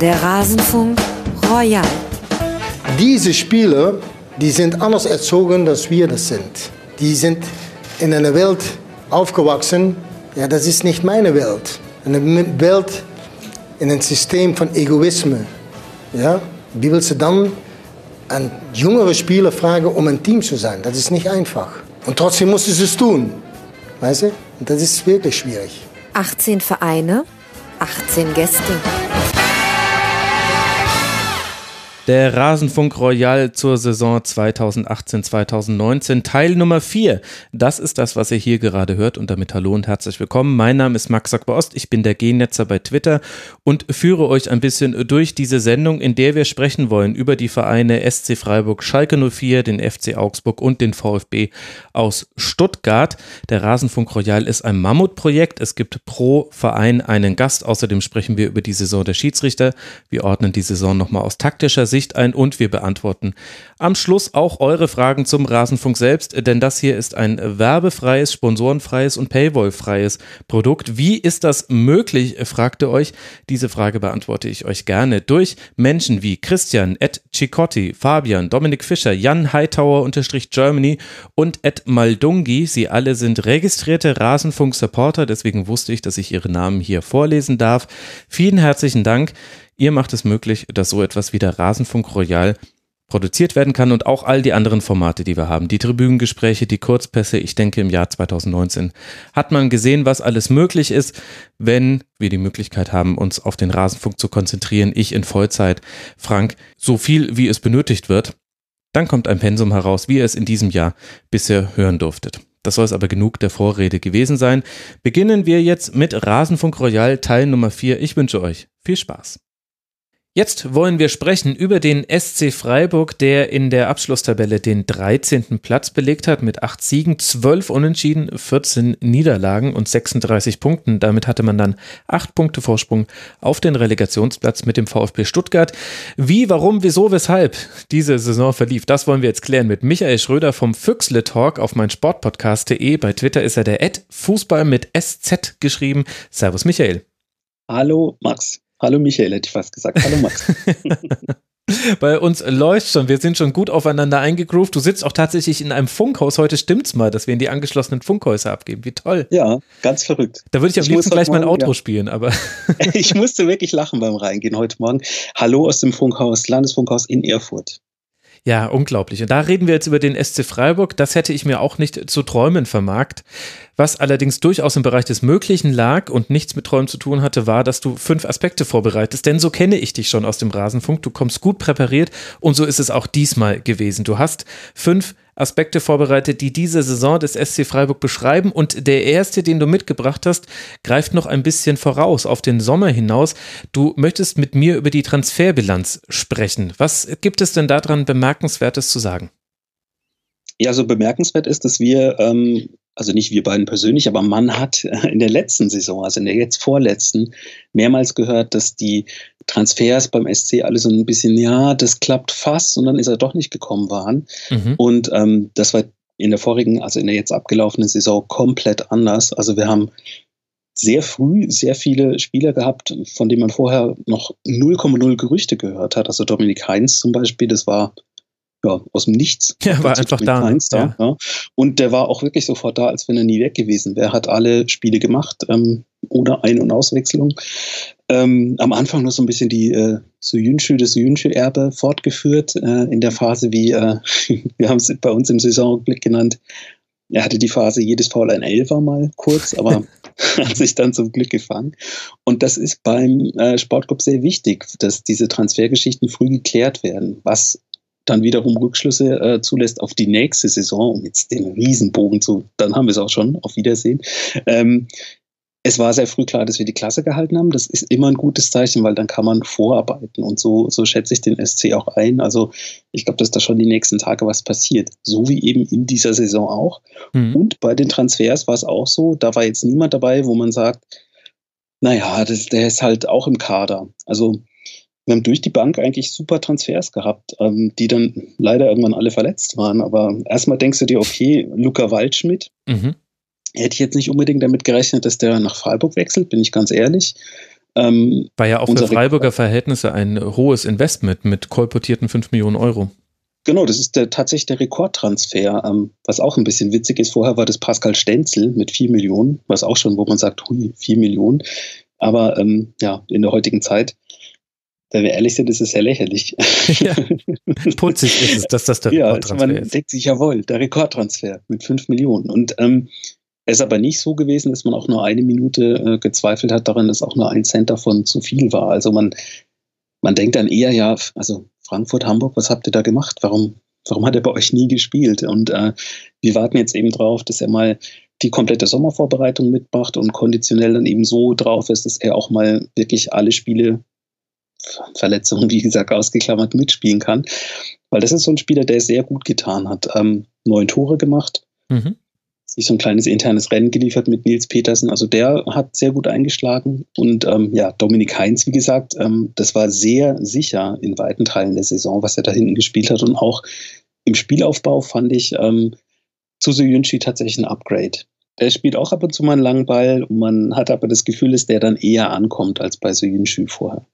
Der Rasenfunk Royal. Diese Spieler, die sind anders erzogen, als wir das sind. Die sind in einer Welt aufgewachsen, ja, das ist nicht meine Welt. Eine Welt in ein System von Egoismus. Ja? Wie willst du dann einen jüngeren Spieler fragen, um ein Team zu sein? Das ist nicht einfach. Und trotzdem musst du es tun. Weißt du? Und das ist wirklich schwierig. 18 Vereine, 18 Gäste. Der Rasenfunk Royal zur Saison 2018-2019, Teil Nummer 4. Das ist das, was ihr hier gerade hört und damit hallo und herzlich willkommen. Mein Name ist Max Sackber-Ost, ich bin der G-Netzer bei Twitter und führe euch ein bisschen durch diese Sendung, in der wir sprechen wollen über die Vereine SC Freiburg, Schalke 04, den FC Augsburg und den VfB aus Stuttgart. Der Rasenfunk Royal ist ein Mammutprojekt. Es gibt pro Verein einen Gast. Außerdem sprechen wir über die Saison der Schiedsrichter. Wir ordnen die Saison nochmal aus taktischer Sicht Sicht ein und wir beantworten am Schluss auch eure Fragen zum Rasenfunk selbst, denn das hier ist ein werbefreies, sponsorenfreies und paywallfreies Produkt. Wie ist das möglich, fragt ihr euch. Diese Frage beantworte ich euch gerne durch Menschen wie Christian, Ed Cicotti, Fabian, Dominik Fischer, Jan Hightower unterstrich Germany und Ed Maldungi. Sie alle sind registrierte Rasenfunk-Supporter, deswegen wusste ich, dass ich ihre Namen hier vorlesen darf. Vielen herzlichen Dank. Ihr macht es möglich, dass so etwas wie der Rasenfunk Royal produziert werden kann und auch all die anderen Formate, die wir haben. Die Tribünengespräche, die Kurzpässe. Ich denke, im Jahr 2019 hat man gesehen, was alles möglich ist, wenn wir die Möglichkeit haben, uns auf den Rasenfunk zu konzentrieren. Ich in Vollzeit, Frank, so viel wie es benötigt wird. Dann kommt ein Pensum heraus, wie ihr es in diesem Jahr bisher hören durftet. Das soll es aber genug der Vorrede gewesen sein. Beginnen wir jetzt mit Rasenfunk Royal Teil Nummer 4. Ich wünsche euch viel Spaß. Jetzt wollen wir sprechen über den SC Freiburg, der in der Abschlusstabelle den 13. Platz belegt hat mit 8 Siegen, 12 Unentschieden, 14 Niederlagen und 36 Punkten. Damit hatte man dann 8 Punkte Vorsprung auf den Relegationsplatz mit dem VfB Stuttgart. Wie, warum, wieso, weshalb diese Saison verlief, das wollen wir jetzt klären mit Michael Schröder vom Füchsle Talk auf mein Sportpodcast.de. Bei Twitter ist er der Ad Fußball mit SZ geschrieben. Servus Michael. Hallo Max. Hallo Michael, hätte ich fast gesagt. Hallo Max. Bei uns läuft schon, wir sind schon gut aufeinander eingegroovt. Du sitzt auch tatsächlich in einem Funkhaus. Heute stimmt's mal, dass wir in die angeschlossenen Funkhäuser abgeben. Wie toll. Ja, ganz verrückt. Da würde ich am ich liebsten gleich mein Outro ja. spielen, aber. ich musste wirklich lachen beim Reingehen heute Morgen. Hallo aus dem Funkhaus, Landesfunkhaus in Erfurt. Ja, unglaublich. Und da reden wir jetzt über den SC Freiburg. Das hätte ich mir auch nicht zu träumen vermagt. Was allerdings durchaus im Bereich des Möglichen lag und nichts mit Träumen zu tun hatte, war, dass du fünf Aspekte vorbereitest. Denn so kenne ich dich schon aus dem Rasenfunk. Du kommst gut präpariert und so ist es auch diesmal gewesen. Du hast fünf Aspekte vorbereitet, die diese Saison des SC Freiburg beschreiben. Und der erste, den du mitgebracht hast, greift noch ein bisschen voraus auf den Sommer hinaus. Du möchtest mit mir über die Transferbilanz sprechen. Was gibt es denn daran Bemerkenswertes zu sagen? Ja, so bemerkenswert ist, dass wir ähm, also nicht wir beiden persönlich, aber man hat in der letzten Saison, also in der jetzt vorletzten, mehrmals gehört, dass die Transfers beim SC alle so ein bisschen, ja, das klappt fast und dann ist er doch nicht gekommen waren. Mhm. Und ähm, das war in der vorigen, also in der jetzt abgelaufenen Saison komplett anders. Also wir haben sehr früh sehr viele Spieler gehabt, von denen man vorher noch 0,0 Gerüchte gehört hat. Also Dominik Heinz zum Beispiel, das war ja, aus dem Nichts. Ja, war einfach da. Ne? da ja. Und der war auch wirklich sofort da, als wenn er nie weg gewesen wäre. Hat alle Spiele gemacht, ähm, ohne Ein- und Auswechslung. Ähm, am Anfang noch so ein bisschen die äh, Suyunshu, das Suyunshu-Erbe fortgeführt, äh, in der Phase, wie äh, wir haben es bei uns im Saisonblick genannt. Er hatte die Phase jedes Foul ein Elfer mal kurz, aber hat sich dann zum Glück gefangen. Und das ist beim äh, Sportclub sehr wichtig, dass diese Transfergeschichten früh geklärt werden. Was dann wiederum Rückschlüsse äh, zulässt auf die nächste Saison, um jetzt den Riesenbogen zu, dann haben wir es auch schon, auf Wiedersehen. Ähm, es war sehr früh klar, dass wir die Klasse gehalten haben. Das ist immer ein gutes Zeichen, weil dann kann man vorarbeiten. Und so, so schätze ich den SC auch ein. Also ich glaube, dass da schon die nächsten Tage was passiert. So wie eben in dieser Saison auch. Mhm. Und bei den Transfers war es auch so, da war jetzt niemand dabei, wo man sagt, naja, das, der ist halt auch im Kader. Also wir haben durch die Bank eigentlich super Transfers gehabt, ähm, die dann leider irgendwann alle verletzt waren. Aber erstmal denkst du dir, okay, Luca Waldschmidt, mhm. hätte ich jetzt nicht unbedingt damit gerechnet, dass der nach Freiburg wechselt, bin ich ganz ehrlich. Ähm, War ja auch für Freiburger Verhältnisse ein hohes Investment mit kolportierten 5 Millionen Euro. Genau, das ist der, tatsächlich der Rekordtransfer. Ähm, was auch ein bisschen witzig ist, vorher war das Pascal Stenzel mit 4 Millionen, was auch schon, wo man sagt, hui, 4 Millionen. Aber ähm, ja, in der heutigen Zeit, wenn wir ehrlich sind, ist es sehr lächerlich. Ja, putzig ist es, dass das der Rekordtransfer ja, also man ist. denkt sich, jawohl, der Rekordtransfer mit 5 Millionen. Und ähm, es ist aber nicht so gewesen, dass man auch nur eine Minute äh, gezweifelt hat daran, dass auch nur ein Cent davon zu viel war. Also man, man denkt dann eher, ja, also Frankfurt, Hamburg, was habt ihr da gemacht? Warum, warum hat er bei euch nie gespielt? Und äh, wir warten jetzt eben drauf, dass er mal die komplette Sommervorbereitung mitmacht und konditionell dann eben so drauf ist, dass er auch mal wirklich alle Spiele, Verletzungen, wie gesagt, ausgeklammert, mitspielen kann. Weil das ist so ein Spieler, der sehr gut getan hat. Ähm, neun Tore gemacht. Mhm sich so ein kleines internes Rennen geliefert mit Nils Petersen. Also der hat sehr gut eingeschlagen. Und ähm, ja, Dominik Heinz, wie gesagt, ähm, das war sehr sicher in weiten Teilen der Saison, was er da hinten gespielt hat. Und auch im Spielaufbau fand ich ähm, zu Soyunchi tatsächlich ein Upgrade. Der spielt auch ab und zu mal einen langen Ball und man hat aber das Gefühl, dass der dann eher ankommt als bei Soyunchi vorher.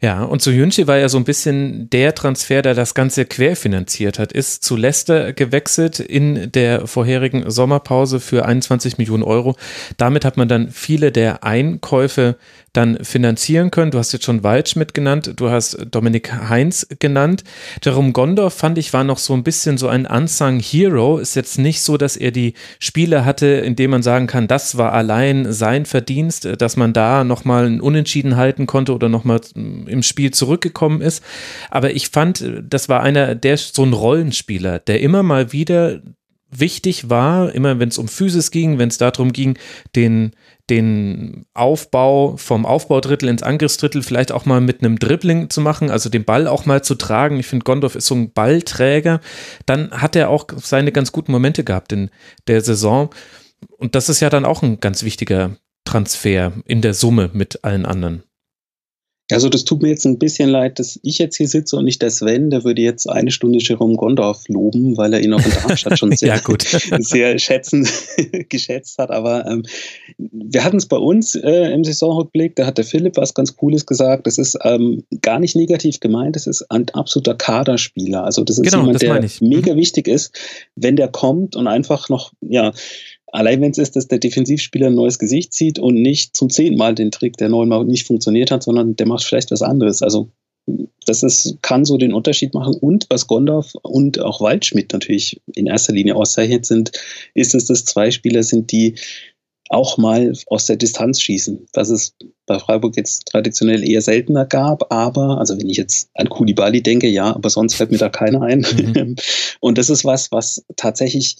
Ja, und zu Jünchi war ja so ein bisschen der Transfer, der das Ganze querfinanziert hat, ist zu Leicester gewechselt in der vorherigen Sommerpause für 21 Millionen Euro. Damit hat man dann viele der Einkäufe dann finanzieren können. Du hast jetzt schon Waldschmidt genannt, du hast Dominik Heinz genannt. Jerome Gondorf fand ich war noch so ein bisschen so ein unsung Hero. Ist jetzt nicht so, dass er die Spiele hatte, in denen man sagen kann, das war allein sein Verdienst, dass man da nochmal ein Unentschieden halten konnte oder nochmal im Spiel zurückgekommen ist. Aber ich fand, das war einer, der so ein Rollenspieler, der immer mal wieder wichtig war, immer wenn es um Physis ging, wenn es darum ging, den, den Aufbau vom Aufbaudrittel ins Angriffsdrittel vielleicht auch mal mit einem Dribbling zu machen, also den Ball auch mal zu tragen. Ich finde, Gondorf ist so ein Ballträger. Dann hat er auch seine ganz guten Momente gehabt in der Saison. Und das ist ja dann auch ein ganz wichtiger Transfer in der Summe mit allen anderen. Also das tut mir jetzt ein bisschen leid, dass ich jetzt hier sitze und nicht der Sven, der würde jetzt eine Stunde Jerome Gondorf loben, weil er ihn auch in Darmstadt schon sehr, ja, sehr schätzen, geschätzt hat. Aber ähm, wir hatten es bei uns äh, im Saisonrückblick, da hat der Philipp was ganz Cooles gesagt. Das ist ähm, gar nicht negativ gemeint, das ist ein absoluter Kaderspieler. Also das ist genau, jemand, der mega mhm. wichtig ist, wenn der kommt und einfach noch, ja, Allein wenn es ist, dass der Defensivspieler ein neues Gesicht zieht und nicht zum zehnten Mal den Trick, der neunmal nicht funktioniert hat, sondern der macht vielleicht was anderes. Also das ist, kann so den Unterschied machen. Und was Gondorf und auch Waldschmidt natürlich in erster Linie auszeichnet sind, ist es, dass zwei Spieler sind, die auch mal aus der Distanz schießen, was es bei Freiburg jetzt traditionell eher seltener gab, aber, also wenn ich jetzt an Kulibali denke, ja, aber sonst fällt mir da keiner ein. Mhm. Und das ist was, was tatsächlich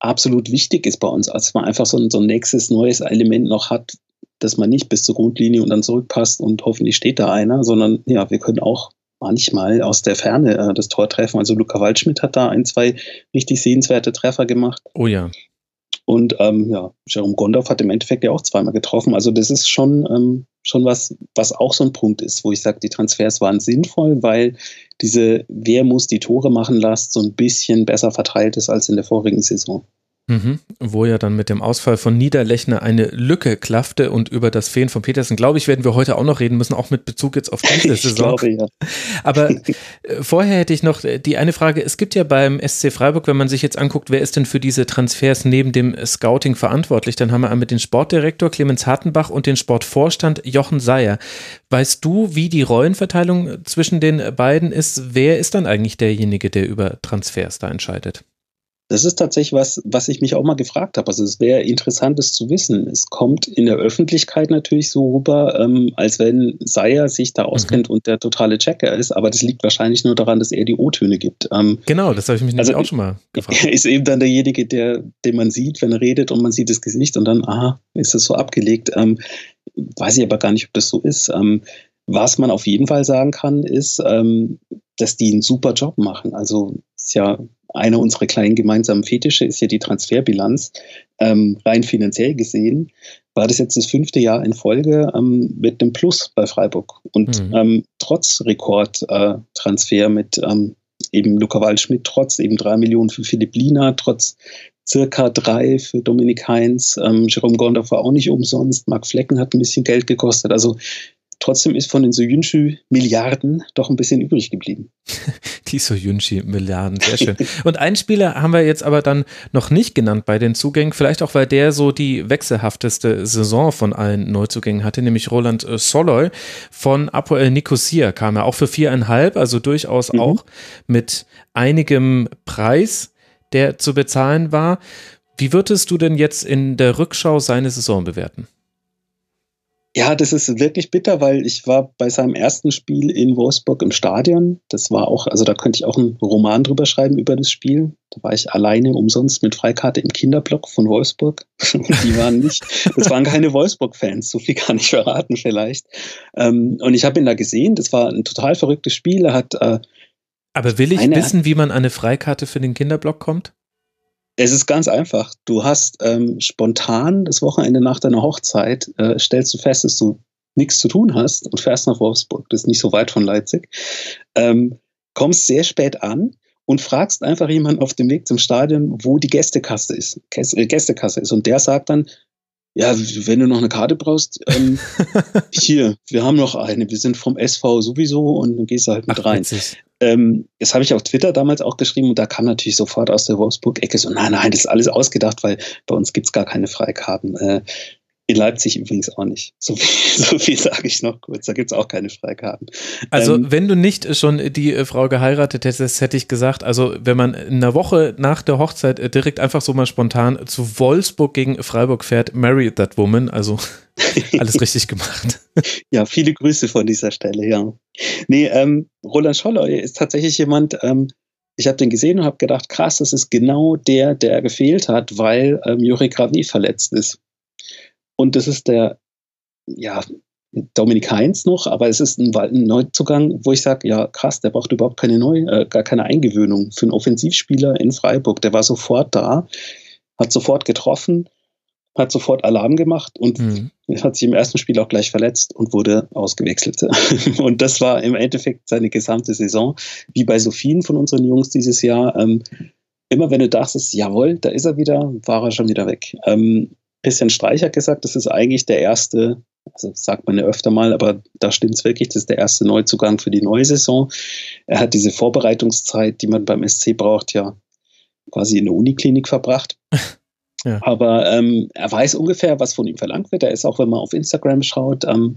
absolut wichtig ist bei uns, als man einfach so ein, so ein nächstes neues Element noch hat, dass man nicht bis zur Grundlinie und dann zurückpasst und hoffentlich steht da einer, sondern ja, wir können auch manchmal aus der Ferne äh, das Tor treffen. Also Luca Waldschmidt hat da ein, zwei richtig sehenswerte Treffer gemacht. Oh ja. Und ähm, ja, Jerome Gondorf hat im Endeffekt ja auch zweimal getroffen. Also das ist schon, ähm, schon was, was auch so ein Punkt ist, wo ich sage, die Transfers waren sinnvoll, weil diese Wer muss die Tore machen Last so ein bisschen besser verteilt ist als in der vorigen Saison. Mhm. Wo ja dann mit dem Ausfall von Niederlechner eine Lücke klaffte und über das Fehlen von Petersen, glaube ich, werden wir heute auch noch reden müssen, auch mit Bezug jetzt auf diese Saison. Glaube, ja. Aber äh, vorher hätte ich noch die eine Frage, es gibt ja beim SC Freiburg, wenn man sich jetzt anguckt, wer ist denn für diese Transfers neben dem Scouting verantwortlich, dann haben wir einmal den Sportdirektor Clemens Hartenbach und den Sportvorstand Jochen Seyer. Weißt du, wie die Rollenverteilung zwischen den beiden ist? Wer ist dann eigentlich derjenige, der über Transfers da entscheidet? Das ist tatsächlich was, was ich mich auch mal gefragt habe. Also es wäre interessant, das zu wissen. Es kommt in der Öffentlichkeit natürlich so rüber, ähm, als wenn Seyer sich da auskennt mhm. und der totale Checker ist, aber das liegt wahrscheinlich nur daran, dass er die O-Töne gibt. Ähm, genau, das habe ich mich also, auch schon mal gefragt. Er ist eben dann derjenige, der, den man sieht, wenn er redet und man sieht das Gesicht und dann, aha, ist das so abgelegt. Ähm, weiß ich aber gar nicht, ob das so ist. Ähm, was man auf jeden Fall sagen kann, ist, ähm, dass die einen super Job machen. Also ist ja einer unserer kleinen gemeinsamen Fetische ist ja die Transferbilanz. Ähm, rein finanziell gesehen war das jetzt das fünfte Jahr in Folge ähm, mit einem Plus bei Freiburg. Und mhm. ähm, trotz Rekordtransfer äh, mit ähm, eben Luca Waldschmidt, trotz eben drei Millionen für Philipp Lina, trotz circa drei für Dominik Heinz. Ähm, Jerome Gondorf war auch nicht umsonst. Marc Flecken hat ein bisschen Geld gekostet. Also trotzdem ist von den Soyuncu Milliarden doch ein bisschen übrig geblieben. Die Soyuncu Milliarden, sehr schön. Und einen Spieler haben wir jetzt aber dann noch nicht genannt bei den Zugängen, vielleicht auch, weil der so die wechselhafteste Saison von allen Neuzugängen hatte, nämlich Roland äh, Soloy von Apoel Nicosia kam er auch für viereinhalb, also durchaus mhm. auch mit einigem Preis, der zu bezahlen war. Wie würdest du denn jetzt in der Rückschau seine Saison bewerten? Ja, das ist wirklich bitter, weil ich war bei seinem ersten Spiel in Wolfsburg im Stadion. Das war auch, also da könnte ich auch einen Roman drüber schreiben über das Spiel. Da war ich alleine umsonst mit Freikarte im Kinderblock von Wolfsburg. Die waren nicht, das waren keine Wolfsburg-Fans, so viel kann ich verraten vielleicht. Ähm, und ich habe ihn da gesehen, das war ein total verrücktes Spiel. Er hat. Äh, Aber will ich wissen, wie man an eine Freikarte für den Kinderblock kommt? Es ist ganz einfach. Du hast ähm, spontan das Wochenende nach deiner Hochzeit, äh, stellst du fest, dass du nichts zu tun hast und fährst nach Wolfsburg. Das ist nicht so weit von Leipzig. Ähm, kommst sehr spät an und fragst einfach jemanden auf dem Weg zum Stadion, wo die Gästekasse ist. Äh, Gästekasse ist. Und der sagt dann, ja, wenn du noch eine Karte brauchst, ähm, hier, wir haben noch eine, wir sind vom SV sowieso und dann gehst du halt mit Ach, rein. Ähm, das habe ich auf Twitter damals auch geschrieben und da kam natürlich sofort aus der Wolfsburg-Ecke so, nein, nein, das ist alles ausgedacht, weil bei uns gibt es gar keine Freikarten. Äh, in Leipzig übrigens auch nicht. So viel, so viel sage ich noch kurz. Da gibt es auch keine Freikarten. Also, ähm, wenn du nicht schon die äh, Frau geheiratet hättest, hätte ich gesagt, also, wenn man in einer Woche nach der Hochzeit äh, direkt einfach so mal spontan zu Wolfsburg gegen Freiburg fährt, marry that woman. Also, alles richtig gemacht. ja, viele Grüße von dieser Stelle, ja. Nee, ähm, Roland Scholloy ist tatsächlich jemand, ähm, ich habe den gesehen und habe gedacht, krass, das ist genau der, der gefehlt hat, weil ähm, Juri Gravi verletzt ist. Und das ist der, ja, Dominik Heinz noch, aber es ist ein, ein Neuzugang, wo ich sage, ja krass, der braucht überhaupt keine Neu, äh, gar keine Eingewöhnung für einen Offensivspieler in Freiburg. Der war sofort da, hat sofort getroffen, hat sofort Alarm gemacht und mhm. hat sich im ersten Spiel auch gleich verletzt und wurde ausgewechselt. und das war im Endeffekt seine gesamte Saison, wie bei so vielen von unseren Jungs dieses Jahr. Ähm, immer wenn du dachtest, jawohl, da ist er wieder, war er schon wieder weg. Ähm, Christian Streich hat gesagt, das ist eigentlich der erste, also sagt man ja öfter mal, aber da stimmt es wirklich, das ist der erste Neuzugang für die neue Saison. Er hat diese Vorbereitungszeit, die man beim SC braucht, ja quasi in der Uniklinik verbracht. Ja. Aber ähm, er weiß ungefähr, was von ihm verlangt wird. Er ist auch, wenn man auf Instagram schaut, ähm,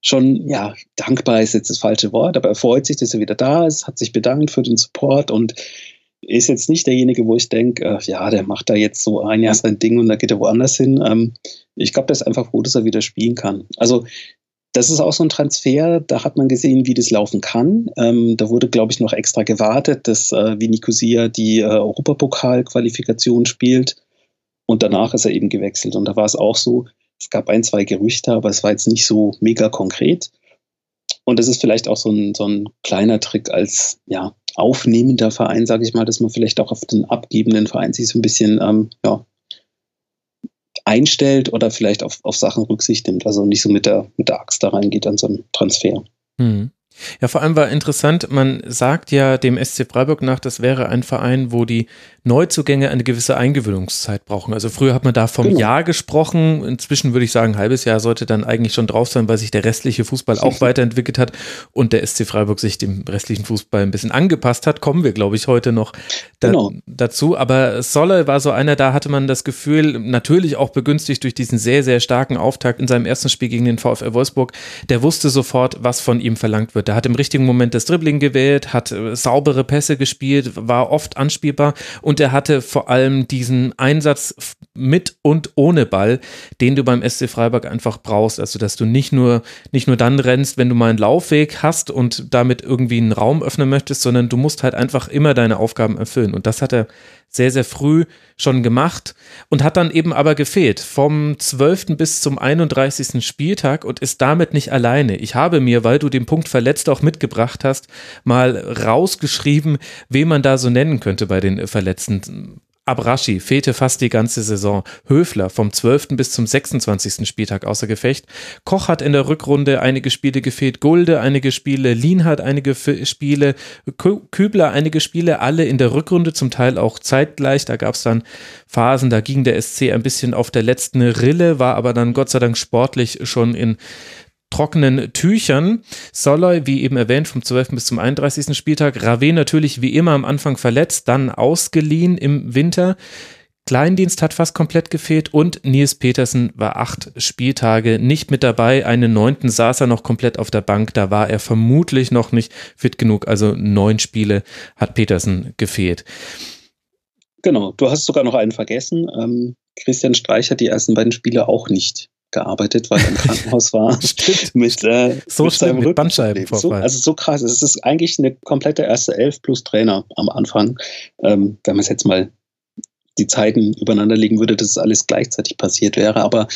schon, ja, dankbar ist jetzt das falsche Wort, aber er freut sich, dass er wieder da ist, hat sich bedankt für den Support und ist jetzt nicht derjenige, wo ich denke, äh, ja, der macht da jetzt so ein Jahr sein Ding und dann geht er woanders hin. Ähm, ich glaube, der ist einfach froh, dass er wieder spielen kann. Also das ist auch so ein Transfer, da hat man gesehen, wie das laufen kann. Ähm, da wurde, glaube ich, noch extra gewartet, dass äh, Nicosia die äh, Europapokal-Qualifikation spielt. Und danach ist er eben gewechselt. Und da war es auch so, es gab ein, zwei Gerüchte, aber es war jetzt nicht so mega konkret. Und das ist vielleicht auch so ein, so ein kleiner Trick als ja, aufnehmender Verein, sage ich mal, dass man vielleicht auch auf den abgebenden Verein sich so ein bisschen ähm, ja, einstellt oder vielleicht auf, auf Sachen Rücksicht nimmt. Also nicht so mit der, mit der Axt da reingeht an so einen Transfer. Hm. Ja, vor allem war interessant, man sagt ja dem SC Freiburg nach, das wäre ein Verein, wo die Neuzugänge eine gewisse Eingewöhnungszeit brauchen. Also früher hat man da vom genau. Jahr gesprochen, inzwischen würde ich sagen, ein halbes Jahr sollte dann eigentlich schon drauf sein, weil sich der restliche Fußball auch weiterentwickelt hat und der SC Freiburg sich dem restlichen Fußball ein bisschen angepasst hat. Kommen wir, glaube ich, heute noch da, genau. dazu. Aber Solle war so einer, da hatte man das Gefühl, natürlich auch begünstigt durch diesen sehr, sehr starken Auftakt in seinem ersten Spiel gegen den VfL Wolfsburg, der wusste sofort, was von ihm verlangt wird. Der hat im richtigen Moment das Dribbling gewählt, hat äh, saubere Pässe gespielt, war oft anspielbar und er hatte vor allem diesen Einsatz mit und ohne Ball, den du beim SC Freiburg einfach brauchst. Also, dass du nicht nur, nicht nur dann rennst, wenn du mal einen Laufweg hast und damit irgendwie einen Raum öffnen möchtest, sondern du musst halt einfach immer deine Aufgaben erfüllen. Und das hat er sehr, sehr früh schon gemacht und hat dann eben aber gefehlt vom 12. bis zum 31. Spieltag und ist damit nicht alleine. Ich habe mir, weil du den Punkt verletzt auch mitgebracht hast, mal rausgeschrieben, wen man da so nennen könnte bei den Verletzten. Abrashi fehlte fast die ganze Saison. Höfler vom 12. bis zum 26. Spieltag außer Gefecht. Koch hat in der Rückrunde einige Spiele gefehlt, Gulde einige Spiele, Lien hat einige Spiele, Kübler einige Spiele, alle in der Rückrunde, zum Teil auch zeitgleich. Da gab es dann Phasen, da ging der SC ein bisschen auf der letzten Rille, war aber dann Gott sei Dank sportlich schon in trockenen Tüchern. Soloy, wie eben erwähnt, vom 12. bis zum 31. Spieltag. Rave natürlich wie immer am Anfang verletzt, dann ausgeliehen im Winter. Kleindienst hat fast komplett gefehlt und Nils Petersen war acht Spieltage nicht mit dabei. Einen neunten saß er noch komplett auf der Bank. Da war er vermutlich noch nicht fit genug. Also neun Spiele hat Petersen gefehlt. Genau, du hast sogar noch einen vergessen. Ähm, Christian Streich hat die ersten beiden Spiele auch nicht gearbeitet, weil er im Krankenhaus war. mit, äh, so mit seinem mit Bandscheibenvorfall. So, also so krass. Es ist eigentlich eine komplette erste Elf plus Trainer am Anfang. Ähm, wenn man es jetzt mal die Zeiten übereinander legen würde, dass es alles gleichzeitig passiert wäre. Aber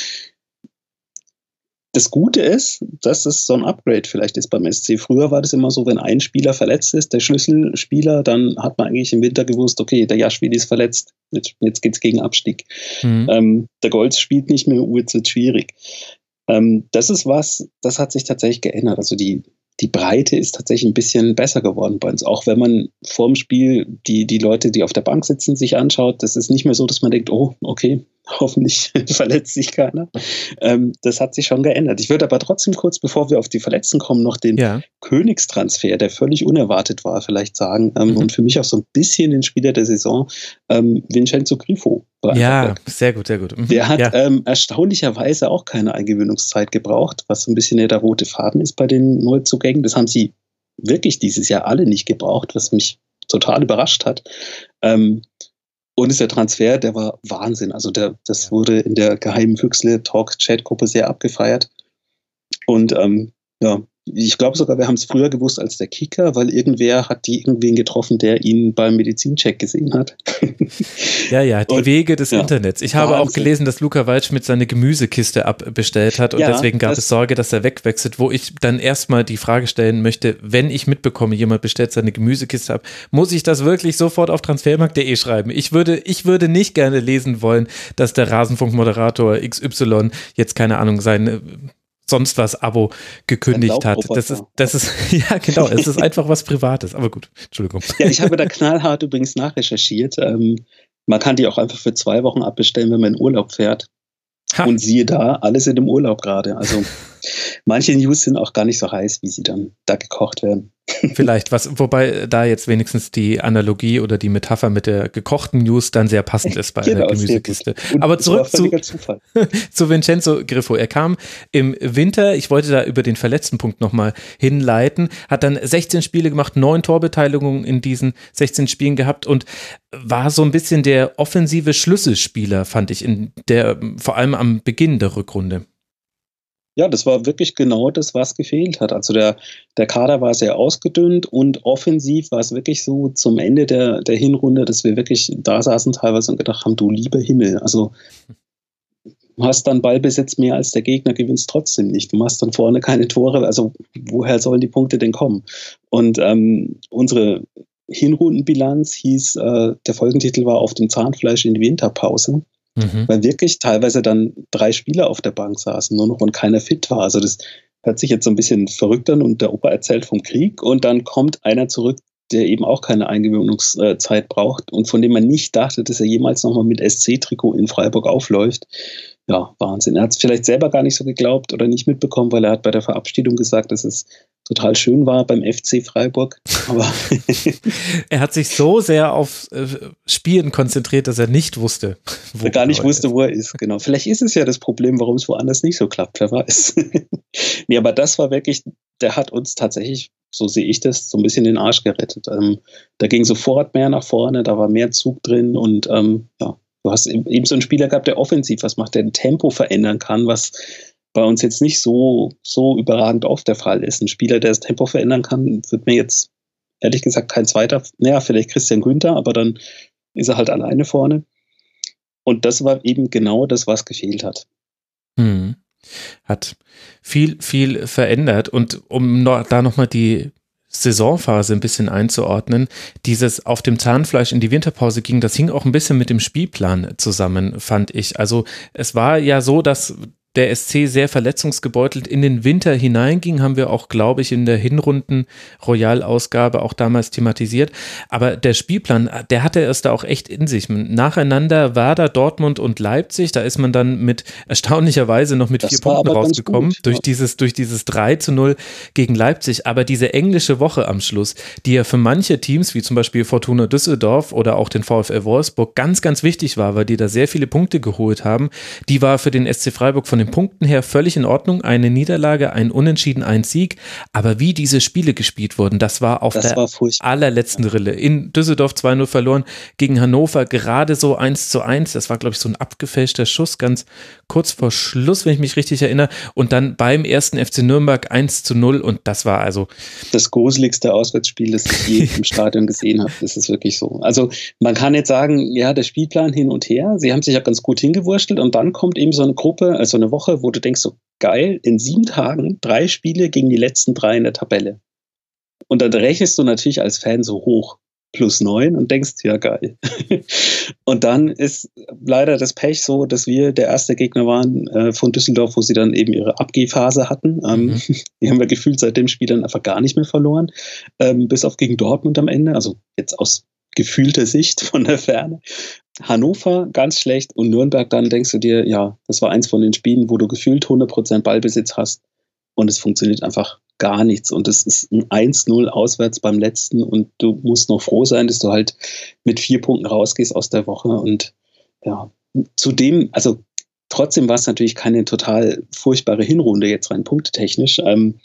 das Gute ist, dass es so ein Upgrade vielleicht ist beim SC. Früher war das immer so, wenn ein Spieler verletzt ist, der Schlüsselspieler, dann hat man eigentlich im Winter gewusst, okay, der Jaschwili ist verletzt, jetzt, jetzt geht es gegen Abstieg. Mhm. Ähm, der Golds spielt nicht mehr, jetzt wird schwierig. Ähm, das ist was, das hat sich tatsächlich geändert. Also die, die Breite ist tatsächlich ein bisschen besser geworden bei uns. Auch wenn man vorm Spiel die, die Leute, die auf der Bank sitzen, sich anschaut, das ist nicht mehr so, dass man denkt, oh, okay, Hoffentlich verletzt sich keiner. Ähm, das hat sich schon geändert. Ich würde aber trotzdem kurz, bevor wir auf die Verletzten kommen, noch den ja. Königstransfer, der völlig unerwartet war, vielleicht sagen. Ähm, mhm. Und für mich auch so ein bisschen den Spieler der Saison, ähm, Vincenzo Grifo. Ja, sehr gut, sehr gut. Mhm. Der hat ja. ähm, erstaunlicherweise auch keine Eingewöhnungszeit gebraucht, was so ein bisschen der rote Faden ist bei den Neuzugängen. Das haben sie wirklich dieses Jahr alle nicht gebraucht, was mich total überrascht hat. Ähm, und ist der Transfer, der war Wahnsinn. Also der, das wurde in der geheimen Füchsle-Talk-Chat-Gruppe sehr abgefeiert. Und ähm, ja, ich glaube sogar, wir haben es früher gewusst als der Kicker, weil irgendwer hat die irgendwen getroffen, der ihn beim Medizincheck gesehen hat. ja, ja, die und, Wege des ja, Internets. Ich habe Wahnsinn. auch gelesen, dass Luca Waldschmidt seine Gemüsekiste abbestellt hat und ja, deswegen gab es Sorge, dass er wegwechselt, wo ich dann erstmal die Frage stellen möchte, wenn ich mitbekomme, jemand bestellt seine Gemüsekiste ab, muss ich das wirklich sofort auf transfermarkt.de schreiben? Ich würde, ich würde nicht gerne lesen wollen, dass der Rasenfunkmoderator XY jetzt keine Ahnung seine sonst was Abo gekündigt hat. Das ist, das ist, ja genau, es ist einfach was Privates. Aber gut, Entschuldigung. Ja, ich habe da knallhart übrigens nachrecherchiert. Ähm, man kann die auch einfach für zwei Wochen abbestellen, wenn man in Urlaub fährt. Ha. Und siehe da, alle sind im Urlaub gerade. Also manche News sind auch gar nicht so heiß, wie sie dann da gekocht werden. Vielleicht, was, wobei da jetzt wenigstens die Analogie oder die Metapher mit der gekochten News dann sehr passend ist bei genau, einer Gemüsekiste. Aber zurück zu, zu Vincenzo Griffo. Er kam im Winter, ich wollte da über den verletzten Punkt nochmal hinleiten, hat dann 16 Spiele gemacht, neun Torbeteiligungen in diesen 16 Spielen gehabt und war so ein bisschen der offensive Schlüsselspieler, fand ich, in der, vor allem am Beginn der Rückrunde. Ja, das war wirklich genau das, was gefehlt hat. Also der, der Kader war sehr ausgedünnt und offensiv war es wirklich so zum Ende der, der Hinrunde, dass wir wirklich da saßen teilweise und gedacht haben, du lieber Himmel. Also du hast dann Ballbesitz mehr als der Gegner, gewinnst trotzdem nicht. Du machst dann vorne keine Tore. Also woher sollen die Punkte denn kommen? Und ähm, unsere Hinrundenbilanz hieß, äh, der Folgentitel war auf dem Zahnfleisch in die Winterpause. Mhm. Weil wirklich teilweise dann drei Spieler auf der Bank saßen, nur noch und keiner fit war. Also das hört sich jetzt so ein bisschen verrückt an und der Opa erzählt vom Krieg und dann kommt einer zurück, der eben auch keine Eingewöhnungszeit braucht und von dem man nicht dachte, dass er jemals nochmal mit SC-Trikot in Freiburg aufläuft. Ja, Wahnsinn. Er hat es vielleicht selber gar nicht so geglaubt oder nicht mitbekommen, weil er hat bei der Verabschiedung gesagt, dass es total schön war beim FC Freiburg. Aber er hat sich so sehr auf äh, Spielen konzentriert, dass er nicht wusste, wo er gar nicht wusste, ist. wo er ist. Genau. Vielleicht ist es ja das Problem, warum es woanders nicht so klappt. Wer weiß. nee, aber das war wirklich, der hat uns tatsächlich, so sehe ich das, so ein bisschen den Arsch gerettet. Ähm, da ging sofort mehr nach vorne, da war mehr Zug drin und ähm, ja, du hast eben so einen Spieler gehabt, der offensiv was macht, der ein Tempo verändern kann, was bei uns jetzt nicht so, so überragend oft der Fall ist. Ein Spieler, der das Tempo verändern kann, wird mir jetzt ehrlich gesagt kein zweiter, naja, vielleicht Christian Günther, aber dann ist er halt alleine vorne. Und das war eben genau das, was gefehlt hat. Hm. Hat viel, viel verändert. Und um noch, da nochmal die Saisonphase ein bisschen einzuordnen. Dieses auf dem Zahnfleisch in die Winterpause ging, das hing auch ein bisschen mit dem Spielplan zusammen, fand ich. Also es war ja so, dass der SC sehr verletzungsgebeutelt in den Winter hineinging, haben wir auch, glaube ich, in der Hinrunden Royal-Ausgabe auch damals thematisiert. Aber der Spielplan, der hatte es da auch echt in sich. Nacheinander war da Dortmund und Leipzig. Da ist man dann mit erstaunlicherweise noch mit das vier Punkten rausgekommen gut, durch ja. dieses, durch dieses 3 zu 0 gegen Leipzig. Aber diese englische Woche am Schluss, die ja für manche Teams, wie zum Beispiel Fortuna Düsseldorf oder auch den VfL Wolfsburg, ganz, ganz wichtig war, weil die da sehr viele Punkte geholt haben, die war für den SC Freiburg von den den Punkten her völlig in Ordnung. Eine Niederlage, ein Unentschieden, ein Sieg. Aber wie diese Spiele gespielt wurden, das war auf das der war allerletzten Rille. In Düsseldorf 2-0 verloren, gegen Hannover gerade so 1 zu 1. Das war, glaube ich, so ein abgefälschter Schuss, ganz kurz vor Schluss, wenn ich mich richtig erinnere. Und dann beim ersten FC Nürnberg 1 zu 0. Und das war also. Das gruseligste Auswärtsspiel, das ich je im Stadion gesehen habe. Das ist wirklich so. Also man kann jetzt sagen, ja, der Spielplan hin und her. Sie haben sich ja ganz gut hingewurschtelt und dann kommt eben so eine Gruppe, also eine Woche, wo du denkst, so geil, in sieben Tagen drei Spiele gegen die letzten drei in der Tabelle. Und dann rechnest du natürlich als Fan so hoch, plus neun und denkst, ja geil. und dann ist leider das Pech so, dass wir der erste Gegner waren äh, von Düsseldorf, wo sie dann eben ihre Abgehphase hatten. Ähm, mhm. Die haben wir gefühlt seit dem Spiel dann einfach gar nicht mehr verloren, ähm, bis auf gegen Dortmund am Ende. Also jetzt aus gefühlter Sicht von der Ferne. Hannover ganz schlecht und Nürnberg dann denkst du dir, ja, das war eins von den Spielen, wo du gefühlt 100% Ballbesitz hast und es funktioniert einfach gar nichts und es ist ein 1-0 auswärts beim letzten und du musst noch froh sein, dass du halt mit vier Punkten rausgehst aus der Woche und ja, zudem, also trotzdem war es natürlich keine total furchtbare Hinrunde jetzt rein punktetechnisch. Ähm,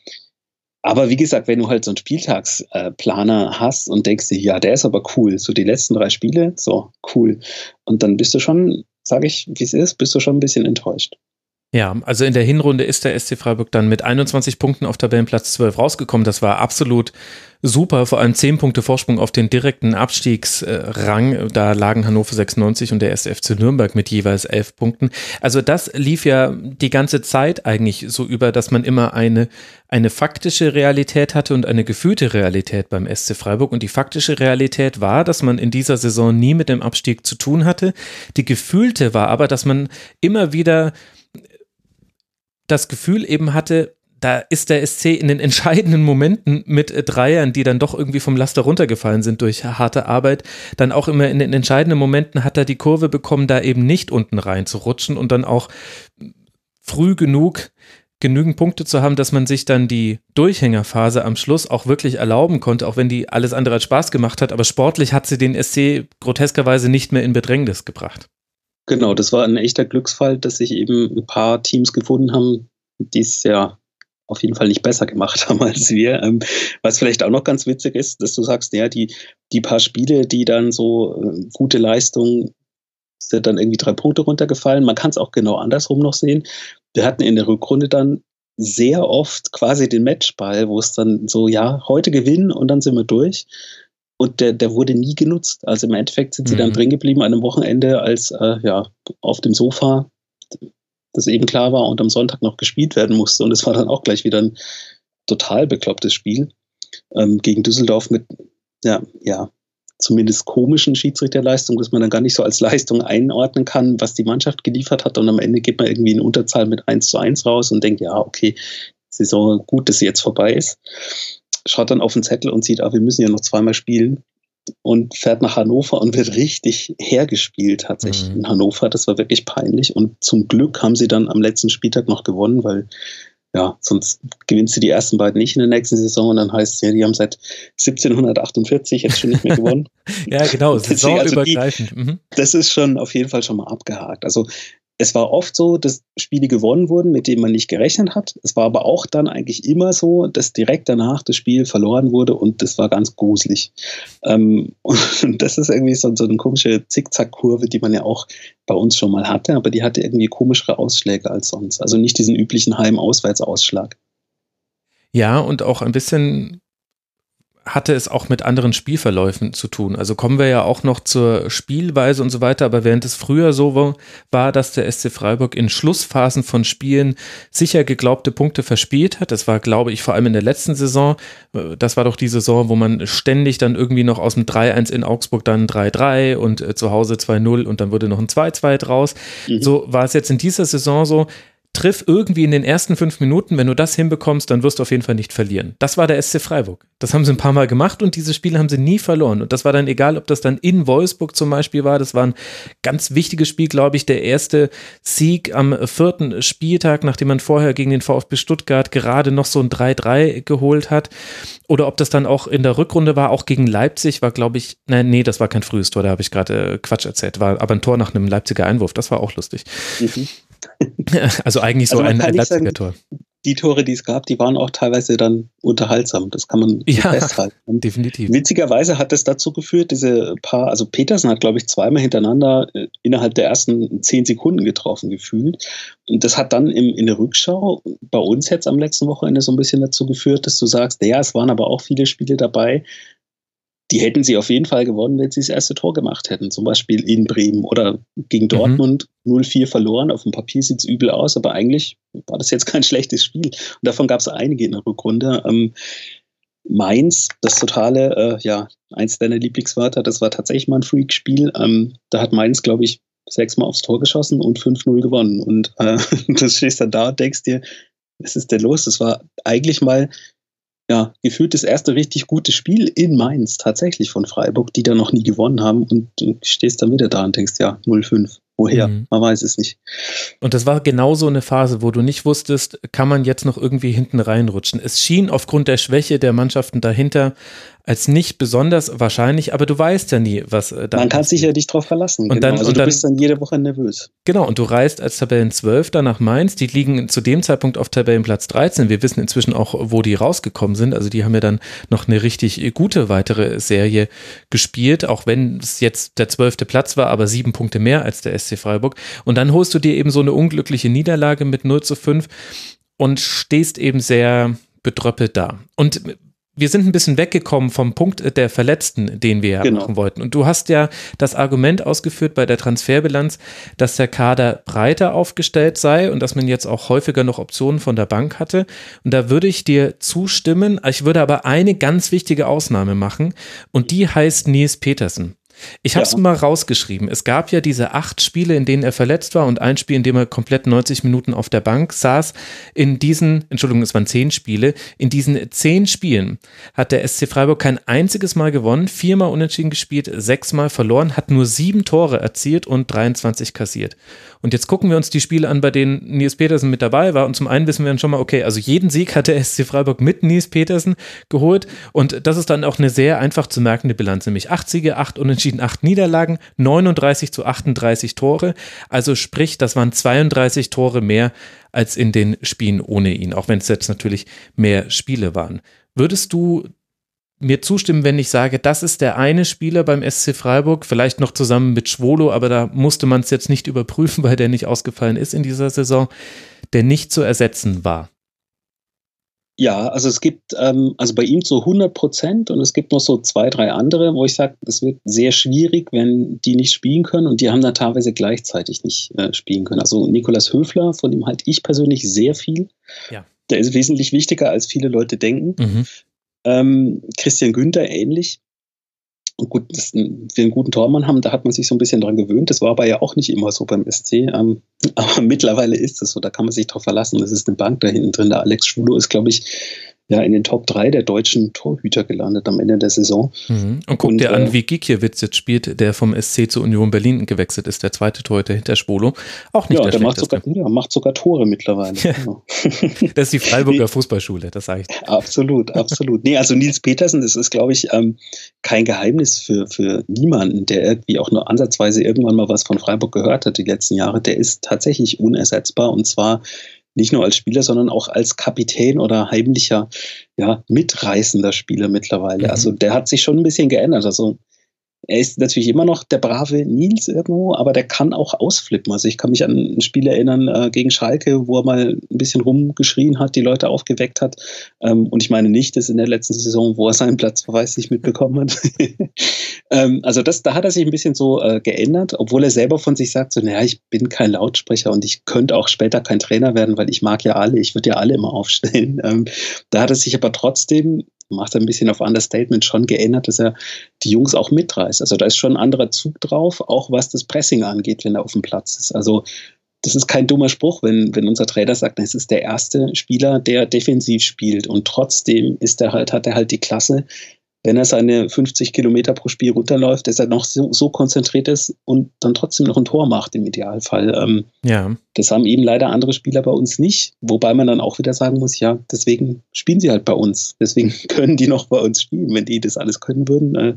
aber wie gesagt, wenn du halt so einen Spieltagsplaner hast und denkst dir, ja, der ist aber cool, so die letzten drei Spiele, so cool. Und dann bist du schon, sage ich, wie es ist, bist du schon ein bisschen enttäuscht. Ja, also in der Hinrunde ist der SC Freiburg dann mit 21 Punkten auf Tabellenplatz 12 rausgekommen. Das war absolut super, vor allem 10 Punkte Vorsprung auf den direkten Abstiegsrang. Da lagen Hannover 96 und der SFC Nürnberg mit jeweils 11 Punkten. Also das lief ja die ganze Zeit eigentlich so über, dass man immer eine, eine faktische Realität hatte und eine gefühlte Realität beim SC Freiburg. Und die faktische Realität war, dass man in dieser Saison nie mit dem Abstieg zu tun hatte. Die gefühlte war aber, dass man immer wieder das Gefühl eben hatte, da ist der SC in den entscheidenden Momenten mit Dreiern, die dann doch irgendwie vom Laster runtergefallen sind durch harte Arbeit, dann auch immer in den entscheidenden Momenten hat er die Kurve bekommen, da eben nicht unten rein zu rutschen und dann auch früh genug genügend Punkte zu haben, dass man sich dann die Durchhängerphase am Schluss auch wirklich erlauben konnte, auch wenn die alles andere als Spaß gemacht hat. Aber sportlich hat sie den SC groteskerweise nicht mehr in Bedrängnis gebracht. Genau, das war ein echter Glücksfall, dass sich eben ein paar Teams gefunden haben, die es ja auf jeden Fall nicht besser gemacht haben als wir. Ähm, was vielleicht auch noch ganz witzig ist, dass du sagst, ja, die, die paar Spiele, die dann so äh, gute Leistungen sind dann irgendwie drei Punkte runtergefallen. Man kann es auch genau andersrum noch sehen. Wir hatten in der Rückrunde dann sehr oft quasi den Matchball, wo es dann so, ja, heute gewinnen und dann sind wir durch und der, der wurde nie genutzt. Also im Endeffekt sind sie mhm. dann drin geblieben an einem Wochenende, als äh, ja auf dem Sofa das eben klar war und am Sonntag noch gespielt werden musste. Und es war dann auch gleich wieder ein total beklopptes Spiel ähm, gegen Düsseldorf mit, ja, ja, zumindest komischen Schiedsrichterleistungen, dass man dann gar nicht so als Leistung einordnen kann, was die Mannschaft geliefert hat. Und am Ende geht man irgendwie in Unterzahl mit 1 zu 1 raus und denkt, ja, okay, Saison gut, dass sie jetzt vorbei ist schaut dann auf den Zettel und sieht, ah, wir müssen ja noch zweimal spielen und fährt nach Hannover und wird richtig hergespielt tatsächlich mhm. in Hannover. Das war wirklich peinlich. Und zum Glück haben sie dann am letzten Spieltag noch gewonnen, weil ja, sonst gewinnst du die ersten beiden nicht in der nächsten Saison und dann heißt es ja, die haben seit 1748 jetzt schon nicht mehr gewonnen. ja, genau, saisonübergreifend. Also mhm. Das ist schon auf jeden Fall schon mal abgehakt. Also es war oft so, dass Spiele gewonnen wurden, mit denen man nicht gerechnet hat. Es war aber auch dann eigentlich immer so, dass direkt danach das Spiel verloren wurde und das war ganz gruselig. Ähm, und das ist irgendwie so, so eine komische Zickzack-Kurve, die man ja auch bei uns schon mal hatte, aber die hatte irgendwie komischere Ausschläge als sonst. Also nicht diesen üblichen Heim-Auswärts-Ausschlag. Ja, und auch ein bisschen hatte es auch mit anderen Spielverläufen zu tun. Also kommen wir ja auch noch zur Spielweise und so weiter, aber während es früher so war, dass der SC Freiburg in Schlussphasen von Spielen sicher geglaubte Punkte verspielt hat, das war, glaube ich, vor allem in der letzten Saison, äh, das war doch die Saison, wo man ständig dann irgendwie noch aus dem 3-1 in Augsburg dann 3-3 und äh, zu Hause 2-0 und dann wurde noch ein 2-2 draus. Mhm. So war es jetzt in dieser Saison so, triff irgendwie in den ersten fünf Minuten, wenn du das hinbekommst, dann wirst du auf jeden Fall nicht verlieren. Das war der SC Freiburg. Das haben sie ein paar Mal gemacht und diese Spiele haben sie nie verloren. Und das war dann egal, ob das dann in Wolfsburg zum Beispiel war. Das war ein ganz wichtiges Spiel, glaube ich, der erste Sieg am vierten Spieltag, nachdem man vorher gegen den VfB Stuttgart gerade noch so ein 3-3 geholt hat. Oder ob das dann auch in der Rückrunde war, auch gegen Leipzig, war, glaube ich, nein, nee, das war kein frühes Tor, da habe ich gerade Quatsch erzählt, war aber ein Tor nach einem Leipziger Einwurf, das war auch lustig. Mhm. Also eigentlich so also ein, ein Leipziger sagen, Tor. Die Tore, die es gab, die waren auch teilweise dann unterhaltsam. Das kann man ja, festhalten. Definitiv. Witzigerweise hat es dazu geführt, diese paar, also Petersen hat, glaube ich, zweimal hintereinander äh, innerhalb der ersten zehn Sekunden getroffen gefühlt. Und das hat dann im, in der Rückschau bei uns jetzt am letzten Wochenende so ein bisschen dazu geführt, dass du sagst, ja, es waren aber auch viele Spiele dabei, die hätten sie auf jeden Fall gewonnen, wenn sie das erste Tor gemacht hätten. Zum Beispiel in Bremen oder gegen mhm. Dortmund mhm. 0-4 verloren. Auf dem Papier sieht es übel aus, aber eigentlich war das jetzt kein schlechtes Spiel. Und davon gab es einige in der Rückrunde. Ähm, Mainz, das totale, äh, ja, eins deiner Lieblingswörter, das war tatsächlich mal ein Freak-Spiel. Ähm, da hat Mainz, glaube ich, sechsmal aufs Tor geschossen und 5-0 gewonnen. Und äh, du stehst dann da und denkst dir, was ist denn los? Das war eigentlich mal ja, gefühlt das erste richtig gute Spiel in Mainz tatsächlich von Freiburg, die da noch nie gewonnen haben und du stehst dann wieder da und denkst, ja, 0-5. Woher? Mhm. Man weiß es nicht. Und das war genau so eine Phase, wo du nicht wusstest, kann man jetzt noch irgendwie hinten reinrutschen. Es schien aufgrund der Schwäche der Mannschaften dahinter als nicht besonders wahrscheinlich, aber du weißt ja nie, was äh, da Man kann sich ja dich drauf verlassen. Und genau. dann, also und du dann, bist dann jede Woche nervös. Genau, und du reist als Tabellenzwölfter nach Mainz. Die liegen zu dem Zeitpunkt auf Tabellenplatz 13. Wir wissen inzwischen auch, wo die rausgekommen sind. Also die haben ja dann noch eine richtig gute weitere Serie gespielt, auch wenn es jetzt der zwölfte Platz war, aber sieben Punkte mehr als der SC Freiburg. Und dann holst du dir eben so eine unglückliche Niederlage mit 0 zu 5 und stehst eben sehr bedröppelt da. Und wir sind ein bisschen weggekommen vom Punkt der Verletzten, den wir ja genau. machen wollten. Und du hast ja das Argument ausgeführt bei der Transferbilanz, dass der Kader breiter aufgestellt sei und dass man jetzt auch häufiger noch Optionen von der Bank hatte. Und da würde ich dir zustimmen. Ich würde aber eine ganz wichtige Ausnahme machen und die heißt Nils Petersen. Ich habe es ja. mal rausgeschrieben. Es gab ja diese acht Spiele, in denen er verletzt war und ein Spiel, in dem er komplett 90 Minuten auf der Bank saß. In diesen, Entschuldigung, es waren zehn Spiele. In diesen zehn Spielen hat der SC Freiburg kein einziges Mal gewonnen, viermal unentschieden gespielt, sechsmal verloren, hat nur sieben Tore erzielt und 23 kassiert. Und jetzt gucken wir uns die Spiele an, bei denen Nils Petersen mit dabei war. Und zum einen wissen wir dann schon mal, okay, also jeden Sieg hat der SC Freiburg mit Nils Petersen geholt. Und das ist dann auch eine sehr einfach zu merkende Bilanz, nämlich acht Siege, acht Unentschieden, acht Niederlagen, 39 zu 38 Tore. Also sprich, das waren 32 Tore mehr als in den Spielen ohne ihn, auch wenn es jetzt natürlich mehr Spiele waren. Würdest du mir zustimmen, wenn ich sage, das ist der eine Spieler beim SC Freiburg, vielleicht noch zusammen mit Schwolo, aber da musste man es jetzt nicht überprüfen, weil der nicht ausgefallen ist in dieser Saison, der nicht zu ersetzen war. Ja, also es gibt, ähm, also bei ihm so 100 Prozent und es gibt noch so zwei, drei andere, wo ich sage, es wird sehr schwierig, wenn die nicht spielen können und die haben dann teilweise gleichzeitig nicht äh, spielen können. Also Nikolas Höfler, von dem halte ich persönlich sehr viel. Ja. Der ist wesentlich wichtiger, als viele Leute denken. Mhm. Ähm, Christian Günther ähnlich. Und gut, dass wir einen guten Tormann haben, da hat man sich so ein bisschen dran gewöhnt. Das war aber ja auch nicht immer so beim SC. Ähm, aber mittlerweile ist es so, da kann man sich drauf verlassen. Das ist eine Bank da hinten drin. Der Alex Schwulo ist, glaube ich, ja in den Top 3 der deutschen Torhüter gelandet am Ende der Saison. Mhm. Und guck dir an, äh, wie Gikiewicz jetzt spielt, der vom SC zur Union Berlin gewechselt ist, der zweite Torhüter hinter Spolo. Auch nicht ja, der, der macht sogar, ja, macht sogar Tore mittlerweile. Ja. Genau. das ist die Freiburger Fußballschule, das sage ich. Absolut, absolut. Nee, also Nils Petersen, das ist, glaube ich, ähm, kein Geheimnis für, für niemanden, der irgendwie auch nur ansatzweise irgendwann mal was von Freiburg gehört hat die letzten Jahre. Der ist tatsächlich unersetzbar und zwar nicht nur als Spieler, sondern auch als Kapitän oder heimlicher, ja, mitreißender Spieler mittlerweile. Mhm. Also der hat sich schon ein bisschen geändert. Also er ist natürlich immer noch der brave Nils irgendwo, aber der kann auch ausflippen. Also ich kann mich an ein Spiel erinnern äh, gegen Schalke, wo er mal ein bisschen rumgeschrien hat, die Leute aufgeweckt hat. Ähm, und ich meine nicht, dass in der letzten Saison, wo er seinen Platzverweis nicht mitbekommen hat. ähm, also das, da hat er sich ein bisschen so äh, geändert, obwohl er selber von sich sagt, so, naja, ich bin kein Lautsprecher und ich könnte auch später kein Trainer werden, weil ich mag ja alle, ich würde ja alle immer aufstellen. Ähm, da hat er sich aber trotzdem macht er ein bisschen auf Understatement schon geändert, dass er die Jungs auch mitreißt. Also da ist schon ein anderer Zug drauf, auch was das Pressing angeht, wenn er auf dem Platz ist. Also das ist kein dummer Spruch, wenn, wenn unser Trainer sagt, es ist der erste Spieler, der defensiv spielt und trotzdem ist er halt, hat er halt die Klasse, wenn er seine 50 Kilometer pro Spiel runterläuft, dass er noch so, so, konzentriert ist und dann trotzdem noch ein Tor macht im Idealfall. Ähm, ja. Das haben eben leider andere Spieler bei uns nicht, wobei man dann auch wieder sagen muss, ja, deswegen spielen sie halt bei uns. Deswegen können die noch bei uns spielen. Wenn die das alles können würden, äh,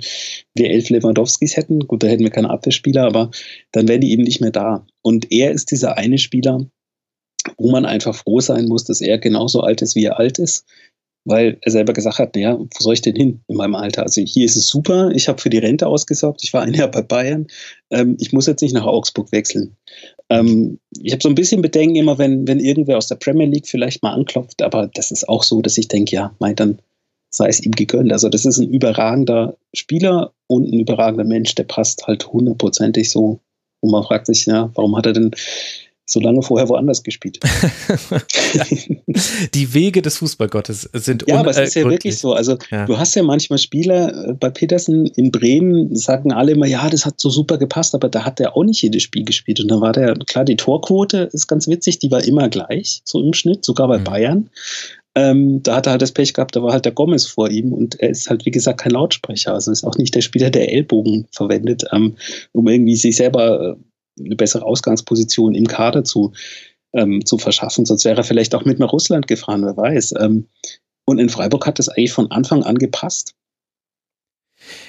wir elf Lewandowskis hätten, gut, da hätten wir keine Abwehrspieler, aber dann wären die eben nicht mehr da. Und er ist dieser eine Spieler, wo man einfach froh sein muss, dass er genauso alt ist, wie er alt ist weil er selber gesagt hat, naja, wo soll ich denn hin in meinem Alter? Also hier ist es super, ich habe für die Rente ausgesorgt, ich war ein Jahr bei Bayern, ähm, ich muss jetzt nicht nach Augsburg wechseln. Ähm, ich habe so ein bisschen Bedenken immer, wenn, wenn irgendwer aus der Premier League vielleicht mal anklopft, aber das ist auch so, dass ich denke, ja, mein, dann sei es ihm gegönnt. Also das ist ein überragender Spieler und ein überragender Mensch, der passt halt hundertprozentig so. Und man fragt sich, ja, warum hat er denn so lange vorher woanders gespielt. die Wege des Fußballgottes sind Ja, aber es ist ja wirklich so. Also ja. du hast ja manchmal Spieler äh, bei Petersen in Bremen, sagen alle immer, ja, das hat so super gepasst, aber da hat er auch nicht jedes Spiel gespielt. Und dann war der, klar, die Torquote ist ganz witzig, die war immer gleich, so im Schnitt, sogar bei mhm. Bayern. Ähm, da hat er halt das Pech gehabt, da war halt der Gomez vor ihm und er ist halt, wie gesagt, kein Lautsprecher. Also ist auch nicht der Spieler, der Ellbogen verwendet, ähm, um irgendwie sich selber äh, eine bessere Ausgangsposition im Kader zu, ähm, zu verschaffen. Sonst wäre er vielleicht auch mit nach Russland gefahren, wer weiß. Ähm, und in Freiburg hat das eigentlich von Anfang an gepasst.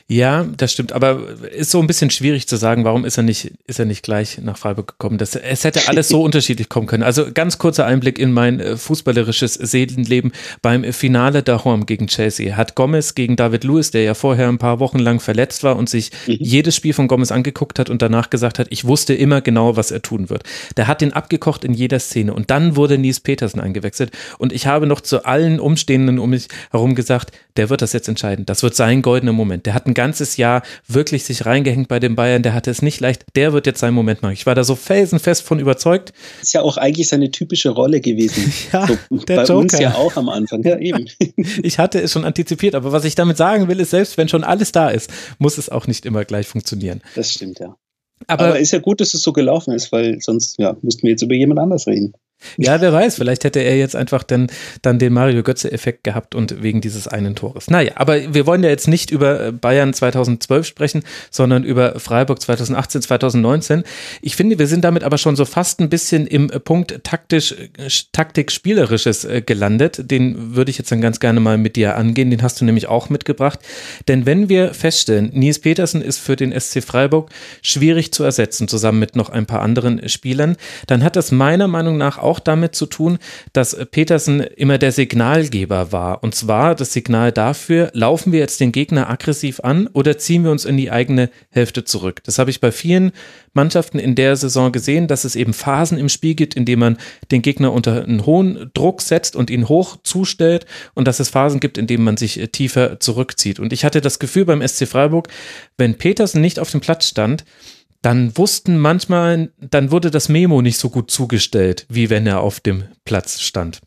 Ja, das stimmt, aber ist so ein bisschen schwierig zu sagen, warum ist er nicht, ist er nicht gleich nach Freiburg gekommen? Das, es hätte alles so unterschiedlich kommen können. Also ganz kurzer Einblick in mein äh, fußballerisches Seelenleben beim Finale Dahom gegen Chelsea. Hat Gomez gegen David Lewis, der ja vorher ein paar Wochen lang verletzt war und sich mhm. jedes Spiel von Gomez angeguckt hat und danach gesagt hat, ich wusste immer genau, was er tun wird. Der hat den abgekocht in jeder Szene und dann wurde Nies Petersen eingewechselt und ich habe noch zu allen Umstehenden um mich herum gesagt, der wird das jetzt entscheiden. Das wird sein goldener Moment. Der hat ein ganzes Jahr wirklich sich reingehängt bei den Bayern. Der hatte es nicht leicht. Der wird jetzt seinen Moment machen. Ich war da so felsenfest von überzeugt. Ist ja auch eigentlich seine typische Rolle gewesen. ja, so, der bei Joker. uns ja auch am Anfang. Ja, eben. ich hatte es schon antizipiert. Aber was ich damit sagen will, ist, selbst wenn schon alles da ist, muss es auch nicht immer gleich funktionieren. Das stimmt, ja. Aber, Aber ist ja gut, dass es so gelaufen ist, weil sonst ja, müssten wir jetzt über jemand anders reden. Ja, wer weiß, vielleicht hätte er jetzt einfach dann, dann den Mario Götze-Effekt gehabt und wegen dieses einen Tores. Naja, aber wir wollen ja jetzt nicht über Bayern 2012 sprechen, sondern über Freiburg 2018, 2019. Ich finde, wir sind damit aber schon so fast ein bisschen im Punkt taktisch, taktik-spielerisches äh, gelandet. Den würde ich jetzt dann ganz gerne mal mit dir angehen. Den hast du nämlich auch mitgebracht. Denn wenn wir feststellen, Nils Petersen ist für den SC Freiburg schwierig zu ersetzen, zusammen mit noch ein paar anderen Spielern, dann hat das meiner Meinung nach auch damit zu tun, dass Petersen immer der Signalgeber war. Und zwar das Signal dafür, laufen wir jetzt den Gegner aggressiv an oder ziehen wir uns in die eigene Hälfte zurück. Das habe ich bei vielen Mannschaften in der Saison gesehen, dass es eben Phasen im Spiel gibt, in denen man den Gegner unter einen hohen Druck setzt und ihn hoch zustellt und dass es Phasen gibt, in denen man sich tiefer zurückzieht. Und ich hatte das Gefühl beim SC Freiburg, wenn Petersen nicht auf dem Platz stand, dann wussten manchmal, dann wurde das Memo nicht so gut zugestellt, wie wenn er auf dem Platz stand.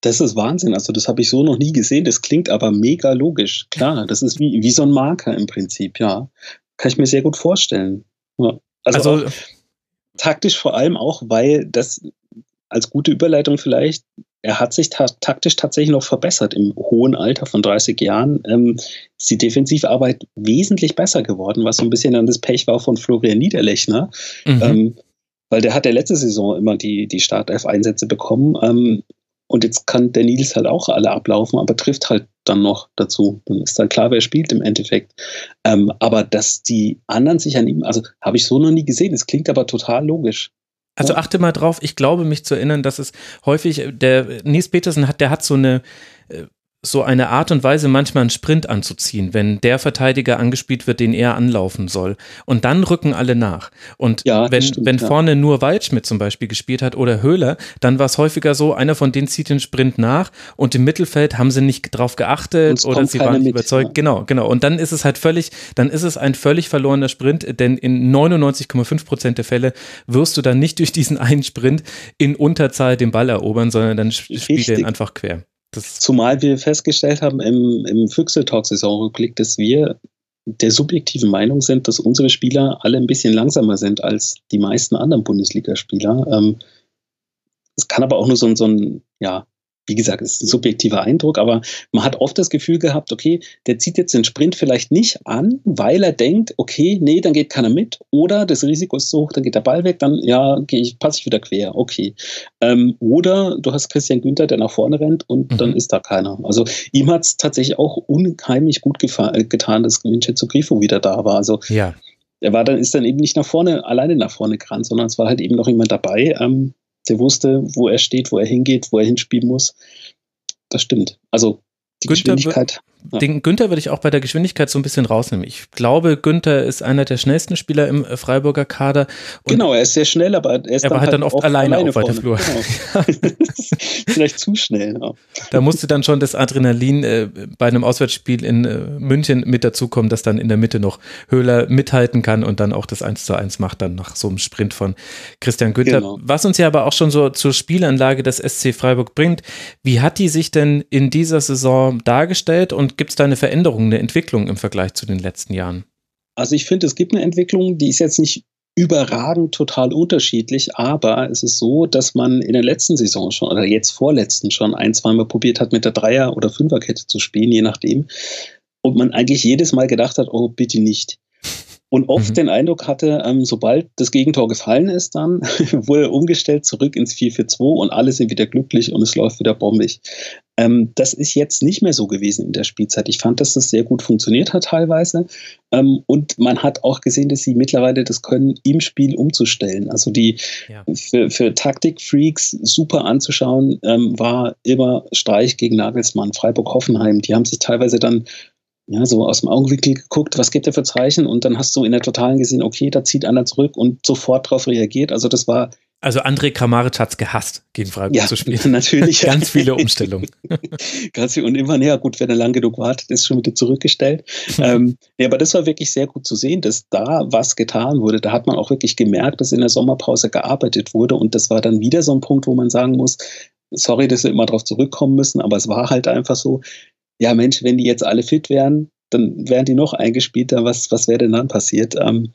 Das ist Wahnsinn. Also, das habe ich so noch nie gesehen. Das klingt aber mega logisch. Klar, das ist wie, wie so ein Marker im Prinzip, ja. Kann ich mir sehr gut vorstellen. Ja. Also, also taktisch vor allem auch, weil das als gute Überleitung vielleicht er hat sich ta taktisch tatsächlich noch verbessert. Im hohen Alter von 30 Jahren ähm, ist die Defensivarbeit wesentlich besser geworden, was so ein bisschen dann das Pech war von Florian Niederlechner. Mhm. Ähm, weil der hat der letzte Saison immer die, die Startelf-Einsätze bekommen. Ähm, und jetzt kann der Nils halt auch alle ablaufen, aber trifft halt dann noch dazu. Dann ist dann klar, wer spielt im Endeffekt. Ähm, aber dass die anderen sich an ihm, also habe ich so noch nie gesehen. Es klingt aber total logisch. Also achte mal drauf, ich glaube mich zu erinnern, dass es häufig, der Nies Petersen hat, der hat so eine, äh, so eine Art und Weise, manchmal einen Sprint anzuziehen, wenn der Verteidiger angespielt wird, den er anlaufen soll. Und dann rücken alle nach. Und ja, wenn, stimmt, wenn ja. vorne nur Waldschmidt zum Beispiel gespielt hat oder Höhler, dann war es häufiger so, einer von denen zieht den Sprint nach und im Mittelfeld haben sie nicht drauf geachtet oder sie waren nicht mit, überzeugt. Ja. Genau, genau. Und dann ist es halt völlig, dann ist es ein völlig verlorener Sprint, denn in 99,5 Prozent der Fälle wirst du dann nicht durch diesen einen Sprint in Unterzahl den Ball erobern, sondern dann spielt er ihn einfach quer. Das Zumal wir festgestellt haben im, im Füchse-Talk-Saisonrückblick, dass wir der subjektiven Meinung sind, dass unsere Spieler alle ein bisschen langsamer sind als die meisten anderen Bundesligaspieler. Ähm, es kann aber auch nur so, so ein, ja, wie gesagt, es ist ein subjektiver Eindruck, aber man hat oft das Gefühl gehabt, okay, der zieht jetzt den Sprint vielleicht nicht an, weil er denkt, okay, nee, dann geht keiner mit oder das Risiko ist so hoch, dann geht der Ball weg, dann ja, gehe ich, passe ich wieder quer, okay. Ähm, oder du hast Christian Günther, der nach vorne rennt und mhm. dann ist da keiner. Also ihm hat es tatsächlich auch unheimlich gut äh, getan, dass Vincenzo Grifo wieder da war. Also ja. er war dann, ist dann eben nicht nach vorne, alleine nach vorne gerannt, sondern es war halt eben noch jemand dabei, ähm, der wusste, wo er steht, wo er hingeht, wo er hinspielen muss. Das stimmt. Also die Günther, Geschwindigkeit. Den Günther würde ich auch bei der Geschwindigkeit so ein bisschen rausnehmen. Ich glaube, Günther ist einer der schnellsten Spieler im äh, Freiburger Kader. genau, er ist sehr schnell, aber er ist er dann, halt dann oft alleine, alleine auf weiter Flur. Genau. Vielleicht zu schnell. Ja. Da musste dann schon das Adrenalin äh, bei einem Auswärtsspiel in äh, München mit dazukommen, dass dann in der Mitte noch Höhler mithalten kann und dann auch das 1 zu 1 macht, dann nach so einem Sprint von Christian Günther. Genau. Was uns ja aber auch schon so zur Spielanlage des SC Freiburg bringt. Wie hat die sich denn in dieser Saison dargestellt und gibt es da eine Veränderung, eine Entwicklung im Vergleich zu den letzten Jahren? Also ich finde, es gibt eine Entwicklung, die ist jetzt nicht überragend total unterschiedlich, aber es ist so, dass man in der letzten Saison schon oder jetzt vorletzten schon ein, zweimal probiert hat, mit der Dreier- oder Fünferkette zu spielen, je nachdem. Und man eigentlich jedes Mal gedacht hat, oh, bitte nicht und oft mhm. den Eindruck hatte, ähm, sobald das Gegentor gefallen ist, dann wurde umgestellt zurück ins 4-4-2 und alle sind wieder glücklich und es läuft wieder bombig. Ähm, das ist jetzt nicht mehr so gewesen in der Spielzeit. Ich fand, dass das sehr gut funktioniert hat teilweise. Ähm, und man hat auch gesehen, dass sie mittlerweile das können, im Spiel umzustellen. Also die ja. für, für Taktikfreaks super anzuschauen, ähm, war immer Streich gegen Nagelsmann, Freiburg-Hoffenheim. Die haben sich teilweise dann ja, so aus dem Augenwinkel geguckt, was gibt er für Zeichen und dann hast du in der Totalen gesehen, okay, da zieht einer zurück und sofort darauf reagiert. Also das war also André Kramaric hat es gehasst, gegen Freiburg ja, zu spielen. natürlich. Ganz viele Umstellungen. Ganz viel. Und immer, ja gut, wenn er lang genug wartet, ist schon wieder zurückgestellt. ähm, ja, aber das war wirklich sehr gut zu sehen, dass da was getan wurde. Da hat man auch wirklich gemerkt, dass in der Sommerpause gearbeitet wurde. Und das war dann wieder so ein Punkt, wo man sagen muss, sorry, dass wir immer darauf zurückkommen müssen, aber es war halt einfach so, ja Mensch, wenn die jetzt alle fit wären, dann wären die noch eingespielter. Was, was wäre denn dann passiert? Ähm,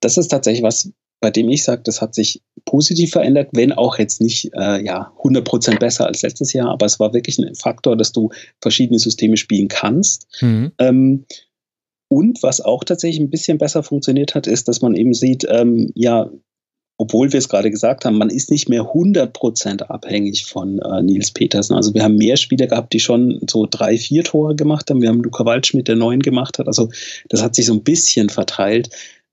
das ist tatsächlich was, bei dem ich sage, das hat sich positiv verändert, wenn auch jetzt nicht äh, ja, 100% besser als letztes Jahr, aber es war wirklich ein Faktor, dass du verschiedene Systeme spielen kannst. Mhm. Ähm, und was auch tatsächlich ein bisschen besser funktioniert hat, ist, dass man eben sieht, ähm, ja, obwohl wir es gerade gesagt haben, man ist nicht mehr 100% abhängig von äh, Nils Petersen. Also wir haben mehr Spieler gehabt, die schon so drei, vier Tore gemacht haben. Wir haben Luca Waldschmidt, der neun gemacht hat. Also das hat sich so ein bisschen verteilt.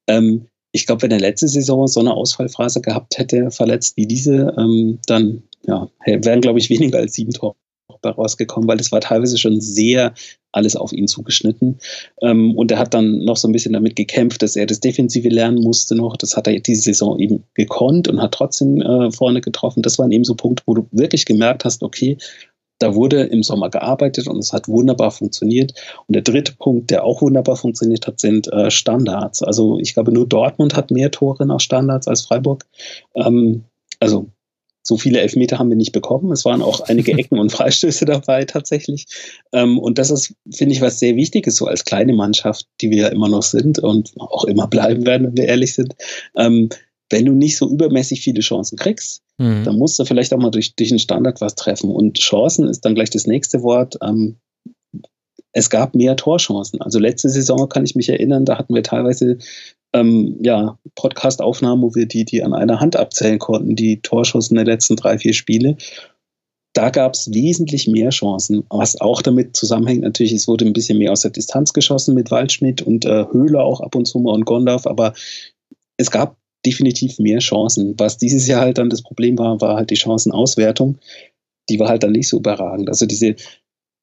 Ähm, ich glaube, wenn er letzte Saison so eine Ausfallphase gehabt hätte, verletzt wie diese, ähm, dann ja, wären, glaube ich, weniger als sieben Tore rausgekommen, weil das war teilweise schon sehr alles auf ihn zugeschnitten. Ähm, und er hat dann noch so ein bisschen damit gekämpft, dass er das Defensive lernen musste noch. Das hat er diese Saison eben gekonnt und hat trotzdem äh, vorne getroffen. Das waren eben so Punkte, wo du wirklich gemerkt hast, okay, da wurde im Sommer gearbeitet und es hat wunderbar funktioniert. Und der dritte Punkt, der auch wunderbar funktioniert hat, sind äh, Standards. Also ich glaube, nur Dortmund hat mehr Tore nach Standards als Freiburg. Ähm, also so viele Elfmeter haben wir nicht bekommen. Es waren auch einige Ecken und Freistöße dabei tatsächlich. Ähm, und das ist, finde ich, was sehr Wichtiges, so als kleine Mannschaft, die wir ja immer noch sind und auch immer bleiben werden, wenn wir ehrlich sind. Ähm, wenn du nicht so übermäßig viele Chancen kriegst, mhm. dann musst du vielleicht auch mal durch, durch einen Standard was treffen. Und Chancen ist dann gleich das nächste Wort. Ähm, es gab mehr Torchancen. Also letzte Saison kann ich mich erinnern, da hatten wir teilweise ähm, ja, Podcast-Aufnahmen, wo wir die, die an einer Hand abzählen konnten, die Torschussen der letzten drei, vier Spiele. Da gab es wesentlich mehr Chancen, was auch damit zusammenhängt. Natürlich, es wurde ein bisschen mehr aus der Distanz geschossen mit Waldschmidt und äh, Höhler auch ab und zu mal und Gondorf, aber es gab definitiv mehr Chancen. Was dieses Jahr halt dann das Problem war, war halt die Chancenauswertung. Die war halt dann nicht so überragend. Also diese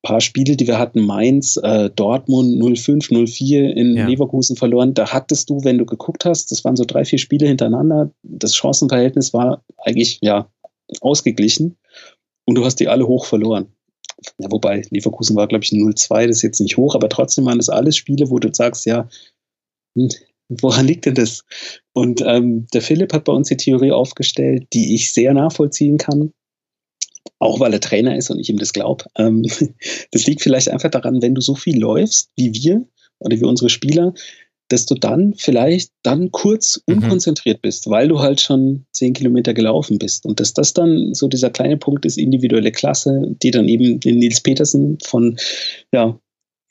paar Spiele, die wir hatten, Mainz, äh, Dortmund 05, 04 in ja. Leverkusen verloren, da hattest du, wenn du geguckt hast, das waren so drei, vier Spiele hintereinander, das Chancenverhältnis war eigentlich ja ausgeglichen und du hast die alle hoch verloren. Ja, wobei Leverkusen war, glaube ich, 0-2, das ist jetzt nicht hoch, aber trotzdem waren das alles Spiele, wo du sagst, ja, hm, woran liegt denn das? Und ähm, der Philipp hat bei uns die Theorie aufgestellt, die ich sehr nachvollziehen kann auch weil er Trainer ist und ich ihm das glaube. Ähm, das liegt vielleicht einfach daran, wenn du so viel läufst wie wir oder wie unsere Spieler, dass du dann vielleicht dann kurz mhm. unkonzentriert bist, weil du halt schon zehn Kilometer gelaufen bist. Und dass das dann so dieser kleine Punkt ist, individuelle Klasse, die dann eben den Nils Petersen von, ja,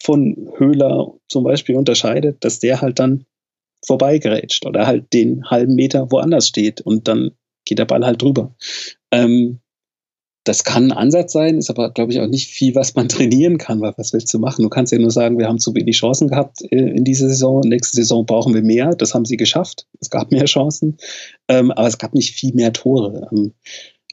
von Höhler zum Beispiel unterscheidet, dass der halt dann vorbeigerätscht oder halt den halben Meter woanders steht und dann geht der Ball halt drüber. Ähm, das kann ein Ansatz sein, ist aber, glaube ich, auch nicht viel, was man trainieren kann, weil was willst du machen? Du kannst ja nur sagen, wir haben zu wenig Chancen gehabt äh, in dieser Saison, nächste Saison brauchen wir mehr, das haben sie geschafft, es gab mehr Chancen, ähm, aber es gab nicht viel mehr Tore. Ähm,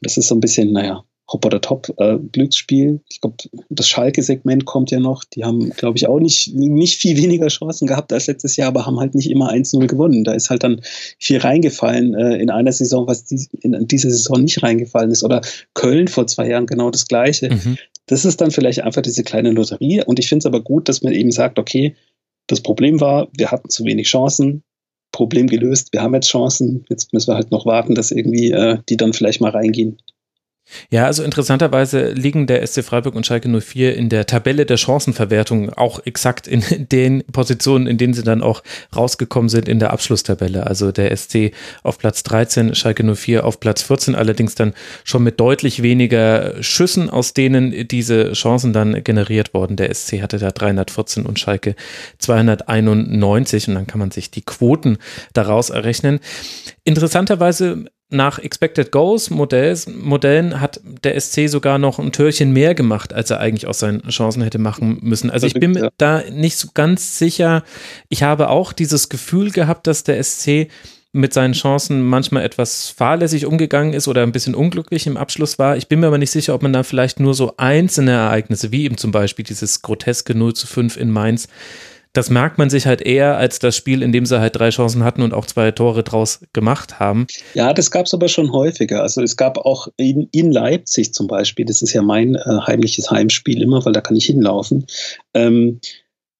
das ist so ein bisschen, naja, Hop oder Top äh, Glücksspiel. Ich glaube, das Schalke-Segment kommt ja noch. Die haben, glaube ich, auch nicht, nicht viel weniger Chancen gehabt als letztes Jahr, aber haben halt nicht immer 1-0 gewonnen. Da ist halt dann viel reingefallen äh, in einer Saison, was die, in dieser Saison nicht reingefallen ist. Oder Köln vor zwei Jahren genau das Gleiche. Mhm. Das ist dann vielleicht einfach diese kleine Lotterie. Und ich finde es aber gut, dass man eben sagt, okay, das Problem war, wir hatten zu wenig Chancen. Problem gelöst, wir haben jetzt Chancen. Jetzt müssen wir halt noch warten, dass irgendwie äh, die dann vielleicht mal reingehen. Ja, also interessanterweise liegen der SC Freiburg und Schalke 04 in der Tabelle der Chancenverwertung auch exakt in den Positionen, in denen sie dann auch rausgekommen sind in der Abschlusstabelle. Also der SC auf Platz 13, Schalke 04 auf Platz 14, allerdings dann schon mit deutlich weniger Schüssen, aus denen diese Chancen dann generiert wurden. Der SC hatte da 314 und Schalke 291 und dann kann man sich die Quoten daraus errechnen. Interessanterweise nach Expected Goals Modells, Modellen hat der SC sogar noch ein Türchen mehr gemacht, als er eigentlich aus seinen Chancen hätte machen müssen. Also ich bin mir da nicht so ganz sicher. Ich habe auch dieses Gefühl gehabt, dass der SC mit seinen Chancen manchmal etwas fahrlässig umgegangen ist oder ein bisschen unglücklich im Abschluss war. Ich bin mir aber nicht sicher, ob man da vielleicht nur so einzelne Ereignisse, wie eben zum Beispiel dieses groteske 0 zu 5 in Mainz, das merkt man sich halt eher als das Spiel, in dem sie halt drei Chancen hatten und auch zwei Tore draus gemacht haben. Ja, das gab es aber schon häufiger. Also es gab auch in, in Leipzig zum Beispiel, das ist ja mein äh, heimliches Heimspiel immer, weil da kann ich hinlaufen. Ähm,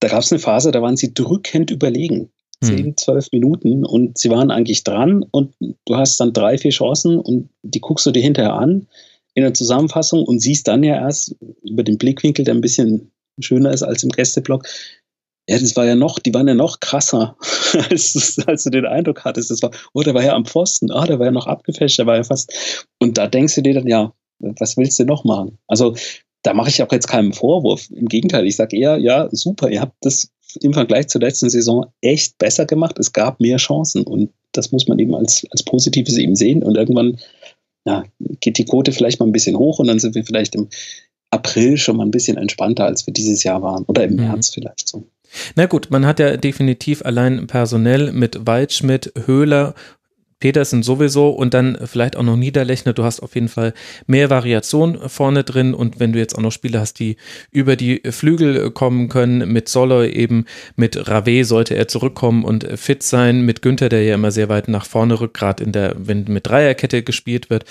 da gab es eine Phase, da waren sie drückend überlegen. Hm. Zehn, zwölf Minuten und sie waren eigentlich dran und du hast dann drei, vier Chancen und die guckst du dir hinterher an in der Zusammenfassung und siehst dann ja erst über den Blickwinkel, der ein bisschen schöner ist als im Gästeblock, ja, das war ja noch, die waren ja noch krasser, als, als du den Eindruck hattest. Das war, oh, der war ja am Pfosten, ah, der war ja noch abgefälscht, der war ja fast. Und da denkst du dir dann, ja, was willst du noch machen? Also, da mache ich auch jetzt keinen Vorwurf. Im Gegenteil, ich sage eher, ja, super, ihr habt das im Vergleich zur letzten Saison echt besser gemacht. Es gab mehr Chancen und das muss man eben als, als Positives eben sehen. Und irgendwann ja, geht die Quote vielleicht mal ein bisschen hoch und dann sind wir vielleicht im April schon mal ein bisschen entspannter, als wir dieses Jahr waren. Oder im mhm. März vielleicht so. Na gut, man hat ja definitiv allein personell mit Waldschmidt, Höhler, Petersen sowieso und dann vielleicht auch noch Niederlechner. Du hast auf jeden Fall mehr Variation vorne drin und wenn du jetzt auch noch Spieler hast, die über die Flügel kommen können, mit Soloy eben, mit Rave sollte er zurückkommen und fit sein, mit Günther, der ja immer sehr weit nach vorne rückt, gerade in der, wenn mit Dreierkette gespielt wird.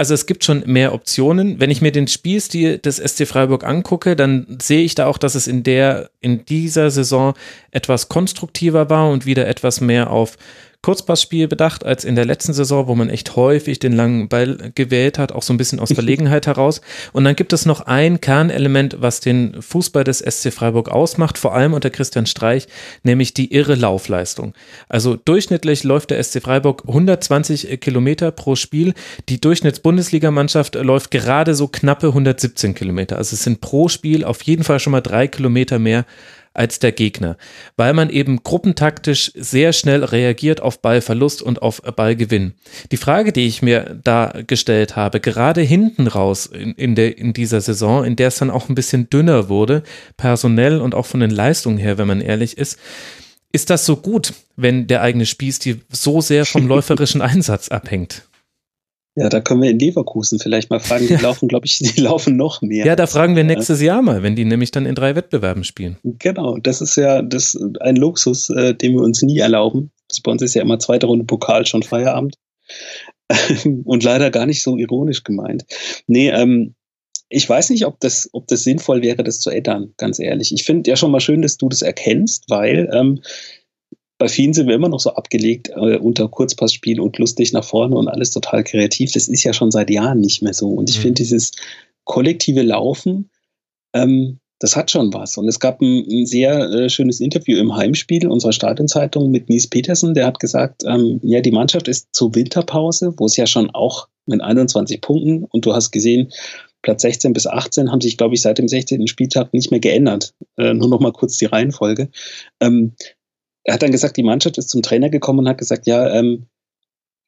Also es gibt schon mehr Optionen. Wenn ich mir den Spielstil des SC Freiburg angucke, dann sehe ich da auch, dass es in der, in dieser Saison etwas konstruktiver war und wieder etwas mehr auf Kurzpassspiel bedacht als in der letzten Saison, wo man echt häufig den langen Ball gewählt hat, auch so ein bisschen aus Verlegenheit heraus. Und dann gibt es noch ein Kernelement, was den Fußball des SC Freiburg ausmacht, vor allem unter Christian Streich, nämlich die irre Laufleistung. Also durchschnittlich läuft der SC Freiburg 120 Kilometer pro Spiel. Die Durchschnittsbundesligamannschaft läuft gerade so knappe 117 Kilometer. Also es sind pro Spiel auf jeden Fall schon mal drei Kilometer mehr als der Gegner, weil man eben gruppentaktisch sehr schnell reagiert auf Ballverlust und auf Ballgewinn. Die Frage, die ich mir da gestellt habe, gerade hinten raus in, in, der, in dieser Saison, in der es dann auch ein bisschen dünner wurde, personell und auch von den Leistungen her, wenn man ehrlich ist, ist das so gut, wenn der eigene Spießstil so sehr vom läuferischen Einsatz abhängt? Ja, da können wir in Leverkusen vielleicht mal fragen. Die ja. laufen, glaube ich, die laufen noch mehr. Ja, da fragen wir nächstes Jahr mal, wenn die nämlich dann in drei Wettbewerben spielen. Genau, das ist ja das ein Luxus, äh, den wir uns nie erlauben. Das bei uns ist ja immer zweite Runde Pokal schon Feierabend. Und leider gar nicht so ironisch gemeint. Nee, ähm, ich weiß nicht, ob das, ob das sinnvoll wäre, das zu ändern, ganz ehrlich. Ich finde ja schon mal schön, dass du das erkennst, weil ähm, bei vielen sind wir immer noch so abgelegt äh, unter Kurzpassspiel und lustig nach vorne und alles total kreativ. Das ist ja schon seit Jahren nicht mehr so. Und ich mhm. finde dieses kollektive Laufen, ähm, das hat schon was. Und es gab ein, ein sehr äh, schönes Interview im Heimspiel unserer Stadionzeitung mit Nies Petersen. Der hat gesagt, ähm, ja, die Mannschaft ist zur Winterpause, wo es ja schon auch mit 21 Punkten und du hast gesehen, Platz 16 bis 18 haben sich, glaube ich, seit dem 16. Spieltag nicht mehr geändert. Äh, nur noch mal kurz die Reihenfolge. Ähm, er hat dann gesagt, die Mannschaft ist zum Trainer gekommen und hat gesagt, ja, ähm,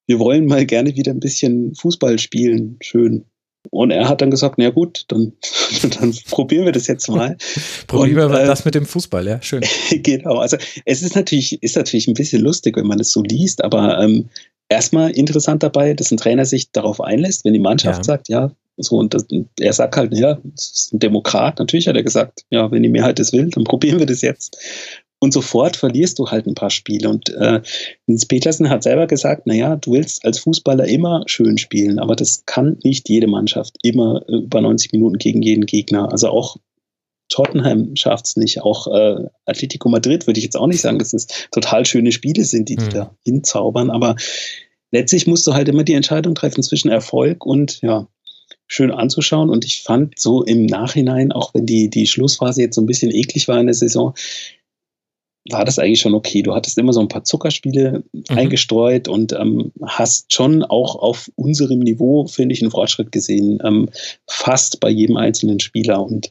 wir wollen mal gerne wieder ein bisschen Fußball spielen, schön. Und er hat dann gesagt, na gut, dann, dann probieren wir das jetzt mal. probieren wir äh, das mit dem Fußball, ja, schön. genau, also es ist natürlich, ist natürlich ein bisschen lustig, wenn man es so liest, aber ähm, erstmal interessant dabei, dass ein Trainer sich darauf einlässt, wenn die Mannschaft ja. sagt, ja, so, und das, er sagt halt, ja, es ist ein Demokrat. Natürlich hat er gesagt, ja, wenn die Mehrheit das will, dann probieren wir das jetzt. Und sofort verlierst du halt ein paar Spiele. Und äh, Nils Petersen hat selber gesagt, naja, du willst als Fußballer immer schön spielen, aber das kann nicht jede Mannschaft immer über 90 Minuten gegen jeden Gegner. Also auch Tottenham schafft es nicht. Auch äh, Atletico Madrid würde ich jetzt auch nicht sagen, dass es total schöne Spiele sind, die, die mhm. da hinzaubern. Aber letztlich musst du halt immer die Entscheidung treffen zwischen Erfolg und ja, schön anzuschauen. Und ich fand so im Nachhinein, auch wenn die, die Schlussphase jetzt so ein bisschen eklig war in der Saison, war das eigentlich schon okay. Du hattest immer so ein paar Zuckerspiele mhm. eingestreut und ähm, hast schon auch auf unserem Niveau, finde ich, einen Fortschritt gesehen, ähm, fast bei jedem einzelnen Spieler. Und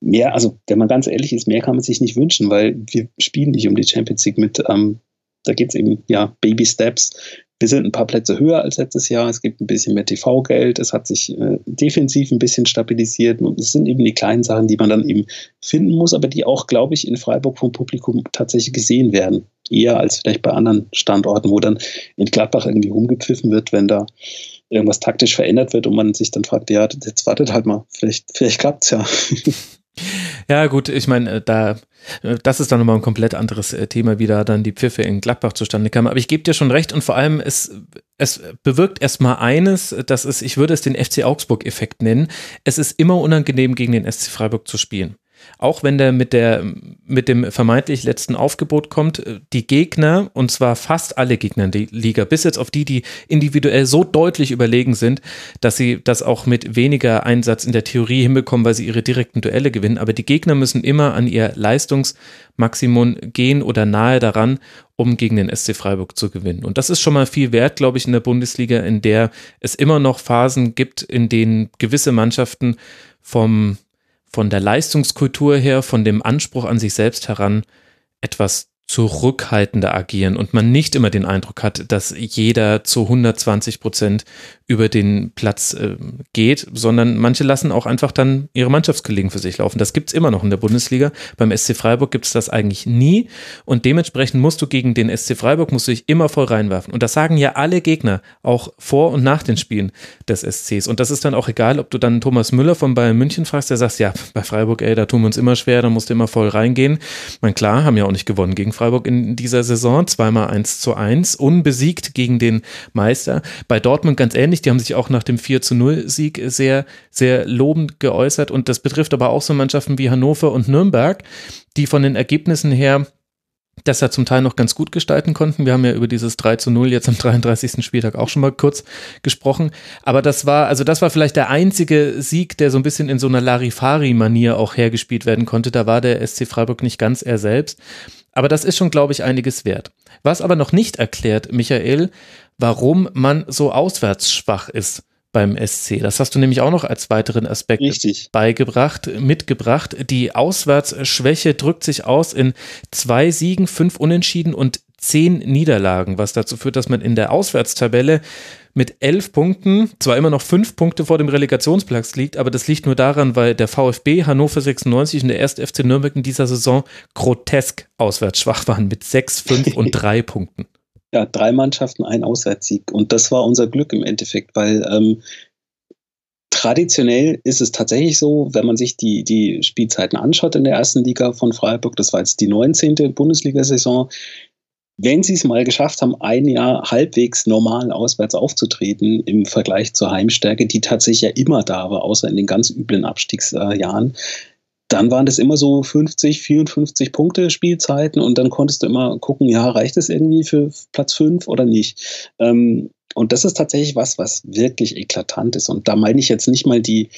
mehr, also wenn man ganz ehrlich ist, mehr kann man sich nicht wünschen, weil wir spielen nicht um die Champions League mit. Ähm, da geht es eben, ja, Baby Steps. Wir sind ein paar Plätze höher als letztes Jahr. Es gibt ein bisschen mehr TV-Geld. Es hat sich äh, defensiv ein bisschen stabilisiert. Und es sind eben die kleinen Sachen, die man dann eben finden muss, aber die auch, glaube ich, in Freiburg vom Publikum tatsächlich gesehen werden. Eher als vielleicht bei anderen Standorten, wo dann in Gladbach irgendwie rumgepfiffen wird, wenn da irgendwas taktisch verändert wird und man sich dann fragt, ja, jetzt wartet halt mal, vielleicht, vielleicht klappt es ja. Ja, gut, ich meine, äh, da, äh, das ist dann nochmal ein komplett anderes äh, Thema, wie da dann die Pfiffe in Gladbach zustande kamen. Aber ich gebe dir schon recht und vor allem, es, es bewirkt erstmal eines, das ist, ich würde es den FC Augsburg-Effekt nennen. Es ist immer unangenehm, gegen den SC Freiburg zu spielen auch wenn der mit der mit dem vermeintlich letzten Aufgebot kommt, die Gegner und zwar fast alle Gegner in der Liga, bis jetzt auf die, die individuell so deutlich überlegen sind, dass sie das auch mit weniger Einsatz in der Theorie hinbekommen, weil sie ihre direkten Duelle gewinnen. Aber die Gegner müssen immer an ihr Leistungsmaximum gehen oder nahe daran, um gegen den SC Freiburg zu gewinnen. Und das ist schon mal viel wert, glaube ich, in der Bundesliga, in der es immer noch Phasen gibt, in denen gewisse Mannschaften vom von der Leistungskultur her, von dem Anspruch an sich selbst heran etwas zurückhaltender agieren und man nicht immer den Eindruck hat, dass jeder zu 120 Prozent über den Platz äh, geht, sondern manche lassen auch einfach dann ihre Mannschaftskollegen für sich laufen. Das gibt es immer noch in der Bundesliga. Beim SC Freiburg gibt es das eigentlich nie und dementsprechend musst du gegen den SC Freiburg musst du dich immer voll reinwerfen. Und das sagen ja alle Gegner, auch vor und nach den Spielen des SCs. Und das ist dann auch egal, ob du dann Thomas Müller von Bayern München fragst, der sagt, ja, bei Freiburg, ey, da tun wir uns immer schwer, da musst du immer voll reingehen. Man klar, haben ja auch nicht gewonnen gegen Freiburg in dieser Saison, zweimal eins zu eins, unbesiegt gegen den Meister. Bei Dortmund ganz ähnlich ähnlich. Die haben sich auch nach dem 4 zu 0 Sieg sehr, sehr lobend geäußert. Und das betrifft aber auch so Mannschaften wie Hannover und Nürnberg, die von den Ergebnissen her das ja zum Teil noch ganz gut gestalten konnten. Wir haben ja über dieses 3 zu 0 jetzt am 33. Spieltag auch schon mal kurz gesprochen. Aber das war, also das war vielleicht der einzige Sieg, der so ein bisschen in so einer Larifari-Manier auch hergespielt werden konnte. Da war der SC Freiburg nicht ganz er selbst. Aber das ist schon, glaube ich, einiges wert. Was aber noch nicht erklärt, Michael, warum man so auswärts schwach ist beim SC. Das hast du nämlich auch noch als weiteren Aspekt Richtig. beigebracht, mitgebracht. Die Auswärtsschwäche drückt sich aus in zwei Siegen, fünf Unentschieden und zehn Niederlagen, was dazu führt, dass man in der Auswärtstabelle mit elf Punkten zwar immer noch fünf Punkte vor dem Relegationsplatz liegt, aber das liegt nur daran, weil der VfB Hannover 96 und der erste FC Nürnberg in dieser Saison grotesk auswärts schwach waren mit sechs, fünf und drei Punkten. ja, drei Mannschaften, ein Auswärtssieg. Und das war unser Glück im Endeffekt, weil ähm, traditionell ist es tatsächlich so, wenn man sich die, die Spielzeiten anschaut in der ersten Liga von Freiburg, das war jetzt die 19. Bundesliga-Saison, wenn sie es mal geschafft haben, ein Jahr halbwegs normal auswärts aufzutreten im Vergleich zur Heimstärke, die tatsächlich ja immer da war, außer in den ganz üblen Abstiegsjahren, dann waren das immer so 50, 54 Punkte Spielzeiten und dann konntest du immer gucken, ja, reicht es irgendwie für Platz 5 oder nicht? Ähm, und das ist tatsächlich was, was wirklich eklatant ist. Und da meine ich jetzt nicht mal die,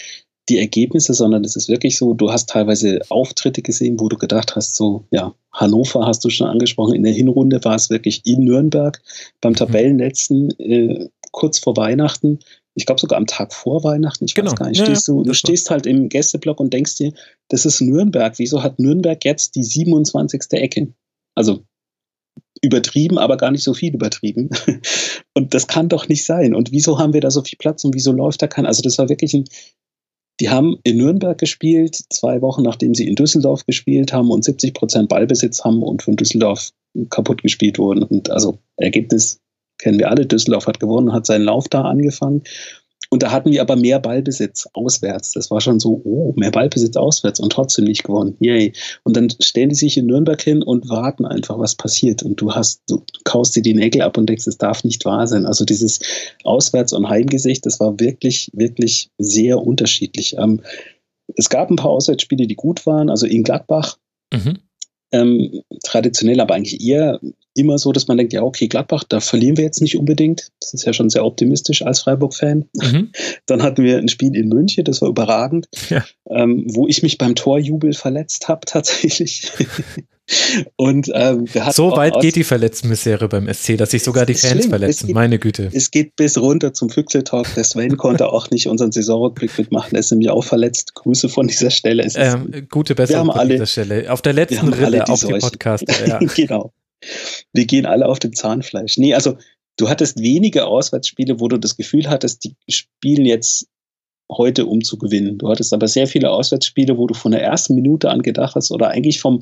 die Ergebnisse, sondern es ist wirklich so, du hast teilweise Auftritte gesehen, wo du gedacht hast, so, ja, Hannover hast du schon angesprochen, in der Hinrunde war es wirklich in Nürnberg beim mhm. Tabellenletzten äh, kurz vor Weihnachten, ich glaube sogar am Tag vor Weihnachten, ich genau. weiß gar nicht, stehst ja, du, du stehst halt im Gästeblock und denkst dir, das ist Nürnberg, wieso hat Nürnberg jetzt die 27. Ecke? Also übertrieben, aber gar nicht so viel übertrieben. Und das kann doch nicht sein. Und wieso haben wir da so viel Platz und wieso läuft da kein? Also das war wirklich ein, die haben in Nürnberg gespielt, zwei Wochen nachdem sie in Düsseldorf gespielt haben und 70 Prozent Ballbesitz haben und von Düsseldorf kaputt gespielt wurden. Und also Ergebnis kennen wir alle. Düsseldorf hat gewonnen, hat seinen Lauf da angefangen. Und da hatten wir aber mehr Ballbesitz auswärts. Das war schon so, oh, mehr Ballbesitz auswärts und trotzdem nicht gewonnen. Yay. Und dann stellen die sich in Nürnberg hin und warten einfach, was passiert. Und du hast, du kaust dir die Nägel ab und denkst, es darf nicht wahr sein. Also dieses Auswärts- und Heimgesicht, das war wirklich, wirklich sehr unterschiedlich. Ähm, es gab ein paar Auswärtsspiele, die gut waren. Also in Gladbach mhm ähm, traditionell aber eigentlich eher immer so, dass man denkt, ja, okay, Gladbach, da verlieren wir jetzt nicht unbedingt. Das ist ja schon sehr optimistisch als Freiburg-Fan. Mhm. Dann hatten wir ein Spiel in München, das war überragend, ja. ähm, wo ich mich beim Torjubel verletzt habe tatsächlich. Und ähm, so weit geht die Verletztenmisere beim SC, dass sich sogar die Fans schlimm. verletzen. Geht, Meine Güte. Es geht bis runter zum Füchseltalk. Der Sven konnte auch nicht unseren Saisonrückblick mitmachen. Er ist nämlich auch verletzt. Grüße von dieser Stelle. Ist, ähm, gute Besserung alle, dieser Stelle. Auf der letzten Rille auf dem Podcast. Ja. genau. Wir gehen alle auf dem Zahnfleisch. Nee, also du hattest wenige Auswärtsspiele, wo du das Gefühl hattest, die spielen jetzt heute um zu gewinnen. Du hattest aber sehr viele Auswärtsspiele, wo du von der ersten Minute an gedacht hast oder eigentlich vom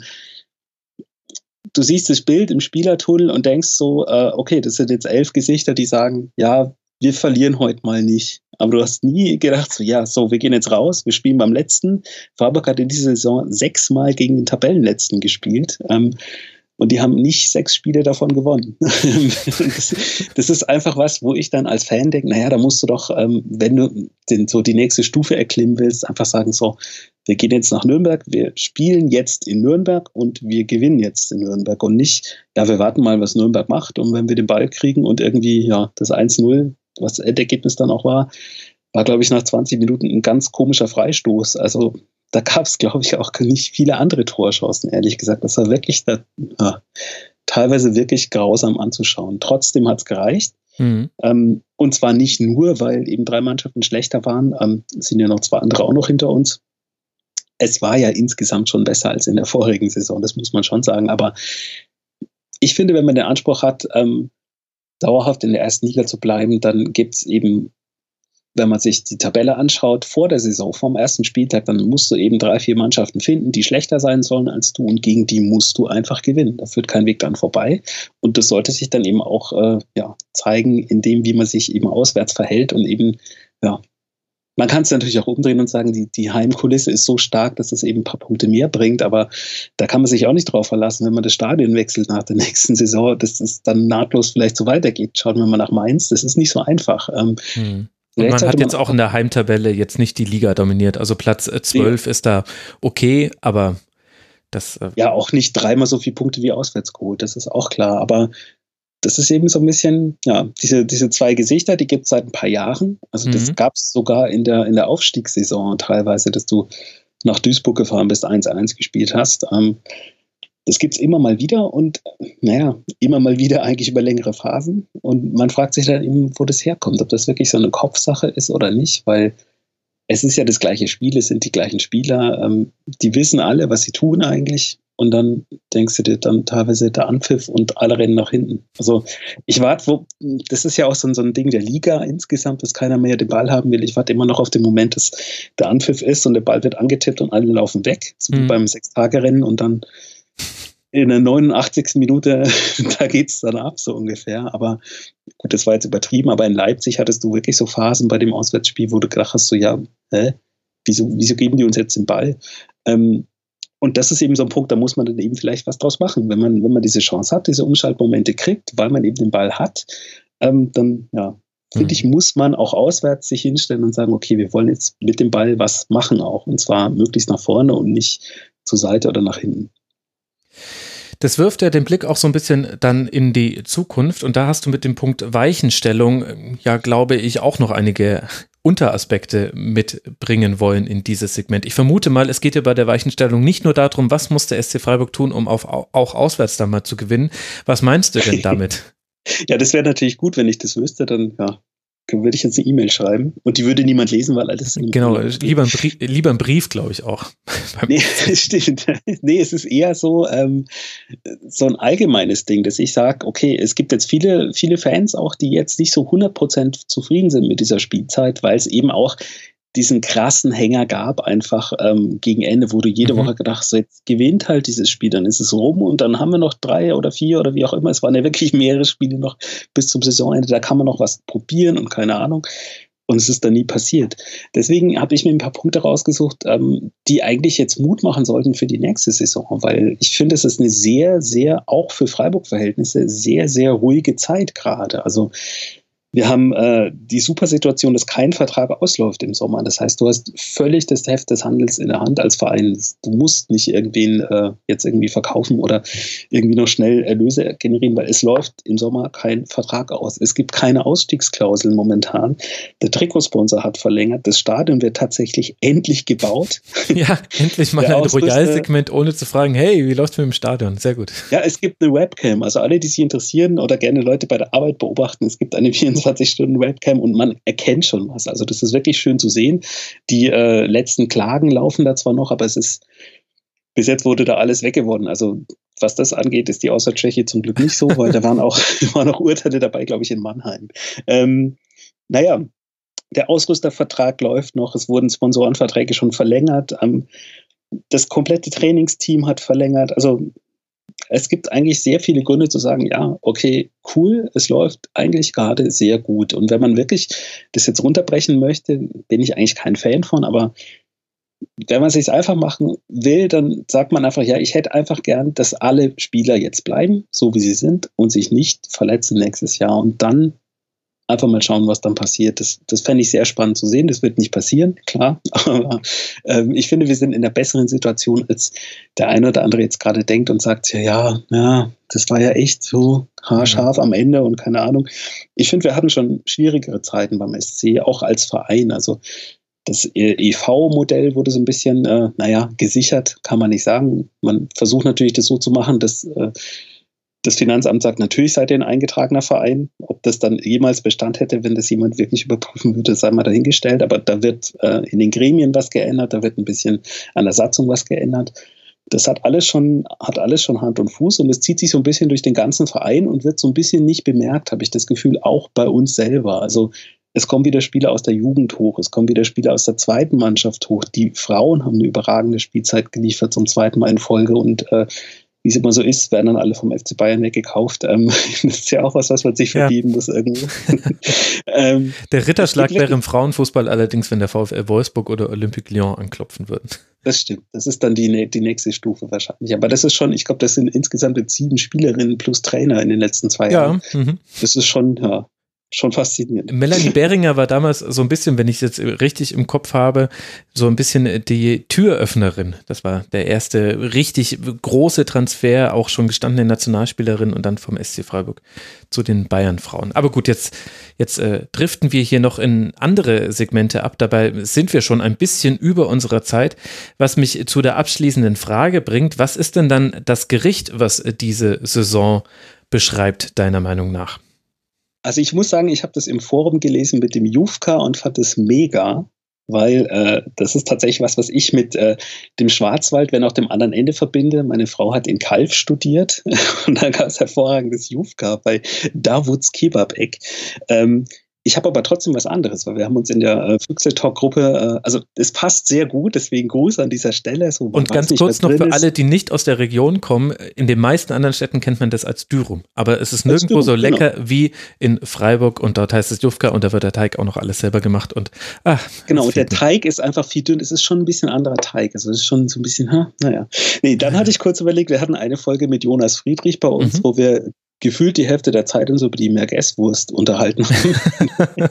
du siehst das Bild im Spielertunnel und denkst so, äh, okay, das sind jetzt elf Gesichter, die sagen, ja, wir verlieren heute mal nicht. Aber du hast nie gedacht, so, ja, so, wir gehen jetzt raus, wir spielen beim letzten. Freiburg hat in dieser Saison sechsmal gegen den Tabellenletzten gespielt. Ähm, und die haben nicht sechs Spiele davon gewonnen. das, das, ist einfach was, wo ich dann als Fan denke, naja, da musst du doch, ähm, wenn du den, so die nächste Stufe erklimmen willst, einfach sagen, so, wir gehen jetzt nach Nürnberg, wir spielen jetzt in Nürnberg und wir gewinnen jetzt in Nürnberg und nicht, ja, wir warten mal, was Nürnberg macht und wenn wir den Ball kriegen und irgendwie, ja, das 1-0, was das Endergebnis dann auch war, war, glaube ich, nach 20 Minuten ein ganz komischer Freistoß. Also da gab es, glaube ich, auch nicht viele andere Torchancen, ehrlich gesagt. Das war wirklich da, ja, teilweise wirklich grausam anzuschauen. Trotzdem hat es gereicht. Mhm. Ähm, und zwar nicht nur, weil eben drei Mannschaften schlechter waren, ähm, sind ja noch zwei andere auch noch hinter uns es war ja insgesamt schon besser als in der vorigen Saison, das muss man schon sagen. Aber ich finde, wenn man den Anspruch hat, ähm, dauerhaft in der ersten Liga zu bleiben, dann gibt es eben, wenn man sich die Tabelle anschaut, vor der Saison, vom ersten Spieltag, dann musst du eben drei, vier Mannschaften finden, die schlechter sein sollen als du und gegen die musst du einfach gewinnen. Da führt kein Weg dann vorbei. Und das sollte sich dann eben auch äh, ja, zeigen, in dem, wie man sich eben auswärts verhält und eben ja, man kann es natürlich auch umdrehen und sagen, die, die Heimkulisse ist so stark, dass es eben ein paar Punkte mehr bringt, aber da kann man sich auch nicht drauf verlassen, wenn man das Stadion wechselt nach der nächsten Saison, dass es dann nahtlos vielleicht so weitergeht. Schauen wir mal nach Mainz, das ist nicht so einfach. Ähm, hm. Und man hat jetzt auch in der Heimtabelle jetzt nicht die Liga dominiert. Also Platz 12 ja. ist da okay, aber das. Äh ja, auch nicht dreimal so viele Punkte wie auswärts geholt, das ist auch klar. Aber das ist eben so ein bisschen, ja, diese, diese zwei Gesichter, die gibt es seit ein paar Jahren. Also das mhm. gab es sogar in der, in der Aufstiegssaison teilweise, dass du nach Duisburg gefahren bist, 1-1 gespielt hast. Ähm, das gibt es immer mal wieder und naja, immer mal wieder eigentlich über längere Phasen. Und man fragt sich dann eben, wo das herkommt, ob das wirklich so eine Kopfsache ist oder nicht, weil es ist ja das gleiche Spiel, es sind die gleichen Spieler, ähm, die wissen alle, was sie tun eigentlich. Und dann denkst du dir dann teilweise der Anpfiff und alle rennen nach hinten. Also ich warte, wo, das ist ja auch so, so ein Ding der Liga insgesamt, dass keiner mehr den Ball haben will. Ich warte immer noch auf den Moment, dass der Anpfiff ist und der Ball wird angetippt und alle laufen weg, so mhm. wie beim Sechstagerennen und dann in der 89. Minute, da geht es dann ab, so ungefähr. Aber gut, das war jetzt übertrieben, aber in Leipzig hattest du wirklich so Phasen bei dem Auswärtsspiel, wo du gedacht hast, so, ja, hä? Wieso, wieso geben die uns jetzt den Ball? Ähm, und das ist eben so ein Punkt, da muss man dann eben vielleicht was draus machen. Wenn man, wenn man diese Chance hat, diese Umschaltmomente kriegt, weil man eben den Ball hat, ähm, dann, ja, finde ich, mhm. muss man auch auswärts sich hinstellen und sagen, okay, wir wollen jetzt mit dem Ball was machen auch. Und zwar möglichst nach vorne und nicht zur Seite oder nach hinten. Das wirft ja den Blick auch so ein bisschen dann in die Zukunft und da hast du mit dem Punkt Weichenstellung ja, glaube ich, auch noch einige Unteraspekte mitbringen wollen in dieses Segment. Ich vermute mal, es geht ja bei der Weichenstellung nicht nur darum, was muss der SC Freiburg tun, um auf, auch auswärts dann mal zu gewinnen. Was meinst du denn damit? ja, das wäre natürlich gut, wenn ich das wüsste, dann ja, würde ich jetzt eine E-Mail schreiben und die würde niemand lesen, weil alles. Genau, lieber ein Brief, lieber ein Brief glaube ich auch. nee, stimmt. Nee, es ist eher so, ähm, so ein allgemeines Ding, dass ich sage, okay, es gibt jetzt viele, viele Fans auch, die jetzt nicht so 100% zufrieden sind mit dieser Spielzeit, weil es eben auch diesen krassen Hänger gab, einfach ähm, gegen Ende, wo du jede mhm. Woche gedacht hast, so jetzt gewinnt halt dieses Spiel, dann ist es rum und dann haben wir noch drei oder vier oder wie auch immer. Es waren ja wirklich mehrere Spiele noch bis zum Saisonende, da kann man noch was probieren und keine Ahnung. Und es ist dann nie passiert. Deswegen habe ich mir ein paar Punkte rausgesucht, ähm, die eigentlich jetzt Mut machen sollten für die nächste Saison, weil ich finde, es ist eine sehr, sehr, auch für Freiburg-Verhältnisse, sehr, sehr ruhige Zeit gerade. Also wir haben äh, die super Situation, dass kein Vertrag ausläuft im Sommer. Das heißt, du hast völlig das Heft des Handels in der Hand als Verein. Du musst nicht irgendwen äh, jetzt irgendwie verkaufen oder irgendwie noch schnell Erlöse generieren, weil es läuft im Sommer kein Vertrag aus. Es gibt keine Ausstiegsklauseln momentan. Der Trikotsponsor hat verlängert. Das Stadion wird tatsächlich endlich gebaut. Ja, endlich mal ein Royal-Segment, ohne zu fragen, hey, wie läuft es mit dem Stadion? Sehr gut. Ja, es gibt eine Webcam. Also alle, die sich interessieren oder gerne Leute bei der Arbeit beobachten, es gibt eine 24 24 Stunden Webcam und man erkennt schon was. Also das ist wirklich schön zu sehen. Die äh, letzten Klagen laufen da zwar noch, aber es ist bis jetzt wurde da alles weggewonnen. Also was das angeht, ist die Außertscheche zum Glück nicht so, weil da waren auch, waren auch Urteile dabei, glaube ich, in Mannheim. Ähm, naja, der Ausrüstervertrag läuft noch, es wurden Sponsorenverträge schon verlängert, ähm, das komplette Trainingsteam hat verlängert. Also es gibt eigentlich sehr viele Gründe zu sagen, ja, okay, cool, es läuft eigentlich gerade sehr gut. Und wenn man wirklich das jetzt runterbrechen möchte, bin ich eigentlich kein Fan von, aber wenn man es sich einfach machen will, dann sagt man einfach, ja, ich hätte einfach gern, dass alle Spieler jetzt bleiben, so wie sie sind und sich nicht verletzen nächstes Jahr. Und dann einfach mal schauen, was dann passiert. Das, das fände ich sehr spannend zu sehen. Das wird nicht passieren, klar. Aber ähm, ich finde, wir sind in einer besseren Situation, als der eine oder andere jetzt gerade denkt und sagt, ja, ja, ja, das war ja echt so haarscharf am Ende und keine Ahnung. Ich finde, wir hatten schon schwierigere Zeiten beim SC, auch als Verein. Also das EV-Modell wurde so ein bisschen, äh, naja, gesichert, kann man nicht sagen. Man versucht natürlich, das so zu machen, dass äh, das Finanzamt sagt, natürlich seid ihr ein eingetragener Verein. Ob das dann jemals Bestand hätte, wenn das jemand wirklich überprüfen würde, sei mal dahingestellt. Aber da wird äh, in den Gremien was geändert, da wird ein bisschen an der Satzung was geändert. Das hat alles schon, hat alles schon Hand und Fuß und es zieht sich so ein bisschen durch den ganzen Verein und wird so ein bisschen nicht bemerkt, habe ich das Gefühl, auch bei uns selber. Also es kommen wieder Spieler aus der Jugend hoch, es kommen wieder Spieler aus der zweiten Mannschaft hoch. Die Frauen haben eine überragende Spielzeit geliefert zum zweiten Mal in Folge und äh, wie es immer so ist, werden dann alle vom FC Bayern weggekauft. Ähm, das ist ja auch was, was man sich verdienen ja. muss irgendwo. ähm, der Ritterschlag wäre im Frauenfußball allerdings, wenn der VfL Wolfsburg oder Olympique Lyon anklopfen würden. Das stimmt. Das ist dann die, die nächste Stufe wahrscheinlich. Aber das ist schon, ich glaube, das sind insgesamt sieben Spielerinnen plus Trainer in den letzten zwei ja. Jahren. Mhm. Das ist schon, ja, schon faszinierend. Melanie Behringer war damals so ein bisschen, wenn ich es jetzt richtig im Kopf habe, so ein bisschen die Türöffnerin. Das war der erste richtig große Transfer, auch schon gestandene Nationalspielerin und dann vom SC Freiburg zu den Bayern-Frauen. Aber gut, jetzt, jetzt äh, driften wir hier noch in andere Segmente ab. Dabei sind wir schon ein bisschen über unserer Zeit, was mich zu der abschließenden Frage bringt. Was ist denn dann das Gericht, was diese Saison beschreibt, deiner Meinung nach? Also ich muss sagen, ich habe das im Forum gelesen mit dem Jufka und fand es mega, weil äh, das ist tatsächlich was, was ich mit äh, dem Schwarzwald, wenn auch dem anderen Ende verbinde. Meine Frau hat in Kalf studiert und da gab es hervorragendes Jufka bei Davuds Kebab-Eck. Ähm, ich habe aber trotzdem was anderes, weil wir haben uns in der äh, Füchse-Talk-Gruppe, äh, also es passt sehr gut, deswegen Gruß an dieser Stelle. So, und ganz nicht, kurz noch für alle, die nicht aus der Region kommen, in den meisten anderen Städten kennt man das als Dürum. Aber es ist nirgendwo Dürum, so lecker genau. wie in Freiburg und dort heißt es Jufka und da wird der Teig auch noch alles selber gemacht und ach, Genau, und der Teig ist einfach viel dünn, es ist schon ein bisschen anderer Teig, also es ist schon so ein bisschen, ha, naja. Nee, dann hatte ich kurz überlegt, wir hatten eine Folge mit Jonas Friedrich bei uns, mhm. wo wir gefühlt die Hälfte der Zeit uns über die Merguez-Wurst unterhalten haben.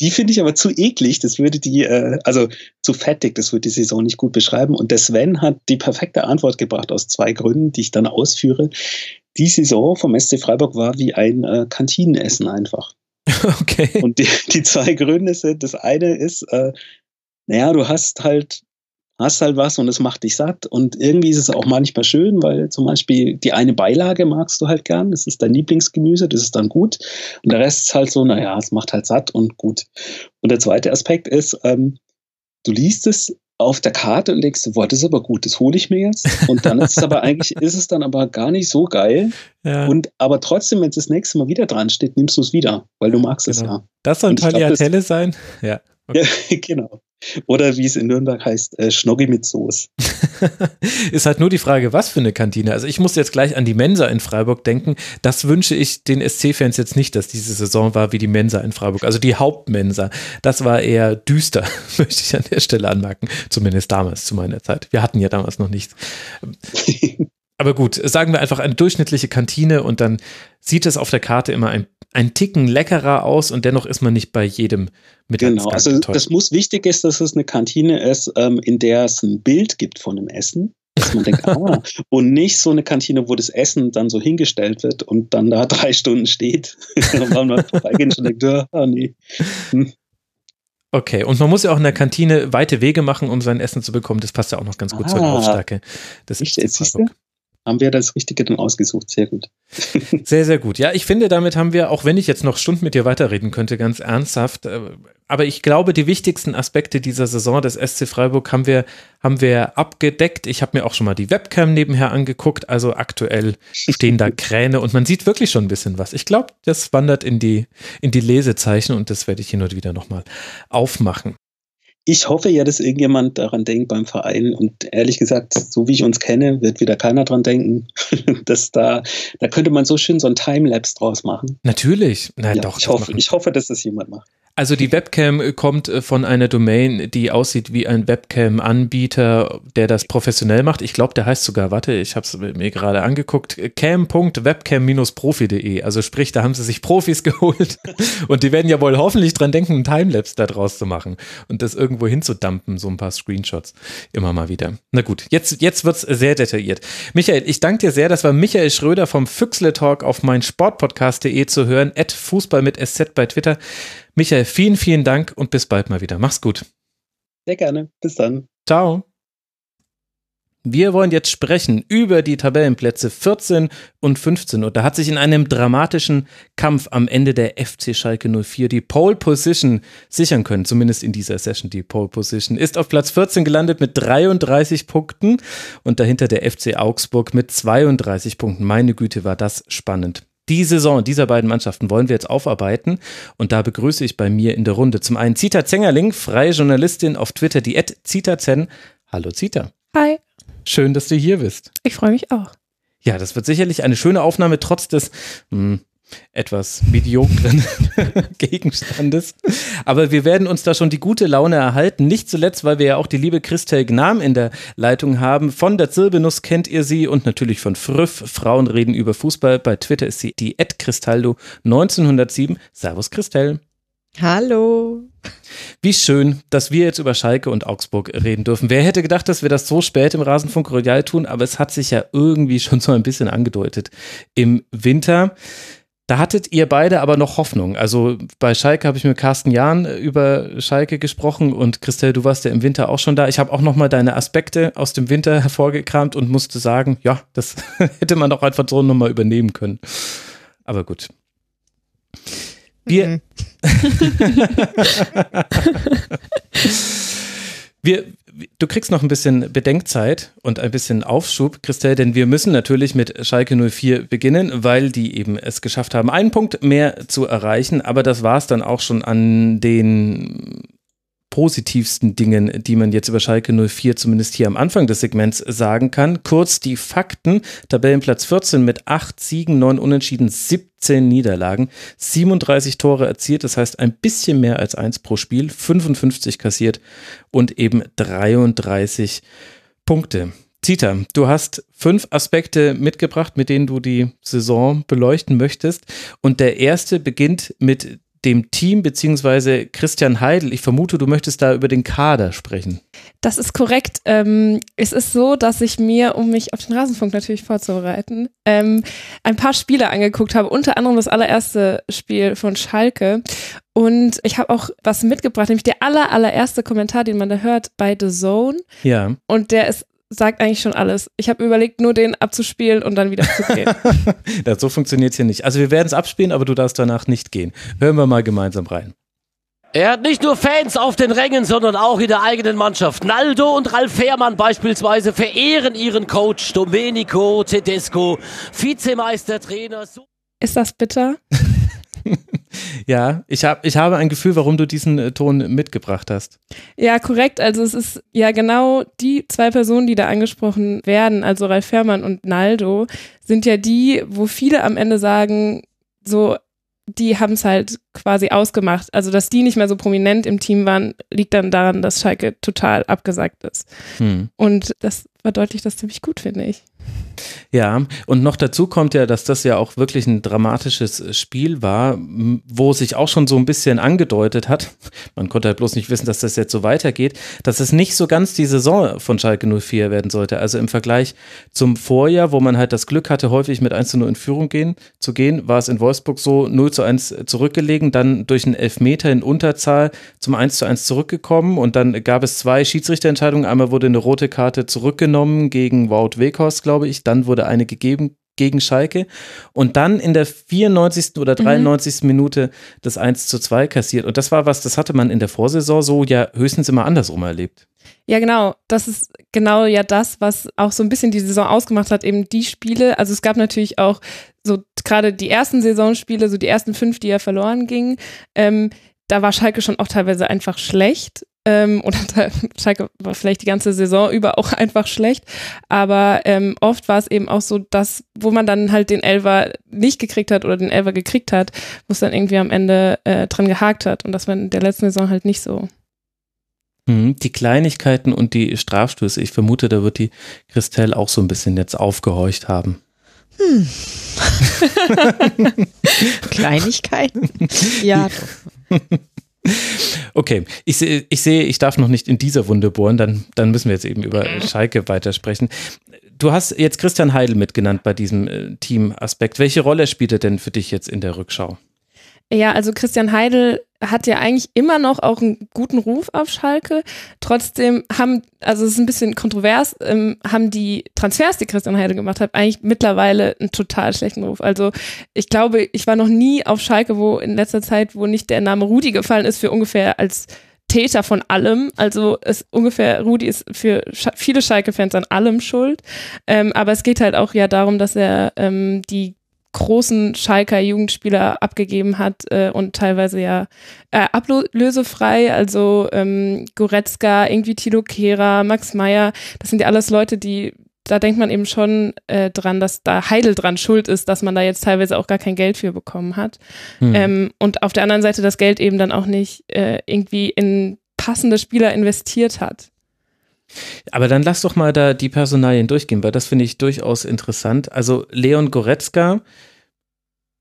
die finde ich aber zu eklig, das würde die, äh, also zu fettig, das würde die Saison nicht gut beschreiben. Und der Sven hat die perfekte Antwort gebracht aus zwei Gründen, die ich dann ausführe. Die Saison vom SC Freiburg war wie ein äh, Kantinenessen einfach. Okay. Und die, die zwei Gründe sind, das eine ist, äh, naja, du hast halt hast halt was und es macht dich satt. Und irgendwie ist es auch manchmal schön, weil zum Beispiel die eine Beilage magst du halt gern, das ist dein Lieblingsgemüse, das ist dann gut. Und der Rest ist halt so, naja, es macht halt satt und gut. Und der zweite Aspekt ist, ähm, du liest es auf der Karte und denkst, boah, das ist aber gut, das hole ich mir jetzt. Und dann ist es aber eigentlich, ist es dann aber gar nicht so geil. Ja. Und aber trotzdem, wenn es das nächste Mal wieder dran steht, nimmst du es wieder, weil du magst genau. es ja. Das soll ein Tagliatelle sein? Ja. Okay. ja. Genau. Oder wie es in Nürnberg heißt, äh, Schnoggi mit Soße. ist halt nur die Frage, was für eine Kantine. Also ich muss jetzt gleich an die Mensa in Freiburg denken. Das wünsche ich den SC-Fans jetzt nicht, dass diese Saison war wie die Mensa in Freiburg. Also die Hauptmensa. Das war eher düster, möchte ich an der Stelle anmerken. Zumindest damals, zu meiner Zeit. Wir hatten ja damals noch nichts. Aber gut, sagen wir einfach eine durchschnittliche Kantine und dann sieht es auf der Karte immer ein, ein Ticken leckerer aus und dennoch ist man nicht bei jedem mit Genau, also das muss wichtig ist, dass es eine Kantine ist, ähm, in der es ein Bild gibt von dem Essen. Dass man denkt, ah, und nicht so eine Kantine, wo das Essen dann so hingestellt wird und dann da drei Stunden steht. und man vorbeigehen und denkt, ah, nee. Hm. Okay, und man muss ja auch in der Kantine weite Wege machen, um sein Essen zu bekommen. Das passt ja auch noch ganz gut ah, zur Lautstärke. Das ist haben wir das Richtige dann ausgesucht. Sehr gut. Sehr, sehr gut. Ja, ich finde, damit haben wir, auch wenn ich jetzt noch Stunden mit dir weiterreden könnte, ganz ernsthaft, äh, aber ich glaube, die wichtigsten Aspekte dieser Saison des SC Freiburg haben wir, haben wir abgedeckt. Ich habe mir auch schon mal die Webcam nebenher angeguckt. Also aktuell stehen da Kräne und man sieht wirklich schon ein bisschen was. Ich glaube, das wandert in die, in die Lesezeichen und das werde ich hier nur wieder nochmal aufmachen ich hoffe ja, dass irgendjemand daran denkt beim Verein. Und ehrlich gesagt, so wie ich uns kenne, wird wieder keiner dran denken. dass da, da könnte man so schön so ein Timelapse draus machen. Natürlich. Na ja, doch. Ich hoffe, ich hoffe, dass das jemand macht. Also die Webcam kommt äh, von einer Domain, die aussieht wie ein Webcam-Anbieter, der das professionell macht. Ich glaube, der heißt sogar, warte, ich habe es mir gerade angeguckt, cam.webcam-profi.de. Also sprich, da haben sie sich Profis geholt und die werden ja wohl hoffentlich dran denken, einen Timelapse da draus zu machen und das irgendwo hinzudumpen, so ein paar Screenshots immer mal wieder. Na gut, jetzt, jetzt wird's sehr detailliert. Michael, ich danke dir sehr. Das war Michael Schröder vom Füchsle Talk auf mein Sportpodcast.de zu hören, at Fußball mit SZ bei Twitter. Michael, vielen, vielen Dank und bis bald mal wieder. Mach's gut. Sehr gerne. Bis dann. Ciao. Wir wollen jetzt sprechen über die Tabellenplätze 14 und 15 und da hat sich in einem dramatischen Kampf am Ende der FC Schalke 04 die Pole Position sichern können, zumindest in dieser Session die Pole Position, ist auf Platz 14 gelandet mit 33 Punkten und dahinter der FC Augsburg mit 32 Punkten. Meine Güte, war das spannend. Die Saison dieser beiden Mannschaften wollen wir jetzt aufarbeiten und da begrüße ich bei mir in der Runde zum einen Zita Zengerling, freie Journalistin auf Twitter, die Ed Zita Zen. Hallo Zita. Hi. Schön, dass du hier bist. Ich freue mich auch. Ja, das wird sicherlich eine schöne Aufnahme, trotz des mh, hm, etwas mediokren Gegenstandes. Aber wir werden uns da schon die gute Laune erhalten. Nicht zuletzt, weil wir ja auch die liebe Christel Gnam in der Leitung haben. Von der Zirbenuss kennt ihr sie und natürlich von Früff. Frauen reden über Fußball. Bei Twitter ist sie die Ed Cristaldo 1907. Servus Christel. Hallo. Wie schön, dass wir jetzt über Schalke und Augsburg reden dürfen. Wer hätte gedacht, dass wir das so spät im Rasenfunk Royal tun, aber es hat sich ja irgendwie schon so ein bisschen angedeutet im Winter. Da hattet ihr beide aber noch Hoffnung. Also bei Schalke habe ich mit Carsten Jahn über Schalke gesprochen und Christel, du warst ja im Winter auch schon da. Ich habe auch noch mal deine Aspekte aus dem Winter hervorgekramt und musste sagen, ja, das hätte man doch einfach so nochmal übernehmen können. Aber gut. Wir, mhm. wir, du kriegst noch ein bisschen Bedenkzeit und ein bisschen Aufschub, Christelle, denn wir müssen natürlich mit Schalke 04 beginnen, weil die eben es geschafft haben, einen Punkt mehr zu erreichen. Aber das war es dann auch schon an den positivsten Dingen, die man jetzt über Schalke 04 zumindest hier am Anfang des Segments sagen kann. Kurz die Fakten. Tabellenplatz 14 mit 8 Siegen, 9 Unentschieden, 17 Niederlagen, 37 Tore erzielt, das heißt ein bisschen mehr als 1 pro Spiel, 55 kassiert und eben 33 Punkte. Zita, du hast fünf Aspekte mitgebracht, mit denen du die Saison beleuchten möchtest. Und der erste beginnt mit dem Team beziehungsweise Christian Heidel. Ich vermute, du möchtest da über den Kader sprechen. Das ist korrekt. Ähm, es ist so, dass ich mir, um mich auf den Rasenfunk natürlich vorzubereiten, ähm, ein paar Spiele angeguckt habe, unter anderem das allererste Spiel von Schalke. Und ich habe auch was mitgebracht, nämlich der aller, allererste Kommentar, den man da hört bei The Zone. Ja. Und der ist sagt eigentlich schon alles. Ich habe überlegt, nur den abzuspielen und dann wieder zu gehen. das, so funktioniert es hier nicht. Also wir werden es abspielen, aber du darfst danach nicht gehen. Hören wir mal gemeinsam rein. Er hat nicht nur Fans auf den Rängen, sondern auch in der eigenen Mannschaft. Naldo und Ralf Fährmann beispielsweise verehren ihren Coach Domenico Tedesco, Vizemeister, Trainer. Ist das bitter? Ja, ich, hab, ich habe ein Gefühl, warum du diesen äh, Ton mitgebracht hast. Ja, korrekt. Also es ist ja genau die zwei Personen, die da angesprochen werden, also Ralf Fährmann und Naldo, sind ja die, wo viele am Ende sagen, so, die haben es halt quasi ausgemacht. Also, dass die nicht mehr so prominent im Team waren, liegt dann daran, dass Schalke total abgesagt ist. Hm. Und das verdeutlicht das ziemlich gut, finde ich. Ja, und noch dazu kommt ja, dass das ja auch wirklich ein dramatisches Spiel war, wo sich auch schon so ein bisschen angedeutet hat, man konnte halt bloß nicht wissen, dass das jetzt so weitergeht, dass es nicht so ganz die Saison von Schalke 04 werden sollte. Also im Vergleich zum Vorjahr, wo man halt das Glück hatte, häufig mit 1 zu 0 in Führung gehen, zu gehen, war es in Wolfsburg so 0 zu 1 zurückgelegen, dann durch einen Elfmeter in Unterzahl zum 1 zu 1 zurückgekommen und dann gab es zwei Schiedsrichterentscheidungen. Einmal wurde eine rote Karte zurückgenommen gegen Wout Weghorst, glaube ich, dann wurde eine gegeben gegen Schalke und dann in der 94. oder 93. Mhm. Minute das 1 zu 2 kassiert. Und das war was, das hatte man in der Vorsaison so ja höchstens immer andersrum erlebt. Ja, genau. Das ist genau ja das, was auch so ein bisschen die Saison ausgemacht hat, eben die Spiele. Also es gab natürlich auch so gerade die ersten Saisonspiele, so die ersten fünf, die ja verloren gingen. Ähm, da war Schalke schon auch teilweise einfach schlecht. Ähm, oder Schalke war vielleicht die ganze Saison über auch einfach schlecht. Aber ähm, oft war es eben auch so, dass, wo man dann halt den Elver nicht gekriegt hat oder den Elver gekriegt hat, wo es dann irgendwie am Ende äh, dran gehakt hat. Und das war in der letzten Saison halt nicht so. Mhm, die Kleinigkeiten und die Strafstöße, ich vermute, da wird die Christelle auch so ein bisschen jetzt aufgehorcht haben. Hm. Kleinigkeiten? Ja, doch. Okay, ich sehe, ich sehe, ich darf noch nicht in dieser Wunde bohren, dann, dann müssen wir jetzt eben über Schalke weitersprechen. Du hast jetzt Christian Heidel mitgenannt bei diesem äh, Teamaspekt. Welche Rolle spielt er denn für dich jetzt in der Rückschau? Ja, also Christian Heidel hat ja eigentlich immer noch auch einen guten Ruf auf Schalke. Trotzdem haben, also es ist ein bisschen kontrovers, ähm, haben die Transfers, die Christian Heidel gemacht hat, eigentlich mittlerweile einen total schlechten Ruf. Also ich glaube, ich war noch nie auf Schalke, wo in letzter Zeit, wo nicht der Name Rudi gefallen ist, für ungefähr als Täter von allem. Also es ungefähr, Rudi ist für viele Schalke-Fans an allem schuld. Ähm, aber es geht halt auch ja darum, dass er ähm, die großen Schalker Jugendspieler abgegeben hat äh, und teilweise ja äh, ablösefrei, also ähm, Goretzka, irgendwie Tilo Kehrer, Max Meyer, das sind ja alles Leute, die da denkt man eben schon äh, dran, dass da Heidel dran schuld ist, dass man da jetzt teilweise auch gar kein Geld für bekommen hat. Hm. Ähm, und auf der anderen Seite das Geld eben dann auch nicht äh, irgendwie in passende Spieler investiert hat. Aber dann lass doch mal da die Personalien durchgehen, weil das finde ich durchaus interessant. Also Leon Goretzka,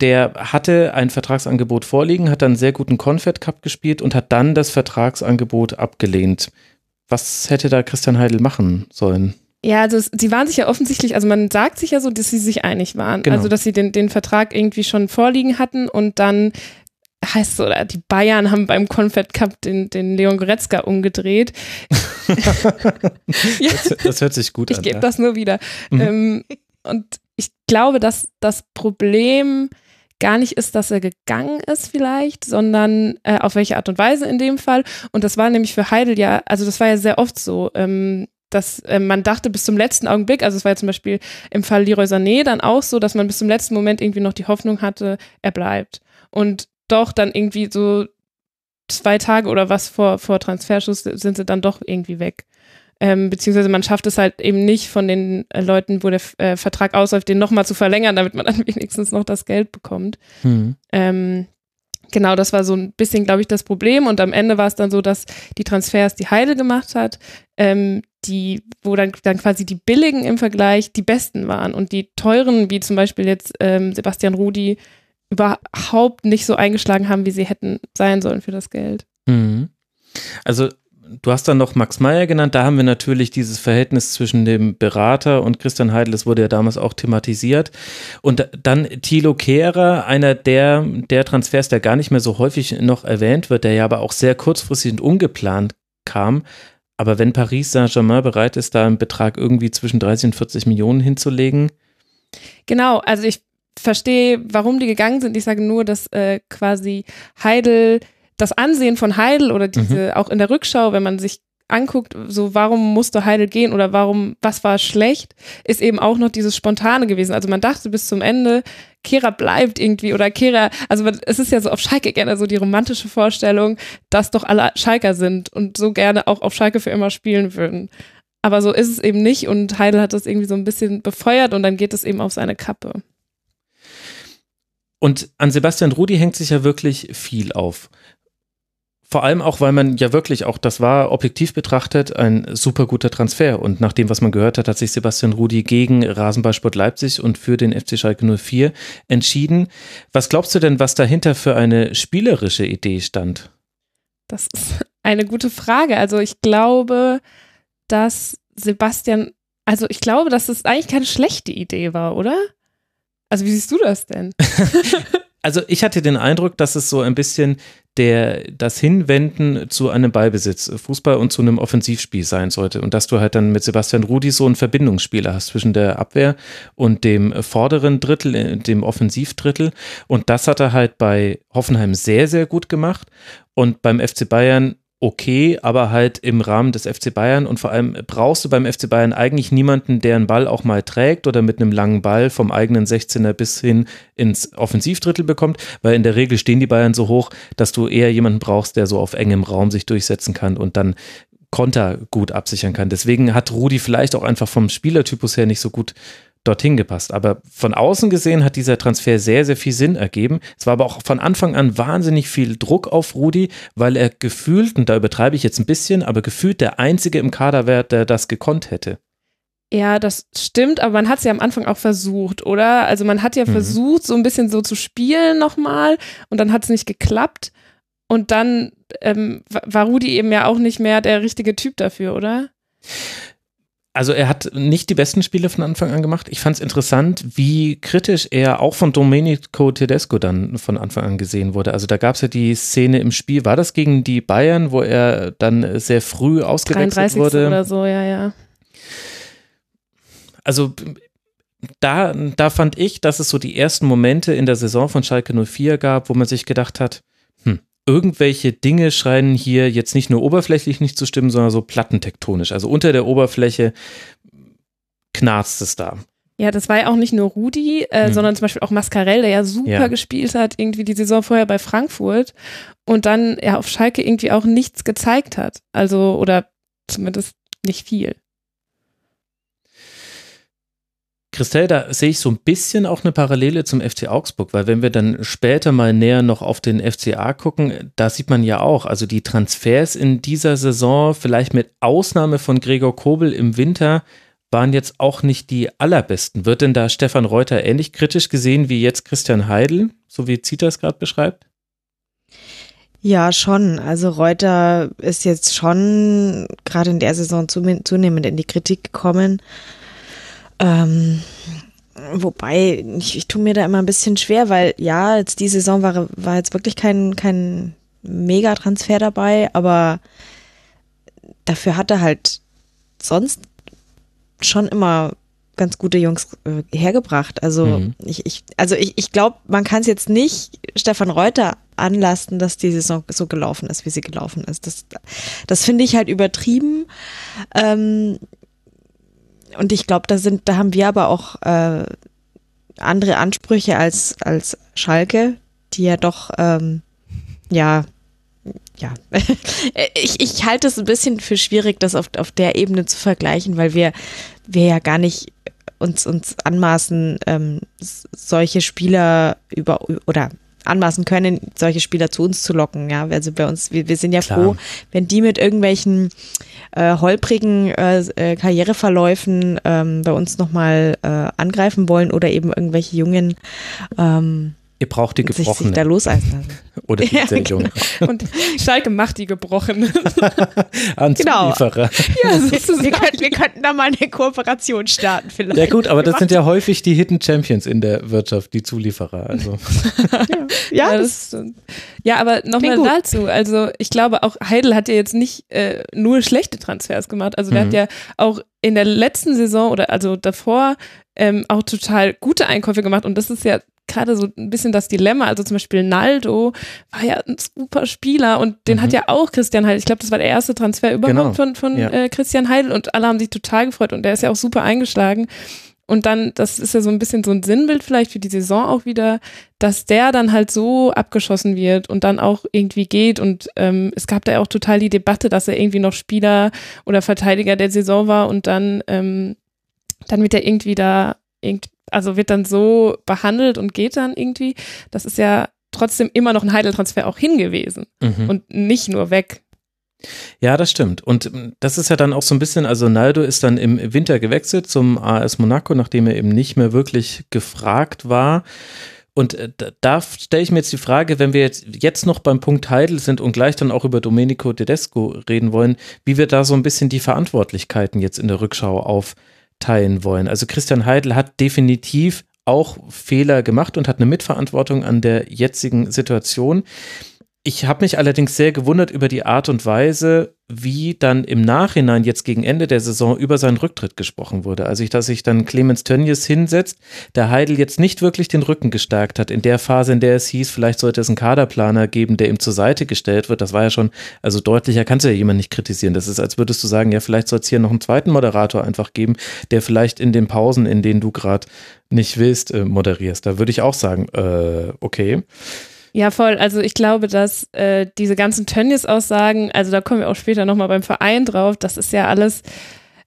der hatte ein Vertragsangebot vorliegen, hat dann sehr guten Confed Cup gespielt und hat dann das Vertragsangebot abgelehnt. Was hätte da Christian Heidel machen sollen? Ja, also sie waren sich ja offensichtlich, also man sagt sich ja so, dass sie sich einig waren. Genau. Also dass sie den, den Vertrag irgendwie schon vorliegen hatten und dann heißt so, die Bayern haben beim Confed Cup den, den Leon Goretzka umgedreht. das, das, hört sich gut ich an. Ich gebe ja. das nur wieder. Mhm. Ähm, und ich glaube, dass das Problem gar nicht ist, dass er gegangen ist vielleicht, sondern äh, auf welche Art und Weise in dem Fall. Und das war nämlich für Heidel ja, also das war ja sehr oft so, ähm, dass äh, man dachte bis zum letzten Augenblick, also es war ja zum Beispiel im Fall Leroy Sané dann auch so, dass man bis zum letzten Moment irgendwie noch die Hoffnung hatte, er bleibt. Und doch dann irgendwie so zwei Tage oder was vor, vor Transferschuss sind sie dann doch irgendwie weg. Ähm, beziehungsweise man schafft es halt eben nicht von den äh, Leuten, wo der äh, Vertrag ausläuft, den nochmal zu verlängern, damit man dann wenigstens noch das Geld bekommt. Mhm. Ähm, genau, das war so ein bisschen, glaube ich, das Problem. Und am Ende war es dann so, dass die Transfers, die Heide gemacht hat, ähm, die, wo dann, dann quasi die billigen im Vergleich die besten waren und die teuren, wie zum Beispiel jetzt ähm, Sebastian Rudi, überhaupt nicht so eingeschlagen haben, wie sie hätten sein sollen für das Geld. Mhm. Also du hast dann noch Max Meyer genannt, da haben wir natürlich dieses Verhältnis zwischen dem Berater und Christian Heidel, das wurde ja damals auch thematisiert. Und dann Thilo Kehrer, einer der, der Transfers, der gar nicht mehr so häufig noch erwähnt wird, der ja aber auch sehr kurzfristig und ungeplant kam. Aber wenn Paris Saint-Germain bereit ist, da einen Betrag irgendwie zwischen 30 und 40 Millionen hinzulegen. Genau, also ich verstehe, warum die gegangen sind. Ich sage nur, dass äh, quasi Heidel, das Ansehen von Heidel oder diese, mhm. auch in der Rückschau, wenn man sich anguckt, so warum musste Heidel gehen oder warum, was war schlecht, ist eben auch noch dieses Spontane gewesen. Also man dachte bis zum Ende, Kera bleibt irgendwie oder Kera, also es ist ja so auf Schalke gerne so die romantische Vorstellung, dass doch alle Schalker sind und so gerne auch auf Schalke für immer spielen würden. Aber so ist es eben nicht und Heidel hat das irgendwie so ein bisschen befeuert und dann geht es eben auf seine Kappe. Und an Sebastian Rudi hängt sich ja wirklich viel auf. Vor allem auch, weil man ja wirklich auch, das war objektiv betrachtet ein super guter Transfer. Und nach dem, was man gehört hat, hat sich Sebastian Rudi gegen Rasenballsport Leipzig und für den FC Schalke 04 entschieden. Was glaubst du denn, was dahinter für eine spielerische Idee stand? Das ist eine gute Frage. Also ich glaube, dass Sebastian, also ich glaube, dass es eigentlich keine schlechte Idee war, oder? Also wie siehst du das denn? also ich hatte den Eindruck, dass es so ein bisschen der das Hinwenden zu einem Ballbesitz Fußball und zu einem Offensivspiel sein sollte. Und dass du halt dann mit Sebastian Rudi so einen Verbindungsspieler hast zwischen der Abwehr und dem vorderen Drittel, äh, dem Offensivdrittel. Und das hat er halt bei Hoffenheim sehr sehr gut gemacht. Und beim FC Bayern okay, aber halt im Rahmen des FC Bayern und vor allem brauchst du beim FC Bayern eigentlich niemanden, der einen Ball auch mal trägt oder mit einem langen Ball vom eigenen 16er bis hin ins Offensivdrittel bekommt, weil in der Regel stehen die Bayern so hoch, dass du eher jemanden brauchst, der so auf engem Raum sich durchsetzen kann und dann Konter gut absichern kann. Deswegen hat Rudi vielleicht auch einfach vom Spielertypus her nicht so gut dorthin gepasst. Aber von außen gesehen hat dieser Transfer sehr, sehr viel Sinn ergeben. Es war aber auch von Anfang an wahnsinnig viel Druck auf Rudi, weil er gefühlt, und da übertreibe ich jetzt ein bisschen, aber gefühlt der Einzige im Kader wäre, der das gekonnt hätte. Ja, das stimmt, aber man hat es ja am Anfang auch versucht, oder? Also man hat ja mhm. versucht, so ein bisschen so zu spielen nochmal und dann hat es nicht geklappt. Und dann ähm, war Rudi eben ja auch nicht mehr der richtige Typ dafür, oder? Also er hat nicht die besten Spiele von Anfang an gemacht. Ich fand es interessant, wie kritisch er auch von Domenico Tedesco dann von Anfang an gesehen wurde. Also da gab es ja die Szene im Spiel, war das gegen die Bayern, wo er dann sehr früh ausgewechselt 33. wurde? oder so, ja, ja. Also da, da fand ich, dass es so die ersten Momente in der Saison von Schalke 04 gab, wo man sich gedacht hat, irgendwelche Dinge scheinen hier jetzt nicht nur oberflächlich nicht zu stimmen, sondern so plattentektonisch. Also unter der Oberfläche knarzt es da. Ja, das war ja auch nicht nur Rudi, äh, hm. sondern zum Beispiel auch Mascarell, der ja super ja. gespielt hat, irgendwie die Saison vorher bei Frankfurt und dann ja auf Schalke irgendwie auch nichts gezeigt hat. Also, oder zumindest nicht viel. Christelle, da sehe ich so ein bisschen auch eine Parallele zum FC Augsburg, weil wenn wir dann später mal näher noch auf den FCA gucken, da sieht man ja auch, also die Transfers in dieser Saison, vielleicht mit Ausnahme von Gregor Kobel im Winter, waren jetzt auch nicht die allerbesten. Wird denn da Stefan Reuter ähnlich kritisch gesehen wie jetzt Christian Heidel, so wie Zita es gerade beschreibt? Ja, schon. Also Reuter ist jetzt schon gerade in der Saison zunehmend in die Kritik gekommen ähm, wobei, ich, ich tue mir da immer ein bisschen schwer, weil ja, jetzt die Saison war, war jetzt wirklich kein, kein Mega-Transfer dabei, aber dafür hat er halt sonst schon immer ganz gute Jungs äh, hergebracht. Also Mhm. ich, ich, also ich, ich glaube, man kann es jetzt nicht Stefan Reuter anlasten, dass die Saison so gelaufen ist, wie sie gelaufen ist. Das, das finde ich halt übertrieben. Ähm, und ich glaube, da sind, da haben wir aber auch äh, andere Ansprüche als, als Schalke, die ja doch, ähm, ja, ja, ich, ich halte es ein bisschen für schwierig, das auf, auf der Ebene zu vergleichen, weil wir, wir ja gar nicht uns, uns anmaßen, ähm, solche Spieler über oder anmaßen können, solche Spieler zu uns zu locken. Ja, also bei uns, wir, wir sind ja Klar. froh, wenn die mit irgendwelchen äh, holprigen äh, äh, Karriereverläufen ähm, bei uns nochmal äh, angreifen wollen oder eben irgendwelche Jungen ähm, Ihr braucht die sich, sich da Gebrochenen loseisen lassen. oder die Ja, sehr genau. Jungen. Und Schalke macht die gebrochen. An Genau. Zulieferer. ja, Wir, könnten, wir könnten da mal eine Kooperation starten vielleicht. Ja gut, aber das sind ja häufig die Hidden Champions in der Wirtschaft, die Zulieferer. Also ja, Ja, das, ja, aber nochmal dazu. Also ich glaube auch Heidel hat ja jetzt nicht äh, nur schlechte Transfers gemacht. Also der Mhm. hat ja auch in der letzten Saison oder also davor ähm, auch total gute Einkäufe gemacht. Und das ist ja gerade so ein bisschen das Dilemma. Also zum Beispiel Naldo war ja ein super Spieler und den Mhm. hat ja auch Christian Heidel. Ich glaube, das war der erste Transfer überhaupt Genau. von, von Ja. äh, Christian Heidel und alle haben sich total gefreut und der ist ja auch super eingeschlagen. Und dann, das ist ja so ein bisschen so ein Sinnbild vielleicht für die Saison auch wieder, dass der dann halt so abgeschossen wird und dann auch irgendwie geht. Und ähm, es gab da ja auch total die Debatte, dass er irgendwie noch Spieler oder Verteidiger der Saison war und dann, ähm, dann wird er irgendwie da, irgend, also wird dann so behandelt und geht dann irgendwie. Das ist ja trotzdem immer noch ein Heideltransfer auch hingewiesen mhm. und nicht nur weg. Ja, das stimmt. Und ähm, das ist ja dann auch so ein bisschen, also Naldo ist dann im Winter gewechselt zum AS Monaco, nachdem er eben nicht mehr wirklich gefragt war. Und äh, da- stelle ich mir jetzt die Frage, wenn wir jetzt, jetzt noch beim Punkt Heidel sind und gleich dann auch über Domenico Tedesco reden wollen, wie wir da so ein bisschen die Verantwortlichkeiten jetzt in der Rückschau aufteilen wollen. Also Christian Heidel hat definitiv auch Fehler gemacht und hat eine Mitverantwortung an der jetzigen Situation. Ich habe mich allerdings sehr gewundert über die Art und Weise, wie dann im Nachhinein jetzt gegen Ende der Saison über seinen Rücktritt gesprochen wurde. Also dass sich dann Clemens Tönnies hinsetzt, der Heidel jetzt nicht wirklich den Rücken gestärkt hat. In der Phase, in der es hieß, vielleicht sollte es einen Kaderplaner geben, der ihm zur Seite gestellt wird. Das war ja schon, also deutlicher kannst du ja jemand nicht kritisieren. Das ist, als würdest du sagen, ja, vielleicht soll es hier noch einen zweiten Moderator einfach geben, der vielleicht in den Pausen, in denen du gerade nicht willst, äh, moderierst. Da würde ich auch sagen, äh, okay. Ja, voll. Also ich glaube, dass äh, diese ganzen Tönnies-Aussagen, also da kommen wir auch später nochmal beim Verein drauf, das ist ja alles,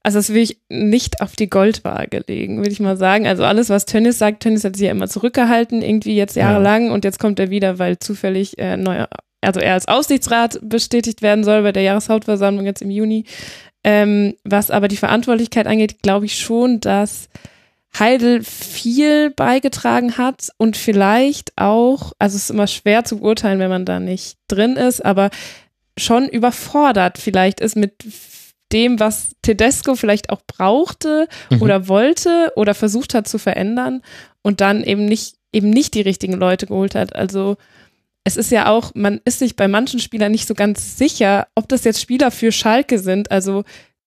also das will ich nicht auf die Goldwaage legen, würde ich mal sagen. Also alles, was Tönnies sagt, Tönnies hat sich ja immer zurückgehalten, irgendwie jetzt Ja. jahrelang und jetzt kommt er wieder, weil zufällig äh, neuer, also er als Aufsichtsrat bestätigt werden soll bei der Jahreshauptversammlung jetzt im Juni. Ähm, was aber die Verantwortlichkeit angeht, glaube ich schon, dass Heidel viel beigetragen hat und vielleicht auch, also es ist immer schwer zu beurteilen, wenn man da nicht drin ist, aber schon überfordert vielleicht ist mit dem, was Tedesco vielleicht auch brauchte Mhm. oder wollte oder versucht hat zu verändern und dann eben nicht, eben nicht die richtigen Leute geholt hat. Also es ist ja auch, man ist sich bei manchen Spielern nicht so ganz sicher, ob das jetzt Spieler für Schalke sind. Also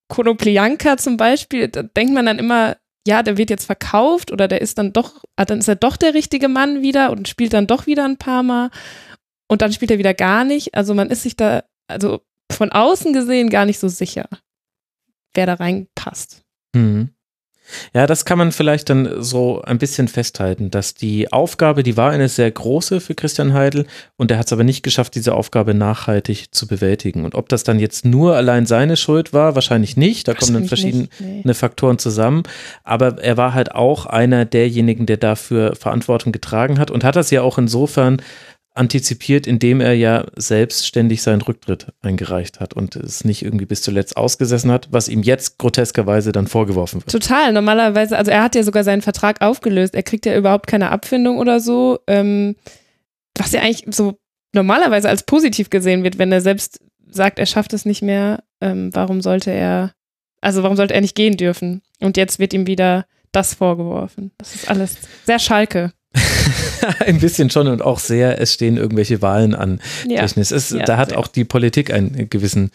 Konoplyanka zum Beispiel, da denkt man dann immer, ja, der wird jetzt verkauft oder der ist dann doch, ah, dann ist er doch der richtige Mann wieder und spielt dann doch wieder ein paar Mal und dann spielt er wieder gar nicht. Also man ist sich da, also von außen gesehen gar nicht so sicher, wer da reinpasst. Mhm. Ja, das kann man vielleicht dann so ein bisschen festhalten, dass die Aufgabe, die war eine sehr große für Christian Heidel und er hat es aber nicht geschafft, diese Aufgabe nachhaltig zu bewältigen. Und ob das dann jetzt nur allein seine Schuld war, wahrscheinlich nicht. Da kommen dann verschiedene nicht, nee. Faktoren zusammen. Aber er war halt auch einer derjenigen, der dafür Verantwortung getragen hat und hat das ja auch insofern antizipiert, indem er ja selbstständig seinen Rücktritt eingereicht hat und es nicht irgendwie bis zuletzt ausgesessen hat, was ihm jetzt groteskerweise dann vorgeworfen wird. Total. Normalerweise, also er hat ja sogar seinen Vertrag aufgelöst. Er kriegt ja überhaupt keine Abfindung oder so. Ähm, was ja eigentlich so normalerweise als positiv gesehen wird, wenn er selbst sagt, er schafft es nicht mehr. Ähm, warum sollte er, also warum sollte er nicht gehen dürfen? Und jetzt wird ihm wieder das vorgeworfen. Das ist alles sehr Schalke. Ein bisschen schon und auch sehr, es stehen irgendwelche Wahlen an. Ja. Technisch. Es, Ja, da hat sehr. auch die Politik einen gewissen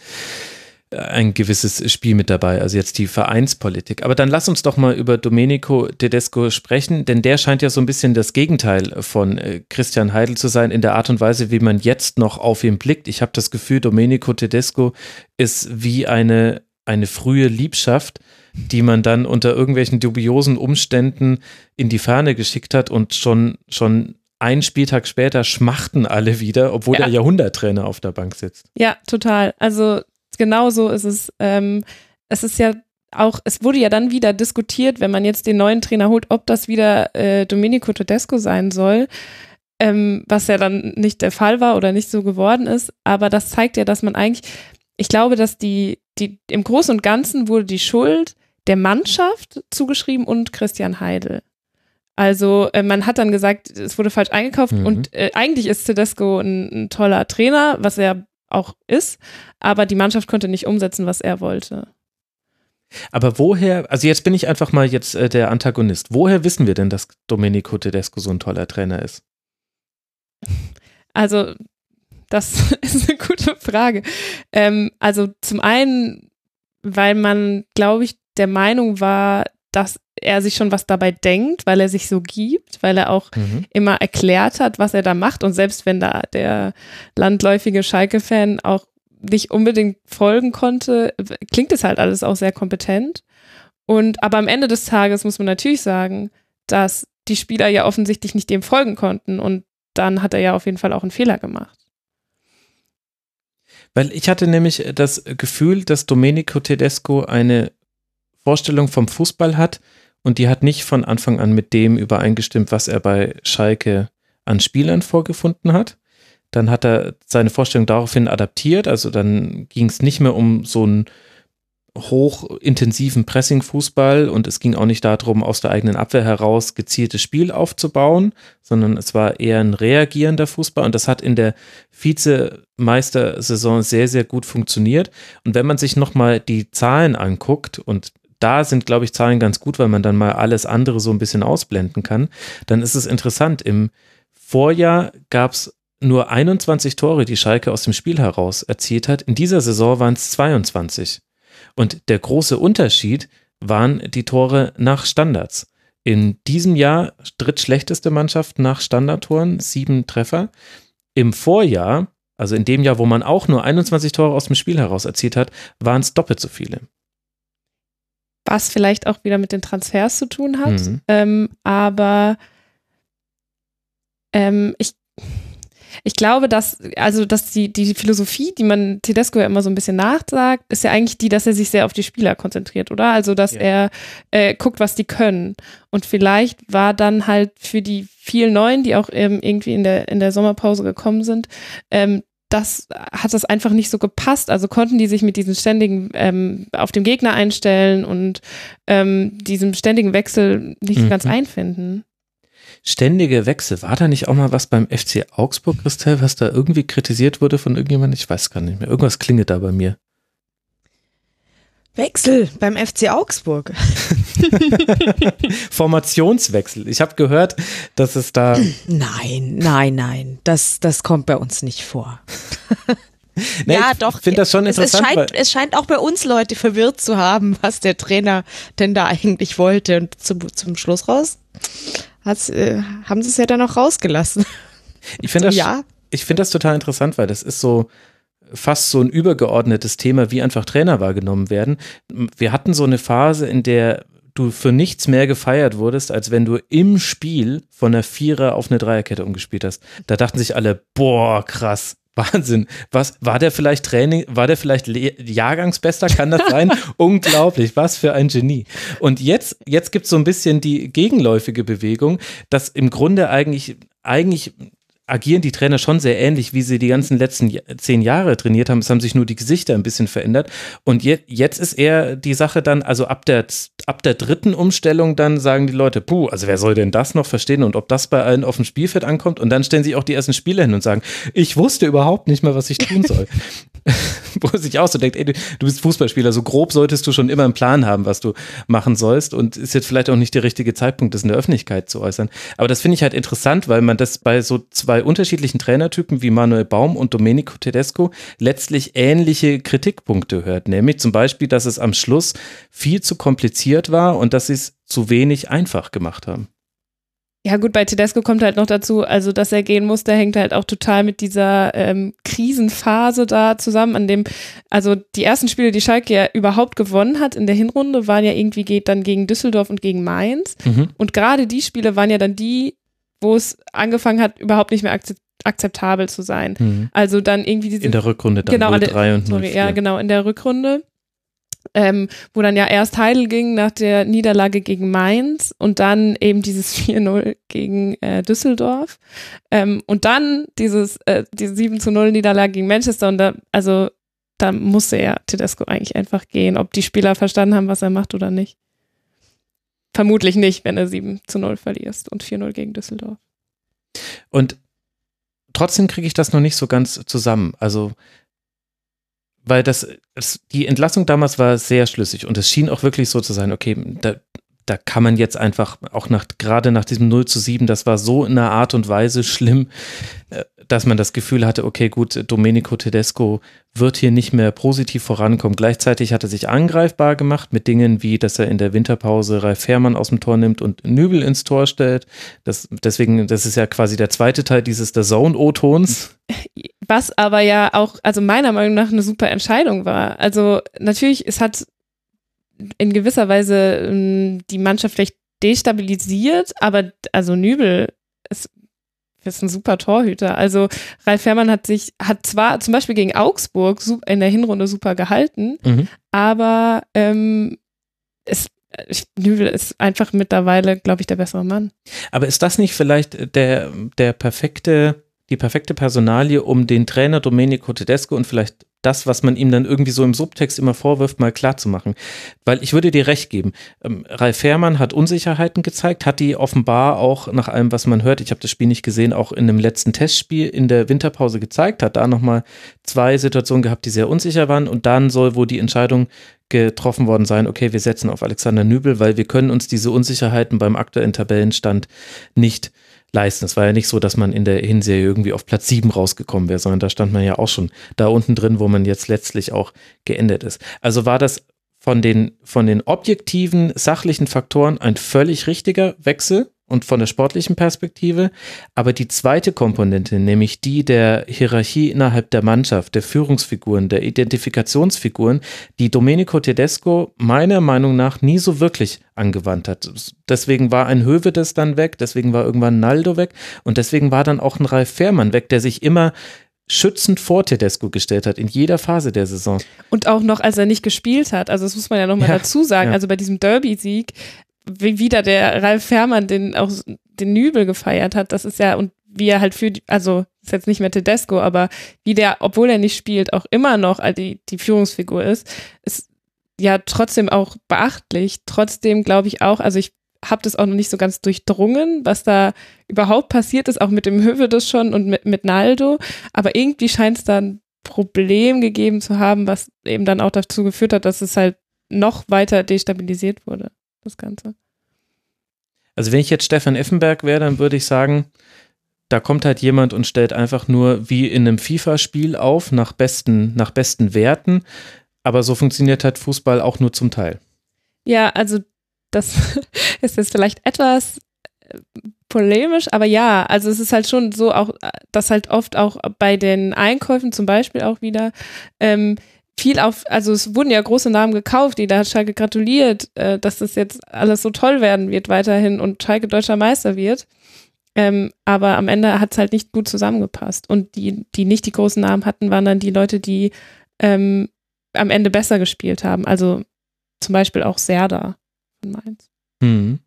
ein gewisses Spiel mit dabei, also jetzt die Vereinspolitik. Aber dann lass uns doch mal über Domenico Tedesco sprechen, denn der scheint ja so ein bisschen das Gegenteil von äh, Christian Heidel zu sein in der Art und Weise, wie man jetzt noch auf ihn blickt. Ich habe das Gefühl, Domenico Tedesco ist wie eine, eine frühe Liebschaft, die man dann unter irgendwelchen dubiosen Umständen in die Ferne geschickt hat und schon, schon einen Spieltag später schmachten alle wieder, obwohl Ja. der Jahrhunderttrainer auf der Bank sitzt. Ja, total. Also genau so ist es. Ähm, es ist ja auch, es wurde ja dann wieder diskutiert, wenn man jetzt den neuen Trainer holt, ob das wieder äh, Domenico Tedesco sein soll, ähm, was ja dann nicht der Fall war oder nicht so geworden ist. Aber das zeigt ja, dass man eigentlich, ich glaube, dass die, die im Großen und Ganzen wurde die Schuld der Mannschaft zugeschrieben und Christian Heidel. Also äh, man hat dann gesagt, es wurde falsch eingekauft Mhm. und äh, eigentlich ist Tedesco ein, ein toller Trainer, was er auch ist, aber die Mannschaft konnte nicht umsetzen, was er wollte. Aber woher, also jetzt bin ich einfach mal jetzt äh, der Antagonist. Woher wissen wir denn, dass Domenico Tedesco so ein toller Trainer ist? Also das ist eine gute Frage. Ähm, also zum einen, weil man, glaube ich, der Meinung war, dass er sich schon was dabei denkt, weil er sich so gibt, weil er auch immer erklärt hat, was er da macht. Und selbst wenn da der landläufige Schalke-Fan auch nicht unbedingt folgen konnte, klingt es halt alles auch sehr kompetent. Und aber am Ende des Tages muss man natürlich sagen, dass die Spieler ja offensichtlich nicht dem folgen konnten. Und dann hat er ja auf jeden Fall auch einen Fehler gemacht. Weil ich hatte nämlich das Gefühl, dass Domenico Tedesco eine Vorstellung vom Fußball hat und die hat nicht von Anfang an mit dem übereingestimmt, was er bei Schalke an Spielern vorgefunden hat. Dann hat er seine Vorstellung daraufhin adaptiert, also dann ging es nicht mehr um so einen hochintensiven Pressing-Fußball und es ging auch nicht darum, aus der eigenen Abwehr heraus gezieltes Spiel aufzubauen, sondern es war eher ein reagierender Fußball und das hat in der Vizemeistersaison sehr, sehr gut funktioniert. Und wenn man sich nochmal die Zahlen anguckt und da sind, glaube ich, Zahlen ganz gut, weil man dann mal alles andere so ein bisschen ausblenden kann, dann ist es interessant. Im Vorjahr gab es nur 21 Tore, die Schalke aus dem Spiel heraus erzielt hat. In dieser Saison waren es 22. Und der große Unterschied waren die Tore nach Standards. In diesem Jahr drittschlechteste Mannschaft nach Standardtoren, sieben Treffer. Im Vorjahr, also in dem Jahr, wo man auch nur 21 Tore aus dem Spiel heraus erzielt hat, waren es doppelt so viele. Was vielleicht auch wieder mit den Transfers zu tun hat. Mhm. Ähm, aber ähm, ich, ich glaube, dass, also, dass die, die Philosophie, die man Tedesco ja immer so ein bisschen nachsagt, ist ja eigentlich die, dass er sich sehr auf die Spieler konzentriert, oder? Also, dass Ja. er äh, guckt, was die können. Und vielleicht war dann halt für die vielen Neuen, die auch ähm, irgendwie in der, in der Sommerpause gekommen sind, ähm, das hat das einfach nicht so gepasst. Also konnten die sich mit diesem ständigen ähm, auf dem Gegner einstellen und ähm, diesem ständigen Wechsel nicht Mhm. ganz einfinden. Ständige Wechsel. War da nicht auch mal was beim FC Augsburg, Christel, was da irgendwie kritisiert wurde von irgendjemandem? Ich weiß gar nicht mehr. Irgendwas klingelt da bei mir. Wechsel beim FC Augsburg. Formationswechsel. Ich habe gehört, dass es da. Nein, nein, nein. Das, das kommt bei uns nicht vor. Nee, ja, ich doch. finde das schon es, es, interessant. scheint, es scheint auch bei uns Leute verwirrt zu haben, was der Trainer denn da eigentlich wollte. Und zum, zum Schluss raus äh, haben sie es ja dann auch rausgelassen. ich finde das, ja, ich finde das total interessant, weil das ist so fast so ein übergeordnetes Thema, wie einfach Trainer wahrgenommen werden. Wir hatten so eine Phase, in der du für nichts mehr gefeiert wurdest, als wenn du im Spiel von einer Vierer auf eine Dreierkette umgespielt hast. Da dachten sich alle, boah, krass. Wahnsinn. Was war der vielleicht Training, war der vielleicht Le Jahrgangsbester? Kann das sein? Unglaublich, was für ein Genie. Und jetzt, jetzt gibt es so ein bisschen die gegenläufige Bewegung, dass im Grunde eigentlich, eigentlich agieren die Trainer schon sehr ähnlich, wie sie die ganzen letzten zehn Jahre trainiert haben. Es haben sich nur die Gesichter ein bisschen verändert. Und je, jetzt ist eher die Sache dann, also ab der, ab der dritten Umstellung dann sagen die Leute, puh, also wer soll denn das noch verstehen und ob das bei allen auf dem Spielfeld ankommt? Und dann stellen sich auch die ersten Spieler hin und sagen, ich wusste überhaupt nicht mehr, was ich tun soll. wo sich auch so denkt, ey, du, du bist Fußballspieler, so grob solltest du schon immer einen Plan haben, was du machen sollst und ist jetzt vielleicht auch nicht der richtige Zeitpunkt, das in der Öffentlichkeit zu äußern. Aber das finde ich halt interessant, weil man das bei so zwei unterschiedlichen Trainertypen wie Manuel Baum und Domenico Tedesco letztlich ähnliche Kritikpunkte hört, nämlich zum Beispiel, dass es am Schluss viel zu kompliziert war und dass sie es zu wenig einfach gemacht haben. Ja, gut, bei Tedesco kommt halt noch dazu, also dass er gehen musste, hängt halt auch total mit dieser ähm, Krisenphase da zusammen, an dem, also die ersten Spiele, die Schalke ja überhaupt gewonnen hat in der Hinrunde, waren ja irgendwie geht dann gegen Düsseldorf und gegen Mainz. Mhm. Und gerade die Spiele waren ja dann die, wo es angefangen hat, überhaupt nicht mehr akzept akzeptabel zu sein. Mhm. Also dann irgendwie diese In der Rückrunde dann genau, an der- 0-3 und 0-4. sorry, ja, genau, in der Rückrunde. Ähm, wo dann ja erst Heidel ging nach der Niederlage gegen Mainz und dann eben dieses 4-0 gegen äh, Düsseldorf. Ähm, und dann dieses, äh, diese 7-0 Niederlage gegen Manchester und da, also da musste ja Tedesco eigentlich einfach gehen, ob die Spieler verstanden haben, was er macht oder nicht. Vermutlich nicht, wenn er 7 zu 0 verlierst und 4-0 gegen Düsseldorf. Und trotzdem kriege ich das noch nicht so ganz zusammen. Also, weil das, es, die Entlassung damals war sehr schlüssig und es schien auch wirklich so zu sein, okay, da, da kann man jetzt einfach auch nach, gerade nach diesem 0 zu 7, das war so in einer Art und Weise schlimm, äh, dass man das Gefühl hatte, okay, gut, Domenico Tedesco wird hier nicht mehr positiv vorankommen. Gleichzeitig hat er sich angreifbar gemacht mit Dingen wie, dass er in der Winterpause Ralf Fährmann aus dem Tor nimmt und Nübel ins Tor stellt. Das, deswegen, das ist ja quasi der zweite Teil dieses der Zone-O-Tons. Was aber ja auch, also meiner Meinung nach eine super Entscheidung war. Also natürlich, es hat in gewisser Weise ähm, die Mannschaft vielleicht destabilisiert, aber also Nübel ist, ist ein super Torhüter. Also Ralf Fährmann hat sich, hat zwar zum Beispiel gegen Augsburg in der Hinrunde super gehalten, Mhm. aber ähm, es, Nübel ist einfach mittlerweile, glaube ich, der bessere Mann. Aber ist das nicht vielleicht der, der perfekte, die perfekte Personalie, um den Trainer Domenico Tedesco und vielleicht das, was man ihm dann irgendwie so im Subtext immer vorwirft, mal klar zu machen? Weil ich würde dir recht geben. Ähm, Ralf Fährmann hat Unsicherheiten gezeigt, hat die offenbar auch nach allem, was man hört, ich habe das Spiel nicht gesehen, auch in einem letzten Testspiel in der Winterpause gezeigt, hat da nochmal zwei Situationen gehabt, die sehr unsicher waren und dann soll wohl die Entscheidung getroffen worden sein, okay, wir setzen auf Alexander Nübel, weil wir können uns diese Unsicherheiten beim aktuellen Tabellenstand nicht leisten. Es war ja nicht so, dass man in der Hinserie irgendwie auf Platz 7 rausgekommen wäre, sondern da stand man ja auch schon da unten drin, wo man jetzt letztlich auch geendet ist. Also war das von den, von den objektiven, sachlichen Faktoren ein völlig richtiger Wechsel und von der sportlichen Perspektive. Aber die zweite Komponente, nämlich die der Hierarchie innerhalb der Mannschaft, der Führungsfiguren, der Identifikationsfiguren, die Domenico Tedesco meiner Meinung nach nie so wirklich angewandt hat. Deswegen war ein Hövedes dann weg, deswegen war irgendwann Naldo weg und deswegen war dann auch ein Ralf Fährmann weg, der sich immer schützend vor Tedesco gestellt hat in jeder Phase der Saison. Und auch noch, als er nicht gespielt hat. Also das muss man ja nochmal Ja, dazu sagen. ja. Also bei diesem Derby-Sieg, wie wieder der Ralf Fährmann den auch den Nübel gefeiert hat, das ist ja, und wie er halt für die, also ist jetzt nicht mehr Tedesco, aber wie der, obwohl er nicht spielt, auch immer noch die, die Führungsfigur ist, ist ja trotzdem auch beachtlich. Trotzdem glaube ich auch, also ich habe das auch noch nicht so ganz durchdrungen, was da überhaupt passiert ist, auch mit dem Hövedes schon und mit, mit Naldo. Aber irgendwie scheint es da ein Problem gegeben zu haben, was eben dann auch dazu geführt hat, dass es halt noch weiter destabilisiert wurde, das Ganze. Also wenn ich jetzt Stefan Effenberg wäre, dann würde ich sagen, da kommt halt jemand und stellt einfach nur wie in einem FIFA-Spiel auf, nach besten, nach besten Werten. Aber so funktioniert halt Fußball auch nur zum Teil. Ja, also das ist jetzt vielleicht etwas äh, polemisch, aber ja, also es ist halt schon so auch, äh, dass halt oft auch bei den Einkäufen zum Beispiel auch wieder ähm, viel auf, also es wurden ja große Namen gekauft, die da hat Schalke gratuliert, äh, dass das jetzt alles so toll werden wird weiterhin und Schalke deutscher Meister wird. Ähm, aber am Ende hat es halt nicht gut zusammengepasst. Und die, die nicht die großen Namen hatten, waren dann die Leute, die ähm, am Ende besser gespielt haben. Also zum Beispiel auch Serda von Mainz. Hm.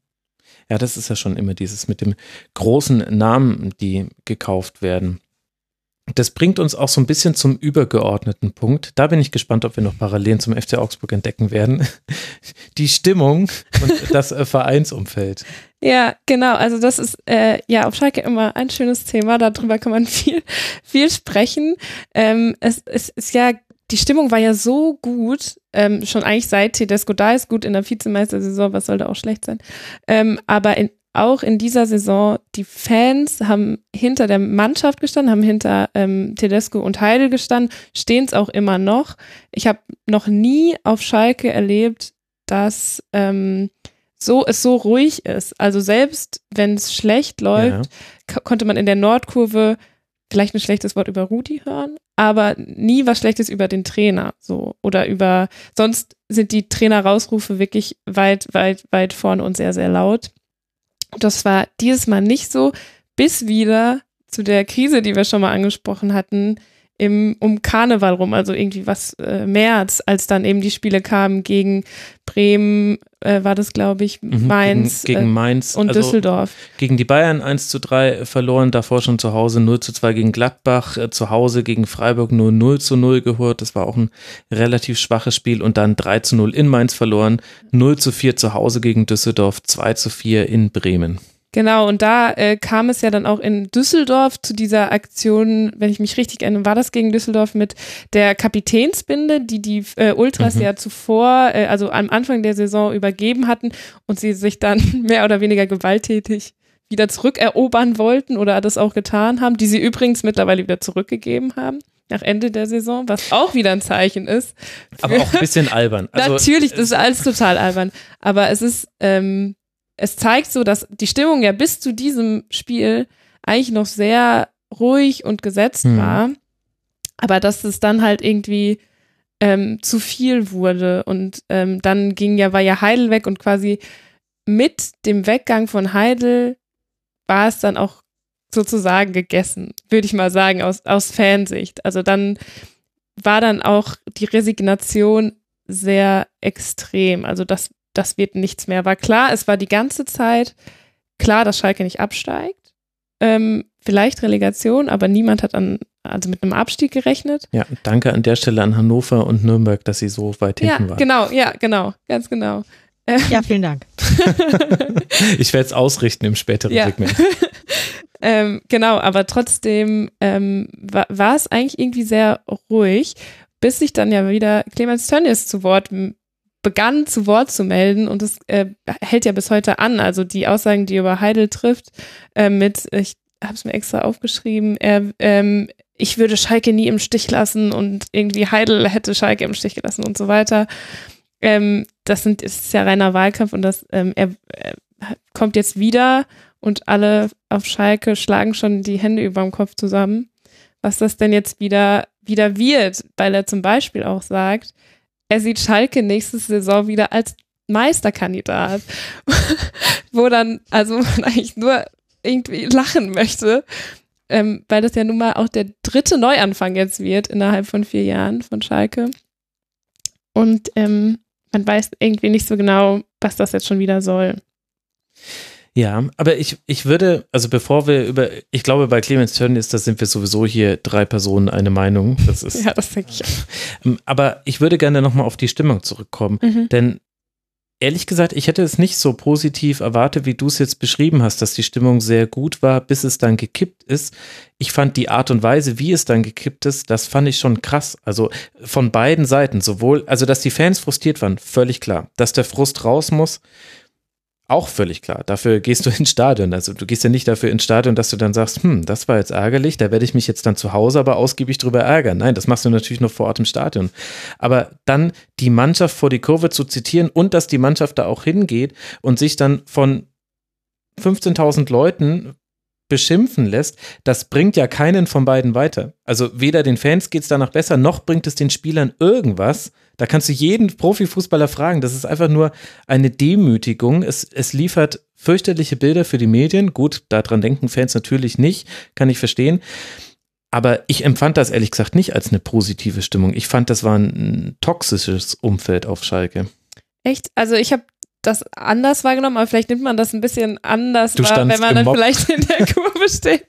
Ja, das ist ja schon immer dieses mit dem großen Namen, die gekauft werden. Das bringt uns auch so ein bisschen zum übergeordneten Punkt. Da bin ich gespannt, ob wir noch Parallelen zum FC Augsburg entdecken werden. Die Stimmung und das äh, Vereinsumfeld. Ja, genau. Also das ist äh, ja auf Schalke immer ein schönes Thema. Darüber kann man viel, viel sprechen. Ähm, es, es ist ja die Stimmung war ja so gut, ähm, schon eigentlich seit Tedesco da ist, gut in der Vizemeistersaison, was soll da auch schlecht sein. Ähm, aber in, auch in dieser Saison, die Fans haben hinter der Mannschaft gestanden, haben hinter ähm, Tedesco und Heidel gestanden, stehen es auch immer noch. Ich habe noch nie auf Schalke erlebt, dass ähm, so es so ruhig ist. Also selbst wenn es schlecht läuft, ja. konnte man in der Nordkurve vielleicht ein schlechtes Wort über Rudi hören, aber nie was Schlechtes über den Trainer, so oder über. Sonst sind die Trainer-Rausrufe wirklich weit, weit, weit vorne und sehr, sehr laut. Das war dieses Mal nicht so, bis wieder zu der Krise, die wir schon mal angesprochen hatten, im, um Karneval rum, also irgendwie was äh, März, als dann eben die Spiele kamen gegen Bremen, äh, war das glaube ich, mhm, Mainz, gegen, gegen äh, Mainz und also Düsseldorf. Gegen die Bayern 1 zu 3 verloren, davor schon zu Hause 0 zu 2 gegen Gladbach, äh, zu Hause gegen Freiburg nur 0 zu 0 gehört, das war auch ein relativ schwaches Spiel und dann 3 zu 0 in Mainz verloren, 0 zu 4 zu Hause gegen Düsseldorf, 2 zu 4 in Bremen. Genau, und da äh, kam es ja dann auch in Düsseldorf zu dieser Aktion, wenn ich mich richtig erinnere, war das gegen Düsseldorf mit der Kapitänsbinde, die die äh, Ultras mhm. ja zuvor, äh, also am Anfang der Saison übergeben hatten und sie sich dann mehr oder weniger gewalttätig wieder zurückerobern wollten oder das auch getan haben, die sie übrigens mittlerweile wieder zurückgegeben haben nach Ende der Saison, was auch wieder ein Zeichen ist. Aber auch ein bisschen albern. Also, Natürlich, das ist alles total albern. Aber es ist, ähm, es zeigt so, dass die Stimmung ja bis zu diesem Spiel eigentlich noch sehr ruhig und gesetzt mhm. war, aber dass es dann halt irgendwie ähm, zu viel wurde und ähm, dann ging ja, war ja Heidel weg und quasi mit dem Weggang von Heidel war es dann auch sozusagen gegessen, würde ich mal sagen, aus, aus Fansicht. Also dann war dann auch die Resignation sehr extrem. Also das das wird nichts mehr. War klar, es war die ganze Zeit klar, dass Schalke nicht absteigt. Ähm, vielleicht Relegation, aber niemand hat an, also mit einem Abstieg gerechnet. Ja, danke an der Stelle an Hannover und Nürnberg, dass sie so weit hinten ja, waren. Genau, ja, genau, ganz genau. Ähm, ja, vielen Dank. ich werde es ausrichten im späteren ja. Segment. ähm, genau, aber trotzdem ähm, war, war es eigentlich irgendwie sehr ruhig, bis sich dann ja wieder Clemens Tönnies zu Wort begann zu Wort zu melden und es äh, hält ja bis heute an. Also die Aussagen, die er über Heidel trifft, äh, mit, ich habe es mir extra aufgeschrieben, er, ähm, ich würde Schalke nie im Stich lassen und irgendwie Heidel hätte Schalke im Stich gelassen und so weiter. Ähm, das sind, ist ja reiner Wahlkampf und das, ähm, er, er kommt jetzt wieder und alle auf Schalke schlagen schon die Hände über dem Kopf zusammen, was das denn jetzt wieder, wieder wird, weil er zum Beispiel auch sagt, er sieht Schalke nächste Saison wieder als Meisterkandidat, wo dann also man eigentlich nur irgendwie lachen möchte, ähm, weil das ja nun mal auch der dritte Neuanfang jetzt wird innerhalb von vier Jahren von Schalke. Und ähm, man weiß irgendwie nicht so genau, was das jetzt schon wieder soll. Ja, aber ich, ich würde, also bevor wir über, ich glaube, bei Clemens Tönnies, da sind wir sowieso hier drei Personen eine Meinung. Das ist, ja, das denke ich auch. Ähm, aber ich würde gerne nochmal auf die Stimmung zurückkommen, mhm. denn ehrlich gesagt, ich hätte es nicht so positiv erwartet, wie du es jetzt beschrieben hast, dass die Stimmung sehr gut war, bis es dann gekippt ist. Ich fand die Art und Weise, wie es dann gekippt ist, das fand ich schon krass. Also von beiden Seiten, sowohl, also dass die Fans frustriert waren, völlig klar. Dass der Frust raus muss, auch völlig klar. Dafür gehst du ins Stadion. Also du gehst ja nicht dafür ins Stadion, dass du dann sagst, hm, das war jetzt ärgerlich, da werde ich mich jetzt dann zu Hause aber ausgiebig drüber ärgern. Nein, das machst du natürlich nur vor Ort im Stadion. Aber dann die Mannschaft vor die Kurve zu zitieren und dass die Mannschaft da auch hingeht und sich dann von 15.000 Leuten beschimpfen lässt, das bringt ja keinen von beiden weiter. Also weder den Fans geht es danach besser, noch bringt es den Spielern irgendwas. Da kannst du jeden Profifußballer fragen. Das ist einfach nur eine Demütigung. Es, es liefert fürchterliche Bilder für die Medien. Gut, daran denken Fans natürlich nicht, kann ich verstehen. Aber ich empfand das ehrlich gesagt nicht als eine positive Stimmung. Ich fand, das war ein toxisches Umfeld auf Schalke. Echt? Also ich habe das anders wahrgenommen, aber vielleicht nimmt man das ein bisschen anders wahr, wenn man dann vielleicht in der Kurve steht.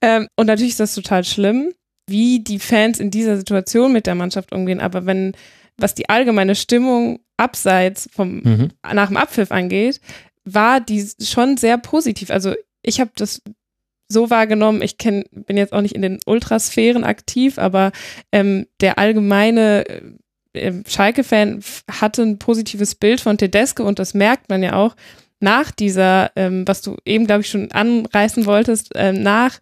Ähm, und natürlich ist das total schlimm, wie die Fans in dieser Situation mit der Mannschaft umgehen. Aber wenn, was die allgemeine Stimmung abseits vom, mhm. nach dem Abpfiff angeht, war die schon sehr positiv. Also ich habe das so wahrgenommen, ich kenn, bin jetzt auch nicht in den Ultrasphären aktiv, aber ähm, der allgemeine äh, Schalke-Fan hatte ein positives Bild von Tedesco und das merkt man ja auch nach dieser, ähm, was du eben, glaube ich, schon anreißen wolltest, ähm, nach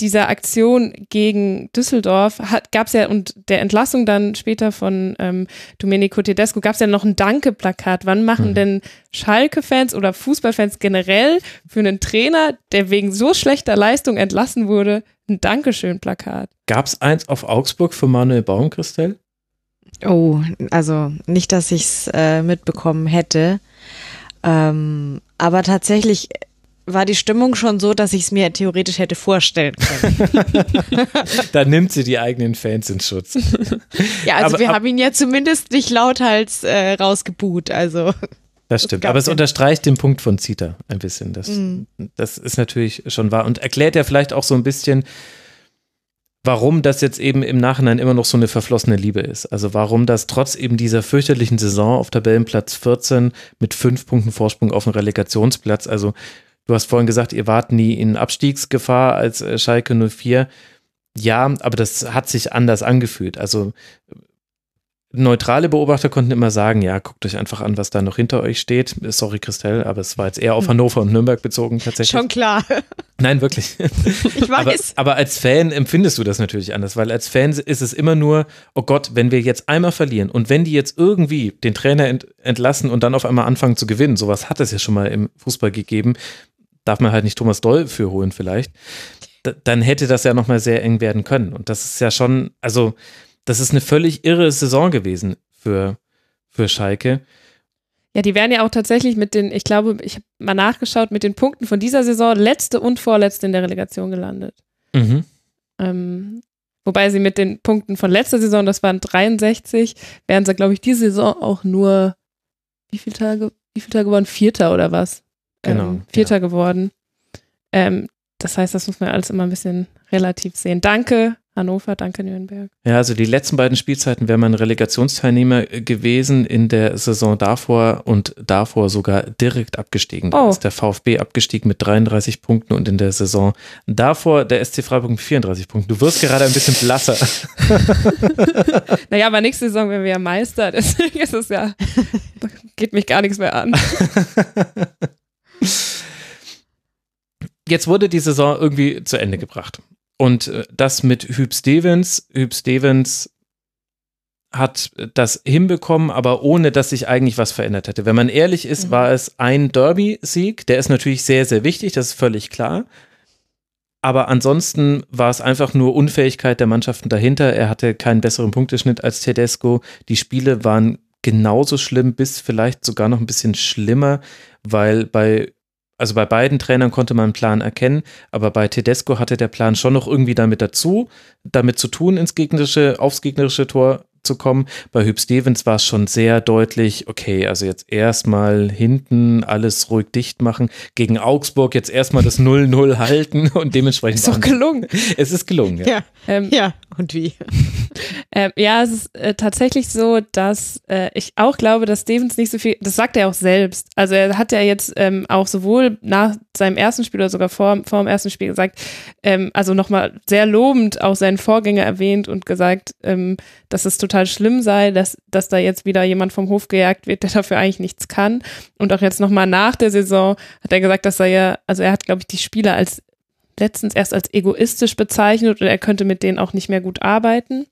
dieser Aktion gegen Düsseldorf gab es ja und der Entlassung dann später von ähm, Domenico Tedesco gab es ja noch ein Danke-Plakat. Wann machen mhm. denn Schalke-Fans oder Fußballfans generell für einen Trainer, der wegen so schlechter Leistung entlassen wurde, ein Dankeschön-Plakat? Gab es eins auf Augsburg für Manuel Baumchristell? Oh, also nicht, dass ich es äh, mitbekommen hätte. Ähm, aber tatsächlich war die Stimmung schon so, dass ich es mir theoretisch hätte vorstellen können. da nimmt sie die eigenen Fans in Schutz. ja, also aber, wir ab, haben ihn ja zumindest nicht lauthals äh, rausgebuht, also. Das stimmt, aber es unterstreicht den Punkt von Zita ein bisschen. Das, mhm. das ist natürlich schon wahr und erklärt ja vielleicht auch so ein bisschen, warum das jetzt eben im Nachhinein immer noch so eine verflossene Liebe ist. Also warum das trotz eben dieser fürchterlichen Saison auf Tabellenplatz 14 mit fünf Punkten Vorsprung auf dem Relegationsplatz, also Du hast vorhin gesagt, ihr wart nie in Abstiegsgefahr als äh, Schalke 04. Ja, aber das hat sich anders angefühlt. Also neutrale Beobachter konnten immer sagen, ja, guckt euch einfach an, was da noch hinter euch steht. Sorry, Christelle, aber es war jetzt eher auf hm. Hannover und Nürnberg bezogen tatsächlich. Schon klar. Nein, wirklich. Ich weiß. Aber, aber, als Fan empfindest du das natürlich anders, weil als Fan ist es immer nur, oh Gott, wenn wir jetzt einmal verlieren und wenn die jetzt irgendwie den Trainer ent entlassen und dann auf einmal anfangen zu gewinnen, sowas hat es ja schon mal im Fußball gegeben, darf man halt nicht Thomas Doll für holen vielleicht, dann hätte das ja nochmal sehr eng werden können. Und das ist ja schon, also das ist eine völlig irre Saison gewesen für, für Schalke. Ja, die wären ja auch tatsächlich mit den, ich glaube, ich habe mal nachgeschaut, mit den Punkten von dieser Saison letzte und vorletzte in der Relegation gelandet. Mhm. Ähm, wobei sie mit den Punkten von letzter Saison, das waren 63, wären sie, glaube ich, diese Saison auch nur, wie viele Tage, wie viele Tage waren Vierter oder was? Genau, ähm, Vierter ja. geworden. Ähm, das heißt, das muss man alles immer ein bisschen relativ sehen. Danke, Hannover, danke Nürnberg. Ja, also die letzten beiden Spielzeiten wäre man Relegationsteilnehmer gewesen in der Saison davor und davor sogar direkt abgestiegen. Da oh. ist der VfB abgestiegen mit 33 Punkten und in der Saison davor der SC Freiburg mit 34 Punkten. Du wirst gerade ein bisschen blasser. naja, aber nächste Saison werden wir ja Meister, deswegen ist es ja, geht mich gar nichts mehr an. Jetzt wurde die Saison irgendwie zu Ende gebracht. Und äh, das mit Hüb Stevens. Hüb Stevens hat das hinbekommen, aber ohne dass sich eigentlich was verändert hätte. Wenn man ehrlich ist, mhm. war es ein Derby-Sieg. Der ist natürlich sehr, sehr wichtig, das ist völlig klar. Aber ansonsten war es einfach nur Unfähigkeit der Mannschaften dahinter. Er hatte keinen besseren Punkteschnitt als Tedesco. Die Spiele waren genauso schlimm, bis vielleicht sogar noch ein bisschen schlimmer, weil bei also bei beiden Trainern konnte man einen Plan erkennen, aber bei Tedesco hatte der Plan schon noch irgendwie damit dazu, damit zu tun, ins gegnerische, aufs gegnerische Tor zu kommen. Bei Hüb Stevens war es schon sehr deutlich, okay, also jetzt erstmal hinten alles ruhig dicht machen, gegen Augsburg jetzt erstmal das 0-0 halten und dementsprechend. Ist doch gelungen. Es ist gelungen, ja. Ja, ähm, ja. und wie? ähm, ja, es ist äh, tatsächlich so, dass äh, ich auch glaube, dass Stevens nicht so viel, das sagt er auch selbst. Also er hat ja jetzt ähm, auch sowohl nach seinem ersten Spiel oder sogar vor, vor dem ersten Spiel gesagt, ähm, also nochmal sehr lobend auch seinen Vorgänger erwähnt und gesagt, ähm, dass es total schlimm sei, dass, dass da jetzt wieder jemand vom Hof gejagt wird, der dafür eigentlich nichts kann. Und auch jetzt nochmal nach der Saison hat er gesagt, dass er ja, also er hat, glaube ich, die Spieler als letztens erst als egoistisch bezeichnet und er könnte mit denen auch nicht mehr gut arbeiten.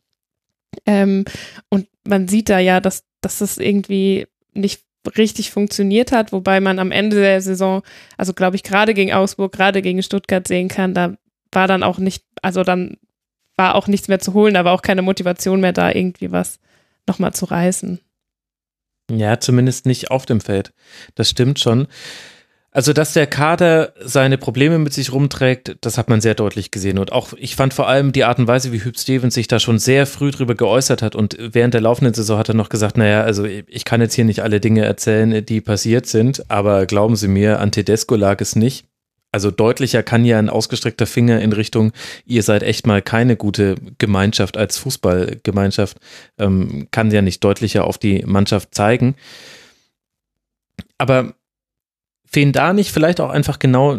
Ähm, und man sieht da ja, dass, dass das irgendwie nicht richtig funktioniert hat, wobei man am Ende der Saison, also glaube ich, gerade gegen Augsburg, gerade gegen Stuttgart sehen kann, da war dann auch nicht, also dann war auch nichts mehr zu holen, war auch keine Motivation mehr da, irgendwie was nochmal zu reißen. Ja, zumindest nicht auf dem Feld. Das stimmt schon. Also, dass der Kader seine Probleme mit sich rumträgt, das hat man sehr deutlich gesehen. Und auch, ich fand vor allem die Art und Weise, wie Hüb Stevens sich da schon sehr früh drüber geäußert hat. Und während der laufenden Saison hat er noch gesagt, naja, also ich kann jetzt hier nicht alle Dinge erzählen, die passiert sind, aber glauben Sie mir, an Tedesco lag es nicht. Also deutlicher kann ja ein ausgestreckter Finger in Richtung, ihr seid echt mal keine gute Gemeinschaft als Fußballgemeinschaft, ähm, kann ja nicht deutlicher auf die Mannschaft zeigen. Aber fehlen da nicht vielleicht auch einfach genau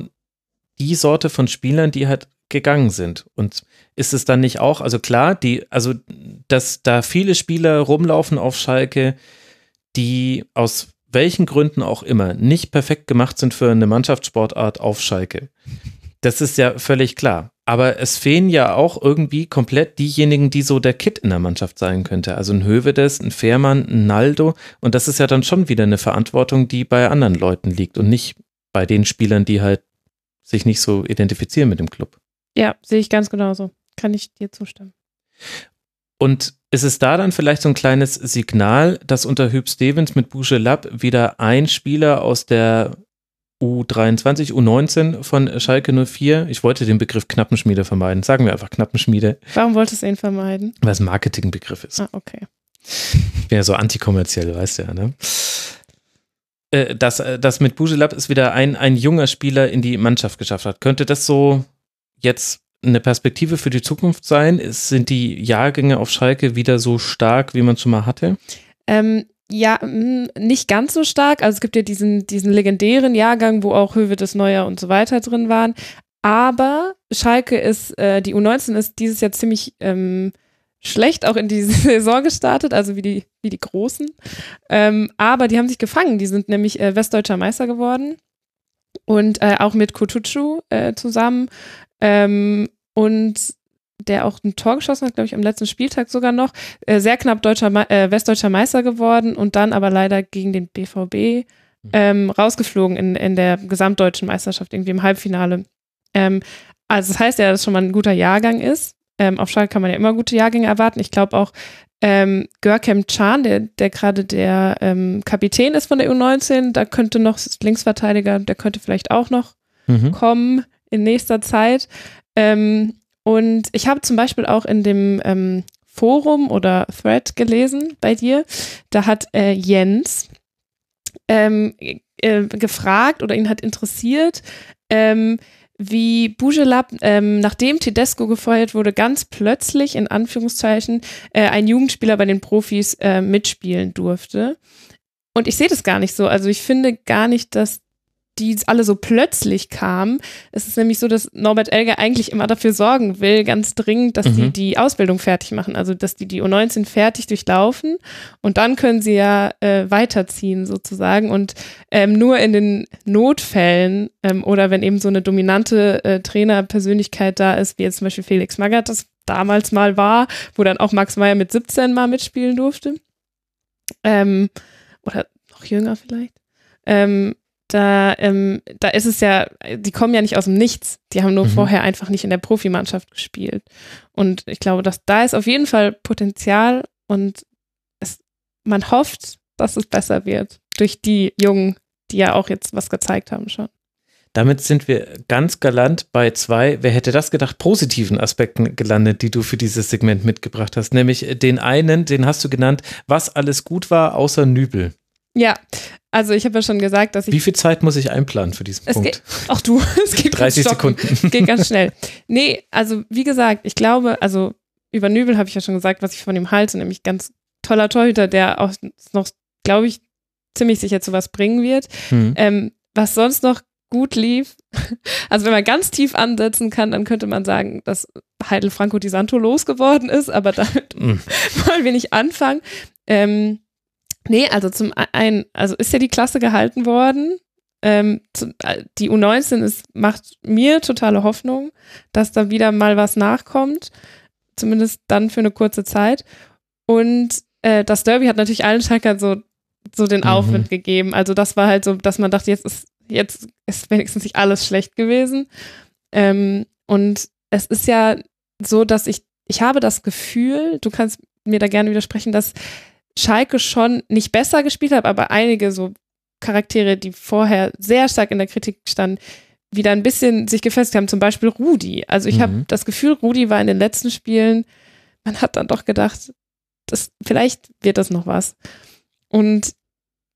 die Sorte von Spielern, die halt gegangen sind. Und ist es dann nicht auch, also klar, die, also dass da viele Spieler rumlaufen auf Schalke, die aus welchen Gründen auch immer nicht perfekt gemacht sind für eine Mannschaftssportart auf Schalke. Das ist ja völlig klar. Aber es fehlen ja auch irgendwie komplett diejenigen, die so der Kit in der Mannschaft sein könnte. Also ein Hövedes, ein Fährmann, ein Naldo. Und das ist ja dann schon wieder eine Verantwortung, die bei anderen Leuten liegt und nicht bei den Spielern, die halt sich nicht so identifizieren mit dem Club. Ja, sehe ich ganz genauso. Kann ich dir zustimmen. Und ist es da dann vielleicht so ein kleines Signal, dass unter Hüb Stevens mit Boucher Lapp wieder ein Spieler aus der U23, U19 von Schalke 04. Ich wollte den Begriff Knappenschmiede vermeiden. Sagen wir einfach Knappenschmiede. Warum wolltest du ihn vermeiden? Weil es ein Marketingbegriff ist. Ah, okay. Ich bin ja so antikommerziell, weißt du ja, ne? Äh, dass, äh, dass mit Bujelab es wieder ein, ein junger Spieler in die Mannschaft geschafft hat. Könnte das so jetzt eine Perspektive für die Zukunft sein? Sind die Jahrgänge auf Schalke wieder so stark, wie man schon mal hatte? Ähm, ja, nicht ganz so stark. Also es gibt ja diesen, diesen legendären Jahrgang, wo auch Höwe des Neuer und so weiter drin waren. Aber Schalke ist, äh, die U19 ist dieses Jahr ziemlich ähm, schlecht auch in diese Saison gestartet, also wie die, wie die Großen. Ähm, aber die haben sich gefangen. Die sind nämlich äh, Westdeutscher Meister geworden. Und äh, auch mit Kutucu äh, zusammen. Ähm, und der auch ein Tor geschossen hat, glaube ich, am letzten Spieltag sogar noch. Äh, sehr knapp deutscher, äh, westdeutscher Meister geworden und dann aber leider gegen den BVB mhm. ähm, rausgeflogen in, in der gesamtdeutschen Meisterschaft, irgendwie im Halbfinale. Ähm, also das heißt ja, dass es schon mal ein guter Jahrgang ist. Ähm, auf Schalke kann man ja immer gute Jahrgänge erwarten. Ich glaube auch ähm, Görkem Can, der, der gerade der ähm, Kapitän ist von der U19, da könnte noch Linksverteidiger, der könnte vielleicht auch noch mhm. kommen in nächster Zeit. Ähm, und ich habe zum Beispiel auch in dem ähm, Forum oder Thread gelesen bei dir, da hat äh, Jens ähm, äh, gefragt oder ihn hat interessiert, ähm, wie Bujelab, ähm, nachdem Tedesco gefeuert wurde, ganz plötzlich in Anführungszeichen äh, ein Jugendspieler bei den Profis äh, mitspielen durfte. Und ich sehe das gar nicht so. Also ich finde gar nicht, dass die alle so plötzlich kamen. Es ist nämlich so, dass Norbert Elger eigentlich immer dafür sorgen will, ganz dringend, dass mhm. die die Ausbildung fertig machen, also dass die die U19 fertig durchlaufen und dann können sie ja äh, weiterziehen sozusagen und ähm, nur in den Notfällen ähm, oder wenn eben so eine dominante äh, Trainerpersönlichkeit da ist, wie jetzt zum Beispiel Felix Magath das damals mal war, wo dann auch Max Meyer mit 17 mal mitspielen durfte. Ähm, oder noch jünger vielleicht. Ähm, da, ähm, da ist es ja, die kommen ja nicht aus dem Nichts. Die haben nur mhm. vorher einfach nicht in der Profimannschaft gespielt. Und ich glaube, dass da ist auf jeden Fall Potenzial und es, man hofft, dass es besser wird durch die Jungen, die ja auch jetzt was gezeigt haben schon. Damit sind wir ganz galant bei zwei, wer hätte das gedacht, positiven Aspekten gelandet, die du für dieses Segment mitgebracht hast. Nämlich den einen, den hast du genannt, was alles gut war, außer Nübel. Ja, also ich habe ja schon gesagt, dass ich. Wie viel Zeit muss ich einplanen für diesen es Punkt? Auch du, es geht 30 Sekunden. Es geht ganz schnell. Nee, also wie gesagt, ich glaube, also über Nübel habe ich ja schon gesagt, was ich von ihm halte, nämlich ganz toller Torhüter, der auch noch, glaube ich, ziemlich sicher zu was bringen wird. Hm. Ähm, was sonst noch gut lief, also wenn man ganz tief ansetzen kann, dann könnte man sagen, dass Heidel Franco Di Santo losgeworden ist, aber damit hm. wollen wir nicht anfangen. Ähm, Nee, also zum einen, also ist ja die Klasse gehalten worden. Ähm, zu, äh, die U19 ist, macht mir totale Hoffnung, dass da wieder mal was nachkommt. Zumindest dann für eine kurze Zeit. Und äh, das Derby hat natürlich allen Schalkern so, so den mhm. Aufwind gegeben. Also das war halt so, dass man dachte, jetzt ist, jetzt ist wenigstens nicht alles schlecht gewesen. Ähm, und es ist ja so, dass ich, ich habe das Gefühl, du kannst mir da gerne widersprechen, dass Schalke schon nicht besser gespielt hat, aber einige so Charaktere, die vorher sehr stark in der Kritik standen, wieder ein bisschen sich gefestigt haben. Zum Beispiel Rudi. Also ich mhm. habe das Gefühl, Rudi war in den letzten Spielen, man hat dann doch gedacht, das, vielleicht wird das noch was. Und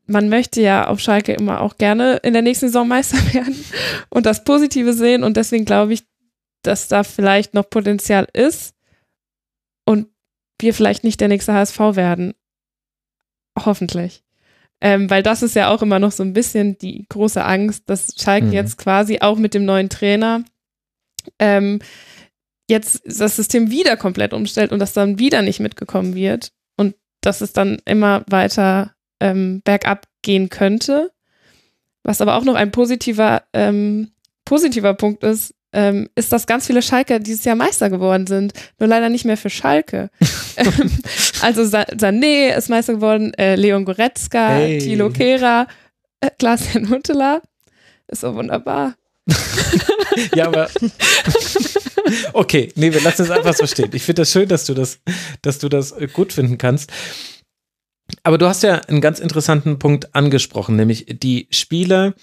man möchte ja auf Schalke immer auch gerne in der nächsten Saison Meister werden und das Positive sehen. Und deswegen glaube ich, dass da vielleicht noch Potenzial ist und wir vielleicht nicht der nächste HSV werden. Hoffentlich. Ähm, weil das ist ja auch immer noch so ein bisschen die große Angst, dass Schalke Mhm. jetzt quasi auch mit dem neuen Trainer ähm, jetzt das System wieder komplett umstellt und das dann wieder nicht mitgekommen wird und dass es dann immer weiter ähm, bergab gehen könnte. Was aber auch noch ein positiver, ähm, positiver Punkt ist, ähm, ist, dass ganz viele Schalker dieses Jahr Meister geworden sind. Nur leider nicht mehr für Schalke. Ähm, also Sa Sané ist Meister geworden, äh, Leon Goretzka, Hey. Thilo Kehrer, äh, Klaas-Jan Huntelaar. Ist so wunderbar. Ja, aber. Okay, nee, wir lassen es einfach so stehen. Ich finde das schön, dass du das, dass du das äh, gut finden kannst. Aber du hast ja einen ganz interessanten Punkt angesprochen, nämlich die Spieler,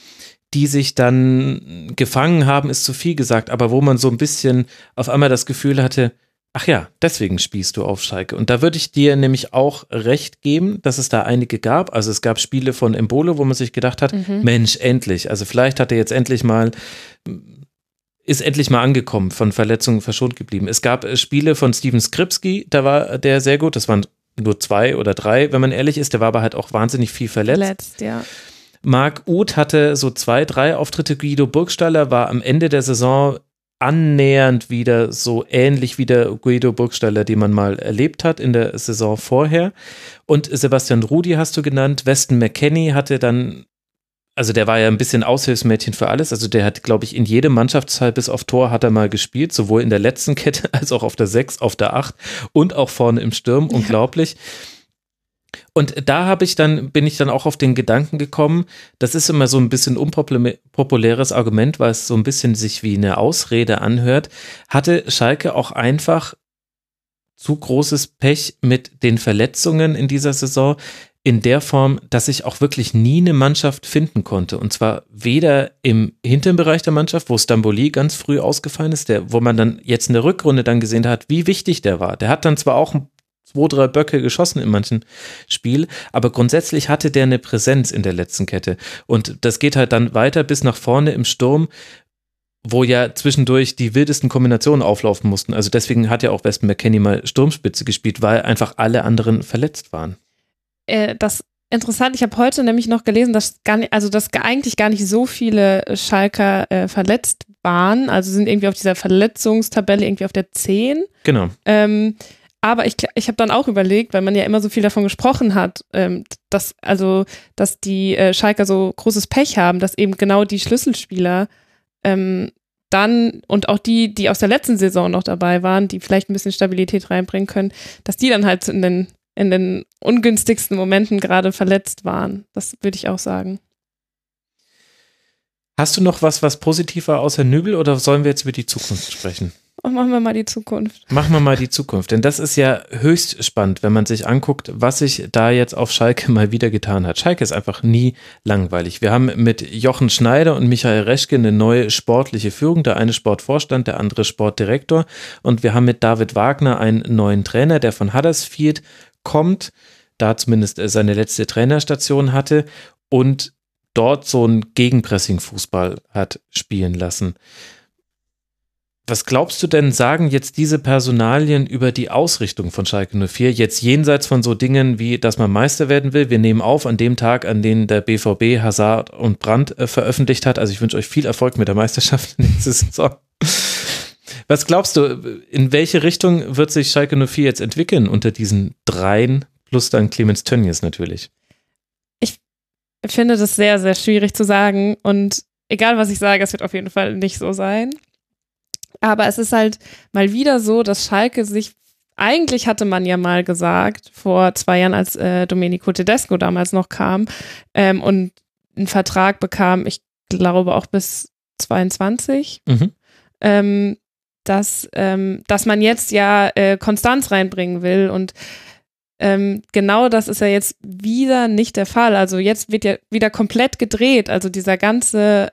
die sich dann gefangen haben, ist zu viel gesagt, aber wo man so ein bisschen auf einmal das Gefühl hatte, ach ja, deswegen spielst du auf Schalke. Und da würde ich dir nämlich auch recht geben, dass es da einige gab. Also es gab Spiele von Embole, wo man sich gedacht hat, Mensch, endlich. Also vielleicht hat er jetzt endlich mal ist endlich mal angekommen, von Verletzungen verschont geblieben. Es gab äh, Spiele von Steven Skripski, da war der sehr gut. Das waren nur zwei oder drei, wenn man ehrlich ist. Der war aber halt auch wahnsinnig viel verletzt. Letzt, ja. Marc Uth hatte so zwei, drei Auftritte. Guido Burgstaller war am Ende der Saison annähernd wieder so ähnlich wie der Guido Burgstaller, den man mal erlebt hat in der Saison vorher. Und Sebastian Rudi hast du genannt. Weston McKenney hatte dann, also der war ja ein bisschen Aushilfsmädchen für alles. Also der hat, glaube ich, in jedem Mannschaftsteil bis auf Tor hat er mal gespielt, sowohl in der letzten Kette als auch auf der 6, auf der 8 und auch vorne im Sturm. Unglaublich. Und da habe ich dann, bin ich dann auch auf den Gedanken gekommen, das ist immer so ein bisschen unpopuläres Argument, weil es so ein bisschen sich wie eine Ausrede anhört, hatte Schalke auch einfach zu großes Pech mit den Verletzungen in dieser Saison in der Form, dass ich auch wirklich nie eine Mannschaft finden konnte. Und zwar weder im hinteren Bereich der Mannschaft, wo Stamboli ganz früh ausgefallen ist, der, wo man dann jetzt in der Rückrunde dann gesehen hat, wie wichtig der war. Der hat dann zwar auch zwei, drei Böcke geschossen in manchen Spiel, aber grundsätzlich hatte der eine Präsenz in der letzten Kette. Und das geht halt dann weiter bis nach vorne im Sturm, wo ja zwischendurch die wildesten Kombinationen auflaufen mussten. Also deswegen hat ja auch Weston McKenney mal Sturmspitze gespielt, weil einfach alle anderen verletzt waren. Äh, das interessant, ich habe heute nämlich noch gelesen, dass gar nicht, also dass eigentlich gar nicht so viele Schalker äh, verletzt waren. Also sind irgendwie auf dieser Verletzungstabelle irgendwie auf der 10. Genau. Ähm, aber ich, ich habe dann auch überlegt, weil man ja immer so viel davon gesprochen hat, ähm, dass also dass die äh, Schalker so großes Pech haben, dass eben genau die Schlüsselspieler ähm, dann und auch die, die aus der letzten Saison noch dabei waren, die vielleicht ein bisschen Stabilität reinbringen können, dass die dann halt in den in den ungünstigsten Momenten gerade verletzt waren. Das würde ich auch sagen. Hast du noch was, was positiv war außer Nübel oder sollen wir jetzt über die Zukunft sprechen? Und machen wir mal die Zukunft. Machen wir mal die Zukunft, denn das ist ja höchst spannend, wenn man sich anguckt, was sich da jetzt auf Schalke mal wieder getan hat. Schalke ist einfach nie langweilig. Wir haben mit Jochen Schneider und Michael Reschke eine neue sportliche Führung, der eine Sportvorstand, der andere Sportdirektor und wir haben mit David Wagner einen neuen Trainer, der von Huddersfield kommt, da zumindest seine letzte Trainerstation hatte und dort so einen Gegenpressing-Fußball hat spielen lassen. Was glaubst du denn, sagen jetzt diese Personalien über die Ausrichtung von Schalke 04, jetzt jenseits von so Dingen wie, dass man Meister werden will? Wir nehmen auf an dem Tag, an dem der BVB Hazard und Brandt äh, veröffentlicht hat. Also ich wünsche euch viel Erfolg mit der Meisterschaft in dieser Saison. Was glaubst du, in welche Richtung wird sich Schalke 04 jetzt entwickeln unter diesen dreien, plus dann Clemens Tönnies natürlich? Ich finde das sehr, sehr schwierig zu sagen. Und egal, was ich sage, es wird auf jeden Fall nicht so sein. Aber es ist halt mal wieder so, dass Schalke sich, eigentlich hatte man ja mal gesagt, vor zwei Jahren, als äh, Domenico Tedesco damals noch kam ähm, und einen Vertrag bekam, ich glaube auch bis 22, Mhm. ähm, dass, ähm, dass man jetzt ja äh, Konstanz reinbringen will und ähm, genau das ist ja jetzt wieder nicht der Fall. Also jetzt wird ja wieder komplett gedreht. Also dieser ganze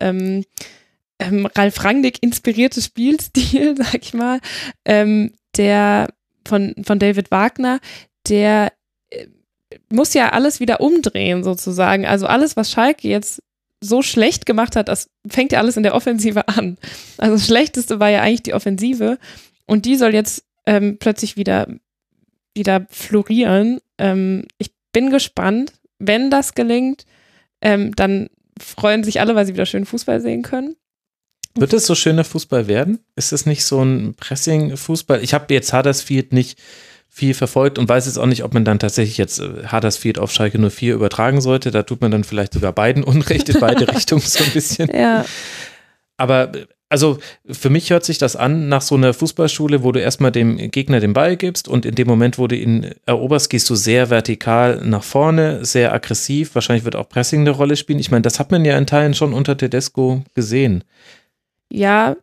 ähm, Ralf Rangnick inspirierte Spielstil, sag ich mal, ähm, der von, von David Wagner, der äh, muss ja alles wieder umdrehen sozusagen. Also alles, was Schalke jetzt so schlecht gemacht hat, das fängt ja alles in der Offensive an. Also das Schlechteste war ja eigentlich die Offensive und die soll jetzt ähm, plötzlich wieder wieder florieren. Ähm, ich bin gespannt, wenn das gelingt, ähm, dann freuen sich alle, weil sie wieder schön Fußball sehen können. Wird es so schöner Fußball werden? Ist es nicht so ein Pressing-Fußball? Ich habe jetzt Huddersfield nicht viel verfolgt und weiß jetzt auch nicht, ob man dann tatsächlich jetzt äh, Huddersfield auf Schalke 04 übertragen sollte. Da tut man dann vielleicht sogar beiden Unrecht in beide Richtungen so ein bisschen. Ja. Aber also für mich hört sich das an nach so einer Fußballschule, wo du erstmal dem Gegner den Ball gibst und in dem Moment, wo du ihn eroberst, gehst du sehr vertikal nach vorne, sehr aggressiv. Wahrscheinlich wird auch Pressing eine Rolle spielen. Ich meine, das hat man ja in Teilen schon unter Tedesco gesehen. Ja,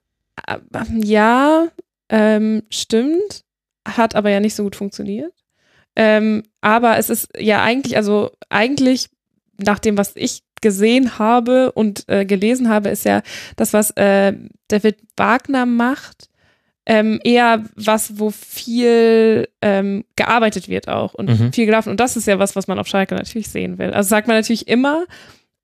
äh, ja, ähm, stimmt. Hat aber ja nicht so gut funktioniert. Ähm, aber es ist ja eigentlich, also eigentlich nach dem, was ich gesehen habe und äh, gelesen habe, ist ja das, was äh, David Wagner macht, ähm, eher was, wo viel ähm, gearbeitet wird auch und Mhm. viel gelaufen. Und das ist ja was, was man auf Schalke natürlich sehen will. Also sagt man natürlich immer,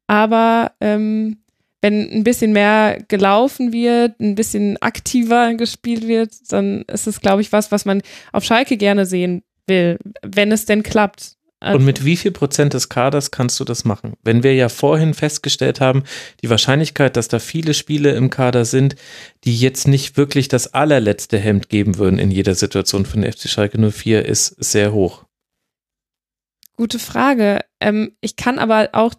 aber ähm, wenn ein bisschen mehr gelaufen wird, ein bisschen aktiver gespielt wird, dann ist es, glaube ich, was, was man auf Schalke gerne sehen will, wenn es denn klappt. Also, Und mit wie viel Prozent des Kaders kannst du das machen? Wenn wir ja vorhin festgestellt haben, die Wahrscheinlichkeit, dass da viele Spiele im Kader sind, die jetzt nicht wirklich das allerletzte Hemd geben würden in jeder Situation von der FC Schalke 04, ist sehr hoch. Gute Frage. Ähm, ich kann aber auch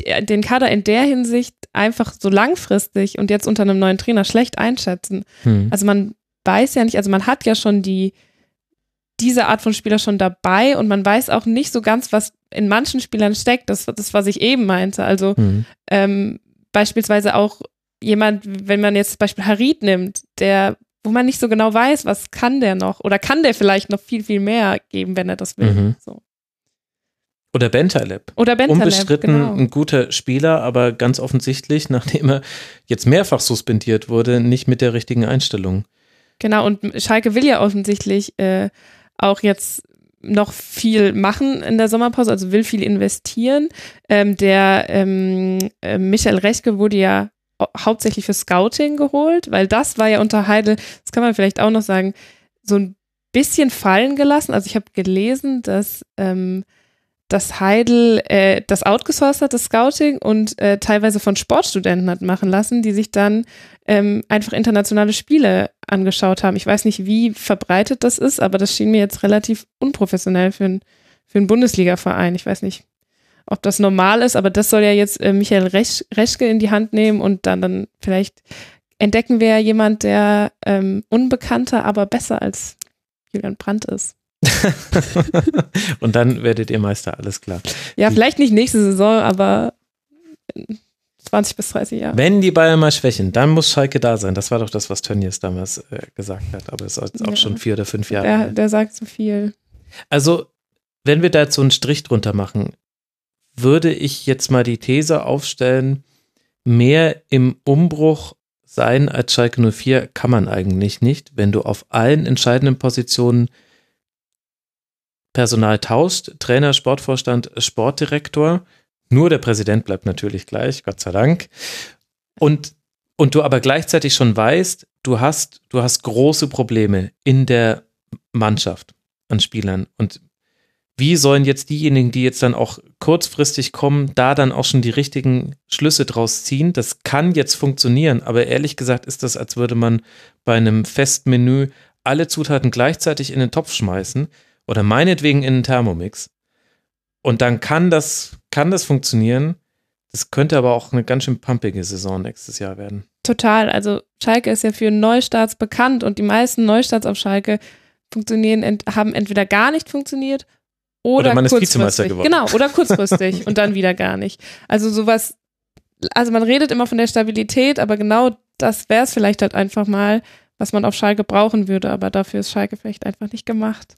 den Kader in der Hinsicht einfach so langfristig und jetzt unter einem neuen Trainer schlecht einschätzen. Hm. Also man weiß ja nicht, also man hat ja schon die diese Art von Spieler schon dabei und man weiß auch nicht so ganz, was in manchen Spielern steckt. Das, das was ich eben meinte. Also Hm. ähm, beispielsweise auch jemand, wenn man jetzt zum Beispiel Harit nimmt, der, wo man nicht so genau weiß, was kann der noch oder kann der vielleicht noch viel, viel mehr geben, wenn er das will. Mhm. So. Oder Bentaleb. Oder Bentaleb, Unbestritten genau. ein guter Spieler, aber ganz offensichtlich, nachdem er jetzt mehrfach suspendiert wurde, nicht mit der richtigen Einstellung. Genau, und Schalke will ja offensichtlich äh, auch jetzt noch viel machen in der Sommerpause, also will viel investieren. Ähm, der ähm, äh, Michael Rechke wurde ja hau- hauptsächlich für Scouting geholt, weil das war ja unter Heidel, das kann man vielleicht auch noch sagen, so ein bisschen fallen gelassen. Also ich habe gelesen, dass ähm, dass Heidel äh, das outgesourced hat, das Scouting, und äh, teilweise von Sportstudenten hat machen lassen, die sich dann ähm, einfach internationale Spiele angeschaut haben. Ich weiß nicht, wie verbreitet das ist, aber das schien mir jetzt relativ unprofessionell für, ein, für einen Bundesliga-Verein. Ich weiß nicht, ob das normal ist, aber das soll ja jetzt äh, Michael Resch Reschke in die Hand nehmen und dann, dann vielleicht entdecken wir ja jemand, der ähm, unbekannter, aber besser als Julian Brandt ist. Und dann werdet ihr Meister, alles klar. Ja, vielleicht nicht nächste Saison, aber in 20 bis 30 Jahre. Wenn die Bayern mal schwächen, dann muss Schalke da sein. Das war doch das, was Tönnies damals äh, gesagt hat. Aber es ist jetzt auch Ja. schon vier oder fünf Jahre. Der, der sagt so viel. Also, wenn wir da jetzt so einen Strich drunter machen, würde ich jetzt mal die These aufstellen, mehr im Umbruch sein als Schalke 04 kann man eigentlich nicht, wenn du auf allen entscheidenden Positionen Personal tauscht, Trainer, Sportvorstand, Sportdirektor, nur der Präsident bleibt natürlich gleich, Gott sei Dank. Und, und du aber gleichzeitig schon weißt, du hast, du hast große Probleme in der Mannschaft an Spielern. Und wie sollen jetzt diejenigen, die jetzt dann auch kurzfristig kommen, da dann auch schon die richtigen Schlüsse draus ziehen? Das kann jetzt funktionieren, aber ehrlich gesagt ist das, als würde man bei einem Festmenü alle Zutaten gleichzeitig in den Topf schmeißen oder meinetwegen in einen Thermomix. Und dann kann das, kann das funktionieren. Das könnte aber auch eine ganz schön pumpige Saison nächstes Jahr werden. Total. Also Schalke ist ja für Neustarts bekannt und die meisten Neustarts auf Schalke funktionieren, ent haben entweder gar nicht funktioniert oder, Oder man ist. Vizemeister geworden. Genau, oder kurzfristig und dann wieder gar nicht. Also sowas, also man redet immer von der Stabilität, aber genau das wäre es vielleicht halt einfach mal, was man auf Schalke brauchen würde, aber dafür ist Schalke vielleicht einfach nicht gemacht.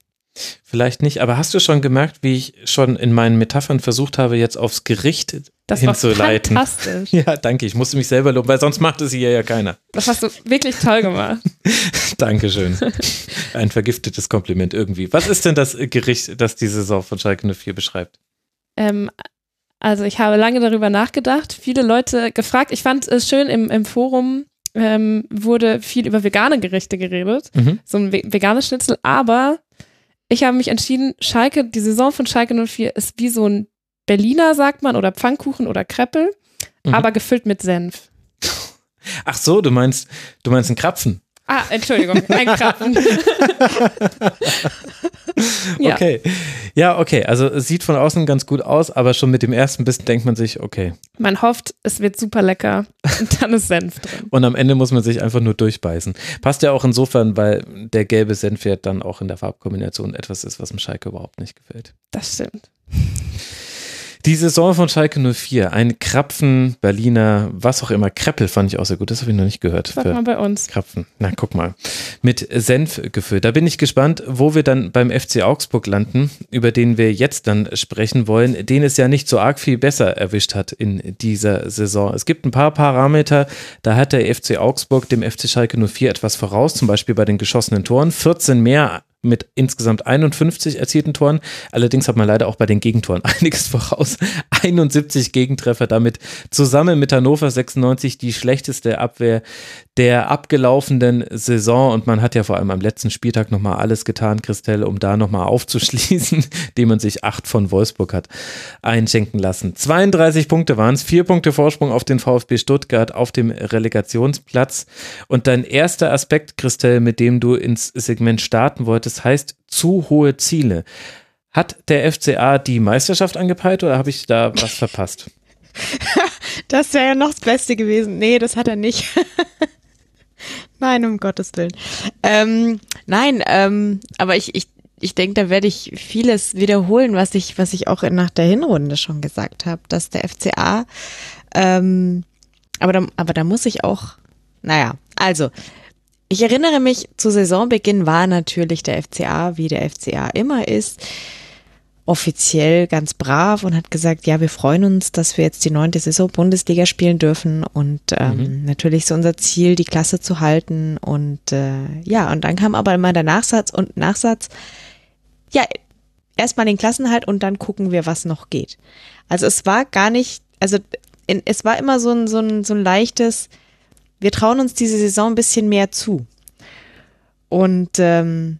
Vielleicht nicht, aber hast du schon gemerkt, wie ich schon in meinen Metaphern versucht habe, jetzt aufs Gericht Das war hinzuleiten? fantastisch. Ja, danke. Ich musste mich selber loben, weil sonst macht es hier ja keiner. Das hast du wirklich toll gemacht. Dankeschön. Ein vergiftetes Kompliment irgendwie. Was ist denn das Gericht, das die Saison von Schalke 04 beschreibt? Ähm, also ich habe lange darüber nachgedacht, viele Leute gefragt. Ich fand es schön, im, im Forum ähm, wurde viel über vegane Gerichte geredet, Mhm. so ein ve veganes Schnitzel, aber ich habe mich entschieden, Schalke, die Saison von Schalke 04 ist wie so ein Berliner, sagt man, oder Pfannkuchen oder Kreppel, Mhm. aber gefüllt mit Senf. Ach so, du meinst, du meinst einen Krapfen. Ah, Entschuldigung, ein Krapfen. ja. Okay. Ja, okay. Also es sieht von außen ganz gut aus, aber schon mit dem ersten Bissen denkt man sich, okay. Man hofft, es wird super lecker und dann ist Senf drin. Und am Ende muss man sich einfach nur durchbeißen. Passt ja auch insofern, weil der gelbe Senf ja dann auch in der Farbkombination etwas ist, was dem Schalke überhaupt nicht gefällt. Das stimmt. Die Saison von Schalke 04, ein Krapfen, Berliner, was auch immer, Kreppel fand ich auch sehr gut, das habe ich noch nicht gehört. Sag mal bei uns. Krapfen, na guck mal, mit Senf gefüllt. Da bin ich gespannt, wo wir dann beim FC Augsburg landen, über den wir jetzt dann sprechen wollen, den es ja nicht so arg viel besser erwischt hat in dieser Saison. Es gibt ein paar Parameter, da hat der FC Augsburg dem FC Schalke 04 etwas voraus, zum Beispiel bei den geschossenen Toren, 14 mehr mit insgesamt 51 erzielten Toren. Allerdings hat man leider auch bei den Gegentoren einiges voraus. 71 Gegentreffer, damit zusammen mit Hannover 96 die schlechteste Abwehr der abgelaufenen Saison. Und man hat ja vor allem am letzten Spieltag nochmal alles getan, Christelle, um da nochmal aufzuschließen, indem man sich acht von Wolfsburg hat einschenken lassen. 32 Punkte waren es, vier Punkte Vorsprung auf den VfB Stuttgart auf dem Relegationsplatz. Und dein erster Aspekt, Christelle, mit dem du ins Segment starten wolltest, heißt zu hohe Ziele. Hat der FCA die Meisterschaft angepeilt oder habe ich da was verpasst? Das wäre ja noch das Beste gewesen. Nee, das hat er nicht. nein, um Gottes Willen. Ähm, nein, ähm, aber ich, ich, ich denke, da werde ich vieles wiederholen, was ich, was ich auch nach der Hinrunde schon gesagt habe, dass der FCA, ähm, aber da, aber da muss ich auch, naja, also, ich erinnere mich, zu Saisonbeginn war natürlich der FCA, wie der FCA immer ist, offiziell ganz brav und hat gesagt, ja, wir freuen uns, dass wir jetzt die neunte Saison Bundesliga spielen dürfen und ähm, natürlich ist unser Ziel, die Klasse zu halten und äh, ja, und dann kam aber immer der Nachsatz und Nachsatz, ja, erstmal den Klassenhalt und dann gucken wir, was noch geht. Also es war gar nicht, also in, es war immer so ein, so ein, so ein leichtes, wir trauen uns diese Saison ein bisschen mehr zu. Und ähm,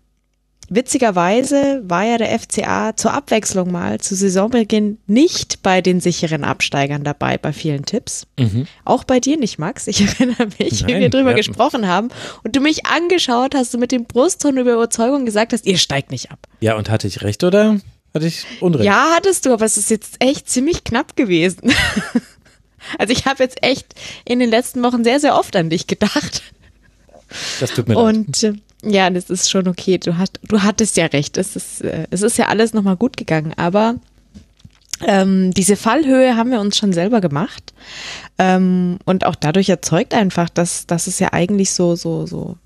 witzigerweise war ja der FCA zur Abwechslung mal zu Saisonbeginn nicht bei den sicheren Absteigern dabei bei vielen Tipps. Mhm. Auch bei dir nicht, Max. Ich erinnere mich, wie Nein, wir drüber ja. gesprochen haben und du mich angeschaut hast und mit dem Brustton über Überzeugung gesagt hast, ihr steigt nicht ab. Ja, und hatte ich recht oder hatte ich Unrecht? Ja, hattest du, aber es ist jetzt echt ziemlich knapp gewesen. Also ich habe jetzt echt in den letzten Wochen sehr, sehr oft an dich gedacht. Das tut mir leid. Und äh, ja, das ist schon okay. Du, hast, du hattest ja recht. Es ist, äh, es ist ja alles nochmal gut gegangen. Aber ähm, diese Fallhöhe haben wir uns schon selber gemacht. Ähm, und auch dadurch erzeugt einfach, dass, dass es ja eigentlich so, so, so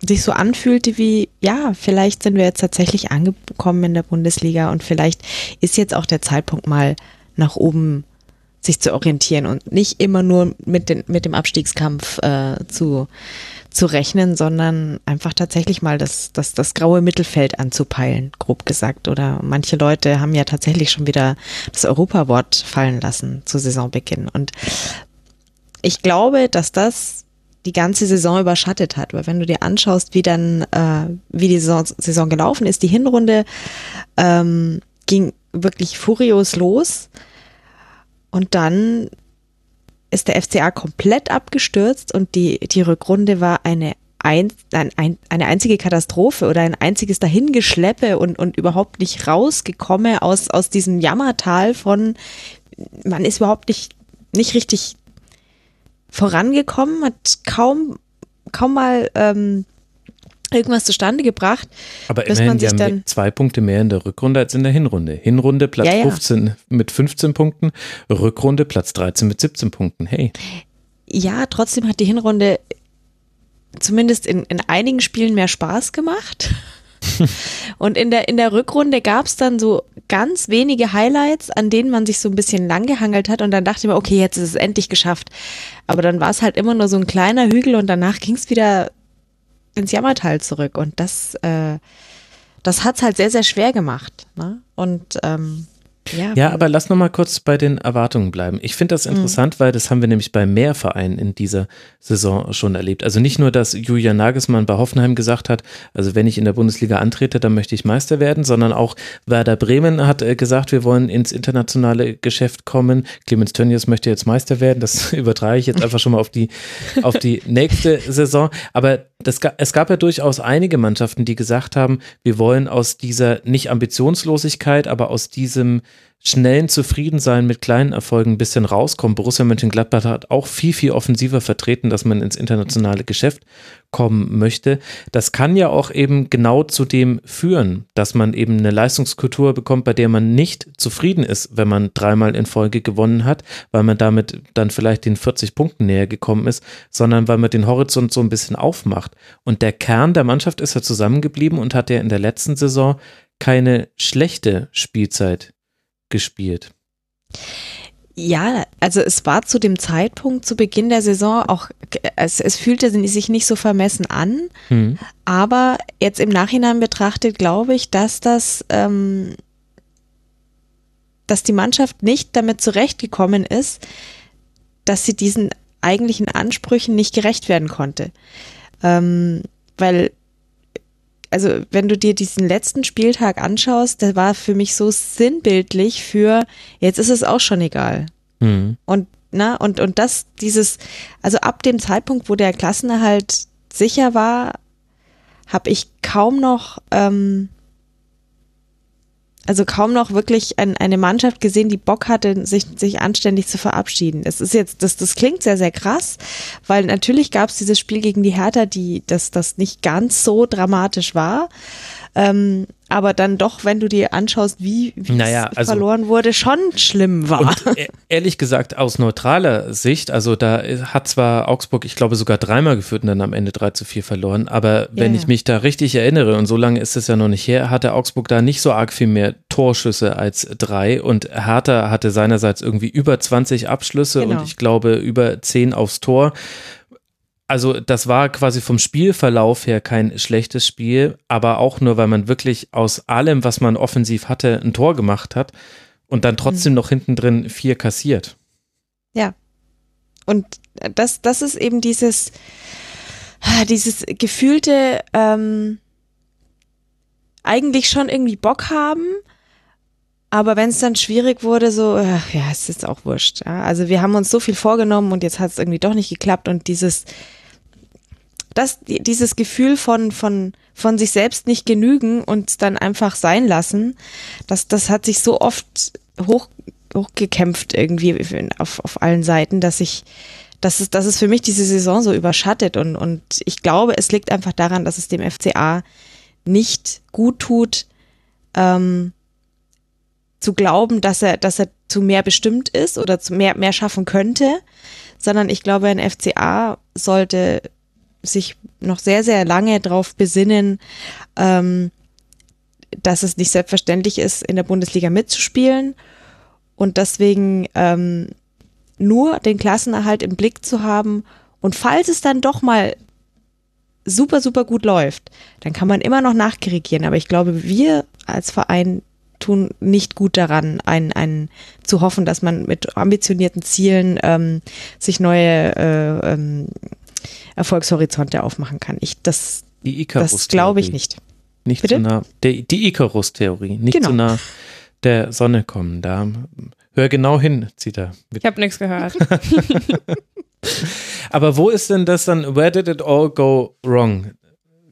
sich so anfühlte wie, ja, vielleicht sind wir jetzt tatsächlich angekommen in der Bundesliga und vielleicht ist jetzt auch der Zeitpunkt mal nach oben sich zu orientieren und nicht immer nur mit, den, mit dem Abstiegskampf äh, zu, zu rechnen, sondern einfach tatsächlich mal das, das, das graue Mittelfeld anzupeilen, grob gesagt. Oder manche Leute haben ja tatsächlich schon wieder das Europawort fallen lassen zu Saisonbeginn. Und ich glaube, dass das die ganze Saison überschattet hat, weil wenn du dir anschaust, wie dann, äh, wie die Saison, Saison gelaufen ist, die Hinrunde ähm, ging wirklich furios los und dann ist der FCA komplett abgestürzt und die, die Rückrunde war eine, ein, ein, ein, eine einzige Katastrophe oder ein einziges Dahingeschleppe und, und überhaupt nicht rausgekommen aus, aus diesem Jammertal von, man ist überhaupt nicht, nicht richtig vorangekommen, hat kaum, kaum mal ähm, irgendwas zustande gebracht. Aber bis immerhin, man haben dann- zwei Punkte mehr in der Rückrunde als in der Hinrunde. Hinrunde Platz Ja, ja. 15 mit 15 Punkten, Rückrunde Platz 13 mit 17 Punkten. Hey, Ja, trotzdem hat die Hinrunde zumindest in, in einigen Spielen mehr Spaß gemacht. Und in der, in der Rückrunde gab es dann so ganz wenige Highlights, an denen man sich so ein bisschen langgehangelt hat. Und dann dachte mir, okay, jetzt ist es endlich geschafft. Aber dann war es halt immer nur so ein kleiner Hügel und danach ging es wieder ins Jammertal zurück. Und das, äh, das hat es halt sehr, sehr schwer gemacht. Ne? Und ähm, Ja, Ja, aber lass noch mal kurz bei den Erwartungen bleiben. Ich finde das interessant, weil das haben wir nämlich bei mehr Vereinen in dieser Saison schon erlebt. Also nicht nur, dass Julian Nagelsmann bei Hoffenheim gesagt hat, also wenn ich in der Bundesliga antrete, dann möchte ich Meister werden, sondern auch Werder Bremen hat äh, gesagt, wir wollen ins internationale Geschäft kommen. Clemens Tönnies möchte jetzt Meister werden. Das übertrage ich jetzt einfach schon mal auf die, auf die nächste Saison. Aber das, es gab ja durchaus einige Mannschaften, die gesagt haben, wir wollen aus dieser nicht Ambitionslosigkeit, aber aus diesem schnellen Zufriedensein mit kleinen Erfolgen ein bisschen rauskommen. Borussia Mönchengladbach hat auch viel, viel offensiver vertreten, dass man ins internationale Geschäft kommen möchte. Das kann ja auch eben genau zu dem führen, dass man eben eine Leistungskultur bekommt, bei der man nicht zufrieden ist, wenn man dreimal in Folge gewonnen hat, weil man damit dann vielleicht den 40 Punkten näher gekommen ist, sondern weil man den Horizont so ein bisschen aufmacht. Und der Kern der Mannschaft ist ja zusammengeblieben und hat ja in der letzten Saison keine schlechte Spielzeit gespielt. Ja, also es war zu dem Zeitpunkt, zu Beginn der Saison auch, es, es fühlte sich nicht so vermessen an, Hm. aber jetzt im Nachhinein betrachtet glaube ich, dass das, ähm, dass die Mannschaft nicht damit zurechtgekommen ist, dass sie diesen eigentlichen Ansprüchen nicht gerecht werden konnte. Ähm, weil, also wenn du dir diesen letzten Spieltag anschaust, der war für mich so sinnbildlich für, jetzt ist es auch schon egal. Hm. Und, na, und, und das, dieses, also ab dem Zeitpunkt, wo der Klassenerhalt sicher war, habe ich kaum noch, ähm, also kaum noch wirklich ein, eine Mannschaft gesehen, die Bock hatte, sich, sich anständig zu verabschieden. Es ist jetzt, das, das klingt sehr, sehr krass, weil natürlich gab es dieses Spiel gegen die Hertha, die, das, das nicht ganz so dramatisch war. Ähm, aber dann doch, wenn du dir anschaust, wie, wie Naja, es also- verloren wurde, schon schlimm war. Und e- ehrlich gesagt, aus neutraler Sicht, also da hat zwar Augsburg, ich glaube, sogar dreimal geführt und dann am Ende 3 zu 4 verloren, aber wenn Ja, ich ja. mich da richtig erinnere, und so lange ist es ja noch nicht her, hatte Augsburg da nicht so arg viel mehr Torschüsse als drei und Hertha hatte seinerseits irgendwie über 20 Abschlüsse Genau. und ich glaube über 10 aufs Tor. Also das war quasi vom Spielverlauf her kein schlechtes Spiel, aber auch nur, weil man wirklich aus allem, was man offensiv hatte, ein Tor gemacht hat und dann trotzdem noch hinten drin vier kassiert. Ja. Und das, das ist eben dieses, dieses gefühlte, ähm, eigentlich schon irgendwie Bock haben, aber wenn es dann schwierig wurde, so, äh, ja, es ist auch wurscht. Ja? Also wir haben uns so viel vorgenommen und jetzt hat es irgendwie doch nicht geklappt und dieses, das, die- dieses Gefühl von, von, von sich selbst nicht genügen und dann einfach sein lassen, das, das hat sich so oft hoch, hochgekämpft irgendwie auf, auf allen Seiten, dass ich, dass es, dass es für mich diese Saison so überschattet und, und ich glaube, es liegt einfach daran, dass es dem FCA nicht gut tut, ähm, zu glauben, dass er, dass er zu mehr bestimmt ist oder zu mehr, mehr schaffen könnte, sondern ich glaube, ein FCA sollte sich noch sehr, sehr lange darauf besinnen, ähm, dass es nicht selbstverständlich ist, in der Bundesliga mitzuspielen und deswegen ähm, nur den Klassenerhalt im Blick zu haben und falls es dann doch mal super, super gut läuft, dann kann man immer noch nachkorrigieren. Aber ich glaube, wir als Verein tun nicht gut daran, ein, ein, zu hoffen, dass man mit ambitionierten Zielen ähm, sich neue äh, ähm, Erfolgshorizonte aufmachen kann. Ich, das, Die Icarus. das glaube ich nicht. Nicht Bitte? zu nah. Der, die Icarus-Theorie. Nicht Genau. zu nah der Sonne kommen. Da hör genau hin, zieht er. Ich habe nichts gehört. Aber wo ist denn das dann? Where did it all go wrong?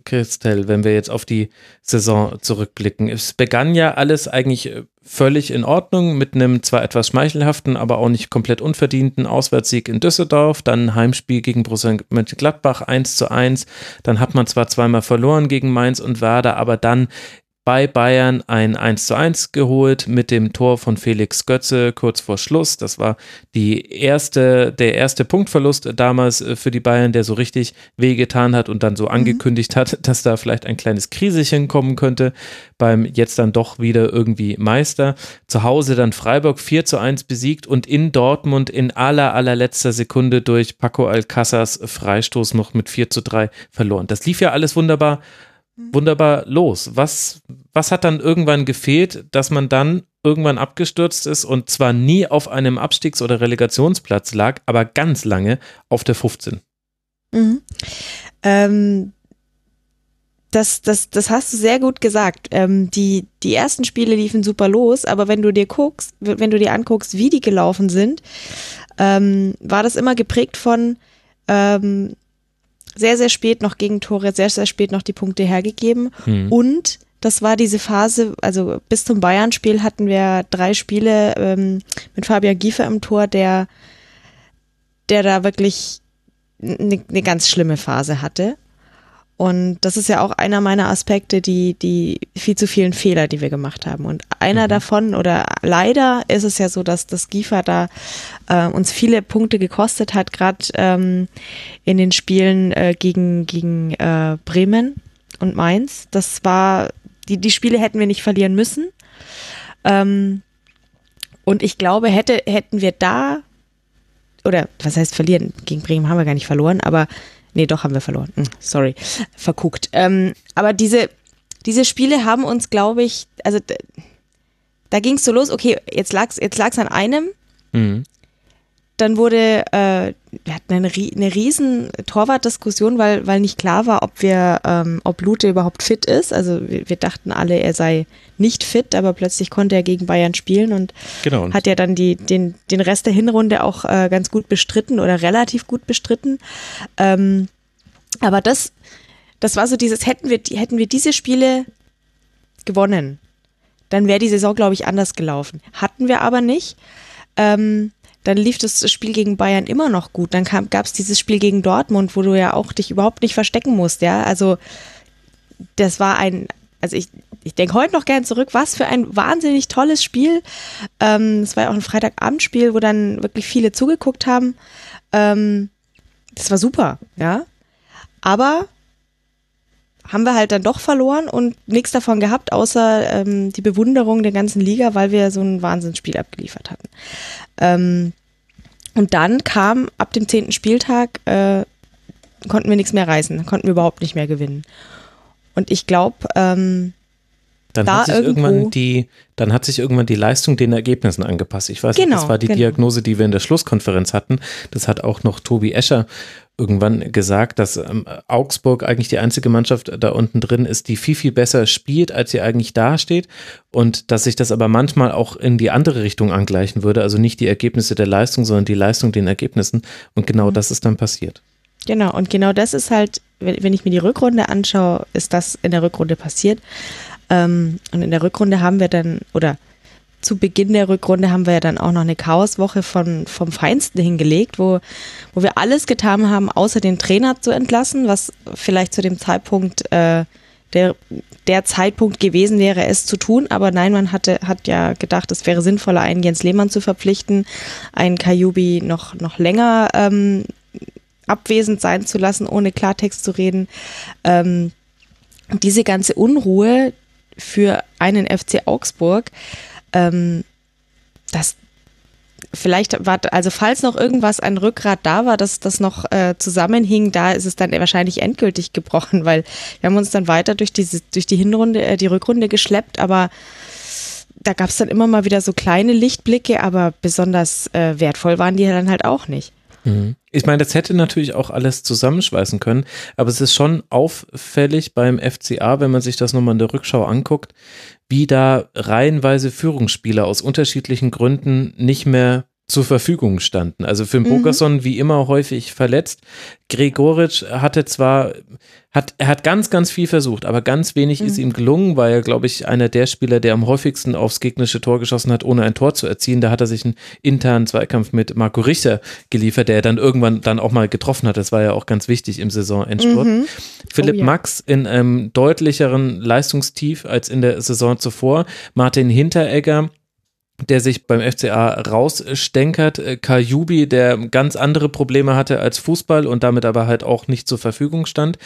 Christel, wenn wir jetzt auf die Saison zurückblicken. Es begann ja alles eigentlich äh, völlig in Ordnung mit einem zwar etwas schmeichelhaften, aber auch nicht komplett unverdienten Auswärtssieg in Düsseldorf, dann Heimspiel gegen Borussia Mönchengladbach 1 zu 1, dann hat man zwar zweimal verloren gegen Mainz und Werder, aber dann bei Bayern ein 1 zu 1 geholt mit dem Tor von Felix Götze kurz vor Schluss. Das war die erste, der erste Punktverlust damals äh, für die Bayern, der so richtig wehgetan hat und dann so angekündigt hat, dass da vielleicht ein kleines Kriselchen kommen könnte beim jetzt dann doch wieder irgendwie Meister. Zu Hause dann Freiburg 4 zu 1 besiegt und in Dortmund in aller, allerletzter Sekunde durch Paco Alcázars Freistoß noch mit 4 zu 3 verloren. Das lief ja alles wunderbar wunderbar los. Was, was hat dann irgendwann gefehlt, dass man dann irgendwann abgestürzt ist und zwar nie auf einem Abstiegs- oder Relegationsplatz lag, aber ganz lange auf der 15? Mhm. Ähm, das, das, das hast du sehr gut gesagt. Ähm, die, die ersten Spiele liefen super los, aber wenn du dir guckst, wenn du dir anguckst, wie die gelaufen sind, ähm, war das immer geprägt von ähm, sehr, sehr spät noch Gegentore, sehr, sehr spät noch die Punkte hergegeben. Hm. Und das war diese Phase, also bis zum Bayern-Spiel hatten wir drei Spiele ähm, mit Fabian Giefer im Tor, der, der da wirklich eine ne ganz schlimme Phase hatte. Und das ist ja auch einer meiner Aspekte, die, die viel zu vielen Fehler, die wir gemacht haben. Und einer Mhm. davon, oder leider ist es ja so, dass das Giefer da äh, uns viele Punkte gekostet hat, gerade ähm, in den Spielen äh, gegen, gegen äh, Bremen und Mainz. Das war, die, die Spiele hätten wir nicht verlieren müssen. Ähm, und ich glaube, hätte, hätten wir da, oder was heißt verlieren? Gegen Bremen haben wir gar nicht verloren, aber nee, doch haben wir verloren. Hm, sorry, verguckt. Ähm, aber diese, diese Spiele haben uns, glaube ich, also da ging es so los, okay, jetzt lag es jetzt lag's an einem, Mhm. Dann wurde, äh, wir hatten eine, eine riesen Torwartdiskussion, weil, weil nicht klar war, ob wir, ähm, ob Lute überhaupt fit ist. Also wir, wir dachten alle, er sei nicht fit, aber plötzlich konnte er gegen Bayern spielen und Genau. Und hat ja dann die, den, den Rest der Hinrunde auch äh, ganz gut bestritten oder relativ gut bestritten. Ähm, aber das, das war so dieses, hätten wir, hätten wir diese Spiele gewonnen, dann wäre die Saison, glaube ich, anders gelaufen. Hatten wir aber nicht. Ähm, dann lief das Spiel gegen Bayern immer noch gut. Dann gab es dieses Spiel gegen Dortmund, wo du ja auch dich überhaupt nicht verstecken musst, ja. Also das war ein, also ich, ich denke heute noch gern zurück, was für ein wahnsinnig tolles Spiel. Ähm, es war ja auch ein Freitagabendspiel, wo dann wirklich viele zugeguckt haben. Ähm, das war super, ja. Aber haben wir halt dann doch verloren und nichts davon gehabt, außer ähm, die Bewunderung der ganzen Liga, weil wir so ein Wahnsinnsspiel abgeliefert hatten. Ähm, und dann kam ab dem zehnten Spieltag, äh, konnten wir nichts mehr reißen, konnten wir überhaupt nicht mehr gewinnen. Und ich glaube, ähm, Dann da hat sich irgendwann die, dann hat sich irgendwann die Leistung den Ergebnissen angepasst. Ich weiß nicht, Genau, das war die genau. Diagnose, die wir in der Schlusskonferenz hatten. Das hat auch noch Tobi Escher irgendwann gesagt, dass ähm, Augsburg eigentlich die einzige Mannschaft da unten drin ist, die viel, viel besser spielt, als sie eigentlich dasteht. Und dass sich das aber manchmal auch in die andere Richtung angleichen würde. Also nicht die Ergebnisse der Leistung, sondern die Leistung den Ergebnissen. Und Mhm. genau das ist dann passiert. Genau, und genau das ist halt, wenn, wenn ich mir die Rückrunde anschaue, ist das in der Rückrunde passiert. Ähm, und in der Rückrunde haben wir dann, oder zu Beginn der Rückrunde haben wir ja dann auch noch eine Chaoswoche von, vom Feinsten hingelegt, wo, wo wir alles getan haben, außer den Trainer zu entlassen, was vielleicht zu dem Zeitpunkt äh, der, der Zeitpunkt gewesen wäre, es zu tun. Aber nein, man hatte, hat ja gedacht, es wäre sinnvoller, einen Jens Lehmann zu verpflichten, einen Kajubi noch, noch länger ähm, abwesend sein zu lassen, ohne Klartext zu reden. Ähm, diese ganze Unruhe für einen FC Augsburg, ähm, das vielleicht war, also falls noch irgendwas ein Rückgrat da war, dass das noch äh, zusammenhing, da ist es dann wahrscheinlich endgültig gebrochen, weil wir haben uns dann weiter durch diese, durch die Hinrunde, äh, die Rückrunde geschleppt, aber da gab es dann immer mal wieder so kleine Lichtblicke, aber besonders äh, wertvoll waren die dann halt auch nicht. Ich meine, das hätte natürlich auch alles zusammenschweißen können, aber es ist schon auffällig beim FCA, wenn man sich das nochmal in der Rückschau anguckt, wie da reihenweise Führungsspieler aus unterschiedlichen Gründen nicht mehr zur Verfügung standen. Also für den Bogerson wie immer häufig verletzt. Gregoritsch hatte zwar, hat, er hat ganz, ganz viel versucht, aber ganz wenig ist ihm gelungen, weil er, glaube ich, einer der Spieler, der am häufigsten aufs gegnerische Tor geschossen hat, ohne ein Tor zu erzielen. Da hat er sich einen internen Zweikampf mit Marco Richter geliefert, der er dann irgendwann dann auch mal getroffen hat. Das war ja auch ganz wichtig im Saisonendspurt. Philipp Oh ja. Max in einem deutlicheren Leistungstief als in der Saison zuvor. Martin Hinteregger der sich beim FCA rausstänkert. Äh, Kajubi, der ganz andere Probleme hatte als Fußball und damit aber halt auch nicht zur Verfügung stand.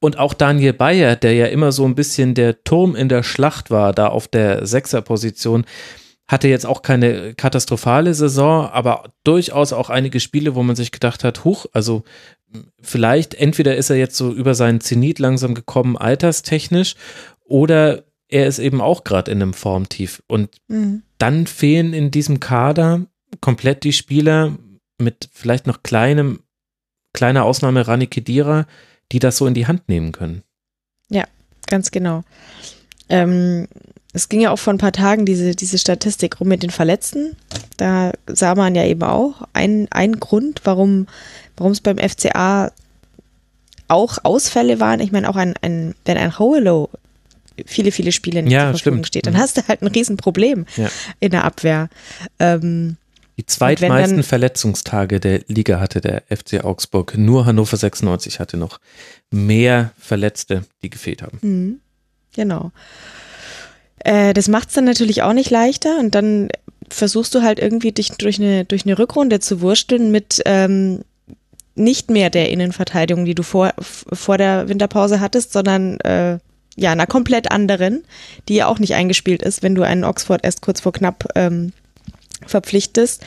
Und auch Daniel Bayer, der ja immer so ein bisschen der Turm in der Schlacht war, da auf der Sechserposition, hatte jetzt auch keine katastrophale Saison, aber durchaus auch einige Spiele, wo man sich gedacht hat, huch, also vielleicht entweder ist er jetzt so über seinen Zenit langsam gekommen, alterstechnisch, oder er ist eben auch gerade in einem Formtief. Und Mhm. dann fehlen in diesem Kader komplett die Spieler mit vielleicht noch kleinem, kleiner Ausnahme Rani Kedira, die das so in die Hand nehmen können. Ganz genau. Ähm, es ging ja auch vor ein paar Tagen diese, diese Statistik rum mit den Verletzten. Da sah man ja eben auch einen, einen Grund, warum warum es beim FCA auch Ausfälle waren. Ich meine, auch ein, ein wenn ein Howelo viele, viele Spiele nicht Ja, zur Verfügung stimmt. steht, dann Mhm. hast du halt ein Riesenproblem Ja. in der Abwehr. Ähm, Die zweitmeisten dann- Verletzungstage der Liga hatte der FC Augsburg. Nur Hannover 96 hatte noch mehr Verletzte, die gefehlt haben. Mhm. Genau. Äh, das macht es dann natürlich auch nicht leichter und dann versuchst du halt irgendwie dich durch eine, durch eine Rückrunde zu wursteln mit ähm, nicht mehr der Innenverteidigung, die du vor, vor der Winterpause hattest, sondern äh, ja, einer komplett anderen, die ja auch nicht eingespielt ist, wenn du einen Oxford erst kurz vor knapp ähm, verpflichtest,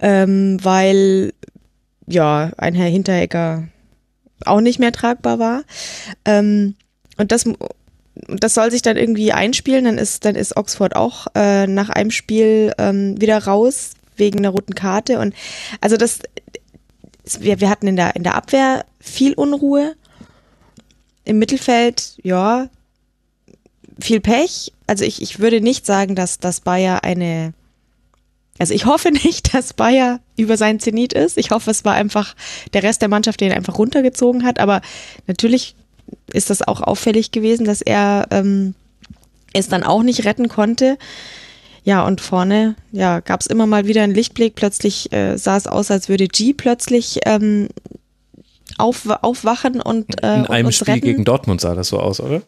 ähm, weil ja, ein Herr Hinteregger auch nicht mehr tragbar war. Ähm, und das, das soll sich dann irgendwie einspielen, dann ist, dann ist Oxford auch äh, nach einem Spiel ähm, wieder raus wegen einer roten Karte. Und also das, wir, wir hatten in der, in der Abwehr viel Unruhe. Im Mittelfeld, ja, viel Pech. Also ich, ich würde nicht sagen, dass, dass Bayer eine, also ich hoffe nicht, dass Bayer über sein Zenit ist. Ich hoffe, es war einfach der Rest der Mannschaft, den einfach runtergezogen hat. Aber natürlich ist das auch auffällig gewesen, dass er ähm, es dann auch nicht retten konnte. Ja, und vorne, ja, gab es immer mal wieder einen Lichtblick. Plötzlich äh, sah es aus, als würde G plötzlich ähm, auf, aufwachen und äh, In einem Spiel retten. gegen Dortmund sah das so aus, oder?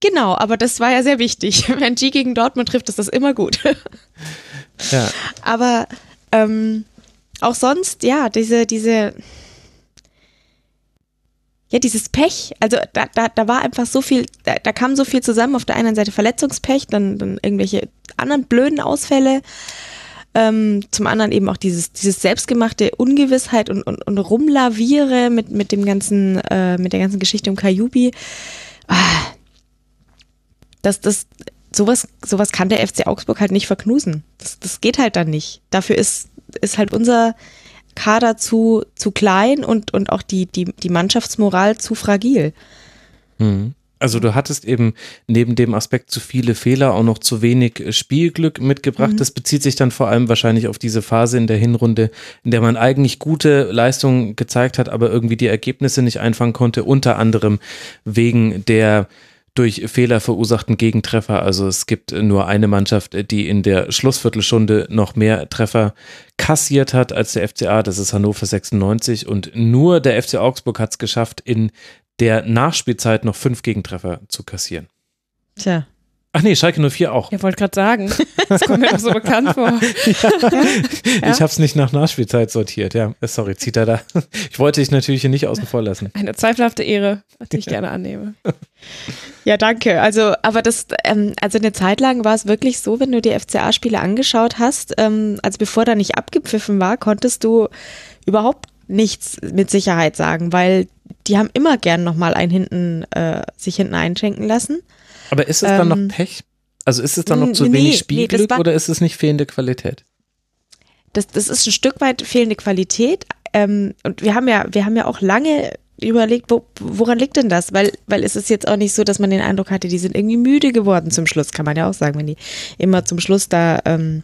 Genau, aber das war ja sehr wichtig. Wenn G gegen Dortmund trifft, ist das immer gut. Ja. Aber ähm, auch sonst, ja, diese, diese, ja, dieses Pech, also da, da, da war einfach so viel, da, da kam so viel zusammen. Auf der einen Seite Verletzungspech, dann, dann irgendwelche anderen blöden Ausfälle. Ähm, zum anderen eben auch dieses, dieses selbstgemachte Ungewissheit und, und, und Rumlaviere mit, mit dem ganzen, äh, mit der ganzen Geschichte um Kajubi. Ah, das, das, sowas, sowas kann der FC Augsburg halt nicht verknusen. Das, das geht halt dann nicht. Dafür ist, ist halt unser Kader zu, zu klein und, und auch die, die, die Mannschaftsmoral zu fragil. Mhm. Also du hattest eben neben dem Aspekt zu viele Fehler auch noch zu wenig äh, Spielglück mitgebracht. Mhm. Das bezieht sich dann vor allem wahrscheinlich auf diese Phase in der Hinrunde, in der man eigentlich gute Leistungen gezeigt hat, aber irgendwie die Ergebnisse nicht einfangen konnte, unter anderem wegen der durch Fehler verursachten Gegentreffer. Also es gibt nur eine Mannschaft, die in der Schlussviertelstunde noch mehr Treffer kassiert hat als der FCA, das ist Hannover 96 und nur der FC Augsburg hat es geschafft, in der Nachspielzeit noch fünf Gegentreffer zu kassieren. Tja. Ach nee, Schalke 04 auch. Ja, wollte gerade sagen. Das kommt mir doch so bekannt vor. Ich habe es nicht nach Nachspielzeit sortiert, ja. Äh, Sorry, zieht er da. Ich wollte dich natürlich hier nicht außen vor lassen. Eine zweifelhafte Ehre, die ich gerne annehme. Ja, danke. Also, aber das, ähm, also eine Zeit lang war es wirklich so, wenn du die FCA-Spiele angeschaut hast, ähm, also bevor da nicht abgepfiffen war, konntest du überhaupt nichts mit Sicherheit sagen, weil die haben immer gern nochmal einen hinten, äh, sich hinten einschenken lassen. Aber ist es dann Ähm, noch Pech? Also ist es dann noch zu nee, wenig nee, Spielglück war- oder ist es nicht fehlende Qualität? das, das ist ein Stück weit fehlende Qualität. Ähm, und wir haben ja, wir haben ja auch lange überlegt, wo, woran liegt denn das? Weil, weil es ist jetzt auch nicht so, dass man den Eindruck hatte, die sind irgendwie müde geworden zum Schluss, kann man ja auch sagen, wenn die immer zum Schluss da ähm,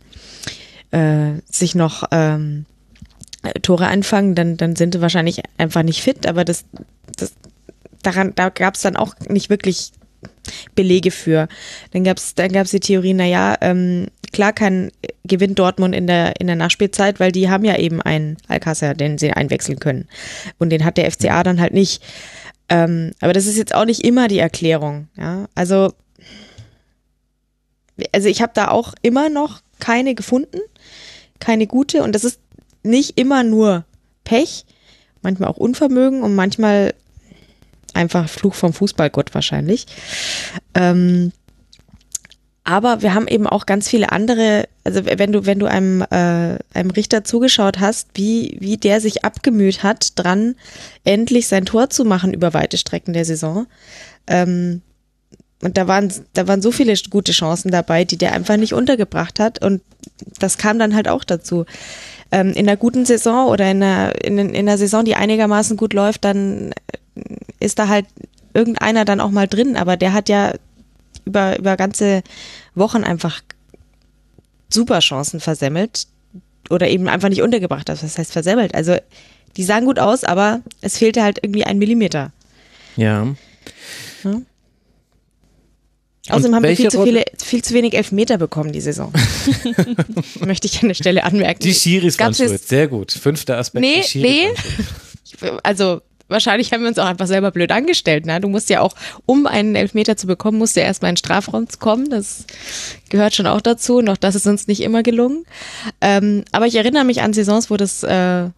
äh, sich noch ähm, äh, Tore einfangen, dann, dann sind sie wahrscheinlich einfach nicht fit, aber das, das daran, da gab es dann auch nicht wirklich Belege für. Dann gab es dann gab's die Theorie, naja, ähm, klar kann gewinnt Dortmund in der, in der Nachspielzeit, weil die haben ja eben einen Alcázar, den sie einwechseln können. Und den hat der FCA dann halt nicht. Ähm, aber das ist jetzt auch nicht immer die Erklärung. Ja? Also, also ich habe da auch immer noch keine gefunden, keine gute. Und das ist nicht immer nur Pech, manchmal auch Unvermögen und manchmal einfach Fluch vom Fußballgott wahrscheinlich. Ähm, aber wir haben eben auch ganz viele andere, also wenn du, wenn du einem, äh, einem Richter zugeschaut hast, wie, wie der sich abgemüht hat, dran endlich sein Tor zu machen über weite Strecken der Saison. Ähm, und da waren, da waren so viele gute Chancen dabei, die der einfach nicht untergebracht hat. Und das kam dann halt auch dazu. Ähm, in einer guten Saison oder in einer, in, in einer Saison, die einigermaßen gut läuft, dann ist da halt irgendeiner dann auch mal drin. Aber der hat ja über, über ganze Wochen einfach super Chancen versemmelt oder eben einfach nicht untergebracht. Das heißt versemmelt. Also die sahen gut aus, aber es fehlte halt irgendwie ein Millimeter. Ja. ja. Außerdem haben wir viel zu, viele, viel zu wenig Elfmeter bekommen die Saison. Möchte ich an der Stelle anmerken. Die Schiris waren schuld. Sehr gut. Fünfter Aspekt. Nee, nee. Also wahrscheinlich haben wir uns auch einfach selber blöd angestellt. Ne? Du musst ja auch, um einen Elfmeter zu bekommen, musst du ja erstmal in den Strafraum kommen. Das gehört schon auch dazu. Noch das ist uns nicht immer gelungen. Ähm, aber ich erinnere mich an Saisons, wo das äh,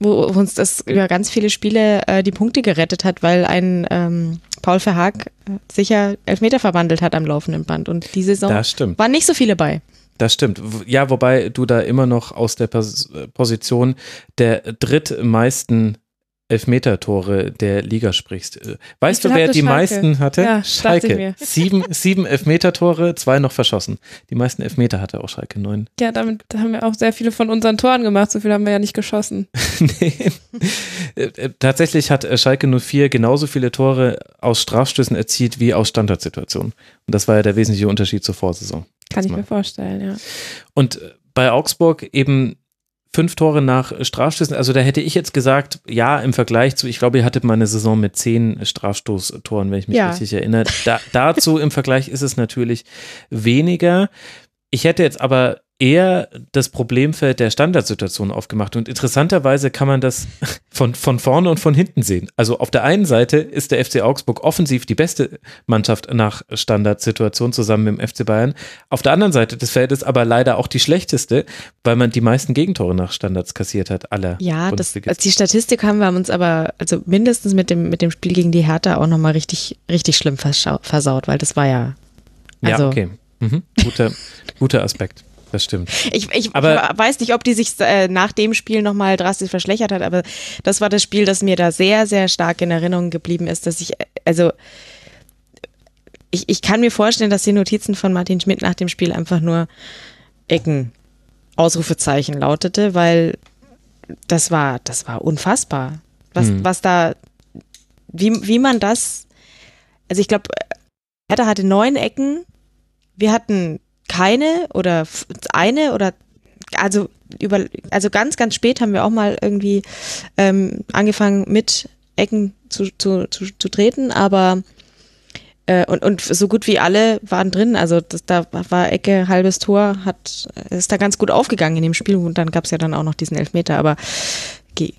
wo uns das über ganz viele Spiele äh, die Punkte gerettet hat, weil ein ähm, Paul Verhaag äh, sicher Elfmeter verwandelt hat am laufenden Band. Und die Saison waren nicht so viele bei. Das stimmt. Ja, wobei du da immer noch aus der Position der drittmeisten Elfmeter-Tore der Liga sprichst. Äh, weißt du, wer die Schalke? meisten hatte? Ja, Schalke. Sieben, sieben Elfmeter-Tore, zwei noch verschossen. Die meisten Elfmeter hatte auch Schalke neun. Ja, damit haben wir auch sehr viele von unseren Toren gemacht. So viel haben wir ja nicht geschossen. nee. Äh, äh, tatsächlich hat Schalke 04 genauso viele Tore aus Strafstößen erzielt wie aus Standardsituationen. Und das war ja der wesentliche Unterschied zur Vorsaison. Kann ich mir vorstellen, ja. Und bei Augsburg eben fünf Tore nach Strafstößen. Also da hätte ich jetzt gesagt, ja, im Vergleich zu, ich glaube, ihr hattet mal eine Saison mit zehn Strafstoßtoren, wenn ich mich ja. richtig erinnere. Da, dazu im Vergleich ist es natürlich weniger. Ich hätte jetzt aber eher das Problemfeld der Standardsituation aufgemacht. Und interessanterweise kann man das von, von vorne und von hinten sehen. Also auf der einen Seite ist der FC Augsburg offensiv die beste Mannschaft nach Standardsituation zusammen mit dem FC Bayern. Auf der anderen Seite des Feldes aber leider auch die schlechteste, weil man die meisten Gegentore nach Standards kassiert hat, aller. Ja, das, also die Statistik haben wir uns aber, also mindestens mit dem, mit dem Spiel gegen die Hertha auch nochmal richtig, richtig schlimm versaut, weil das war ja. Also ja, okay. Mhm. Guter, guter Aspekt das stimmt. Ich, ich aber weiß nicht, ob die sich äh, nach dem Spiel nochmal drastisch verschlechtert hat, aber das war das Spiel, das mir da sehr, sehr stark in Erinnerung geblieben ist, dass ich, also ich, ich kann mir vorstellen, dass die Notizen von Martin Schmidt nach dem Spiel einfach nur Ecken, Ausrufezeichen lautete, weil das war, das war unfassbar. Was, hm. was da, wie, wie man das, also ich glaube, Hertha hatte neun Ecken, wir hatten keine oder eine oder also über also ganz ganz spät haben wir auch mal irgendwie ähm, angefangen mit Ecken zu, zu, zu, zu treten, aber äh, und, und so gut wie alle waren drin. Also das, da war Ecke, halbes Tor, hat ist da ganz gut aufgegangen in dem Spiel und dann gab es ja dann auch noch diesen Elfmeter, aber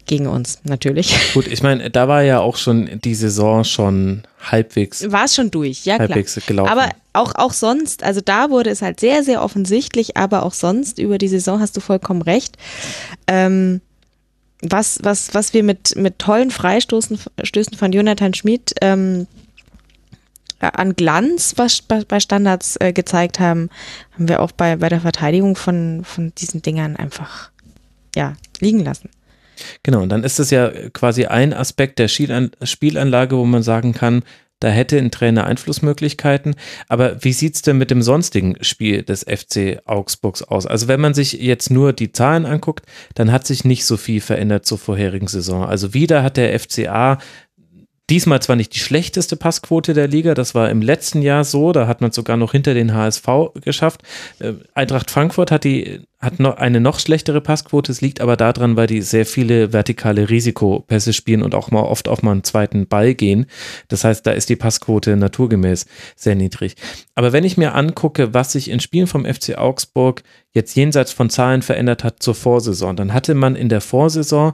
gegen uns natürlich. Gut, ich meine, da war ja auch schon die Saison schon halbwegs. War es schon durch, ja klar. Halbwegs gelaufen. Aber auch, auch sonst, also da wurde es halt sehr, sehr offensichtlich, aber auch sonst über die Saison hast du vollkommen recht. Ähm, was, was, was wir mit, mit tollen Freistößen Stößen von Jonathan Schmid ähm, an Glanz was bei Standards äh, gezeigt haben, haben wir auch bei, bei der Verteidigung von, von diesen Dingern einfach ja, liegen lassen. Genau, und dann ist es ja quasi ein Aspekt der Spielanlage, wo man sagen kann, da hätte ein Trainer Einflussmöglichkeiten. Aber wie sieht es denn mit dem sonstigen Spiel des FC Augsburgs aus? Also wenn man sich jetzt nur die Zahlen anguckt, dann hat sich nicht so viel verändert zur vorherigen Saison. Also wieder hat der FCA Diesmal zwar nicht die schlechteste Passquote der Liga, das war im letzten Jahr so, da hat man sogar noch hinter den HSV geschafft. Äh, Eintracht Frankfurt hat die hat noch eine noch schlechtere Passquote, es liegt aber daran, weil die sehr viele vertikale Risikopässe spielen und auch mal oft auf mal einen zweiten Ball gehen. Das heißt, da ist die Passquote naturgemäß sehr niedrig. Aber wenn ich mir angucke, was sich in Spielen vom FC Augsburg jetzt jenseits von Zahlen verändert hat zur Vorsaison, dann hatte man in der Vorsaison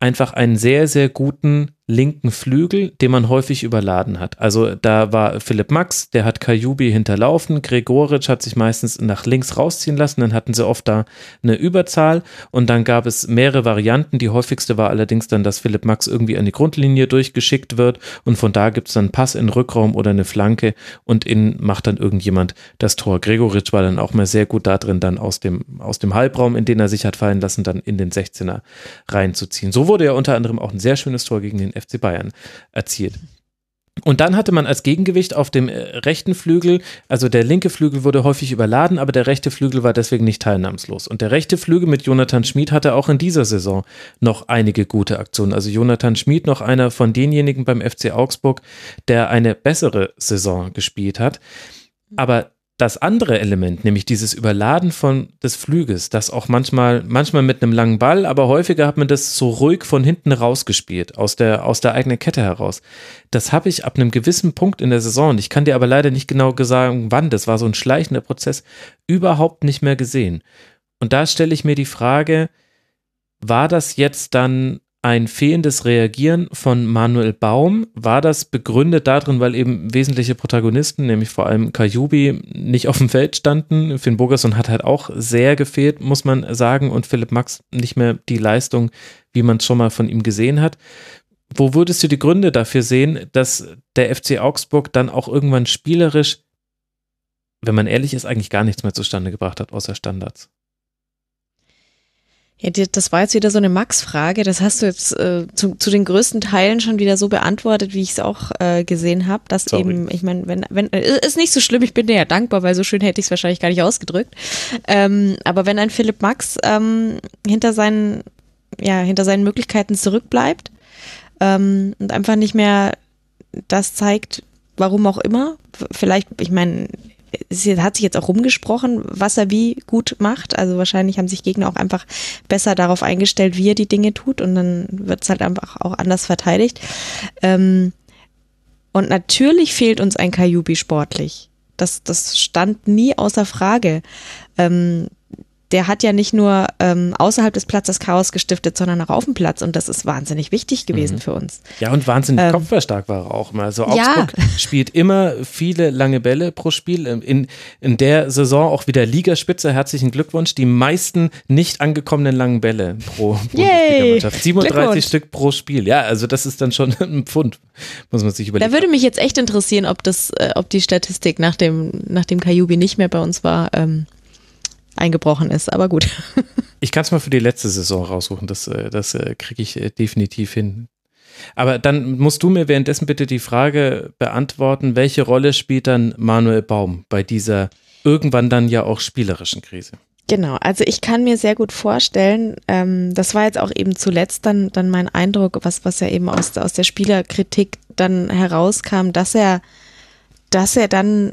einfach einen sehr, sehr guten linken Flügel, den man häufig überladen hat. Also da war Philipp Max, der hat Kajubi hinterlaufen, Gregoritsch hat sich meistens nach links rausziehen lassen, dann hatten sie oft da eine Überzahl und dann gab es mehrere Varianten. Die häufigste war allerdings dann, dass Philipp Max irgendwie an die Grundlinie durchgeschickt wird und von da gibt es dann Pass in Rückraum oder eine Flanke und innen macht dann irgendjemand das Tor. Gregoritsch war dann auch mal sehr gut da drin, dann aus dem, aus dem Halbraum, in den er sich hat fallen lassen, dann in den 16er reinzuziehen. So wurde ja unter anderem auch ein sehr schönes Tor gegen den FC Bayern erzielt. Und dann hatte man als Gegengewicht auf dem äh, rechten Flügel, also der linke Flügel wurde häufig überladen, aber der rechte Flügel war deswegen nicht teilnahmslos. Und der rechte Flügel mit Jonathan Schmid hatte auch in dieser Saison noch einige gute Aktionen. Also Jonathan Schmid noch einer von denjenigen beim FC Augsburg, der eine bessere Saison gespielt hat. Aber das andere Element, nämlich dieses Überladen von des Flüges, das auch manchmal, manchmal mit einem langen Ball, aber häufiger hat man das so ruhig von hinten rausgespielt, aus der, aus der eigenen Kette heraus. Das habe ich ab einem gewissen Punkt in der Saison, ich kann dir aber leider nicht genau sagen, wann, das war so ein schleichender Prozess, überhaupt nicht mehr gesehen. Und da stelle ich mir die Frage, war das jetzt dann ein fehlendes Reagieren von Manuel Baum. War das begründet darin, weil eben wesentliche Protagonisten, nämlich vor allem Kajubi, nicht auf dem Feld standen? Finn Bogerson hat halt auch sehr gefehlt, muss man sagen, und Philipp Max nicht mehr die Leistung, wie man es schon mal von ihm gesehen hat. Wo würdest du die Gründe dafür sehen, dass der FC Augsburg dann auch irgendwann spielerisch, wenn man ehrlich ist, eigentlich gar nichts mehr zustande gebracht hat, außer Standards? Ja, das war jetzt wieder so eine Max-Frage. Das hast du jetzt äh, zu, zu den größten Teilen schon wieder so beantwortet, wie ich es auch äh, gesehen habe. Dass Sorry. eben, ich meine, wenn, wenn, äh, ist nicht so schlimm, ich bin dir ja dankbar, weil so schön hätte ich es wahrscheinlich gar nicht ausgedrückt. Ähm, aber wenn ein Philipp Max ähm, hinter seinen, ja, hinter seinen Möglichkeiten zurückbleibt ähm, und einfach nicht mehr das zeigt, warum auch immer, vielleicht, ich meine, es hat sich jetzt auch rumgesprochen, was er wie gut macht. Also wahrscheinlich haben sich Gegner auch einfach besser darauf eingestellt, wie er die Dinge tut und dann wird es halt einfach auch anders verteidigt. Ähm, und natürlich fehlt uns ein Kajubi sportlich. Das, das stand nie außer Frage. Ähm, der hat ja nicht nur ähm, außerhalb des Platzes Chaos gestiftet, sondern auch auf dem Platz und das ist wahnsinnig wichtig gewesen mhm. für uns. Ja, und wahnsinnig ähm, kopfballstark war er auch immer. Also Augsburg ja. spielt immer viele lange Bälle pro Spiel. Ähm, in, in der Saison auch wieder Ligaspitze. Herzlichen Glückwunsch. Die meisten nicht angekommenen langen Bälle pro Bundesliga-Mannschaft. 37 Stück pro Spiel. Ja, also das ist dann schon ein Pfund, muss man sich überlegen. Da würde mich jetzt echt interessieren, ob das, äh, ob die Statistik nach dem, nach dem Kajubi nicht mehr bei uns war, ähm, eingebrochen ist, aber gut. Ich kann es mal für die letzte Saison raussuchen, das, äh, das äh, kriege ich äh, definitiv hin. Aber dann musst du mir währenddessen bitte die Frage beantworten, welche Rolle spielt dann Manuel Baum bei dieser irgendwann dann ja auch spielerischen Krise? Genau, also ich kann mir sehr gut vorstellen, ähm, das war jetzt auch eben zuletzt dann, dann mein Eindruck, was, was ja eben aus, aus der Spielerkritik dann herauskam, dass er, dass er dann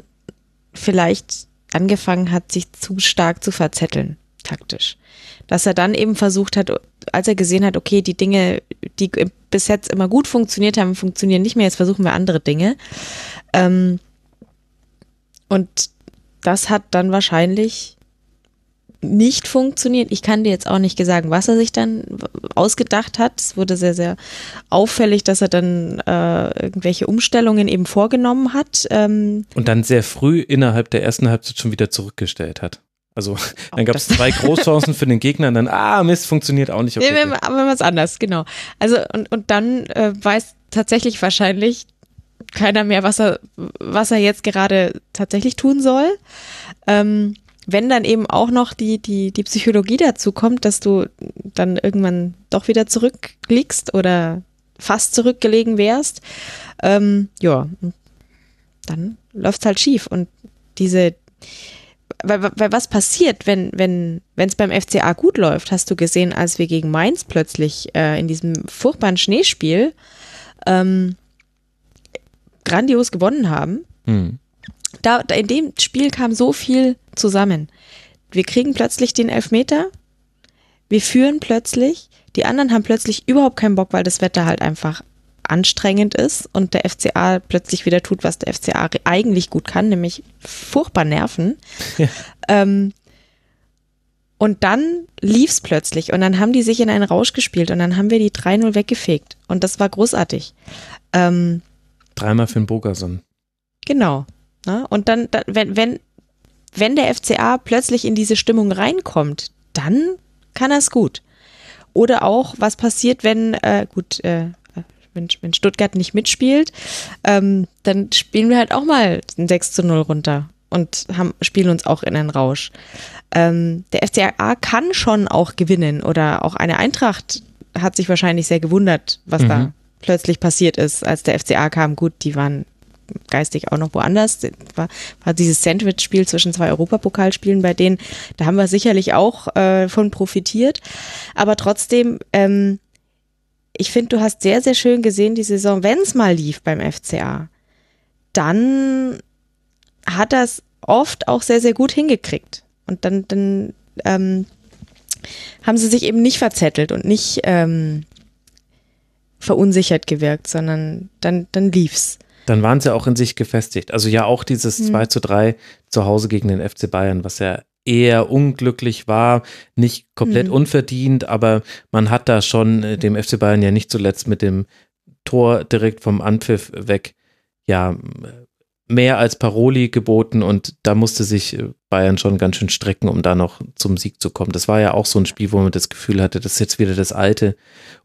vielleicht angefangen hat, sich zu stark zu verzetteln, taktisch. Dass er dann eben versucht hat, als er gesehen hat, okay, die Dinge, die bis jetzt immer gut funktioniert haben, funktionieren nicht mehr, jetzt versuchen wir andere Dinge. Ähm, und das hat dann wahrscheinlich nicht funktioniert. Ich kann dir jetzt auch nicht sagen, was er sich dann ausgedacht hat. Es wurde sehr, sehr auffällig, dass er dann äh, irgendwelche Umstellungen eben vorgenommen hat. Ähm Und dann sehr früh innerhalb der ersten Halbzeit schon wieder zurückgestellt hat. Also dann gab es zwei Großchancen für den Gegner und dann, ah, Mist, funktioniert auch nicht. Okay, nee, aber was anders, genau. Also und, und dann äh, weiß tatsächlich wahrscheinlich keiner mehr, was er, was er jetzt gerade tatsächlich tun soll. Ähm, wenn dann eben auch noch die, die, die Psychologie dazu kommt, dass du dann irgendwann doch wieder zurückliegst oder fast zurückgelegen wärst, ähm, ja, dann läuft's halt schief. Und diese, weil, weil was passiert, wenn wenn wenn es beim FCA gut läuft, hast du gesehen, als wir gegen Mainz plötzlich äh, in diesem furchtbaren Schneespiel ähm, grandios gewonnen haben. Hm da, in dem Spiel kam so viel zusammen. Wir kriegen plötzlich den Elfmeter, wir führen plötzlich, die anderen haben plötzlich überhaupt keinen Bock, weil das Wetter halt einfach anstrengend ist und der FCA plötzlich wieder tut, was der FCA eigentlich gut kann, nämlich furchtbar nerven. Ja. Ähm, und dann lief's plötzlich und dann haben die sich in einen Rausch gespielt und dann haben wir die 3-0 weggefegt und das war großartig. Ähm, Dreimal für den Bogerson. Genau. Ne? Und dann, dann, wenn, wenn, wenn der FCA plötzlich in diese Stimmung reinkommt, dann kann er es gut. Oder auch, was passiert, wenn, äh, gut, äh, wenn, wenn Stuttgart nicht mitspielt, ähm, dann spielen wir halt auch mal ein 6 zu 0 runter und haben, spielen uns auch in einen Rausch. Ähm, der FCA kann schon auch gewinnen oder auch eine Eintracht hat sich wahrscheinlich sehr gewundert, was mhm. da plötzlich passiert ist, als der FCA kam. Gut, die waren geistig auch noch woanders. War, war dieses Sandwich-Spiel zwischen zwei Europapokalspielen bei denen, da haben wir sicherlich auch äh, von profitiert. Aber trotzdem, ähm, ich finde, du hast sehr, sehr schön gesehen, die Saison, wenn es mal lief beim FCA, dann hat das oft auch sehr, sehr gut hingekriegt. Und dann, dann ähm, haben sie sich eben nicht verzettelt und nicht ähm, verunsichert gewirkt, sondern dann, dann lief's. Dann waren sie auch in sich gefestigt. Also ja auch dieses Mhm. 2 zu 3 zu Hause gegen den FC Bayern, was ja eher unglücklich war, nicht komplett Mhm. unverdient, aber man hat da schon äh, dem FC Bayern ja nicht zuletzt mit dem Tor direkt vom Anpfiff weg ja mehr als Paroli geboten und da musste sich äh, Bayern schon ganz schön strecken, um da noch zum Sieg zu kommen. Das war ja auch so ein Spiel, wo man das Gefühl hatte, das ist jetzt wieder das alte,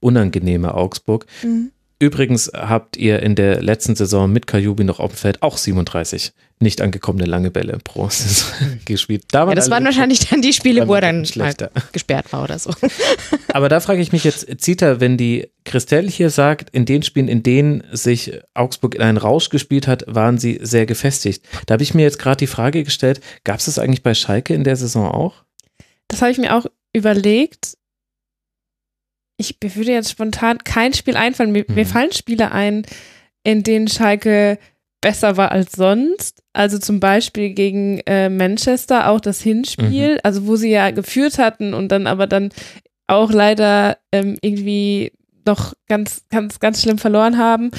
unangenehme Augsburg. Mhm. Übrigens habt ihr in der letzten Saison mit Kajubi noch auf dem Feld auch 37 nicht angekommene lange Bälle pro Saison gespielt. Da Ja, das waren wahrscheinlich dann die Spiele, wo er dann schlechter. mal gesperrt war oder so. Aber da frage ich mich jetzt, Zita, wenn die Christelle hier sagt, in den Spielen, in denen sich Augsburg in einen Rausch gespielt hat, waren sie sehr gefestigt. Da habe ich mir jetzt gerade die Frage gestellt, gab es das eigentlich bei Schalke in der Saison auch? Das habe ich mir auch überlegt. Ich würde jetzt spontan kein Spiel einfallen. Mir, Mhm. mir fallen Spiele ein, in denen Schalke besser war als sonst. Also zum Beispiel gegen äh, Manchester auch das Hinspiel, Mhm. also wo sie ja geführt hatten und dann aber dann auch leider ähm, irgendwie noch ganz, ganz, ganz schlimm verloren haben.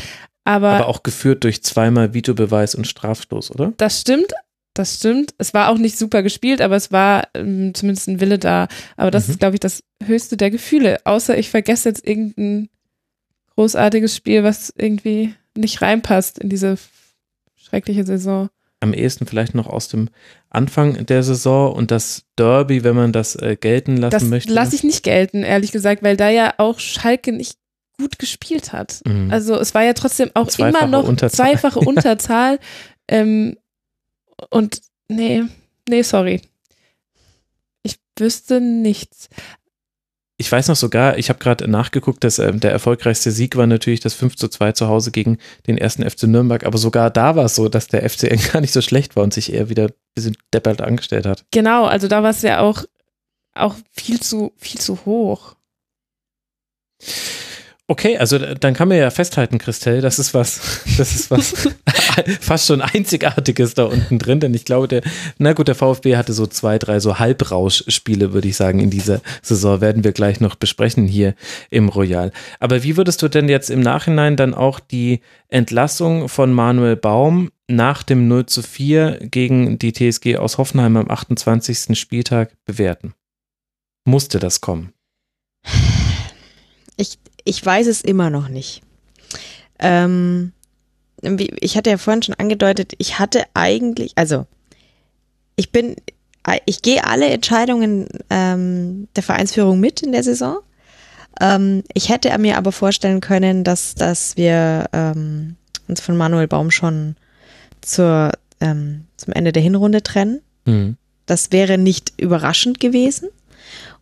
Aber, Aber auch geführt durch zweimal Videobeweis und Strafstoß, oder? das stimmt, das stimmt. Es war auch nicht super gespielt, aber es war ähm, zumindest ein Wille da. Aber das Mhm. ist, glaube ich, das höchste der Gefühle. Außer ich vergesse jetzt irgendein großartiges Spiel, was irgendwie nicht reinpasst in diese schreckliche Saison. Am ehesten vielleicht noch aus dem Anfang der Saison und das Derby, wenn man das äh, gelten lassen Das möchte. lasse ich nicht gelten, ehrlich gesagt, weil da ja auch Schalke nicht gut gespielt hat. Mhm. Also es war ja trotzdem auch Zweifache immer noch Unterzahl. zweifache Unterzahl. ähm, und nee, nee, sorry. Ich wüsste nichts. Ich weiß noch sogar, ich habe gerade nachgeguckt, dass ähm, der erfolgreichste Sieg war natürlich das 5 zu 2 zu Hause gegen den ersten FC Nürnberg, aber sogar da war es so, dass der FCN gar nicht so schlecht war und sich eher wieder ein bisschen deppert angestellt hat. Genau, also da war es ja auch, auch viel zu, viel zu hoch. Okay, also äh, dann kann man ja festhalten, Christelle, das ist was, das ist was fast schon Einzigartiges da unten drin, denn ich glaube, der, na gut, der VfB hatte so zwei, drei so Halbrauschspiele, würde ich sagen, in dieser Saison, werden wir gleich noch besprechen hier im Royal. Aber wie würdest du denn jetzt im Nachhinein dann auch die Entlassung von Manuel Baum nach dem 0 zu 4 gegen die TSG aus Hoffenheim am 28. Spieltag bewerten? Musste das kommen? Ich, ich weiß es immer noch nicht. Ähm, ich hatte ja vorhin schon angedeutet, ich hatte eigentlich, also ich bin, ich gehe alle Entscheidungen ähm, der Vereinsführung mit in der Saison. Ähm, ich hätte mir aber vorstellen können, dass, dass wir ähm, uns von Manuel Baum schon zur, ähm, zum Ende der Hinrunde trennen. Hm. Das wäre nicht überraschend gewesen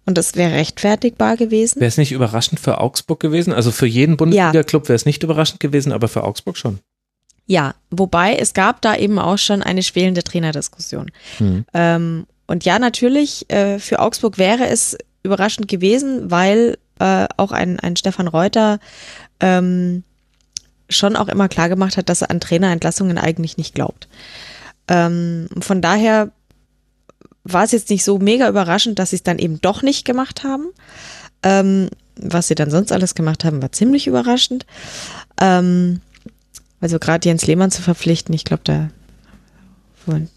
und das wäre rechtfertigbar gewesen. Wäre es nicht überraschend für Augsburg gewesen? Also für jeden Bundesliga-Club wäre es nicht überraschend gewesen, aber für Augsburg schon. Ja, wobei es gab da eben auch schon eine schwelende Trainerdiskussion. Hm. Ähm, und ja, natürlich, äh, für Augsburg wäre es überraschend gewesen, weil äh, auch ein, ein Stefan Reuter ähm, schon auch immer klar gemacht hat, dass er an Trainerentlassungen eigentlich nicht glaubt. Ähm, von daher war es jetzt nicht so mega überraschend, dass sie es dann eben doch nicht gemacht haben. Ähm, was sie dann sonst alles gemacht haben, war ziemlich überraschend. Ähm, also gerade Jens Lehmann zu verpflichten, ich glaube, da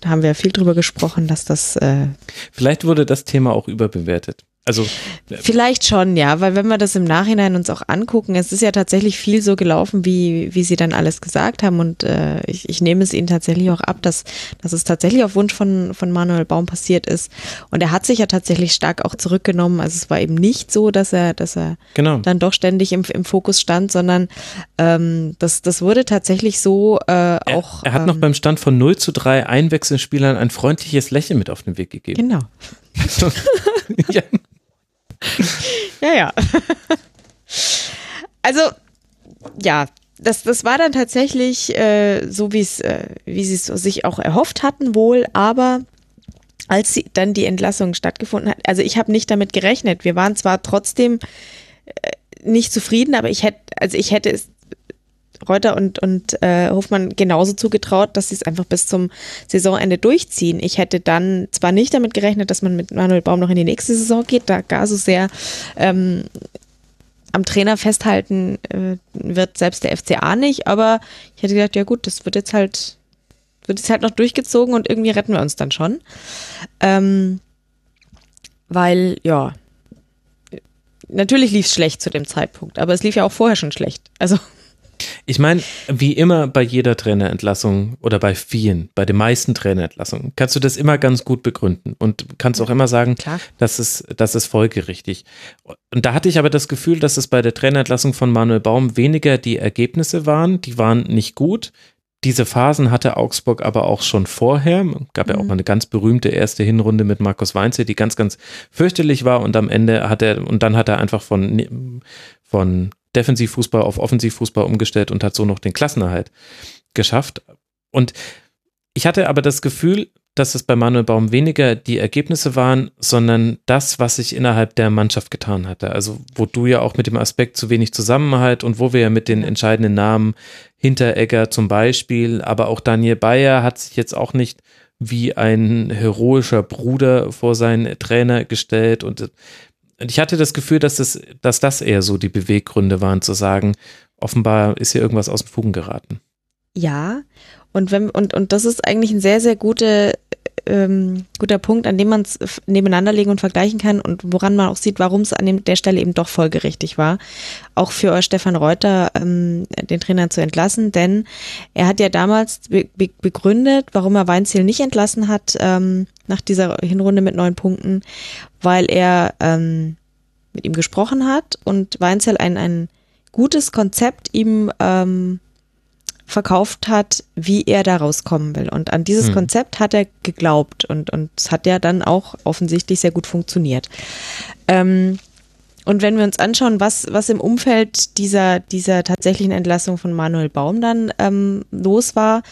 haben wir viel drüber gesprochen, dass das äh, Vielleicht wurde das Thema auch überbewertet. Also Vielleicht schon, ja, weil wenn wir das im Nachhinein uns auch angucken, es ist ja tatsächlich viel so gelaufen, wie, wie sie dann alles gesagt haben und äh, ich, ich nehme es ihnen tatsächlich auch ab, dass, dass es tatsächlich auf Wunsch von, von Manuel Baum passiert ist und er hat sich ja tatsächlich stark auch zurückgenommen, also es war eben nicht so, dass er, dass er genau. dann doch ständig im, im Fokus stand, sondern ähm, das, das wurde tatsächlich so äh, Er, auch. er hat noch ähm, beim Stand von 0 zu 3 Einwechselspielern ein freundliches Lächeln mit auf den Weg gegeben. Genau. ja. Ja, ja. Also, ja, das, das war dann tatsächlich äh, so, äh, wie sie es sich auch erhofft hatten wohl, aber als sie, dann die Entlassung stattgefunden hat, also ich habe nicht damit gerechnet. Wir waren zwar trotzdem äh, nicht zufrieden, aber ich hätte, also ich hätte es Reuter und, und äh, Hofmann genauso zugetraut, dass sie es einfach bis zum Saisonende durchziehen. Ich hätte dann zwar nicht damit gerechnet, dass man mit Manuel Baum noch in die nächste Saison geht, da gar so sehr ähm, am Trainer festhalten äh, wird selbst der FCA nicht, aber ich hätte gedacht, ja gut, das wird jetzt halt, wird jetzt halt noch durchgezogen und irgendwie retten wir uns dann schon. Ähm, weil, ja, natürlich lief es schlecht zu dem Zeitpunkt, aber es lief ja auch vorher schon schlecht. Also ich meine, wie immer bei jeder Trainerentlassung oder bei vielen, bei den meisten Trainerentlassungen, kannst du das immer ganz gut begründen und kannst auch immer sagen, Klar. das ist, das ist folgerichtig. Und da hatte ich aber das Gefühl, dass es bei der Trainerentlassung von Manuel Baum weniger die Ergebnisse waren, die waren nicht gut. Diese Phasen hatte Augsburg aber auch schon vorher. Gab ja auch mal eine ganz berühmte erste Hinrunde mit Markus Weinze, die ganz, ganz fürchterlich war und am Ende hat er, und dann hat er einfach von, von Defensivfußball auf Offensivfußball umgestellt und hat so noch den Klassenerhalt geschafft. Und ich hatte aber das Gefühl, dass es bei Manuel Baum weniger die Ergebnisse waren, sondern das, was sich innerhalb der Mannschaft getan hatte. Also, wo du ja auch mit dem Aspekt zu wenig Zusammenhalt und wo wir ja mit den entscheidenden Namen Hinteregger zum Beispiel, aber auch Daniel Bayer hat sich jetzt auch nicht wie ein heroischer Bruder vor seinen Trainer gestellt und und ich hatte das Gefühl, dass das, dass das eher so die Beweggründe waren, zu sagen, offenbar ist hier irgendwas aus dem Fugen geraten. Ja, und wenn und und das ist eigentlich ein sehr sehr gute, ähm, guter Punkt, an dem man es nebeneinander legen und vergleichen kann und woran man auch sieht, warum es an dem, der Stelle eben doch folgerichtig war, auch für Stefan Reuter ähm, den Trainer zu entlassen, denn er hat ja damals be begründet, warum er Weinziel nicht entlassen hat ähm, nach dieser Hinrunde mit neun Punkten, weil er ähm, mit ihm gesprochen hat und Weinzel ein, ein gutes Konzept ihm ähm, verkauft hat, wie er da rauskommen will. Und an dieses hm. Konzept hat er geglaubt und, und es hat ja dann auch offensichtlich sehr gut funktioniert. Ähm, und wenn wir uns anschauen, was, was im Umfeld dieser, dieser tatsächlichen Entlassung von Manuel Baum dann ähm, los war,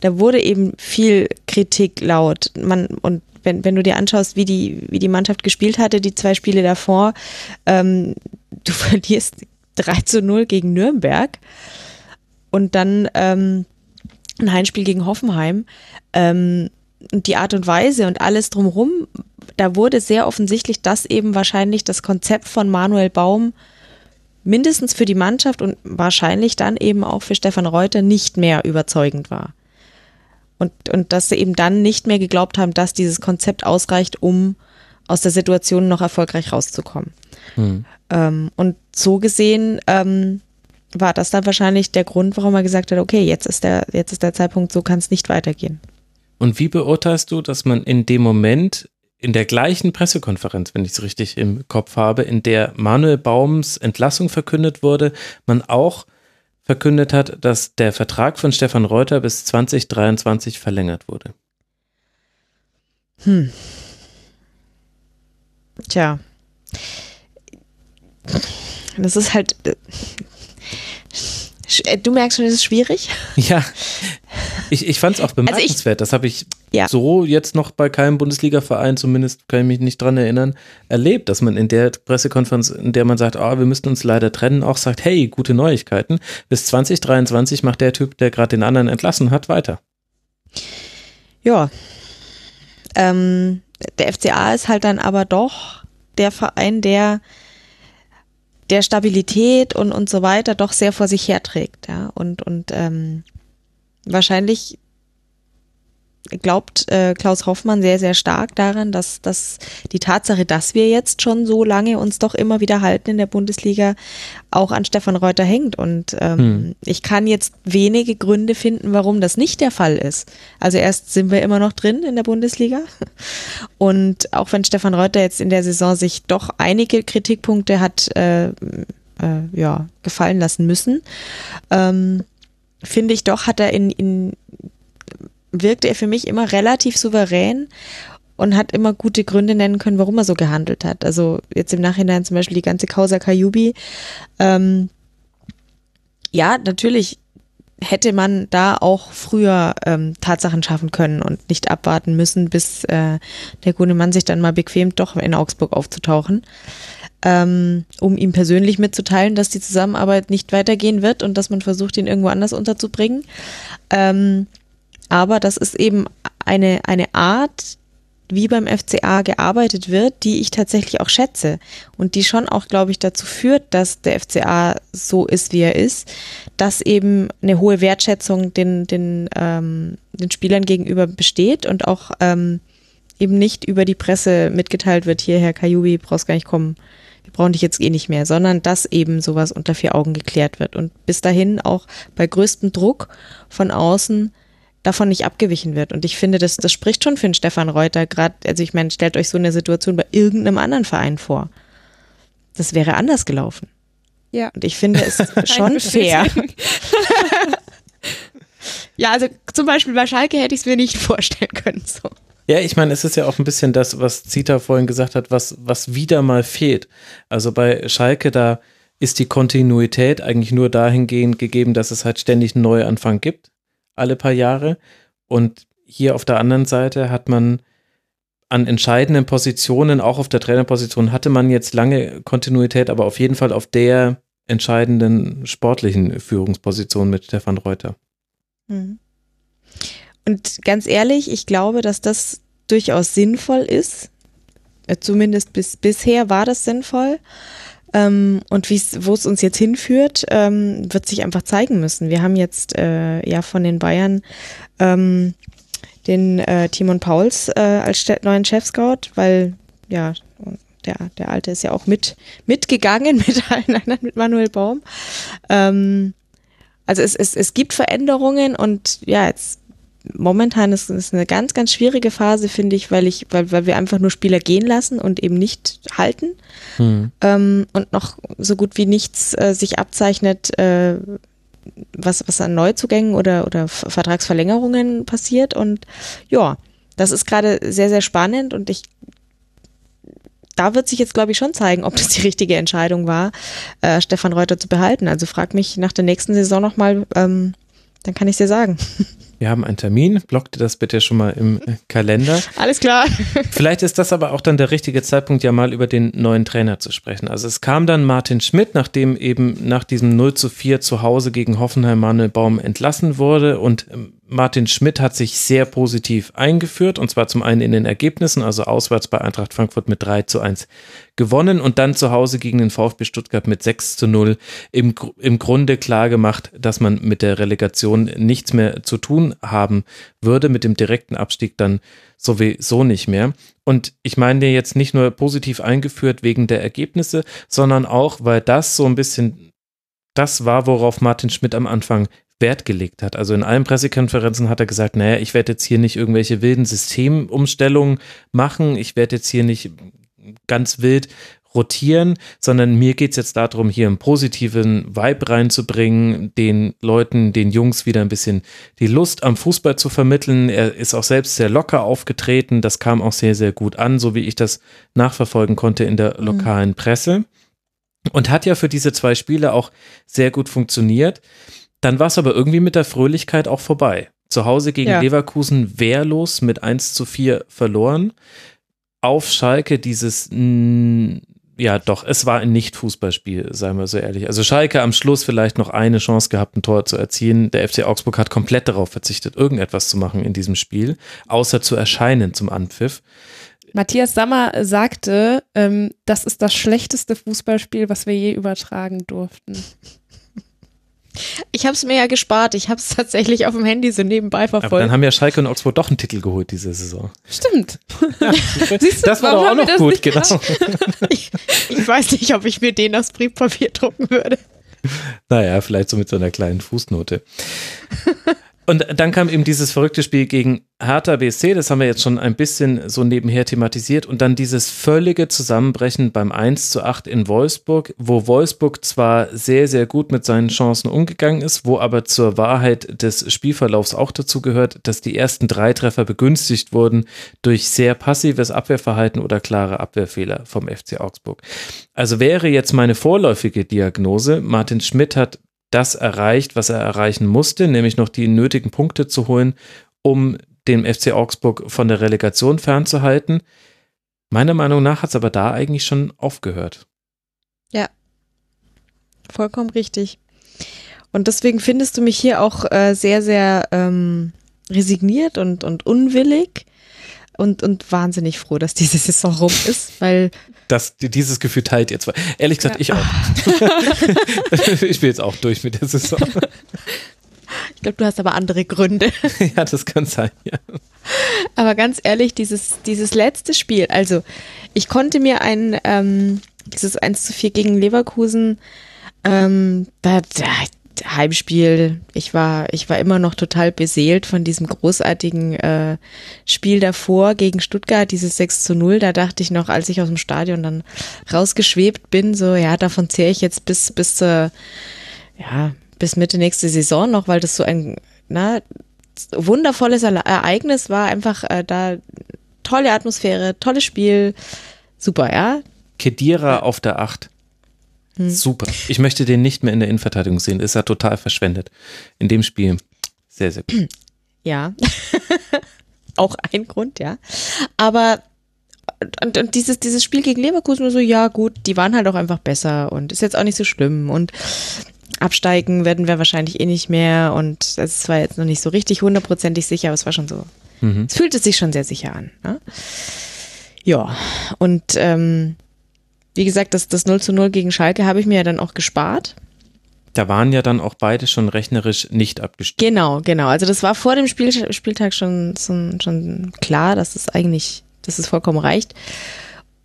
da wurde eben viel Kritik laut. Man, und wenn, wenn du dir anschaust, wie die, wie die Mannschaft gespielt hatte, die zwei Spiele davor, ähm, du verlierst 3 zu 0 gegen Nürnberg und dann ähm, ein Heimspiel gegen Hoffenheim. Ähm, und die Art und Weise und alles drumherum, da wurde sehr offensichtlich, dass eben wahrscheinlich das Konzept von Manuel Baum mindestens für die Mannschaft und wahrscheinlich dann eben auch für Stefan Reuter nicht mehr überzeugend war. Und, und dass sie eben dann nicht mehr geglaubt haben, dass dieses Konzept ausreicht, um aus der Situation noch erfolgreich rauszukommen. Hm. Ähm, und so gesehen ähm, war das dann wahrscheinlich der Grund, warum er gesagt hat, okay, jetzt ist der, jetzt ist der Zeitpunkt, so kann es nicht weitergehen. Und wie beurteilst du, dass man in dem Moment in der gleichen Pressekonferenz, wenn ich es richtig im Kopf habe, in der Manuel Baums Entlassung verkündet wurde, man auch verkündet hat, dass der Vertrag von Stefan Reuter bis 2023 verlängert wurde. Hm. Tja. Das ist halt. Äh, du merkst schon, es ist schwierig. Ja. Ich, ich fand es auch bemerkenswert. Also ich, das habe ich ja. so jetzt noch bei keinem Bundesliga-Verein, zumindest kann ich mich nicht dran erinnern, erlebt, dass man in der Pressekonferenz, in der man sagt, oh, wir müssten uns leider trennen, auch sagt, hey, gute Neuigkeiten. Bis 2023 macht der Typ, der gerade den anderen entlassen hat, weiter. Ja. Ähm, der FCA ist halt dann aber doch der Verein, der der Stabilität und, und so weiter doch sehr vor sich herträgt, ja. Und, und ähm, wahrscheinlich glaubt äh, Klaus Hoffmann sehr, sehr stark daran, dass, dass die Tatsache, dass wir jetzt schon so lange uns doch immer wieder halten in der Bundesliga, auch an Stefan Reuter hängt. Und ähm, hm. ich kann jetzt wenige Gründe finden, warum das nicht der Fall ist. Also erst sind wir immer noch drin in der Bundesliga. Und auch wenn Stefan Reuter jetzt in der Saison sich doch einige Kritikpunkte hat äh, äh, ja, gefallen lassen müssen, ähm, finde ich doch, hat er in, in wirkte er für mich immer relativ souverän und hat immer gute Gründe nennen können, warum er so gehandelt hat. Also jetzt im Nachhinein zum Beispiel die ganze Causa Kajubi. Ähm, ja, natürlich hätte man da auch früher ähm, Tatsachen schaffen können und nicht abwarten müssen, bis äh, der gute Mann sich dann mal bequemt, doch in Augsburg aufzutauchen, ähm, um ihm persönlich mitzuteilen, dass die Zusammenarbeit nicht weitergehen wird und dass man versucht, ihn irgendwo anders unterzubringen. Ähm, aber das ist eben eine, eine Art, wie beim FCA gearbeitet wird, die ich tatsächlich auch schätze. Und die schon auch, glaube ich, dazu führt, dass der FCA so ist, wie er ist, dass eben eine hohe Wertschätzung den, den, ähm, den Spielern gegenüber besteht und auch ähm, eben nicht über die Presse mitgeteilt wird, hier, Herr Kajubi, brauchst gar nicht kommen, wir brauchen dich jetzt eh nicht mehr, sondern dass eben sowas unter vier Augen geklärt wird. Und bis dahin auch bei größtem Druck von außen davon nicht abgewichen wird. Und ich finde, das, das spricht schon für den Stefan Reuter gerade, also ich meine, stellt euch so eine Situation bei irgendeinem anderen Verein vor. Das wäre anders gelaufen. Ja. Und ich finde es schon fair. ja, also zum Beispiel bei Schalke hätte ich es mir nicht vorstellen können. So. Ja, ich meine, es ist ja auch ein bisschen das, was Zita vorhin gesagt hat, was, was wieder mal fehlt. Also bei Schalke, da ist die Kontinuität eigentlich nur dahingehend gegeben, dass es halt ständig einen Neuanfang gibt alle paar Jahre. Und hier auf der anderen Seite hat man an entscheidenden Positionen, auch auf der Trainerposition, hatte man jetzt lange Kontinuität, aber auf jeden Fall auf der entscheidenden sportlichen Führungsposition mit Stefan Reuter. Mhm. Und ganz ehrlich, ich glaube, dass das durchaus sinnvoll ist. Äh, zumindest bis bisher war das sinnvoll. Ähm, und wo es uns jetzt hinführt, ähm, wird sich einfach zeigen müssen. Wir haben jetzt äh, ja von den Bayern ähm, den äh, Timon Pauls äh, als neuen Chef-Scout, weil ja, der, der Alte ist ja auch mit mitgegangen mit allen anderen, mit Manuel Baum. Ähm, also es, es, es gibt Veränderungen und ja, jetzt momentan ist es eine ganz, ganz schwierige Phase, finde ich, weil ich, weil, weil wir einfach nur Spieler gehen lassen und eben nicht halten. Mhm. Ähm, und noch so gut wie nichts äh, sich abzeichnet, äh, was, was an Neuzugängen oder, oder Vertragsverlängerungen passiert. Und ja, das ist gerade sehr, sehr spannend und ich da wird sich jetzt, glaube ich, schon zeigen, ob das die richtige Entscheidung war, äh, Stefan Reuter zu behalten. Also frag mich nach der nächsten Saison nochmal, ähm, dann kann ich dir sagen. Wir haben einen Termin, blockte das bitte schon mal im äh, Kalender. Alles klar. Vielleicht ist das aber auch dann der richtige Zeitpunkt, ja mal über den neuen Trainer zu sprechen. Also es kam dann Martin Schmidt, nachdem eben nach diesem 0 zu 4 zu Hause gegen Hoffenheim Manuel Baum entlassen wurde und ähm, Martin Schmidt hat sich sehr positiv eingeführt und zwar zum einen in den Ergebnissen, also auswärts bei Eintracht Frankfurt mit 3 zu 1 gewonnen und dann zu Hause gegen den VfB Stuttgart mit 6 zu 0 im, im Grunde klar gemacht, dass man mit der Relegation nichts mehr zu tun haben würde, mit dem direkten Abstieg dann sowieso nicht mehr. Und ich meine jetzt nicht nur positiv eingeführt wegen der Ergebnisse, sondern auch, weil das so ein bisschen das war, worauf Martin Schmidt am Anfang Wert gelegt hat. Also in allen Pressekonferenzen hat er gesagt, naja, ich werde jetzt hier nicht irgendwelche wilden Systemumstellungen machen, ich werde jetzt hier nicht ganz wild rotieren, sondern mir geht es jetzt darum, hier einen positiven Vibe reinzubringen, den Leuten, den Jungs wieder ein bisschen die Lust am Fußball zu vermitteln. Er ist auch selbst sehr locker aufgetreten, das kam auch sehr, sehr gut an, so wie ich das nachverfolgen konnte in der mhm. lokalen Presse. Und hat ja für diese zwei Spiele auch sehr gut funktioniert. Dann war es aber irgendwie mit der Fröhlichkeit auch vorbei. Zu Hause gegen ja. Leverkusen wehrlos mit 1 zu 4 verloren. Auf Schalke dieses, ja doch, es war ein Nicht-Fußballspiel, seien wir so ehrlich. Also Schalke am Schluss vielleicht noch eine Chance gehabt, ein Tor zu erzielen. Der FC Augsburg hat komplett darauf verzichtet, irgendetwas zu machen in diesem Spiel, außer zu erscheinen zum Anpfiff. Matthias Sammer sagte, ähm, das ist das schlechteste Fußballspiel, was wir je übertragen durften. Ich habe es mir ja gespart. Ich habe es tatsächlich auf dem Handy so nebenbei verfolgt. Aber dann haben ja Schalke und Augsburg doch einen Titel geholt diese Saison. Stimmt. Ja, Siehst du, das war doch auch noch gut, genau. ich, ich weiß nicht, ob ich mir den aufs Briefpapier drucken würde. Naja, vielleicht so mit so einer kleinen Fußnote. Und dann kam eben dieses verrückte Spiel gegen Hertha BSC, das haben wir jetzt schon ein bisschen so nebenher thematisiert. Und dann dieses völlige Zusammenbrechen beim 1 zu 8 in Wolfsburg, wo Wolfsburg zwar sehr, sehr gut mit seinen Chancen umgegangen ist, wo aber zur Wahrheit des Spielverlaufs auch dazu gehört, dass die ersten drei Treffer begünstigt wurden durch sehr passives Abwehrverhalten oder klare Abwehrfehler vom FC Augsburg. Also wäre jetzt meine vorläufige Diagnose, Martin Schmidt hat das erreicht, was er erreichen musste, nämlich noch die nötigen Punkte zu holen, um den FC Augsburg von der Relegation fernzuhalten. Meiner Meinung nach hat es aber da eigentlich schon aufgehört. Ja, vollkommen richtig. Und deswegen findest du mich hier auch äh, sehr, sehr ähm, resigniert und, und unwillig und, und wahnsinnig froh, dass diese Saison rum ist, weil. Das, dieses Gefühl teilt ihr zwar. Ehrlich gesagt, ja. ich auch. ich bin jetzt auch durch mit der Saison. Ich glaube, du hast aber andere Gründe. ja, das kann sein, ja. Aber ganz ehrlich, dieses, dieses letzte Spiel, also ich konnte mir ein, ähm, dieses 1 zu 4 gegen Leverkusen, ähm, da, da, Heimspiel, ich war, ich war immer noch total beseelt von diesem großartigen äh, Spiel davor gegen Stuttgart, dieses 6 zu 0. Da dachte ich noch, als ich aus dem Stadion dann rausgeschwebt bin, so, ja, davon zähre ich jetzt bis, bis zur, ja, bis Mitte nächste Saison noch, weil das so ein, na, wundervolles Ereignis war, einfach äh, da tolle Atmosphäre, tolles Spiel, super, ja. Kedira auf der 8. Hm. Super. Ich möchte den nicht mehr in der Innenverteidigung sehen. Ist er total verschwendet. In dem Spiel. Sehr, sehr gut. Ja. Auch ein Grund, ja. Aber und, und dieses, dieses Spiel gegen Leverkusen so, ja gut, die waren halt auch einfach besser und ist jetzt auch nicht so schlimm und absteigen werden wir wahrscheinlich eh nicht mehr und es war jetzt noch nicht so richtig hundertprozentig sicher, aber es war schon so, mhm. es fühlte sich schon sehr sicher an. Ne? Ja, und ähm, wie gesagt, das, das 0 zu 0 gegen Schalke habe ich mir ja dann auch gespart. Da waren ja dann auch beide schon rechnerisch nicht abgestiegen. Genau, genau. Also das war vor dem Spiel, Spieltag schon, schon, schon klar, dass es eigentlich, dass es vollkommen reicht.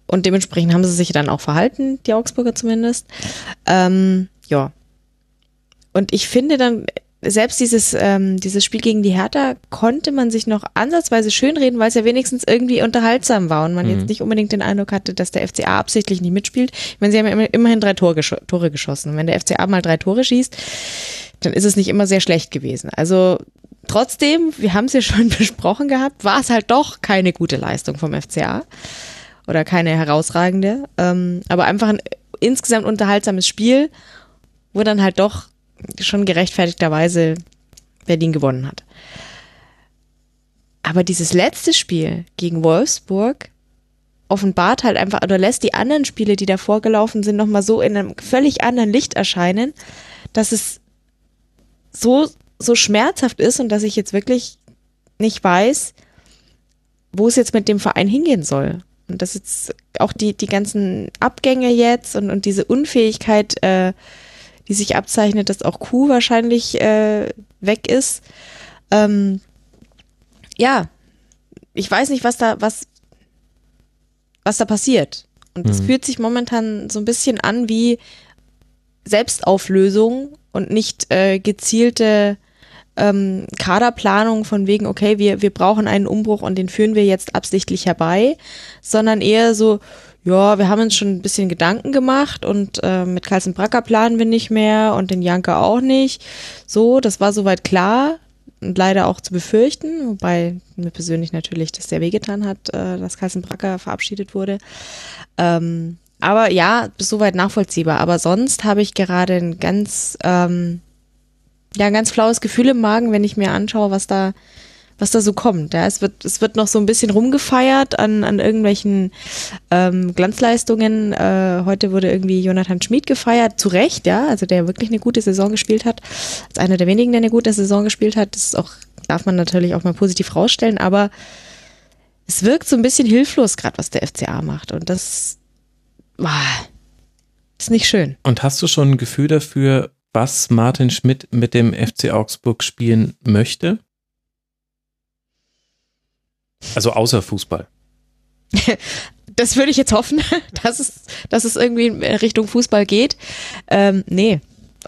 Und dementsprechend haben sie sich dann auch verhalten, die Augsburger zumindest. Ähm, ja. Und ich finde dann, selbst dieses, ähm, dieses Spiel gegen die Hertha konnte man sich noch ansatzweise schönreden, weil es ja wenigstens irgendwie unterhaltsam war und man mhm. jetzt nicht unbedingt den Eindruck hatte, dass der FCA absichtlich nicht mitspielt. Ich meine, sie haben ja immerhin drei Tore, gesch Tore geschossen. Und wenn der FCA mal drei Tore schießt, dann ist es nicht immer sehr schlecht gewesen. Also trotzdem, wir haben es ja schon besprochen gehabt, war es halt doch keine gute Leistung vom FCA oder keine herausragende, ähm, aber einfach ein insgesamt unterhaltsames Spiel, wo dann halt doch schon gerechtfertigterweise Berlin gewonnen hat. Aber dieses letzte Spiel gegen Wolfsburg offenbart halt einfach oder lässt die anderen Spiele, die davor gelaufen sind, nochmal so in einem völlig anderen Licht erscheinen, dass es so, so schmerzhaft ist und dass ich jetzt wirklich nicht weiß, wo es jetzt mit dem Verein hingehen soll. Und dass jetzt auch die, die ganzen Abgänge jetzt und, und diese Unfähigkeit, äh, die sich abzeichnet, dass auch Q wahrscheinlich äh, weg ist. Ähm, ja, ich weiß nicht, was da, was, was da passiert. Und es mhm. fühlt sich momentan so ein bisschen an wie Selbstauflösung und nicht äh, gezielte ähm, Kaderplanung von wegen, okay, wir, wir brauchen einen Umbruch und den führen wir jetzt absichtlich herbei, sondern eher so, ja, wir haben uns schon ein bisschen Gedanken gemacht und äh, mit Carlsen Bracker planen wir nicht mehr und den Janke auch nicht. So, das war soweit klar und leider auch zu befürchten, wobei mir persönlich natürlich das sehr wehgetan hat, äh, dass Carlsen Bracker verabschiedet wurde. Ähm, aber ja, soweit nachvollziehbar. Aber sonst habe ich gerade ein ganz, ähm, ja, ein ganz flaues Gefühl im Magen, wenn ich mir anschaue, was da was da so kommt. Ja, es wird, es wird noch so ein bisschen rumgefeiert an, an irgendwelchen ähm, Glanzleistungen. Äh, heute wurde irgendwie Jonathan Schmid gefeiert, zu Recht, ja, also der wirklich eine gute Saison gespielt hat. Als einer der wenigen, der eine gute Saison gespielt hat. Das ist auch, darf man natürlich auch mal positiv rausstellen, aber es wirkt so ein bisschen hilflos, gerade was der FCA macht. Und das wow, ist nicht schön. Und hast du schon ein Gefühl dafür, was Martin Schmidt mit dem FC Augsburg spielen möchte? Also außer Fußball. das würde ich jetzt hoffen, dass es, dass es irgendwie in Richtung Fußball geht. Ähm, nee,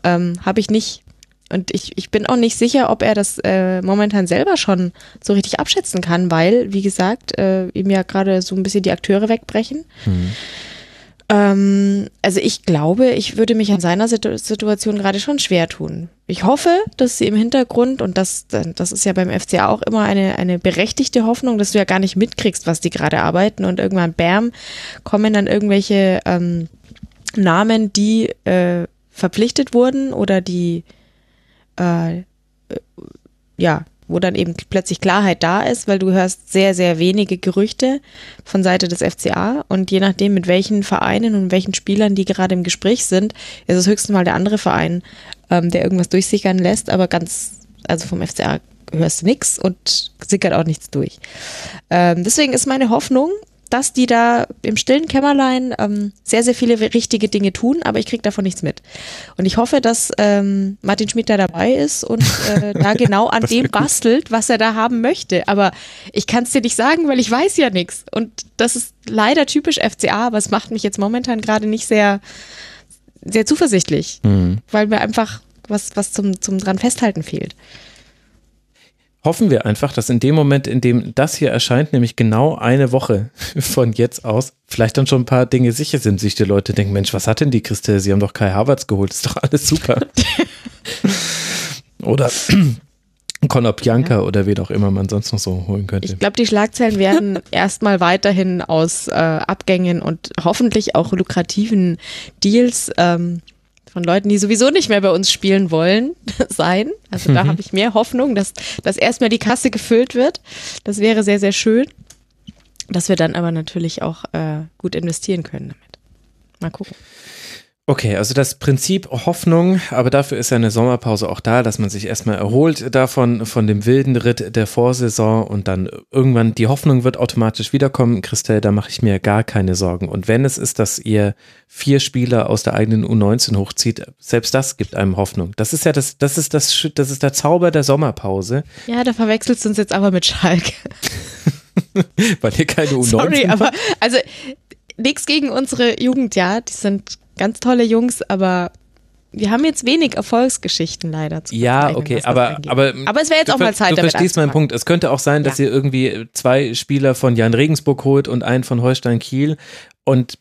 ähm, habe ich nicht. Und ich, ich bin auch nicht sicher, ob er das äh, momentan selber schon so richtig abschätzen kann, weil, wie gesagt, äh, ihm ja gerade so ein bisschen die Akteure wegbrechen. Mhm. Ähm, also ich glaube, ich würde mich an seiner Situation gerade schon schwer tun. Ich hoffe, dass sie im Hintergrund, und das, das ist ja beim FCA auch immer eine, eine berechtigte Hoffnung, dass du ja gar nicht mitkriegst, was die gerade arbeiten und irgendwann, bam, kommen dann irgendwelche ähm, Namen, die äh, verpflichtet wurden oder die äh, äh, ja, wo dann eben plötzlich Klarheit da ist, weil du hörst sehr, sehr wenige Gerüchte von Seite des FCA und je nachdem, mit welchen Vereinen und welchen Spielern die gerade im Gespräch sind, ist es höchstens mal der andere Verein, ähm, der irgendwas durchsickern lässt, aber ganz, also vom FCA hörst du nichts und sickert auch nichts durch. Ähm, deswegen ist meine Hoffnung, dass die da im stillen Kämmerlein ähm, sehr, sehr viele richtige Dinge tun, aber ich kriege davon nichts mit. Und ich hoffe, dass ähm, Martin Schmidt da dabei ist und äh, da genau an dem bastelt, was er da haben möchte. Aber ich kann es dir nicht sagen, weil ich weiß ja nichts. Und das ist leider typisch FCA, aber es macht mich jetzt momentan gerade nicht sehr, sehr zuversichtlich, mhm. weil mir einfach was, was zum, zum dran festhalten fehlt hoffen wir einfach, dass in dem Moment, in dem das hier erscheint, nämlich genau eine Woche von jetzt aus, vielleicht dann schon ein paar Dinge sicher sind, sich die Leute denken, Mensch, was hat denn die Christel? Sie haben doch Kai Havertz geholt, ist doch alles super. oder Conor Bianca ja. oder wen auch immer man sonst noch so holen könnte. Ich glaube, die Schlagzeilen werden erstmal weiterhin aus äh, Abgängen und hoffentlich auch lukrativen Deals ähm, von Leuten, die sowieso nicht mehr bei uns spielen wollen, sein. Also da mhm. habe ich mehr Hoffnung, dass, dass erstmal die Kasse gefüllt wird. Das wäre sehr, sehr schön. Dass wir dann aber natürlich auch äh, gut investieren können damit. Mal gucken. Okay, also das Prinzip Hoffnung, aber dafür ist eine Sommerpause auch da, dass man sich erstmal erholt davon, von dem wilden Ritt der Vorsaison und dann irgendwann die Hoffnung wird automatisch wiederkommen. Christelle, da mache ich mir gar keine Sorgen. Und wenn es ist, dass ihr vier Spieler aus der eigenen U19 hochzieht, selbst das gibt einem Hoffnung. Das ist ja das, das ist das, das ist der Zauber der Sommerpause. Ja, da verwechselst du uns jetzt aber mit Schalke. Weil ihr keine U19 Sorry, aber also nichts gegen unsere Jugend, ja, die sind ganz tolle Jungs, aber wir haben jetzt wenig Erfolgsgeschichten leider zu Ja, okay, aber, aber, aber es wäre jetzt auch mal Zeit, du verstehst meinen Punkt. Es könnte auch sein, dass ja. ihr irgendwie zwei Spieler von Jan Regensburg holt und einen von Holstein Kiel und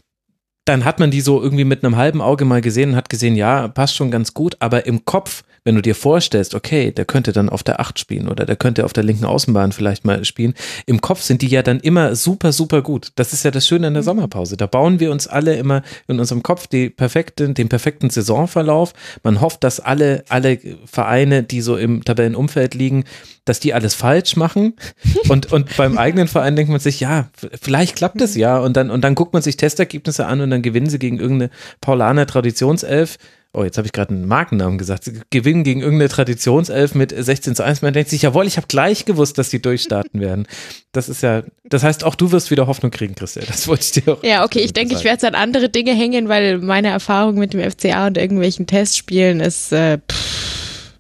dann hat man die so irgendwie mit einem halben Auge mal gesehen und hat gesehen, ja, passt schon ganz gut, aber im Kopf wenn du dir vorstellst, okay, der könnte dann auf der Acht spielen oder der könnte auf der linken Außenbahn vielleicht mal spielen, im Kopf sind die ja dann immer super, super gut. Das ist ja das Schöne an der mhm. Sommerpause. Da bauen wir uns alle immer in unserem Kopf die perfekten, den perfekten Saisonverlauf. Man hofft, dass alle, alle Vereine, die so im Tabellenumfeld liegen, dass die alles falsch machen. Und, und beim eigenen Verein denkt man sich, ja, vielleicht klappt es ja. Und dann, und dann guckt man sich Testergebnisse an und dann gewinnen sie gegen irgendeine Paulaner Traditionself oh, jetzt habe ich gerade einen Markennamen gesagt, sie gewinnen gegen irgendeine Traditionself mit 16 zu 1. Man denkt sich, jawohl, ich habe gleich gewusst, dass die durchstarten werden. Das ist ja, das heißt, auch du wirst wieder Hoffnung kriegen, Christel. Das wollte ich dir auch. Ja, okay, ich denke, ich werde es an andere Dinge hängen, weil meine Erfahrung mit dem FCA und irgendwelchen Testspielen ist, äh, pff,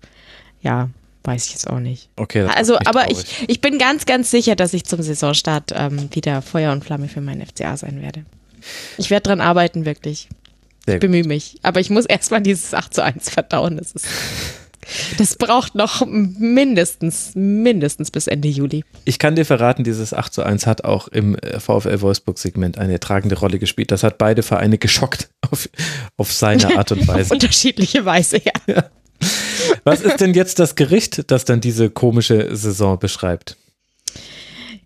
ja, weiß ich jetzt auch nicht. Okay. Also, aber ich, ich bin ganz, ganz sicher, dass ich zum Saisonstart ähm, wieder Feuer und Flamme für meinen FCA sein werde. Ich werde dran arbeiten, wirklich. Sehr ich bemühe mich. Aber ich muss erstmal dieses 8 zu 1 verdauen. Das, ist, das braucht noch mindestens, mindestens bis Ende Juli. Ich kann dir verraten, dieses 8 zu 1 hat auch im äh, VfL Wolfsburg-Segment eine tragende Rolle gespielt. Das hat beide Vereine geschockt auf, auf seine Art und Weise. auf unterschiedliche Weise, ja. ja. Was ist denn jetzt das Gericht, das dann diese komische Saison beschreibt?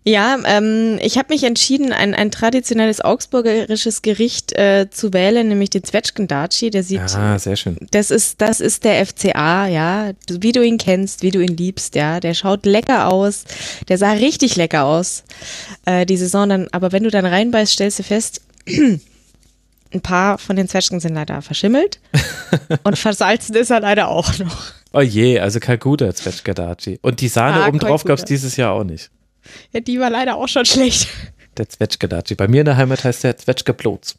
Ja, ähm, ich habe mich entschieden, ein, ein traditionelles augsburgerisches Gericht äh, zu wählen, nämlich den Zwetschgendatschi. Der sieht, ah, sehr schön. Das ist, das ist der FCA, ja, wie du ihn kennst, wie du ihn liebst, ja. Der schaut lecker aus, der sah richtig lecker aus äh, die Saison. Dann, aber wenn du dann reinbeißt, stellst du fest, ein paar von den Zwetschgen sind leider verschimmelt und versalzen ist er leider auch noch. Oh je, also kein guter Zwetschgendatschi. Und die Sahne ah, obendrauf gab es dieses Jahr auch nicht. Ja, die war leider auch schon schlecht. Der Zwetschgedatschi. Bei mir in der Heimat heißt der Zwetschgeplotz.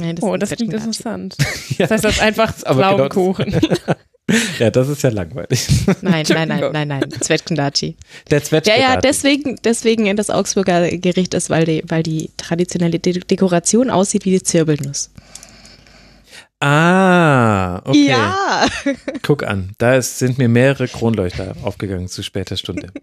Nee, das oh, das klingt interessant. ja. Das heißt das einfach Pflaumenkuchen. Genau ja, das ist ja langweilig. Nein, nein, nein, nein, nein. Zwetschgendatschi. Der Zwetschgendatschi. Ja, ja, deswegen, deswegen in das Augsburger Gericht ist, weil die, weil die traditionelle De Dekoration aussieht wie die Zirbelnuss. Ah, okay. Ja. Guck an, da ist, sind mir mehrere Kronleuchter aufgegangen zu später Stunde.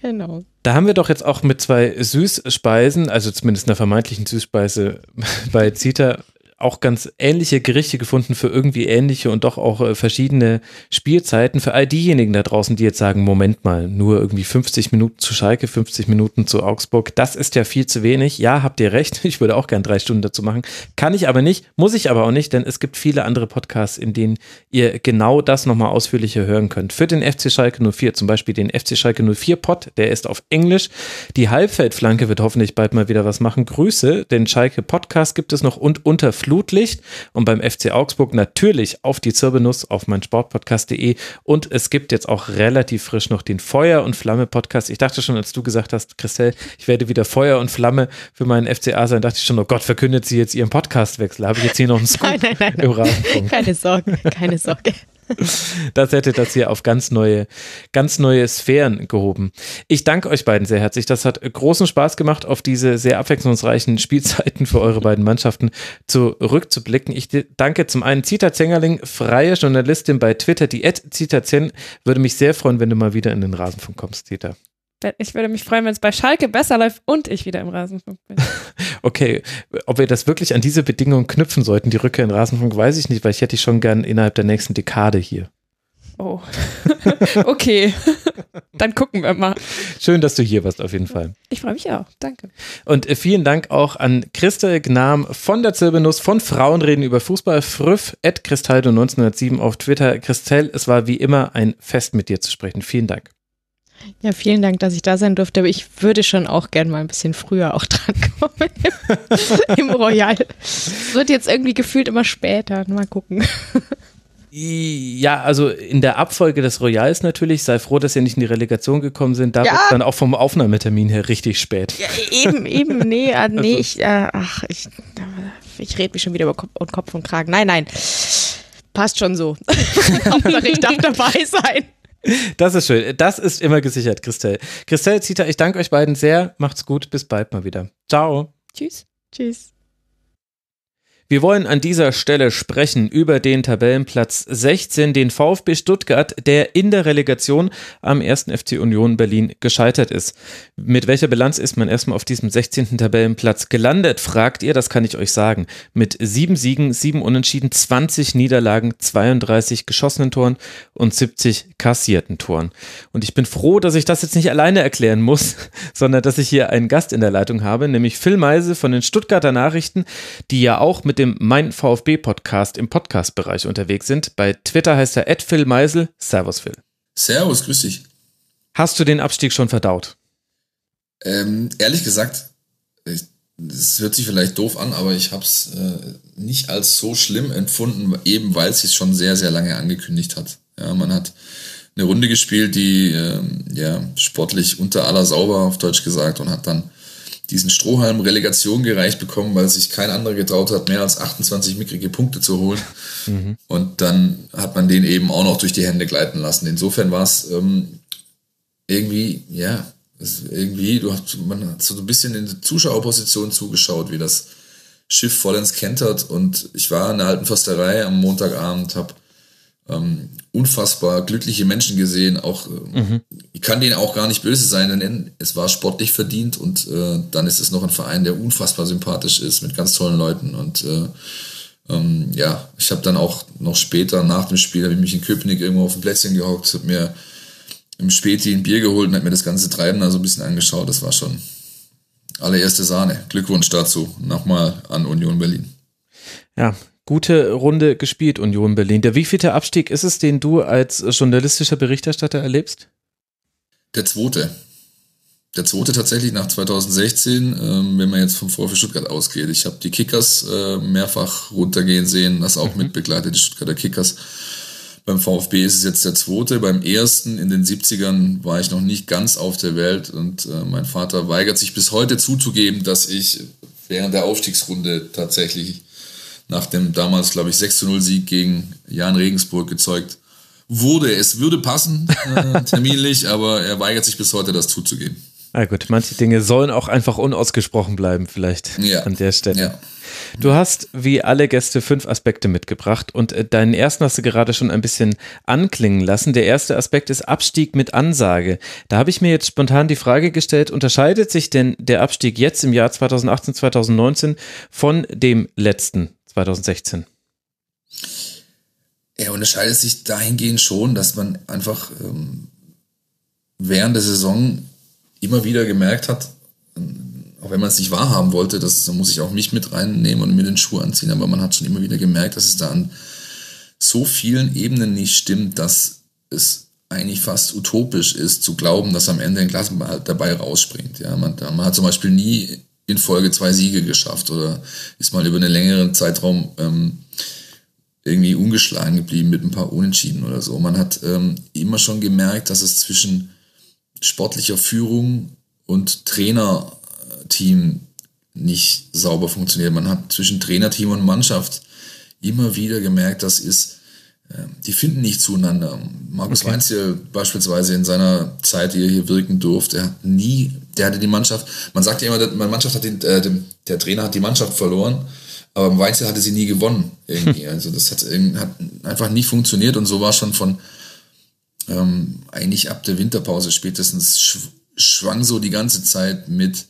Genau. Da haben wir doch jetzt auch mit zwei Süßspeisen, also zumindest einer vermeintlichen Süßspeise bei Zita, auch ganz ähnliche Gerichte gefunden für irgendwie ähnliche und doch auch äh, verschiedene Spielzeiten. Für all diejenigen da draußen, die jetzt sagen, Moment mal, nur irgendwie 50 Minuten zu Schalke, 50 Minuten zu Augsburg, das ist ja viel zu wenig. Ja, habt ihr recht. Ich würde auch gern drei Stunden dazu machen. Kann ich aber nicht, muss ich aber auch nicht, denn es gibt viele andere Podcasts, in denen ihr genau das nochmal ausführlicher hören könnt. Für den FC Schalke 04, zum Beispiel den FC Schalke 04 Pod, der ist auf Englisch. Die Halbfeldflanke wird hoffentlich bald mal wieder was machen. Grüße, den Schalke Podcast gibt es noch und unter Flutlicht und beim FC Augsburg natürlich auf die Zirbenuss auf mein Sportpodcast.de und es gibt jetzt auch relativ frisch noch den Feuer und Flamme Podcast. Ich dachte schon, als du gesagt hast, Christelle, ich werde wieder Feuer und Flamme für meinen FCA sein, dachte ich schon, oh Gott, verkündet sie jetzt ihren Podcastwechsel. Habe ich jetzt hier noch einen Scoop Nein, nein, nein, im nein. Keine Sorge, keine Sorge. Das hätte das hier auf ganz neue, ganz neue Sphären gehoben. Ich danke euch beiden sehr herzlich. Das hat großen Spaß gemacht, auf diese sehr abwechslungsreichen Spielzeiten für eure beiden Mannschaften zurückzublicken. Ich danke zum einen Zita Zengerling, freie Journalistin bei Twitter, die Zita Zen. Würde mich sehr freuen, wenn du mal wieder in den Rasenfunk kommst, Zita. Ich würde mich freuen, wenn es bei Schalke besser läuft und ich wieder im Rasenfunk bin. Okay, ob wir das wirklich an diese Bedingungen knüpfen sollten, die Rückkehr in Rasenfunk, weiß ich nicht, weil ich hätte dich schon gern innerhalb der nächsten Dekade hier. Oh. okay. Dann gucken wir mal. Schön, dass du hier warst, auf jeden Fall. Ich freue mich auch. Danke. Und äh, vielen Dank auch an Christel Gnam von der Zirbenuss von Frauenreden über Fußball, früff, at Christaldo 1907 auf Twitter. Christel, es war wie immer ein Fest mit dir zu sprechen. Vielen Dank. Ja, vielen Dank, dass ich da sein durfte, aber ich würde schon auch gern mal ein bisschen früher auch drankommen im, im Royal. Es wird jetzt irgendwie gefühlt immer später. Mal gucken. Ja, also in der Abfolge des Royals natürlich. Sei froh, dass ihr nicht in die Relegation gekommen sind. Da Ja. wird dann auch vom Aufnahmetermin her richtig spät. Ja, eben, eben, nee, äh, nee, ich, äh, ach, ich, ich rede mich schon wieder über Kopf und Kopf und Kragen. Nein, nein. Passt schon so. Hauptsache, ich darf dabei sein. Das ist schön. Das ist immer gesichert, Christelle. Christelle, Zita, ich danke euch beiden sehr. Macht's gut. Bis bald mal wieder. Ciao. Tschüss. Tschüss. Wir wollen an dieser Stelle sprechen über den Tabellenplatz 16, den VfB Stuttgart, der in der Relegation am 1. FC Union Berlin gescheitert ist. Mit welcher Bilanz ist man erstmal auf diesem 16. Tabellenplatz gelandet, fragt ihr, das kann ich euch sagen. Mit sieben Siegen, sieben Unentschieden, 20 Niederlagen, 32 geschossenen Toren und 70 kassierten Toren. Und ich bin froh, dass ich das jetzt nicht alleine erklären muss, sondern dass ich hier einen Gast in der Leitung habe, nämlich Phil Meise von den Stuttgarter Nachrichten, die ja auch mit dem Mein VfB Podcast im Podcast-Bereich unterwegs sind. Bei Twitter heißt er Phil Meisel. Servus Phil. Servus, grüß dich. Hast du den Abstieg schon verdaut? Ähm, ehrlich gesagt, das hört sich vielleicht doof an, aber ich habe es äh, nicht als so schlimm empfunden, eben weil es sich schon sehr, sehr lange angekündigt hat. Ja, man hat eine Runde gespielt, die ähm, ja sportlich unter aller sauber auf Deutsch gesagt und hat dann diesen Strohhalm Relegation gereicht bekommen, weil sich kein anderer getraut hat, mehr als 28 mickrige Punkte zu holen. Und dann hat man den eben auch noch durch die Hände gleiten lassen. Insofern war es ähm, irgendwie, ja, irgendwie, du hast, man hat so ein bisschen in die Zuschauerposition zugeschaut, wie das Schiff vollends kentert. Und ich war in der alten Försterei am Montagabend, habe ähm, unfassbar glückliche Menschen gesehen. Auch ähm, ich kann denen auch gar nicht böse sein, denn es war sportlich verdient und äh, dann ist es noch ein Verein, der unfassbar sympathisch ist mit ganz tollen Leuten und äh, ähm, ja, ich habe dann auch noch später nach dem Spiel habe ich mich in Köpenick irgendwo auf dem Plätzchen gehockt, habe mir im Späti ein Bier geholt und habe mir das ganze Treiben da so ein bisschen angeschaut. Das war schon allererste Sahne. Glückwunsch dazu. Nochmal an Union Berlin. Ja, gute Runde gespielt, Union Berlin. Der wievielte Abstieg ist es, den du als journalistischer Berichterstatter erlebst? Der zweite. Der zweite tatsächlich nach 2016, ähm, wenn man jetzt vom VfB Stuttgart ausgeht. Ich habe die Kickers äh, mehrfach runtergehen sehen, das auch mitbegleitet, die Stuttgarter Kickers. Beim VfB ist es jetzt der zweite. Beim ersten in den 70ern war ich noch nicht ganz auf der Welt und äh, mein Vater weigert sich bis heute zuzugeben, dass ich während der Aufstiegsrunde tatsächlich nach dem damals, glaube ich, 6 0 Sieg gegen Jan Regensburg gezeugt wurde. Es würde passen, äh, terminlich, aber er weigert sich bis heute, das zuzugeben. Ah gut, manche Dinge sollen auch einfach unausgesprochen bleiben, vielleicht Ja. an der Stelle. Ja. Du hast, wie alle Gäste, fünf Aspekte mitgebracht und äh, deinen ersten hast du gerade schon ein bisschen anklingen lassen. Der erste Aspekt ist Abstieg mit Ansage. Da habe ich mir jetzt spontan die Frage gestellt, unterscheidet sich denn der Abstieg jetzt im Jahr 2018, 2019 von dem letzten 2016? Er unterscheidet sich dahingehend schon, dass man einfach ähm, während der Saison immer wieder gemerkt hat, auch wenn man es nicht wahrhaben wollte, das da muss ich auch mich mit reinnehmen und mir den Schuh anziehen, aber man hat schon immer wieder gemerkt, dass es da an so vielen Ebenen nicht stimmt, dass es eigentlich fast utopisch ist, zu glauben, dass am Ende ein Klassenbehalt dabei rausspringt. Ja, man, man hat zum Beispiel nie in Folge zwei Siege geschafft oder ist mal über einen längeren Zeitraum ähm, irgendwie ungeschlagen geblieben mit ein paar Unentschieden oder so. Man hat ähm, immer schon gemerkt, dass es zwischen sportlicher Führung und Trainerteam nicht sauber funktioniert. Man hat zwischen Trainerteam und Mannschaft immer wieder gemerkt, das ist ähm, die finden nicht zueinander. Markus okay. Weinziel beispielsweise in seiner Zeit, die er hier wirken durfte, hat nie, der hatte die Mannschaft, man sagt ja immer, meine Mannschaft hat den, äh, der Trainer hat die Mannschaft verloren, aber Weinziel hatte sie nie gewonnen irgendwie. Also das hat, hat einfach nie funktioniert und so war schon von ähm, eigentlich ab der Winterpause spätestens schw schwang so die ganze Zeit mit,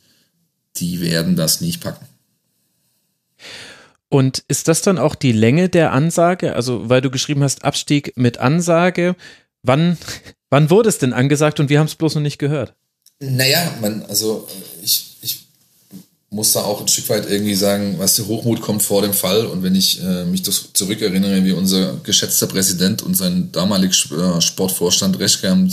die werden das nicht packen. Und ist das dann auch die Länge der Ansage? Also, weil du geschrieben hast, Abstieg mit Ansage. Wann, wann wurde es denn angesagt und wir haben es bloß noch nicht gehört? Naja, man, also ich, ich muss da auch ein Stück weit irgendwie sagen, was der Hochmut kommt vor dem Fall. Und wenn ich äh, mich das zurückerinnere, wie unser geschätzter Präsident und sein damaliger Sportvorstand Reschke haben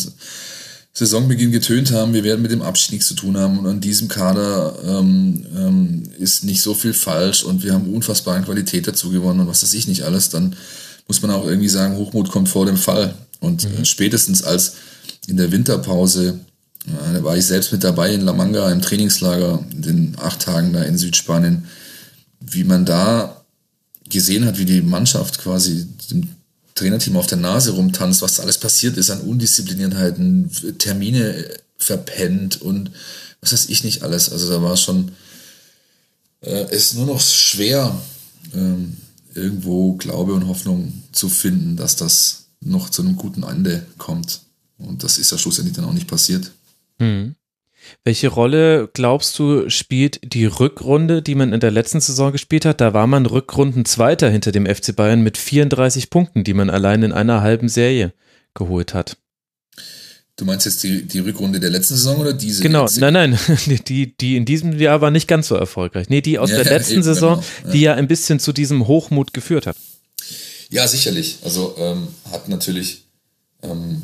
Saisonbeginn getönt haben, wir werden mit dem Abschied nichts zu tun haben und an diesem Kader ähm, ähm, ist nicht so viel falsch und wir haben unfassbare Qualität dazu gewonnen und was weiß ich nicht alles, dann muss man auch irgendwie sagen, Hochmut kommt vor dem Fall. Und mhm. äh, spätestens als in der Winterpause, äh, da war ich selbst mit dabei in La Manga im Trainingslager, in den acht Tagen da in Südspanien, wie man da gesehen hat, wie die Mannschaft quasi dem Trainerteam auf der Nase rumtanzt, was alles passiert ist an Undiszipliniertheiten, Termine verpennt und was weiß ich nicht alles. Also da war schon, äh, es nur noch schwer, ähm, irgendwo Glaube und Hoffnung zu finden, dass das noch zu einem guten Ende kommt. Und das ist ja schlussendlich dann auch nicht passiert. Mhm. Welche Rolle glaubst du spielt die Rückrunde, die man in der letzten Saison gespielt hat? Da war man Rückrundenzweiter hinter dem FC Bayern mit 34 Punkten, die man allein in einer halben Serie geholt hat. Du meinst jetzt die, die Rückrunde der letzten Saison oder diese? Genau, jetzige? nein, nein, die, die in diesem Jahr war nicht ganz so erfolgreich. Nee, die aus ja, der letzten Saison, genau, ja. die ja ein bisschen zu diesem Hochmut geführt hat. Ja, sicherlich. Also ähm, hat natürlich ähm,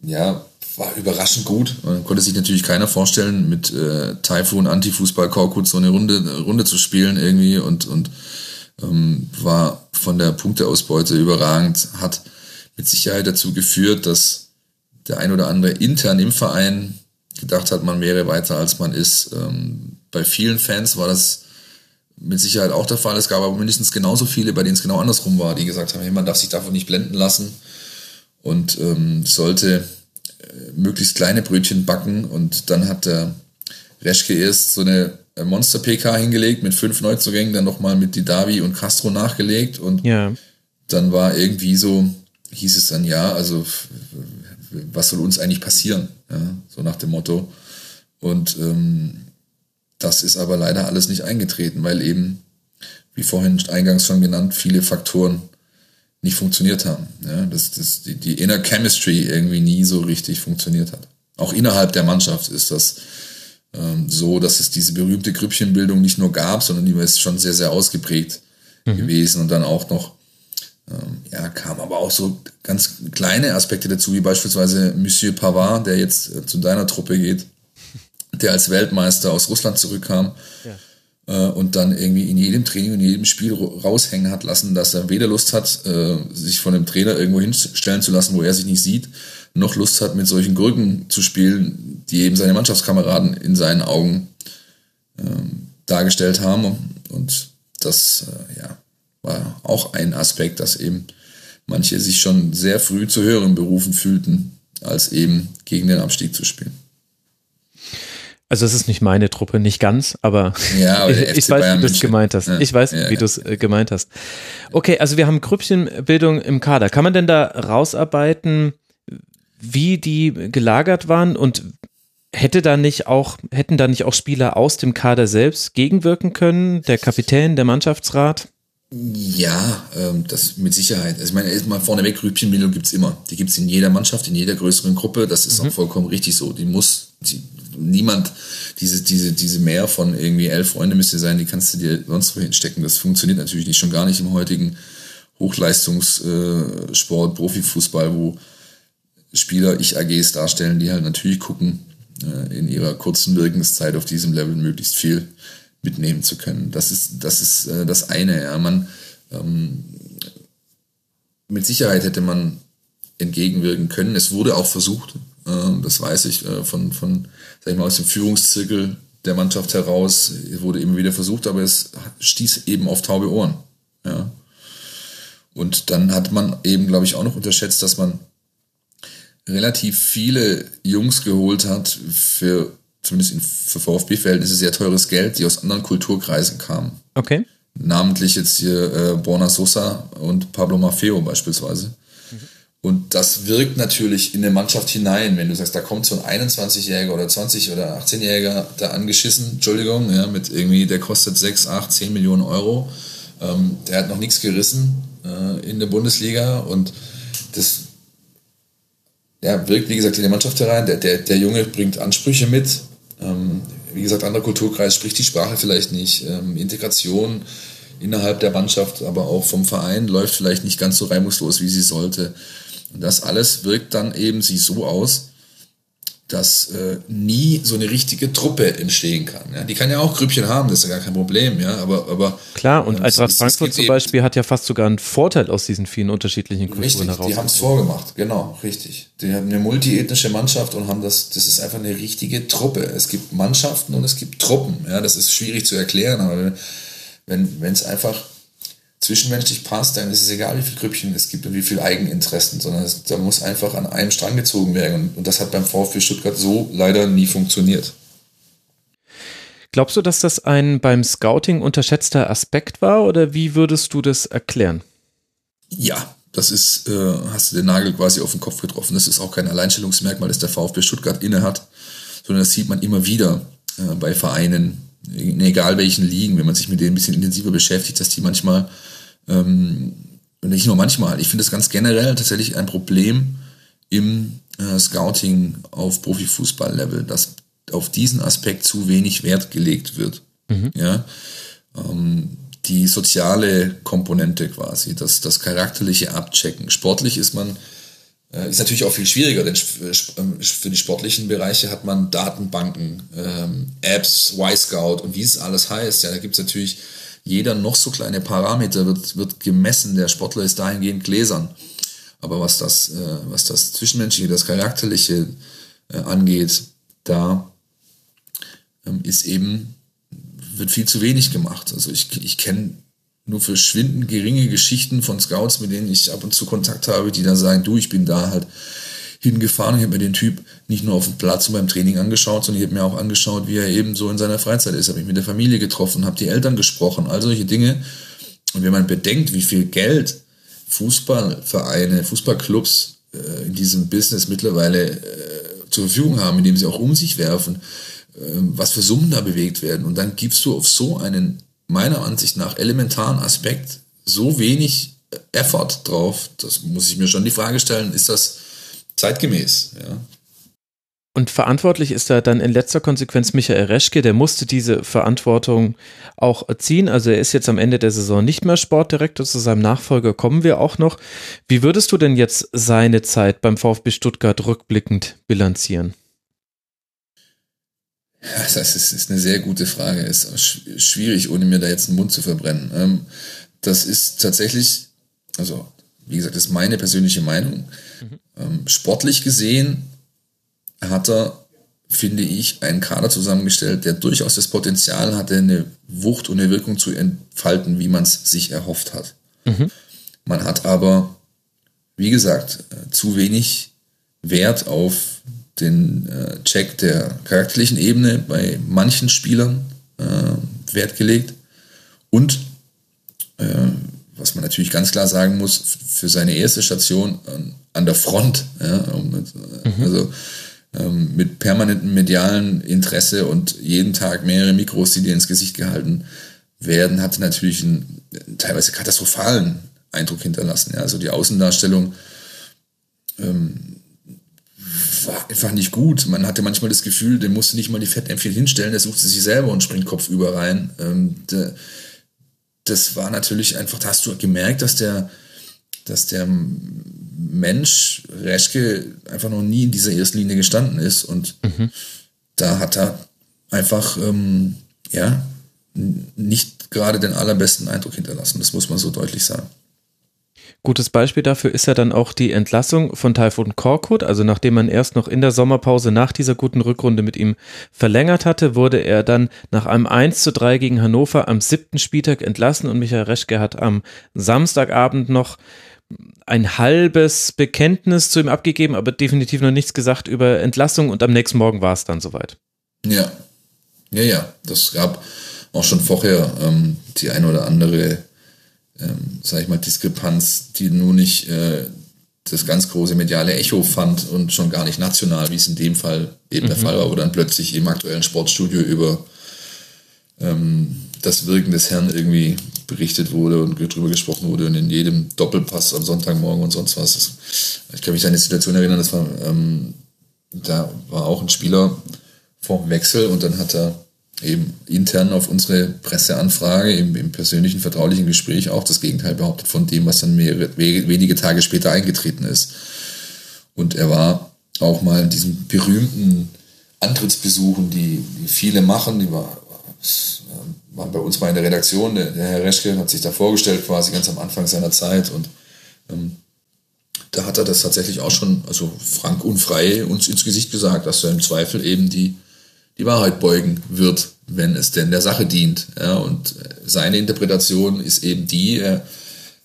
ja war überraschend gut. Konnte sich natürlich keiner vorstellen, mit äh, Typhoon, Antifußball, Korkut so eine Runde, Runde zu spielen irgendwie und, und ähm, war von der Punkteausbeute überragend, hat mit Sicherheit dazu geführt, dass der ein oder andere intern im Verein gedacht hat, man wäre weiter als man ist. Ähm, bei vielen Fans war das mit Sicherheit auch der Fall. Es gab aber mindestens genauso viele, bei denen es genau andersrum war, die gesagt haben, hey, man darf sich davon nicht blenden lassen und ähm, sollte möglichst kleine Brötchen backen und dann hat der Reschke erst so eine Monster-PK hingelegt mit fünf Neuzugängen, dann nochmal mit Didavi und Castro nachgelegt und ja. dann war irgendwie so, hieß es dann ja, also was soll uns eigentlich passieren? Ja, so nach dem Motto. Und ähm, das ist aber leider alles nicht eingetreten, weil eben, wie vorhin eingangs schon genannt, viele Faktoren nicht funktioniert haben. Ja, dass, dass die, die Inner Chemistry irgendwie nie so richtig funktioniert hat. Auch innerhalb der Mannschaft ist das ähm, so, dass es diese berühmte Grüppchenbildung nicht nur gab, sondern die ist schon sehr, sehr ausgeprägt mhm. gewesen und dann auch noch, ähm, ja, kam aber auch so ganz kleine Aspekte dazu, wie beispielsweise Monsieur Pavard, der jetzt äh, zu deiner Truppe geht, der als Weltmeister aus Russland zurückkam. Ja und dann irgendwie in jedem Training und in jedem Spiel raushängen hat lassen, dass er weder Lust hat, äh, sich von dem Trainer irgendwo hinstellen zu lassen, wo er sich nicht sieht, noch Lust hat, mit solchen Gurken zu spielen, die eben seine Mannschaftskameraden in seinen Augen ähm, dargestellt haben. Und das äh, ja, war auch ein Aspekt, dass eben manche sich schon sehr früh zu höheren Berufen fühlten, als eben gegen den Abstieg zu spielen. Also es ist nicht meine Truppe, nicht ganz, aber, ja, aber ich, ich weiß, Bayern wie du es gemeint hast. Ja. Ich weiß, ja, wie du es äh, gemeint hast. Okay, also wir haben Grüppchenbildung im Kader. Kann man denn da rausarbeiten, wie die gelagert waren und Hätte da nicht auch, hätten da nicht auch Spieler aus dem Kader selbst gegenwirken können? Der Kapitän, der Mannschaftsrat? Ja, ähm, das mit Sicherheit. Also ich meine, erstmal vorneweg, Rübchenbildung gibt's immer. Die gibt's in jeder Mannschaft, in jeder größeren Gruppe. Das ist mhm. auch vollkommen richtig so. Die muss, die, niemand, diese, diese, diese Mehr von irgendwie elf Freunde müsste sein, die kannst du dir sonst wo hinstecken. Das funktioniert natürlich nicht, schon gar nicht im heutigen Hochleistungssport, äh, Profifußball, wo Spieler Ich-AGs darstellen, die halt natürlich gucken, äh, in ihrer kurzen Wirkenszeit auf diesem Level möglichst viel mitnehmen zu können. Das ist das, ist, äh, das eine. Ja. Man, ähm, mit Sicherheit hätte man entgegenwirken können. Es wurde auch versucht, das weiß ich äh, von, von sag ich mal, aus dem Führungszirkel der Mannschaft heraus, wurde immer wieder versucht, aber es stieß eben auf taube Ohren. Ja. Und dann hat man eben, glaube ich, auch noch unterschätzt, dass man relativ viele Jungs geholt hat für, zumindest für VfB-Verhältnisse, sehr teures Geld, die aus anderen Kulturkreisen kamen. Okay. Namentlich jetzt hier äh, Borna Sosa und Pablo Maffeo beispielsweise. Und das wirkt natürlich in eine Mannschaft hinein, wenn du sagst, da kommt so ein 21-Jähriger oder 20- oder 18-Jähriger da angeschissen, Entschuldigung, ja, mit irgendwie, der kostet 6, 8, 10 Millionen Euro. Ähm, der hat noch nichts gerissen äh, in der Bundesliga und das ja, wirkt, wie gesagt, in die Mannschaft herein. Der, der, der Junge bringt Ansprüche mit. Ähm, wie gesagt, anderer Kulturkreis spricht die Sprache vielleicht nicht. Ähm, Integration innerhalb der Mannschaft, aber auch vom Verein läuft vielleicht nicht ganz so reibungslos, wie sie sollte. Und das alles wirkt dann eben sie so aus, dass äh, nie so eine richtige Truppe entstehen kann. Ja? Die kann ja auch Grüppchen haben, das ist ja gar kein Problem, ja. Aber, aber klar, und ähm, Eintracht Frankfurt zum Beispiel hat ja fast sogar einen Vorteil aus diesen vielen unterschiedlichen Kulturen richtig, heraus. Die haben es vorgemacht, genau, richtig. Die haben eine multiethnische Mannschaft und haben das, das ist einfach eine richtige Truppe. Es gibt Mannschaften und es gibt Truppen. Ja, das ist schwierig zu erklären, aber wenn es einfach zwischenmenschlich passt, dann ist es egal, wie viele Grüppchen es gibt und wie viele Eigeninteressen, sondern es, da muss einfach an einem Strang gezogen werden. Und, und das hat beim VfB Stuttgart so leider nie funktioniert. Glaubst du, dass das ein beim Scouting unterschätzter Aspekt war oder wie würdest du das erklären? Ja, das ist, äh, hast du den Nagel quasi auf den Kopf getroffen. Das ist auch kein Alleinstellungsmerkmal, das der VfB Stuttgart innehat, sondern das sieht man immer wieder äh, bei Vereinen, in egal welchen Ligen, wenn man sich mit denen ein bisschen intensiver beschäftigt, dass die manchmal ähm, nicht nur manchmal, ich finde es ganz generell tatsächlich ein Problem im äh, Scouting auf Profifußball-Level, dass auf diesen Aspekt zu wenig Wert gelegt wird. Mhm. Ja, ähm, die soziale Komponente quasi, das, das charakterliche Abchecken. Sportlich ist man äh, ist natürlich auch viel schwieriger, denn äh, ähm, für die sportlichen Bereiche hat man Datenbanken, ähm, Apps, Y-Scout und wie es alles heißt. Ja, da gibt es natürlich jeder noch so kleine Parameter wird, wird gemessen. Der Sportler ist dahingehend gläsern. Aber was das, äh, was das Zwischenmenschliche, das Charakterliche äh, angeht, da ähm, ist eben, wird viel zu wenig gemacht. Also ich, ich kenne nur verschwindend geringe Geschichten von Scouts, mit denen ich ab und zu Kontakt habe, die dann sagen, du, ich bin da halt hingefahren. Ich habe mir den Typ nicht nur auf dem Platz und beim Training angeschaut, sondern ich habe mir auch angeschaut, wie er eben so in seiner Freizeit ist. Habe mich mit der Familie getroffen, habe die Eltern gesprochen, all solche Dinge. Und wenn man bedenkt, wie viel Geld Fußballvereine, Fußballclubs äh, in diesem Business mittlerweile äh, zur Verfügung haben, indem sie auch um sich werfen, äh, was für Summen da bewegt werden. Und dann gibst du auf so einen, meiner Ansicht nach, elementaren Aspekt so wenig Effort drauf. Das muss ich mir schon die Frage stellen, ist das zeitgemäß. Ja. Und verantwortlich ist da dann in letzter Konsequenz Michael Reschke, der musste diese Verantwortung auch ziehen. Also er ist jetzt am Ende der Saison nicht mehr Sportdirektor, zu seinem Nachfolger kommen wir auch noch. Wie würdest du denn jetzt seine Zeit beim VfB Stuttgart rückblickend bilanzieren? Ja, das ist, ist eine sehr gute Frage. Ist schwierig, ohne mir da jetzt den Mund zu verbrennen. Ähm, das ist tatsächlich, also wie gesagt, das ist meine persönliche Meinung. Mhm. sportlich gesehen hat er, finde ich, einen Kader zusammengestellt, der durchaus das Potenzial hatte, eine Wucht und eine Wirkung zu entfalten, wie man es sich erhofft hat. Mhm. Man hat aber, wie gesagt, äh, zu wenig Wert auf den äh, Check der charakterlichen Ebene bei manchen Spielern äh, Wert gelegt und äh, was man natürlich ganz klar sagen muss, für seine erste Station an, an der Front, ja, mhm. also ähm, mit permanentem medialen Interesse und jeden Tag mehrere Mikros, die dir ins Gesicht gehalten werden, hatte natürlich einen teilweise katastrophalen Eindruck hinterlassen. Ja. Also die Außendarstellung ähm, war einfach nicht gut. Man hatte manchmal das Gefühl, der musste nicht mal die Fettnäpfchen hinstellen, der sucht sie sich selber und springt kopfüber rein. Ähm, der, das war natürlich einfach, da hast du gemerkt, dass der, dass der Mensch Reschke einfach noch nie in dieser ersten Linie gestanden ist und mhm. da hat er einfach ähm, ja nicht gerade den allerbesten Eindruck hinterlassen. Das muss man so deutlich sagen. Gutes Beispiel dafür ist ja dann auch die Entlassung von Taifun Korkut. Also nachdem man erst noch in der Sommerpause nach dieser guten Rückrunde mit ihm verlängert hatte, wurde er dann nach einem 1 zu 3 gegen Hannover am siebten Spieltag entlassen und Michael Reschke hat am Samstagabend noch ein halbes Bekenntnis zu ihm abgegeben, aber definitiv noch nichts gesagt über Entlassung und am nächsten Morgen war es dann soweit. Ja, ja, ja, das gab auch schon vorher ähm, die eine oder andere ähm, sag ich mal, Diskrepanz, die nur nicht äh, das ganz große mediale Echo fand und schon gar nicht national, wie es in dem Fall eben mhm. der Fall war, wo dann plötzlich im aktuellen Sportstudio über ähm, das Wirken des Herrn irgendwie berichtet wurde und drüber gesprochen wurde und in jedem Doppelpass am Sonntagmorgen und sonst was. Ich kann mich an eine Situation erinnern, das war, ähm, da war auch ein Spieler vor Wechsel und dann hat er eben intern auf unsere Presseanfrage im, im, persönlichen, vertraulichen Gespräch auch das Gegenteil behauptet von dem, was dann mehrere, wenige Tage später eingetreten ist. Und er war auch mal in diesen berühmten Antrittsbesuchen, die, die viele machen, die war, waren bei uns mal in der Redaktion, der, der, Herr Reschke hat sich da vorgestellt, quasi ganz am Anfang seiner Zeit und ähm, da hat er das tatsächlich auch schon, also frank und frei uns ins Gesicht gesagt, dass er im Zweifel eben die die Wahrheit beugen wird, wenn es denn der Sache dient. Ja, und seine Interpretation ist eben die, er,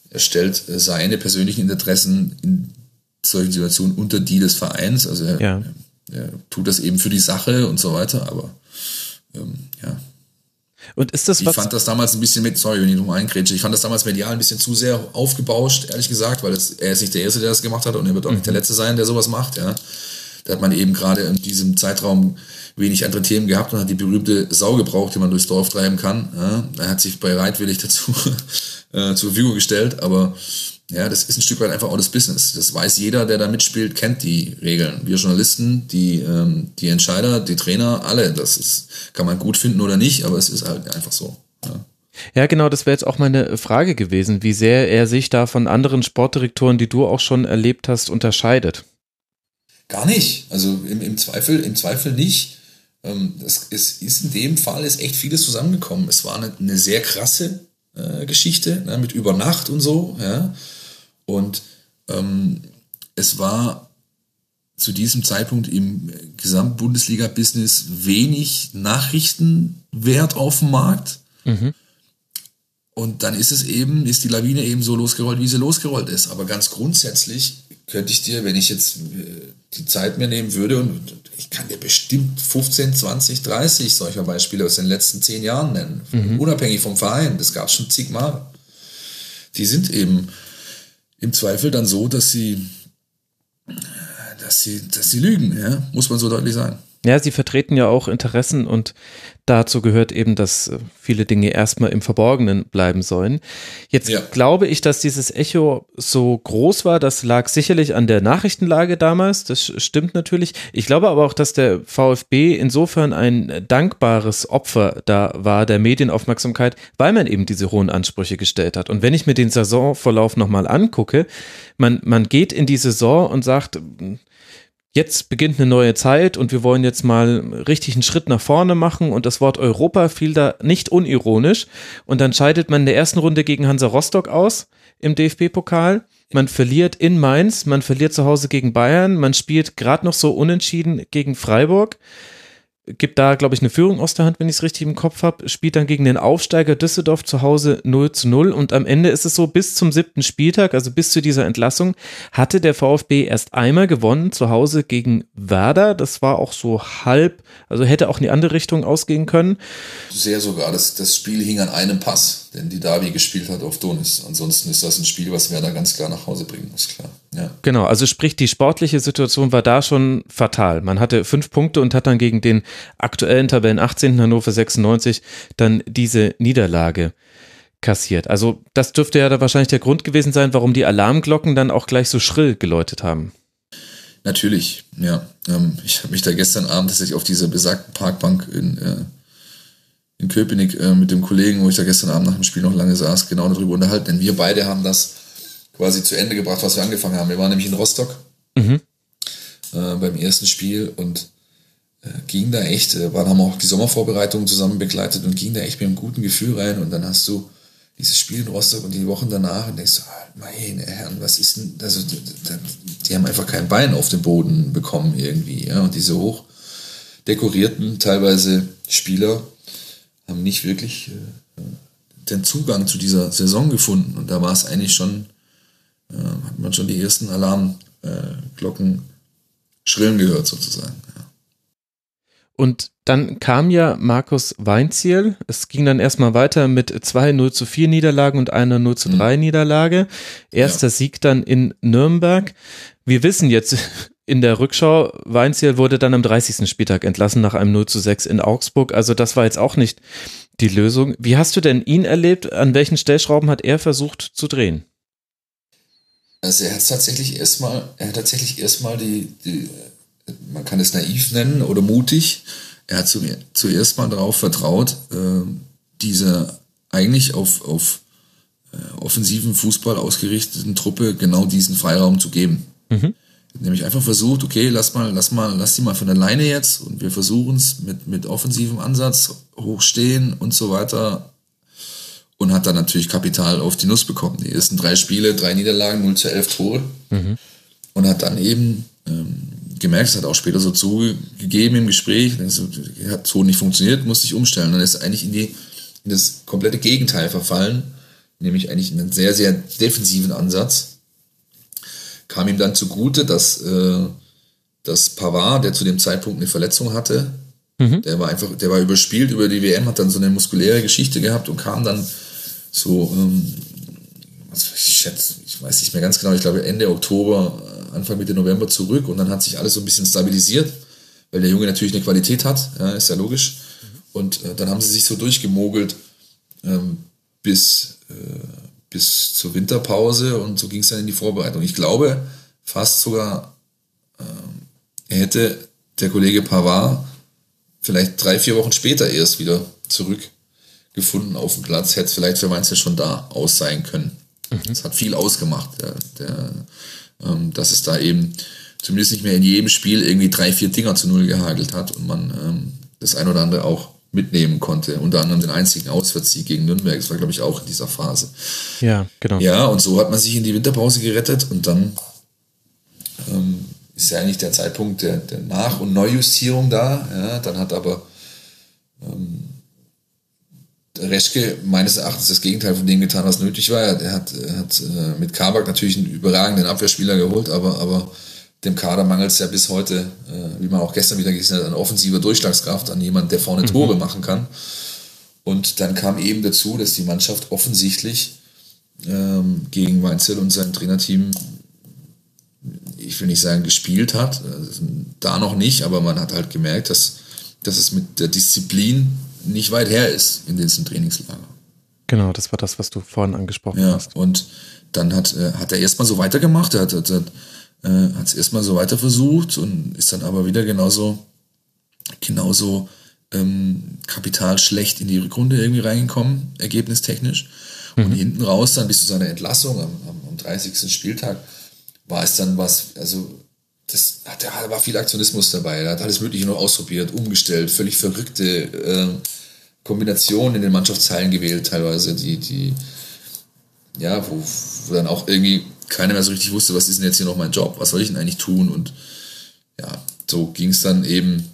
er stellt seine persönlichen Interessen in solchen Situationen unter die des Vereins. Also er, ja. er tut das eben für die Sache und so weiter, aber ähm, ja. Und ist das ich was? fand das damals ein bisschen mit, sorry, wenn ich nochmal eingrätsche, ich fand das damals medial ein bisschen zu sehr aufgebauscht, ehrlich gesagt, weil das, er ist nicht der Erste, der das gemacht hat und er wird auch mhm. nicht der Letzte sein, der sowas macht, ja. Da hat man eben gerade in diesem Zeitraum wenig andere Themen gehabt und hat die berühmte Sau gebraucht, die man durchs Dorf treiben kann. Ja, er hat sich bereitwillig dazu äh, zur Verfügung gestellt, aber ja, das ist ein Stück weit einfach auch das Business. Das weiß jeder, der da mitspielt, kennt die Regeln. Wir Journalisten, die, ähm, die Entscheider, die Trainer, alle. Das ist, kann man gut finden oder nicht, aber es ist halt einfach so. Ja. Ja, genau, das wäre jetzt auch meine Frage gewesen, wie sehr er sich da von anderen Sportdirektoren, die du auch schon erlebt hast, unterscheidet. Gar nicht. Also im, im Zweifel, im Zweifel nicht. Ähm, es, es, ist in dem Fall ist echt vieles zusammengekommen. Es war eine, eine sehr krasse äh, Geschichte ne, mit Übernacht und so. Ja. Und ähm, es war zu diesem Zeitpunkt im Gesamtbundesliga-Business wenig Nachrichtenwert auf dem Markt. Mhm. Und dann ist es eben, ist die Lawine eben so losgerollt, wie sie losgerollt ist. Aber ganz grundsätzlich könnte ich dir, wenn ich jetzt äh, die Zeit mir nehmen würde, und ich kann dir bestimmt 15, 20, 30 solcher Beispiele aus den letzten zehn Jahren nennen, mhm. unabhängig vom Verein, das gab es schon zigmal. Die sind eben im Zweifel dann so, dass sie, dass sie, dass sie lügen, ja? muss man so deutlich sagen. Ja, sie vertreten ja auch Interessen und dazu gehört eben, dass äh, viele Dinge erstmal im Verborgenen bleiben sollen. Jetzt ja. glaube ich, dass dieses Echo so groß war. Das lag sicherlich an der Nachrichtenlage damals. Das stimmt natürlich. Ich glaube aber auch, dass der VfB insofern ein dankbares Opfer da war der Medienaufmerksamkeit, weil man eben diese hohen Ansprüche gestellt hat. Und wenn ich mir den Saisonverlauf nochmal angucke, man, man geht in die Saison und sagt, jetzt beginnt eine neue Zeit und wir wollen jetzt mal richtig einen Schritt nach vorne machen und das Wort Europa fiel da nicht unironisch und dann scheidet man in der ersten Runde gegen Hansa Rostock aus im DFB-Pokal. Man verliert in Mainz, man verliert zu Hause gegen Bayern, man spielt gerade noch so unentschieden gegen Freiburg gibt da, glaube ich, eine Führung aus der Hand, wenn ich es richtig im Kopf habe, spielt dann gegen den Aufsteiger Düsseldorf zu Hause 0 zu 0 und am Ende ist es so, bis zum siebten Spieltag, also bis zu dieser Entlassung, hatte der VfB erst einmal gewonnen, zu Hause gegen Werder, das war auch so halb, also hätte auch in die andere Richtung ausgehen können. Sehr sogar, das, das Spiel hing an einem Pass, den die Davi gespielt hat auf Donis, ansonsten ist das ein Spiel, was Werder ganz klar nach Hause bringen muss, klar. Ja. Genau, also sprich, die sportliche Situation war da schon fatal. Man hatte fünf Punkte und hat dann gegen den aktuellen Tabellen 18. Hannover 96 dann diese Niederlage kassiert. Also das dürfte ja da wahrscheinlich der Grund gewesen sein, warum die Alarmglocken dann auch gleich so schrill geläutet haben. Natürlich, ja. Ähm, ich habe mich da gestern Abend tatsächlich auf dieser besagten Parkbank in, äh, in Köpenick äh, mit dem Kollegen, wo ich da gestern Abend nach dem Spiel noch lange saß, genau darüber unterhalten. Denn wir beide haben das quasi zu Ende gebracht, was wir angefangen haben. Wir waren nämlich in Rostock Mhm. äh, beim ersten Spiel und äh, ging da echt, äh, waren, haben auch die Sommervorbereitungen zusammen begleitet und ging da echt mit einem guten Gefühl rein und dann hast du dieses Spiel in Rostock und die Wochen danach und denkst du, ah, meine Herren, was ist denn, also die, die- die haben einfach kein Bein auf den Boden bekommen irgendwie, ja, und diese hoch dekorierten teilweise Spieler haben nicht wirklich äh, den Zugang zu dieser Saison gefunden und da war es eigentlich schon, äh, hat man schon die ersten Alarmglocken äh, schrillen gehört sozusagen. Ja. Und dann kam ja Markus Weinziel. Es ging dann erstmal weiter mit zwei 0 zu 4 Niederlagen und einer 0 zu 3 Niederlage. Erster Ja. Sieg dann in Nürnberg. Wir wissen jetzt in der Rückschau, Weinziel wurde dann am 30. Spieltag entlassen nach einem 0 zu 6 in Augsburg. Also das war jetzt auch nicht die Lösung. Wie hast du denn ihn erlebt? An welchen Stellschrauben hat er versucht zu drehen? Also er hat tatsächlich erstmal, er hat tatsächlich erstmal die, die, man kann es naiv nennen oder mutig, er hat zu, zuerst mal darauf vertraut, äh, dieser eigentlich auf, auf äh, offensiven Fußball ausgerichteten Truppe genau diesen Freiraum zu geben. Mhm. Nämlich einfach versucht, okay, lass mal, lass mal, lass die mal von alleine jetzt und wir versuchen es mit, mit offensivem Ansatz, hochstehen und so weiter. Und hat dann natürlich Kapital auf die Nuss bekommen. Die ersten drei Spiele, drei Niederlagen, 0 zu 11 Tore. Und hat dann eben ähm, gemerkt, es hat auch später so zugegeben im Gespräch, hat so nicht funktioniert, musste ich umstellen. Dann ist eigentlich in, die, in das komplette Gegenteil verfallen, nämlich eigentlich in einen sehr, sehr defensiven Ansatz kam ihm dann zugute, dass, äh, dass Pavard, der zu dem Zeitpunkt eine Verletzung hatte, der war einfach, der war überspielt über die WM, hat dann so eine muskuläre Geschichte gehabt und kam dann so, ähm, ich schätze, ich weiß nicht mehr ganz genau, ich glaube Ende Oktober, äh, Anfang Mitte November zurück und dann hat sich alles so ein bisschen stabilisiert, weil der Junge natürlich eine Qualität hat, ja, ist ja logisch. Und äh, dann haben sie sich so durchgemogelt ähm, bis, äh, bis zur Winterpause und so ging es dann in die Vorbereitung. Ich glaube fast sogar, er hätte der Kollege Pavard vielleicht drei, vier Wochen später erst wieder zurückgefunden auf dem Platz, hätte es vielleicht für Mainz ja schon da aus sein können. Das hat viel ausgemacht, der, der, ähm, dass es da eben zumindest nicht mehr in jedem Spiel irgendwie drei, vier Dinger zu null gehagelt hat und man ähm, das ein oder andere auch mitnehmen konnte. Unter anderem den einzigen Auswärtssieg gegen Nürnberg. Das war, glaube ich, auch in dieser Phase. Ja, genau. Ja, und so hat man sich in die Winterpause gerettet und dann ähm, ist ja eigentlich der Zeitpunkt der, der Nach- und Neujustierung da. Ja, dann hat aber ähm, der Reschke meines Erachtens das Gegenteil von dem getan, was nötig war. Er hat, er hat äh, mit Kabak natürlich einen überragenden Abwehrspieler geholt, aber, aber dem Kader mangelt es ja bis heute, äh, wie man auch gestern wieder gesehen hat, an offensiver Durchschlagskraft, an jemand, der vorne Tore machen kann. Und dann kam eben dazu, dass die Mannschaft offensichtlich ähm, gegen Weinzel und sein Trainerteam, ich will nicht sagen gespielt hat, also da noch nicht, aber man hat halt gemerkt, dass, dass es mit der Disziplin nicht weit her ist in diesem Trainingslager. Genau, das war das, was du vorhin angesprochen Ja, hast. und dann hat, äh, hat er erstmal so weitergemacht, er hat es hat, äh, hat's erstmal so weiter versucht und ist dann aber wieder genauso, genauso ähm, kapitalschlecht in die Rückrunde irgendwie reingekommen, ergebnistechnisch. Und hinten raus dann bis zu seiner Entlassung am, am, am 30. Spieltag war es dann was, also das hat, da war viel Aktionismus dabei, er hat alles Mögliche noch ausprobiert, umgestellt, völlig verrückte äh, Kombinationen in den Mannschaftsteilen gewählt, teilweise, die, die, ja, wo, wo dann auch irgendwie keiner mehr so richtig wusste, was ist denn jetzt hier noch mein Job, was soll ich denn eigentlich tun? Und ja, so ging es dann eben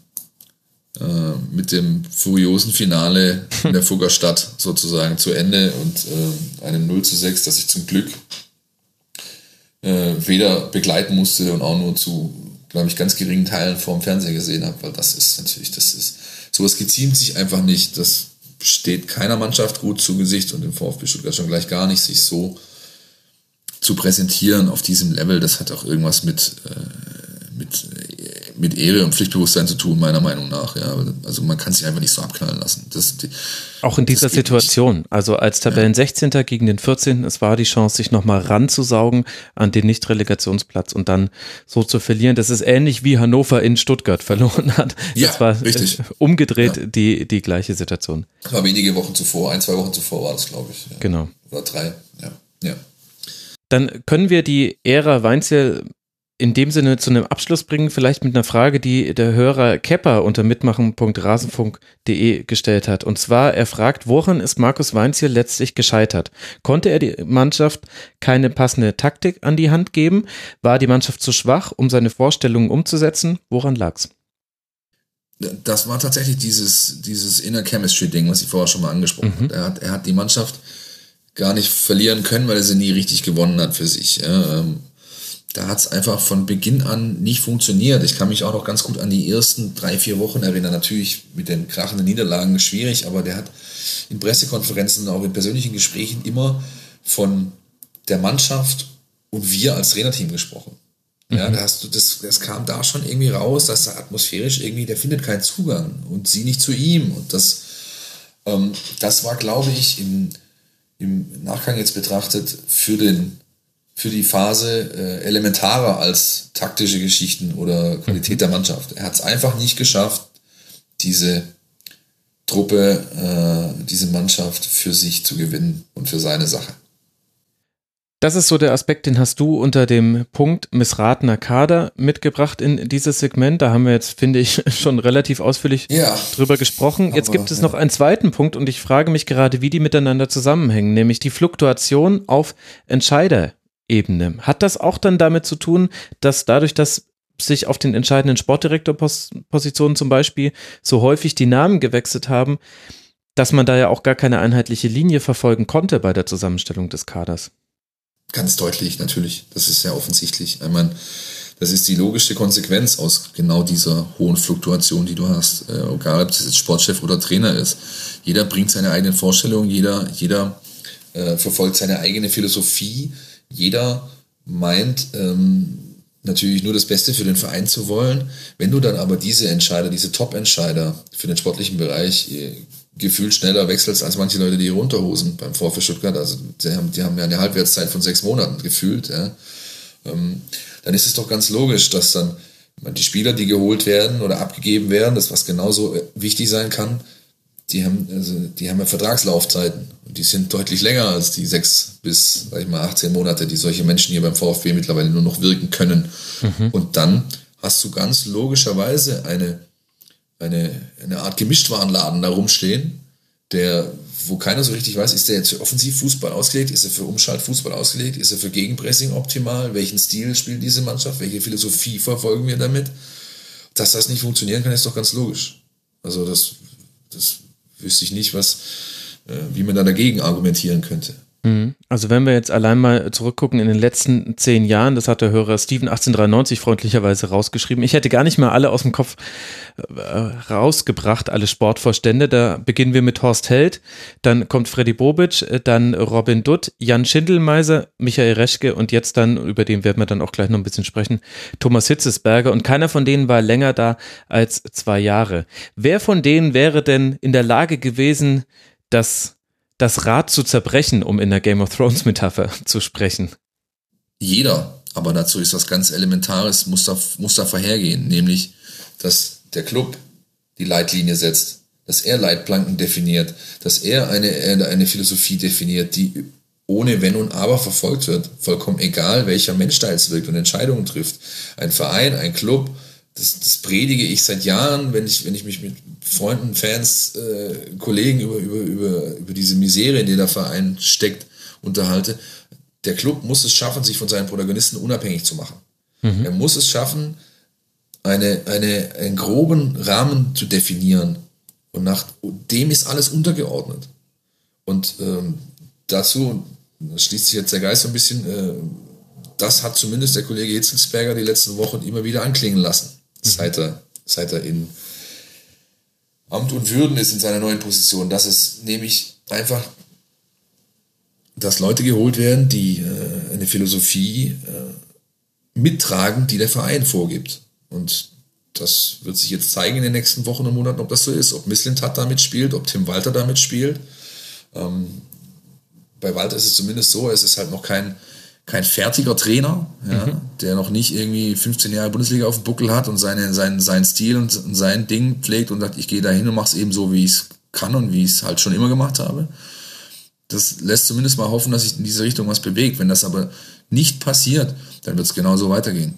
äh, mit dem furiosen Finale in der Fuggerstadt sozusagen zu Ende und äh, einem 0 zu 6, das ich zum Glück äh, weder begleiten musste und auch nur zu, glaube ich, ganz geringen Teilen vorm Fernseher gesehen habe, weil das ist natürlich, das ist, sowas geziemt sich einfach nicht. Das steht keiner Mannschaft gut zu Gesicht und dem VfB Stuttgart schon gleich gar nicht, sich so zu präsentieren auf diesem Level, das hat auch irgendwas mit, äh, mit, mit Ehre und Pflichtbewusstsein zu tun, meiner Meinung nach. Ja. Also man kann sich einfach nicht so abknallen lassen. Das, die, auch in dieser Situation, nicht. also als Tabellen 16. Ja. gegen den 14. Es war die Chance, sich nochmal ranzusaugen an den Nicht-Relegationsplatz und dann so zu verlieren. Das ist ähnlich wie Hannover in Stuttgart verloren hat. Ja, das war richtig. umgedreht ja. die, die gleiche Situation. Das war wenige Wochen zuvor, ein, zwei Wochen zuvor war das, glaube ich. Genau. Oder drei, ja. ja. Dann können wir die Ära Weinzel in dem Sinne zu einem Abschluss bringen, vielleicht mit einer Frage, die der Hörer Kepper unter mitmachen.rasenfunk.de gestellt hat. Und zwar, er fragt, woran ist Markus Weinziel letztlich gescheitert? Konnte er die Mannschaft keine passende Taktik an die Hand geben? War die Mannschaft zu schwach, um seine Vorstellungen umzusetzen? Woran lag's? Das war tatsächlich dieses, dieses Inner Chemistry-Ding, was ich vorher schon mal angesprochen mhm. habe. Er hat, er hat die Mannschaft gar nicht verlieren können, weil er sie nie richtig gewonnen hat für sich. Ähm, da hat es einfach von Beginn an nicht funktioniert. Ich kann mich auch noch ganz gut an die ersten drei, vier Wochen erinnern. Natürlich mit den krachenden Niederlagen schwierig, aber der hat in Pressekonferenzen, auch in persönlichen Gesprächen immer von der Mannschaft und wir als Trainerteam gesprochen. Ja, mhm. da hast du, das, das kam da schon irgendwie raus, dass er atmosphärisch irgendwie, der findet keinen Zugang und sie nicht zu ihm. Und das, ähm, das war, glaube ich, im, im Nachgang jetzt betrachtet für den für die Phase äh, elementarer als taktische Geschichten oder Qualität der Mannschaft. Er hat es einfach nicht geschafft, diese Truppe, äh, diese Mannschaft für sich zu gewinnen und für seine Sache. Das ist so der Aspekt, den hast du unter dem Punkt missratener Kader mitgebracht in dieses Segment. Da haben wir jetzt, finde ich, schon relativ ausführlich ja, drüber gesprochen. Jetzt gibt es ja. noch einen zweiten Punkt und ich frage mich gerade, wie die miteinander zusammenhängen, nämlich die Fluktuation auf Entscheider Ebene. Hat das auch dann damit zu tun, dass dadurch, dass sich auf den entscheidenden Sportdirektorpositionen zum Beispiel so häufig die Namen gewechselt haben, dass man da ja auch gar keine einheitliche Linie verfolgen konnte bei der Zusammenstellung des Kaders? Ganz deutlich, natürlich. Das ist sehr offensichtlich. Ich meine, das ist die logische Konsequenz aus genau dieser hohen Fluktuation, die du hast. Äh, egal, ob das jetzt Sportchef oder Trainer ist. Jeder bringt seine eigenen Vorstellungen, jeder, jeder äh, verfolgt seine eigene Philosophie jeder meint ähm, natürlich nur das Beste für den Verein zu wollen. Wenn du dann aber diese Entscheider, diese Top-Entscheider für den sportlichen Bereich äh, gefühlt schneller wechselst als manche Leute, die runterhosen beim VfB Stuttgart, also die haben, die haben ja eine Halbwertszeit von sechs Monaten gefühlt, ja, ähm, dann ist es doch ganz logisch, dass dann die Spieler, die geholt werden oder abgegeben werden, das was genauso äh, wichtig sein kann, die haben, also, die haben ja Vertragslaufzeiten und die sind deutlich länger als die sechs bis, sag ich mal, 18 Monate, die solche Menschen hier beim VfB mittlerweile nur noch wirken können. Mhm. Und dann hast du ganz logischerweise eine, eine, eine Art Gemischtwarenladen da rumstehen, der, wo keiner so richtig weiß, ist der jetzt für Offensivfußball ausgelegt, ist er für Umschaltfußball ausgelegt, ist er für Gegenpressing optimal, welchen Stil spielt diese Mannschaft, welche Philosophie verfolgen wir damit. Dass das nicht funktionieren kann, ist doch ganz logisch. Also das, das wüsste ich nicht, was, äh, wie man da dagegen argumentieren könnte. Mhm. Also wenn wir jetzt allein mal zurückgucken in den letzten zehn Jahren, das hat der Hörer Steven 1893 freundlicherweise rausgeschrieben. Ich hätte gar nicht mal alle aus dem Kopf äh, rausgebracht, alle Sportvorstände. Da beginnen wir mit Horst Held, dann kommt Freddy Bobic, äh, dann Robin Dutt, Jan Schindelmeiser, Michael Reschke und jetzt dann, über den werden wir dann auch gleich noch ein bisschen sprechen, Thomas Hitzesberger. Und keiner von denen war länger da als zwei Jahre. Wer von denen wäre denn in der Lage gewesen, das das Rad zu zerbrechen, um in der Game of Thrones Metapher zu sprechen? Jeder, aber dazu ist was ganz Elementares, muss da, muss da vorhergehen, nämlich, dass der Club die Leitlinie setzt, dass er Leitplanken definiert, dass er eine, eine Philosophie definiert, die ohne Wenn und Aber verfolgt wird. Vollkommen egal, welcher Mensch da jetzt wirkt und Entscheidungen trifft. Ein Verein, ein Club, das, das predige ich seit Jahren, wenn ich, wenn ich mich mit Freunden, Fans, äh, Kollegen über, über, über, über diese Misere, in der der Verein steckt, unterhalte. Der Club muss es schaffen, sich von seinen Protagonisten unabhängig zu machen. Mhm. Er muss es schaffen, eine, eine, einen groben Rahmen zu definieren. Und nach dem ist alles untergeordnet. Und ähm, dazu, das schließt sich jetzt der Geist so ein bisschen, äh, das hat zumindest der Kollege Hitzelsberger die letzten Wochen immer wieder anklingen lassen seit er, seit er in Amt und Würden ist in seiner neuen Position. Das ist nämlich einfach, dass Leute geholt werden, die äh, eine Philosophie äh, mittragen, die der Verein vorgibt. Und das wird sich jetzt zeigen in den nächsten Wochen und Monaten, ob das so ist, ob Misslintat damit spielt, ob Tim Walter damit spielt. Ähm, bei Walter ist es zumindest so, es ist halt noch kein, kein fertiger Trainer, ja, mhm. der noch nicht irgendwie 15 Jahre Bundesliga auf dem Buckel hat und seine, sein, sein Stil und sein Ding pflegt und sagt, ich gehe da hin und mache es eben so, wie ich es kann und wie ich es halt schon immer gemacht habe. Das lässt zumindest mal hoffen, dass sich in diese Richtung was bewegt. Wenn das aber nicht passiert, dann wird es genauso weitergehen.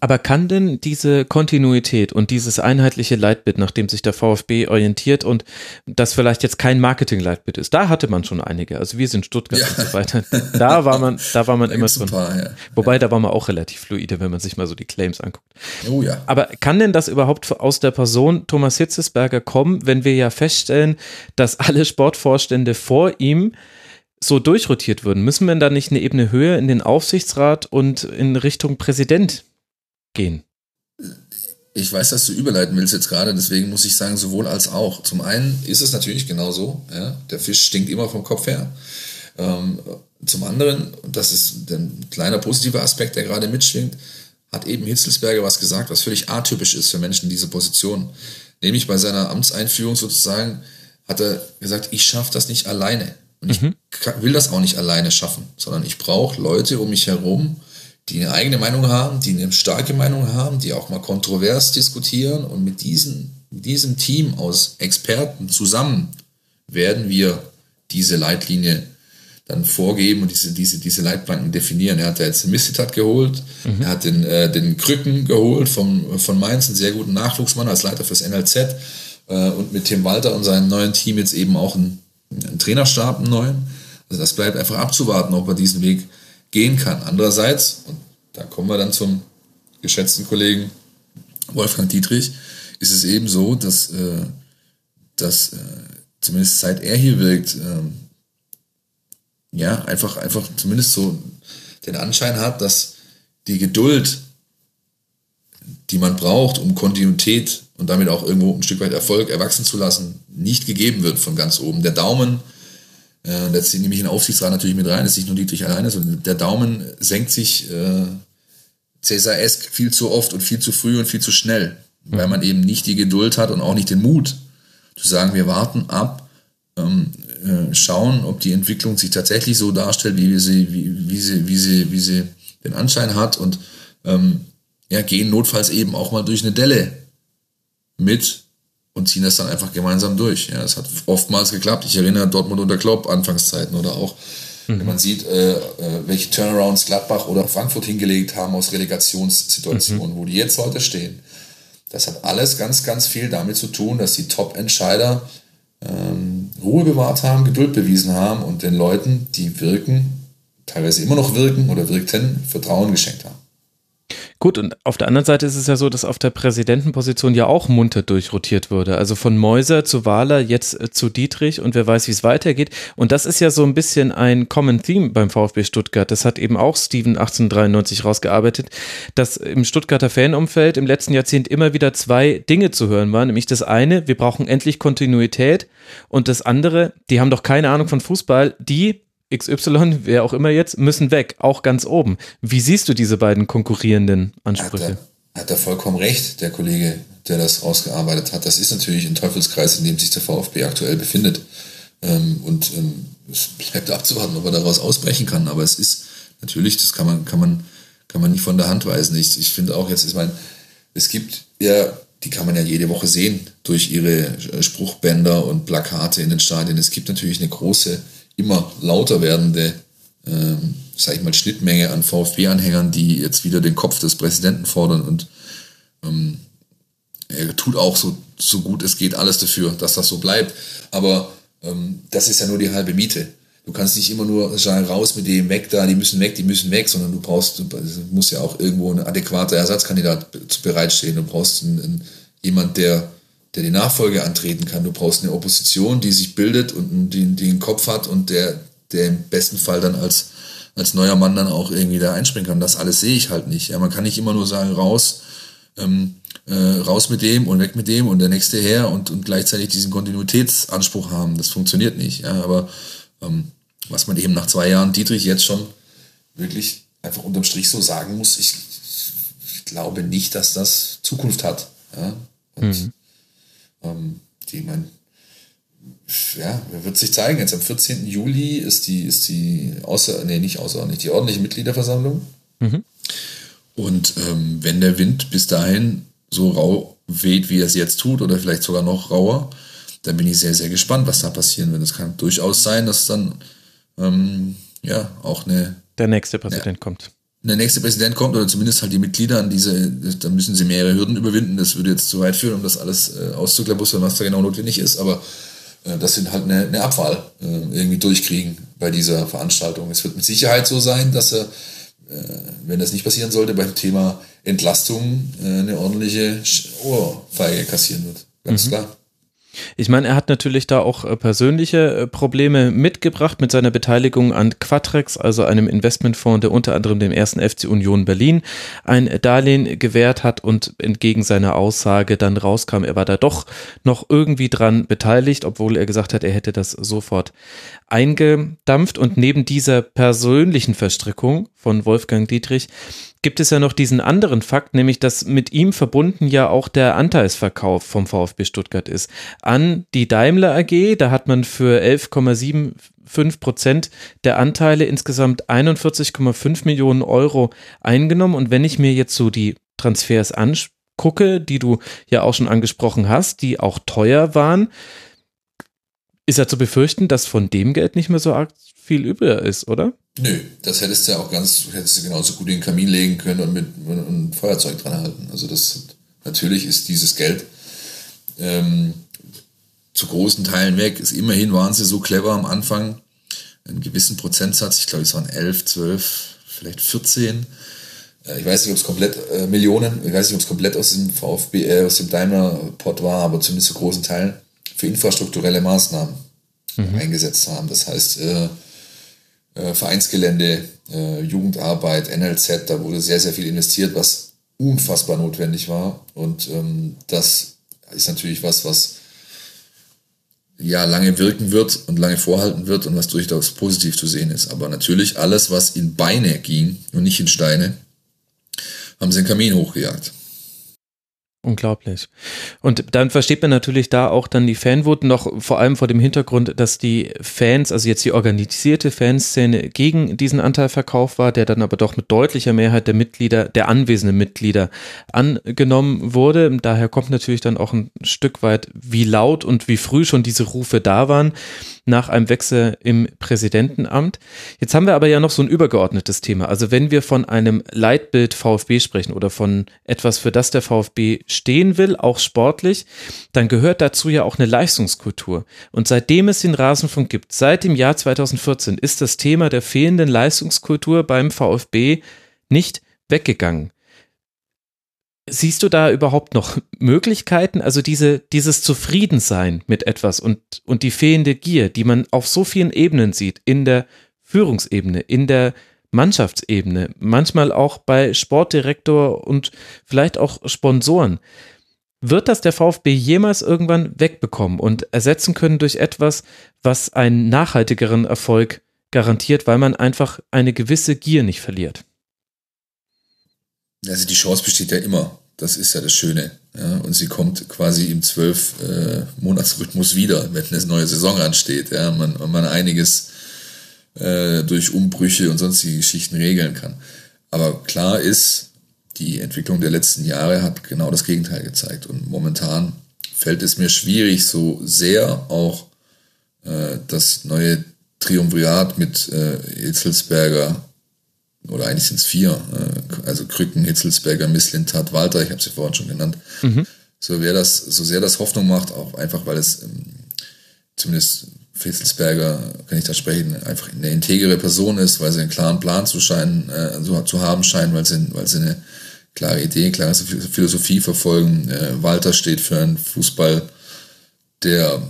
Aber kann denn diese Kontinuität und dieses einheitliche Leitbild, nach dem sich der VfB orientiert und das vielleicht jetzt kein Marketing-Leitbild ist, da hatte man schon einige. Also wir sind Stuttgart ja. und so weiter. Da war man, da war man da immer drin. Paar, ja. Wobei, da war man auch relativ fluide, wenn man sich mal so die Claims anguckt. Oh ja. Aber kann denn das überhaupt aus der Person Thomas Hitzesberger kommen, wenn wir ja feststellen, dass alle Sportvorstände vor ihm so durchrotiert würden? Müssen wir da nicht eine Ebene höher in den Aufsichtsrat und in Richtung Präsident gehen? Ich weiß, dass du überleiten willst jetzt gerade, deswegen muss ich sagen, sowohl als auch. Zum einen ist es natürlich genauso, ja, der Fisch stinkt immer vom Kopf her. Ähm, zum anderen, und das ist ein kleiner positiver Aspekt, der gerade mitschwingt, hat eben Hitzelsberger was gesagt, was völlig atypisch ist für Menschen in dieser Position. Nämlich bei seiner Amtseinführung sozusagen hat er gesagt, ich schaffe das nicht alleine. Und ich mhm. will das auch nicht alleine schaffen, sondern ich brauche Leute um mich herum, die eine eigene Meinung haben, die eine starke Meinung haben, die auch mal kontrovers diskutieren. Und mit, diesen, mit diesem Team aus Experten zusammen werden wir diese Leitlinie dann vorgeben und diese, diese, diese Leitplanken definieren. Er hat ja jetzt den Mistitat geholt, mhm. er hat den, äh, den Krücken geholt vom, von Mainz, einen sehr guten Nachwuchsmann als Leiter fürs NLZ äh, und mit Tim Walter und seinem neuen Team jetzt eben auch einen, einen Trainerstab, einen neuen. Also das bleibt einfach abzuwarten, ob er diesen Weg gehen kann. Andererseits, und da kommen wir dann zum geschätzten Kollegen Wolfgang Dietrich, ist es eben so, dass, äh, dass äh, zumindest seit er hier wirkt, äh, ja, einfach, einfach zumindest so den Anschein hat, dass die Geduld, die man braucht, um Kontinuität und damit auch irgendwo ein Stück weit Erfolg erwachsen zu lassen, nicht gegeben wird von ganz oben. Der Daumen äh, da zieht nämlich ein Aufsichtsrat natürlich mit rein, ist nicht nur Dietrich alleine, sondern der Daumen senkt sich äh, Cäsar-esk viel zu oft und viel zu früh und viel zu schnell, mhm. weil man eben nicht die Geduld hat und auch nicht den Mut zu sagen, wir warten ab, ähm, äh, schauen, ob die Entwicklung sich tatsächlich so darstellt, wie, wir sie, wie, wie, sie, wie, sie, wie sie den Anschein hat und ähm, ja, gehen notfalls eben auch mal durch eine Delle mit und ziehen das dann einfach gemeinsam durch. Ja, es hat oftmals geklappt. Ich erinnere Dortmund unter Klopp Anfangszeiten oder auch, mhm. wenn man sieht, äh, äh, welche Turnarounds Gladbach oder Frankfurt hingelegt haben aus Relegationssituationen, mhm. wo die jetzt heute stehen. Das hat alles ganz, ganz viel damit zu tun, dass die Top-Entscheider ähm, Ruhe bewahrt haben, Geduld bewiesen haben und den Leuten, die wirken, teilweise immer noch wirken oder wirkten, Vertrauen geschenkt haben. Gut, und auf der anderen Seite ist es ja so, dass auf der Präsidentenposition ja auch munter durchrotiert wurde. Also von Mäuser zu Wahler, jetzt äh, zu Dietrich und wer weiß, wie es weitergeht. Und das ist ja so ein bisschen ein Common Theme beim VfB Stuttgart. Das hat eben auch Steven 1893 rausgearbeitet, dass im Stuttgarter Fanumfeld im letzten Jahrzehnt immer wieder zwei Dinge zu hören waren. Nämlich das eine, wir brauchen endlich Kontinuität. Und das andere, die haben doch keine Ahnung von Fußball, die XY, wer auch immer jetzt, müssen weg, auch ganz oben. Wie siehst du diese beiden konkurrierenden Ansprüche? Hat er, vollkommen recht, der Kollege, der das ausgearbeitet hat. Das ist natürlich ein Teufelskreis, in dem sich der VfB aktuell befindet. Ähm, und ähm, es bleibt abzuwarten, ob er daraus ausbrechen kann. Aber es ist natürlich, das kann man, kann man, kann man nicht von der Hand weisen. Ich, ich finde auch jetzt, ich meine, es gibt ja, die kann man ja jede Woche sehen durch ihre Spruchbänder und Plakate in den Stadien. Es gibt natürlich eine große immer lauter werdende, ähm, sag ich mal, Schnittmenge an VfB-Anhängern, die jetzt wieder den Kopf des Präsidenten fordern und ähm, er tut auch so, so gut es geht alles dafür, dass das so bleibt. Aber ähm, das ist ja nur die halbe Miete. Du kannst nicht immer nur sagen, raus mit dem, weg da, die müssen weg, die müssen weg, sondern du brauchst, du musst ja auch irgendwo ein adäquater Ersatzkandidat bereitstehen. Du brauchst einen, einen, jemand, der der die Nachfolge antreten kann. Du brauchst eine Opposition, die sich bildet und die, die einen Kopf hat und der, der im besten Fall dann als, als neuer Mann dann auch irgendwie da einspringen kann. Das alles sehe ich halt nicht. Ja, man kann nicht immer nur sagen, raus, ähm, äh, raus mit dem und weg mit dem und der nächste her und, und gleichzeitig diesen Kontinuitätsanspruch haben. Das funktioniert nicht. Ja, aber ähm, was man eben nach zwei Jahren Dietrich jetzt schon wirklich einfach unterm Strich so sagen muss, ich, ich glaube nicht, dass das Zukunft hat. Ja? Und mhm. Ähm, die, mein, ja, wird sich zeigen. Jetzt am 14. Juli ist die, ist die außer, nee, nicht außerordentlich, die ordentliche Mitgliederversammlung. Mhm. Und ähm, wenn der Wind bis dahin so rau weht, wie er es jetzt tut, oder vielleicht sogar noch rauer, dann bin ich sehr, sehr gespannt, was da passieren wird. Es kann durchaus sein, dass dann ähm, ja auch eine. Der nächste Präsident eine, kommt. Der nächste Präsident kommt, oder zumindest halt die Mitglieder an diese, da müssen sie mehrere Hürden überwinden. Das würde jetzt zu weit führen, um das alles äh, auszuklabustern, was da genau notwendig ist, aber äh, dass sie halt eine, eine Abwahl äh, irgendwie durchkriegen bei dieser Veranstaltung. Es wird mit Sicherheit so sein, dass er, äh, wenn das nicht passieren sollte, beim Thema Entlastung äh, eine ordentliche Ohrfeige kassieren wird. Ganz mhm. klar. Ich meine, er hat natürlich da auch äh, persönliche äh, Probleme mitgebracht mit seiner Beteiligung an Quatrex, also einem Investmentfonds, der unter anderem dem ersten FC Union Berlin ein Darlehen gewährt hat und entgegen seiner Aussage dann rauskam, er war da doch noch irgendwie dran beteiligt, obwohl er gesagt hat, er hätte das sofort eingedampft. Und neben dieser persönlichen Verstrickung von Wolfgang Dietrich gibt es ja noch diesen anderen Fakt, nämlich dass mit ihm verbunden ja auch der Anteilsverkauf vom VfB Stuttgart ist. An die Daimler AG, da hat man für 11,75 Prozent der Anteile insgesamt 41,5 Millionen Euro eingenommen. Und wenn ich mir jetzt so die Transfers angucke, die du ja auch schon angesprochen hast, die auch teuer waren, ist ja zu befürchten, dass von dem Geld nicht mehr so arg viel übrig ist, oder? Nö, das hättest du ja auch ganz, hättest du genauso gut in den Kamin legen können und mit und ein Feuerzeug dran halten. Also das natürlich ist dieses Geld ähm, zu großen Teilen weg. Ist immerhin waren sie so clever am Anfang, einen gewissen Prozentsatz, ich glaube, es waren 11, 12, vielleicht 14. Äh, ich weiß nicht, ob es komplett äh, Millionen, ich weiß nicht, ob es komplett aus dem VfB, äh, aus dem Daimler-Pot war, aber zumindest zu großen Teilen für infrastrukturelle Maßnahmen mhm. eingesetzt haben. Das heißt, äh, äh, Vereinsgelände, äh, Jugendarbeit, NLZ, da wurde sehr, sehr viel investiert, was unfassbar notwendig war. Und ähm, das ist natürlich was, was ja lange wirken wird und lange vorhalten wird und was durchaus positiv zu sehen ist. Aber natürlich alles, was in Beine ging und nicht in Steine, haben sie den Kamin hochgejagt. Unglaublich. Und dann versteht man natürlich da auch dann die Fanwut noch vor allem vor dem Hintergrund, dass die Fans, also jetzt die organisierte Fanszene gegen diesen Anteilverkauf war, der dann aber doch mit deutlicher Mehrheit der Mitglieder, der anwesenden Mitglieder angenommen wurde. Daher kommt natürlich dann auch ein Stück weit, wie laut und wie früh schon diese Rufe da waren nach einem Wechsel im Präsidentenamt. Jetzt haben wir aber ja noch so ein übergeordnetes Thema. Also wenn wir von einem Leitbild VfB sprechen oder von etwas, für das der VfB stehen will, auch sportlich, dann gehört dazu ja auch eine Leistungskultur. Und seitdem es den Rasenfunk gibt, seit dem Jahr 2014, ist das Thema der fehlenden Leistungskultur beim VfB nicht weggegangen. Siehst du da überhaupt noch Möglichkeiten? Also diese, dieses Zufriedensein mit etwas und, und die fehlende Gier, die man auf so vielen Ebenen sieht, in der Führungsebene, in der Mannschaftsebene, manchmal auch bei Sportdirektor und vielleicht auch Sponsoren. Wird das der VfB jemals irgendwann wegbekommen und ersetzen können durch etwas, was einen nachhaltigeren Erfolg garantiert, weil man einfach eine gewisse Gier nicht verliert? Also die Chance besteht ja immer. Das ist ja das Schöne. Ja? Und sie kommt quasi im zwölf äh, Monatsrhythmus wieder, wenn eine neue Saison ansteht. Ja? Man, man einiges äh, durch Umbrüche und sonstige Geschichten regeln kann. Aber klar ist, die Entwicklung der letzten Jahre hat genau das Gegenteil gezeigt. Und momentan fällt es mir schwierig, so sehr auch äh, das neue Triumvirat mit äh, Hitzelsberger oder eigentlich sind es vier, äh, also Krücken, Hitzelsberger, Misslintat, Walter, ich habe sie vorhin schon genannt. Mhm. So, wer das, so sehr das Hoffnung macht, auch einfach, weil es ähm, zumindest für Hitzelsberger, kann ich da sprechen, einfach eine integere Person ist, weil sie einen klaren Plan zu, scheinen, äh, zu haben scheint, weil sie, weil sie eine klare Idee, klare Philosophie verfolgen. Äh, Walter steht für einen Fußball, der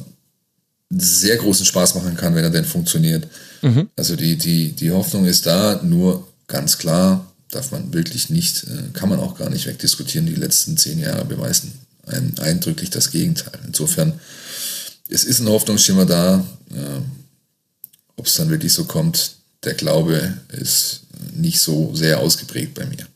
sehr großen Spaß machen kann, wenn er denn funktioniert. Mhm. Also die, die, die Hoffnung ist da, nur ganz klar darf man wirklich nicht, äh, kann man auch gar nicht wegdiskutieren. Die letzten zehn Jahre beweisen ein, eindrücklich das Gegenteil. Insofern, es ist ein Hoffnungsschimmer da. Ob es dann wirklich so kommt, der Glaube ist nicht so sehr ausgeprägt bei mir.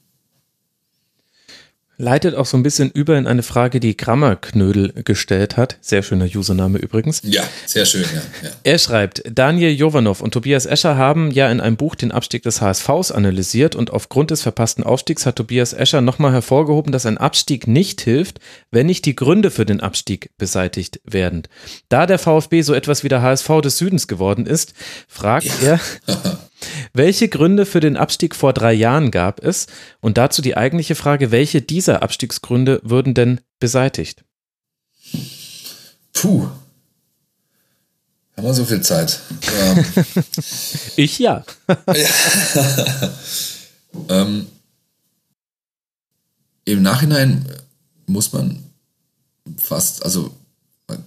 Leitet auch so ein bisschen über in eine Frage, die Grammarknödel gestellt hat. Sehr schöner Username übrigens. Ja, sehr schön, ja. ja. Er schreibt, Daniel Jovanov und Tobias Escher haben ja in einem Buch den Abstieg des HSVs analysiert und aufgrund des verpassten Aufstiegs hat Tobias Escher nochmal hervorgehoben, dass ein Abstieg nicht hilft, wenn nicht die Gründe für den Abstieg beseitigt werden. Da der VfB so etwas wie der HSV des Südens geworden ist, fragt ja. er, welche Gründe für den Abstieg vor drei Jahren gab es? Und dazu die eigentliche Frage, welche dieser Abstiegsgründe würden denn beseitigt? Puh. Haben wir so viel Zeit? Ähm, ich ja. ja. ähm, Im Nachhinein muss man fast, also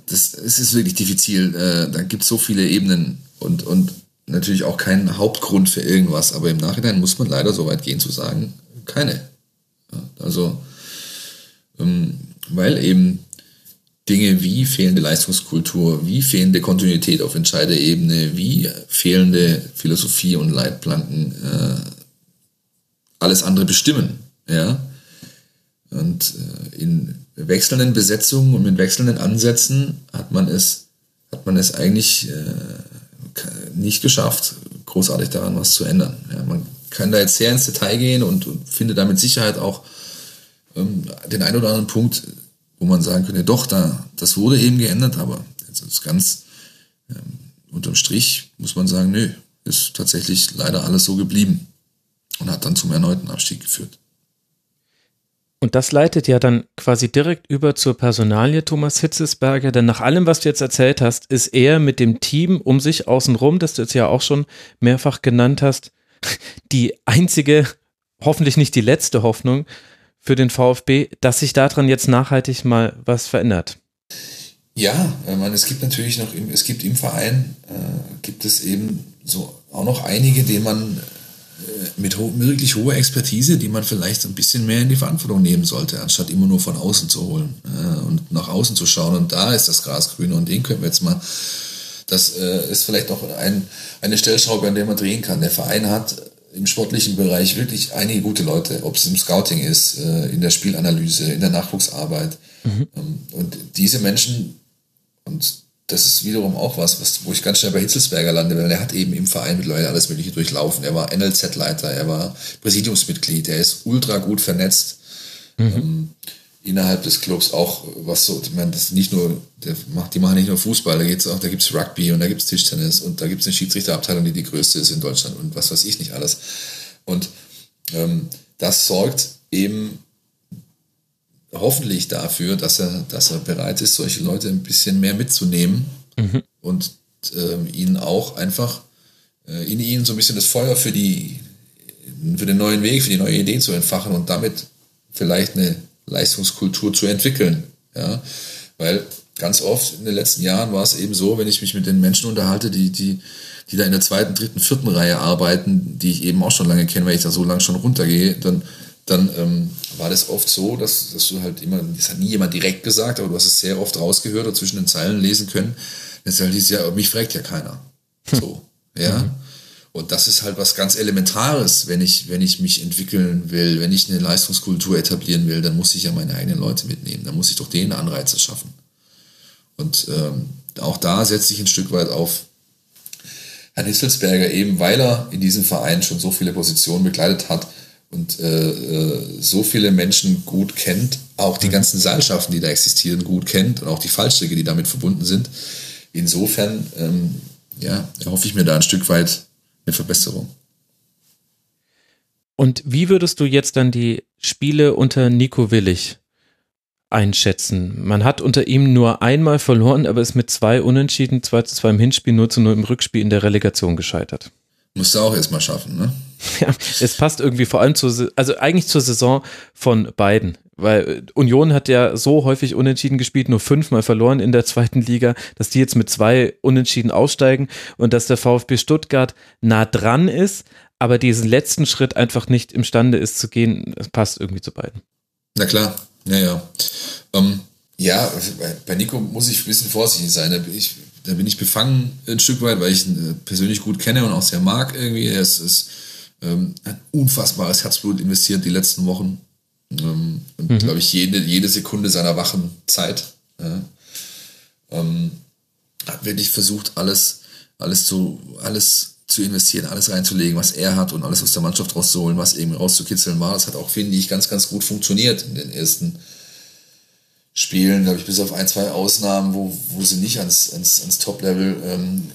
das, es ist wirklich diffizil. Äh, da gibt es so viele Ebenen und, und natürlich auch kein Hauptgrund für irgendwas, aber im Nachhinein muss man leider so weit gehen zu sagen, keine. Also, ähm, weil eben Dinge wie fehlende Leistungskultur, wie fehlende Kontinuität auf Entscheiderebene, wie fehlende Philosophie und Leitplanken äh, alles andere bestimmen. Ja? Und äh, in wechselnden Besetzungen und mit wechselnden Ansätzen hat man es, hat man es eigentlich äh, nicht geschafft, großartig daran was zu ändern. Ja, man kann da jetzt sehr ins Detail gehen und, und finde da mit Sicherheit auch ähm, den einen oder anderen Punkt, wo man sagen könnte, doch, da, das wurde eben geändert, aber jetzt ist ganz ähm, unterm Strich muss man sagen, nö, ist tatsächlich leider alles so geblieben und hat dann zum erneuten Abstieg geführt. Und das leitet ja dann quasi direkt über zur Personalie Thomas Hitzesberger, denn nach allem, was du jetzt erzählt hast, ist er mit dem Team um sich außenrum, das du jetzt ja auch schon mehrfach genannt hast, die einzige, hoffentlich nicht die letzte Hoffnung für den VfB, dass sich daran jetzt nachhaltig mal was verändert. Ja, meine, es gibt natürlich noch, es gibt im Verein, äh, gibt es eben so auch noch einige, denen man mit ho wirklich hoher Expertise, die man vielleicht ein bisschen mehr in die Verantwortung nehmen sollte, anstatt immer nur von außen zu holen äh, und nach außen zu schauen. Und da ist das Gras grün und den können wir jetzt mal, das äh, ist vielleicht noch ein, eine Stellschraube, an der man drehen kann. Der Verein hat im sportlichen Bereich wirklich einige gute Leute, ob es im Scouting ist, äh, in der Spielanalyse, in der Nachwuchsarbeit. Mhm. Ähm, und diese Menschen, und das ist wiederum auch was, was, wo ich ganz schnell bei Hitzelsberger lande, weil er hat eben im Verein mit Leuten alles Mögliche durchlaufen. Er war NLZ-Leiter, er war Präsidiumsmitglied, er ist ultra gut vernetzt. Mhm. Ähm, innerhalb des Clubs auch, was so, ich meine, das nicht nur, der macht, die machen nicht nur Fußball, da geht's auch, da gibt's Rugby und da gibt's Tischtennis und da gibt's eine Schiedsrichterabteilung, die die größte ist in Deutschland und was weiß ich nicht alles. Und ähm, das sorgt eben hoffentlich dafür, dass er, dass er bereit ist, solche Leute ein bisschen mehr mitzunehmen mhm. und ähm, ihnen auch einfach äh, in ihnen so ein bisschen das Feuer für die für den neuen Weg, für die neue Idee zu entfachen und damit vielleicht eine Leistungskultur zu entwickeln. Ja? Weil ganz oft in den letzten Jahren war es eben so, wenn ich mich mit den Menschen unterhalte, die, die, die da in der zweiten, dritten, vierten Reihe arbeiten, die ich eben auch schon lange kenne, weil ich da so lange schon runtergehe, dann dann ähm, war das oft so, dass, dass du halt immer, das hat nie jemand direkt gesagt, aber du hast es sehr oft rausgehört oder zwischen den Zeilen lesen können. Das halt dieses ja, mich fragt ja keiner. Hm. So, ja. Mhm. Und das ist halt was ganz Elementares, wenn ich, wenn ich mich entwickeln will, wenn ich eine Leistungskultur etablieren will, dann muss ich ja meine eigenen Leute mitnehmen. Dann muss ich doch denen Anreize schaffen. Und ähm, auch da setze ich ein Stück weit auf Herrn Hitzelsberger, eben weil er in diesem Verein schon so viele Positionen begleitet hat, und äh, äh, so viele Menschen gut kennt, auch die mhm. ganzen Seilschaften, die da existieren, gut kennt und auch die Fallstricke, die damit verbunden sind. Insofern, ähm, ja, erhoffe ich mir da ein Stück weit eine Verbesserung. Und wie würdest du jetzt dann die Spiele unter Nico Willig einschätzen? Man hat unter ihm nur einmal verloren, aber ist mit zwei Unentschieden, 2 zu 2 im Hinspiel, 0 zu 0 im Rückspiel in der Relegation gescheitert. Musst du auch erstmal schaffen, ne? Ja, es passt irgendwie vor allem zur, also eigentlich zur Saison von beiden. Weil Union hat ja so häufig unentschieden gespielt, nur fünfmal verloren in der zweiten Liga, dass die jetzt mit zwei Unentschieden aussteigen und dass der VfB Stuttgart nah dran ist, aber diesen letzten Schritt einfach nicht imstande ist zu gehen, das passt irgendwie zu beiden. Na klar, ja, ja. Ähm, ja, bei Nico muss ich ein bisschen vorsichtig sein. Ich da bin ich befangen ein Stück weit, weil ich ihn äh, persönlich gut kenne und auch sehr mag irgendwie. Ist, ist ähm, hat unfassbares Herzblut investiert die letzten Wochen. Ähm, und Mhm. glaube ich, jede, jede Sekunde seiner wachen Zeit. Ja. Ähm, hat wirklich versucht, alles, alles zu, alles zu investieren, alles reinzulegen, was er hat und alles aus der Mannschaft rauszuholen, was eben rauszukitzeln war. Das hat auch, finde ich, ganz, ganz gut funktioniert in den ersten Spielen, glaube ich, bis auf ein, zwei Ausnahmen, wo, wo sie nicht ans, ans, ans Top-Level ähm,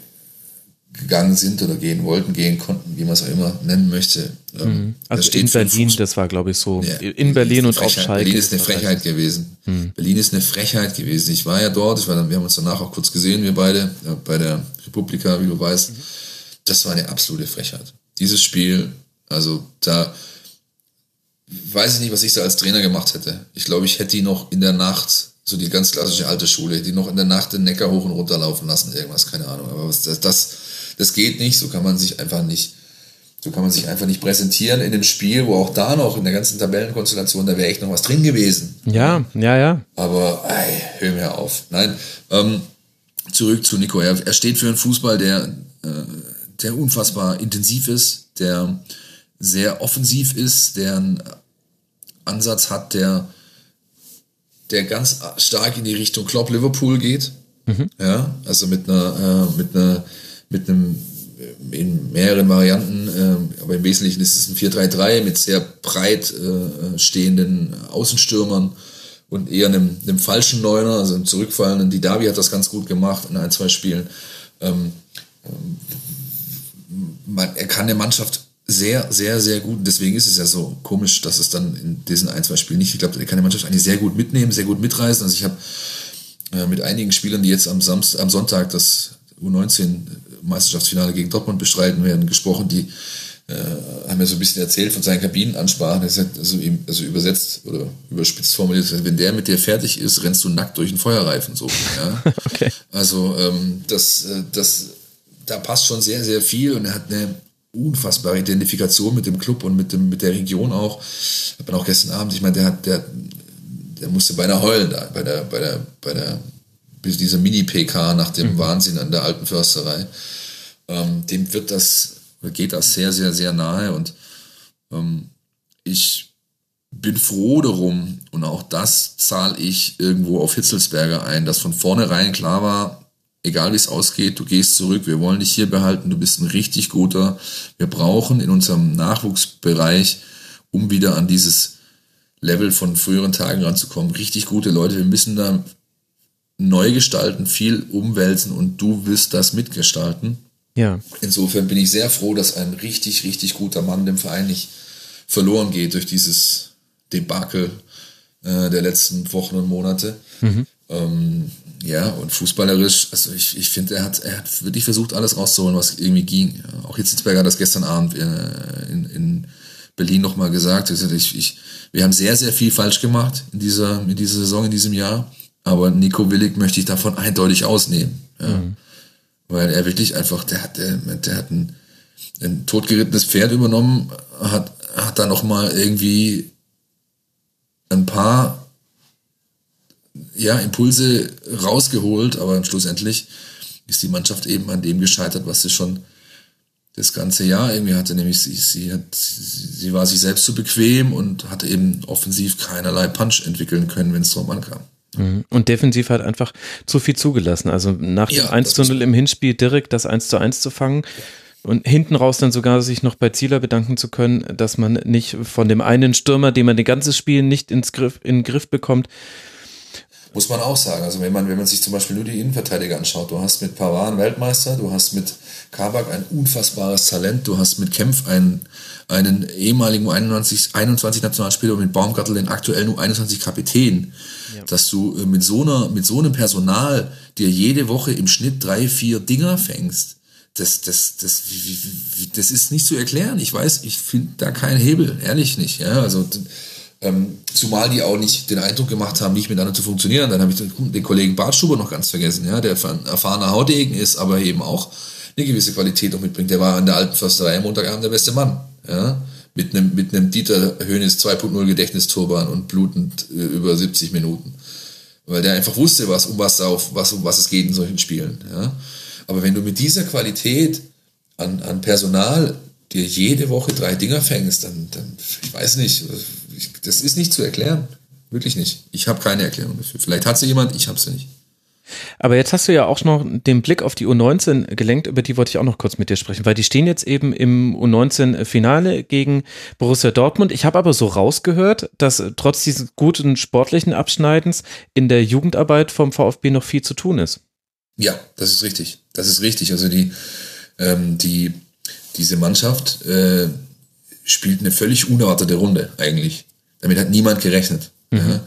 gegangen sind oder gehen wollten, gehen konnten, wie man es auch immer nennen möchte. Ähm, das Also in Berlin, Fußball- das war, glaube ich, so. ja, in Berlin und auf. Schalke. Berlin ist eine Frechheit gewesen. Berlin ist eine Frechheit gewesen. Ich war ja dort, ich war dann, wir haben uns danach auch kurz gesehen, wir beide, ja, bei der Republika, wie du weißt. Das war eine absolute Frechheit. Dieses Spiel, also da weiß ich nicht, was ich da als Trainer gemacht hätte. Ich glaube, ich hätte die noch in der Nacht, so die ganz klassische alte Schule, die noch in der Nacht den Neckar hoch und runter laufen lassen, irgendwas, keine Ahnung. Aber was, das, das, das geht nicht, so kann man sich einfach nicht, so kann man sich einfach nicht präsentieren in dem Spiel, wo auch da noch in der ganzen Tabellenkonstellation, da wäre echt noch was drin gewesen. Ja, ja, ja. Aber ey, hör mir auf. Nein, ähm, zurück zu Nico. Er, er steht für einen Fußball, der, äh, der unfassbar intensiv ist, der sehr offensiv ist, der einen Ansatz hat, der, der ganz stark in die Richtung Klopp Liverpool geht. Ja, also mit einer, äh, mit einer, mit einem äh, in mehreren Varianten, äh, aber im Wesentlichen ist es ein 4-3-3 mit sehr breit äh, stehenden Außenstürmern und eher einem, einem falschen Neuner, also einem zurückfallenden. Die Davi hat das ganz gut gemacht in ein, zwei Spielen. Ähm, ähm, man, er kann der Mannschaft sehr, sehr, sehr gut. Deswegen ist es ja so komisch, dass es dann in diesen ein, zwei Spielen nicht geklappt hat. Er kann die Mannschaft eigentlich sehr gut mitnehmen, sehr gut mitreißen. Also ich habe äh, mit einigen Spielern, die jetzt am, Samstag, am Sonntag das U19-Meisterschaftsfinale gegen Dortmund bestreiten werden, gesprochen, die äh, haben mir so ein bisschen erzählt von seinen Kabinenansprachen. Er sagt, also, ihm- also übersetzt oder überspitzt formuliert, wenn der mit dir fertig ist, rennst du nackt durch den Feuerreifen. So, ja? Okay. Also ähm, das, äh, das, da passt schon sehr, sehr viel und er hat eine unfassbare Identifikation mit dem Club und mit, dem, mit der Region auch. Hat man auch gestern Abend, ich meine, der hat, der, der musste beinahe heulen da bei der, bei der, bei der, bis dieser Mini-PK nach dem Wahnsinn an der alten Försterei. Ähm, dem wird das, geht das sehr, sehr, sehr nahe und ähm, ich bin froh darum und auch das zahle ich irgendwo auf Hitzelsberger ein, dass von vornherein klar war, egal wie es ausgeht, du gehst zurück, wir wollen dich hier behalten, du bist ein richtig guter. Wir brauchen in unserem Nachwuchsbereich, um wieder an dieses Level von früheren Tagen ranzukommen, richtig gute Leute. Wir müssen da neu gestalten, viel umwälzen und du wirst das mitgestalten. Ja. Insofern bin ich sehr froh, dass ein richtig, richtig guter Mann dem Verein nicht verloren geht durch dieses Debakel äh, der letzten Wochen und Monate. Ähm, ja, und fußballerisch, also ich, ich finde, er hat, er hat wirklich versucht, alles rauszuholen, was irgendwie ging. Auch Hitzelsberger hat das gestern Abend äh, in, in Berlin nochmal gesagt. Also ich, ich, wir haben sehr, sehr viel falsch gemacht in dieser, in dieser Saison, in diesem Jahr. Aber Nico Willig möchte ich davon eindeutig ausnehmen. Ja. Weil er wirklich einfach, der hat, der, der hat ein, ein totgerittenes Pferd übernommen, hat, hat da nochmal irgendwie ein paar ja, Impulse rausgeholt, aber schlussendlich ist die Mannschaft eben an dem gescheitert, was sie schon das ganze Jahr irgendwie hatte, nämlich sie, sie, hat, sie, war sich selbst zu bequem und hatte eben offensiv keinerlei Punch entwickeln können, wenn es drauf ankam. Mhm. Und defensiv hat einfach zu viel zugelassen. Also nach Ja, dem 1 zu das 0 im Hinspiel direkt das 1 zu 1 zu fangen und hinten raus dann sogar sich noch bei Zieler bedanken zu können, dass man nicht von dem einen Stürmer, den man den ganzes Spiel nicht ins Griff, in den Griff bekommt, Muss man auch sagen. Also wenn man, wenn man sich zum Beispiel nur die Innenverteidiger anschaut, du hast mit Pavard einen Weltmeister, du hast mit Kabak ein unfassbares Talent, du hast mit Kempf einen, einen ehemaligen 21, 21 Nationalspieler mit Baumgartel den aktuellen U21 Kapitän, dass du äh, mit so einer, mit so einem Personal dir jede Woche im Schnitt drei, vier Dinger fängst. Das, das, das, das ist nicht zu erklären. Ich weiß, ich finde da keinen Hebel, ehrlich nicht. Ja, also ähm, zumal die auch nicht den Eindruck gemacht haben, nicht miteinander zu funktionieren. Dann habe ich den, den Kollegen Bartschuber noch ganz vergessen, ja, der ein erfahrener Haudegen ist, aber eben auch eine gewisse Qualität noch mitbringt. Der war an der alten Försterei am Montagabend der beste Mann. Ja, mit einem, mit einem Dieter Hönes 2.0 Gedächtnisturban und blutend äh, über 70 Minuten. weil der einfach wusste, was, um was, auf, was, um was es geht in solchen Spielen. Ja. Aber wenn du mit dieser Qualität an, an Personal dir jede Woche drei Dinger fängst, dann, dann ich weiß nicht, das ist nicht zu erklären. Wirklich nicht. Ich habe keine Erklärung dafür. Vielleicht hat sie jemand, ich habe sie nicht. Aber jetzt hast du ja auch noch den Blick auf die U19 gelenkt, über die wollte ich auch noch kurz mit dir sprechen, weil die stehen jetzt eben im U19-Finale gegen Borussia Dortmund. Ich habe aber so rausgehört, dass trotz dieses guten sportlichen Abschneidens in der Jugendarbeit vom VfB noch viel zu tun ist. Ja, das ist richtig. Das ist richtig. Also die, ähm, die, diese Mannschaft äh, spielt eine völlig unerwartete Runde eigentlich. Damit hat niemand gerechnet. Mhm. Ja?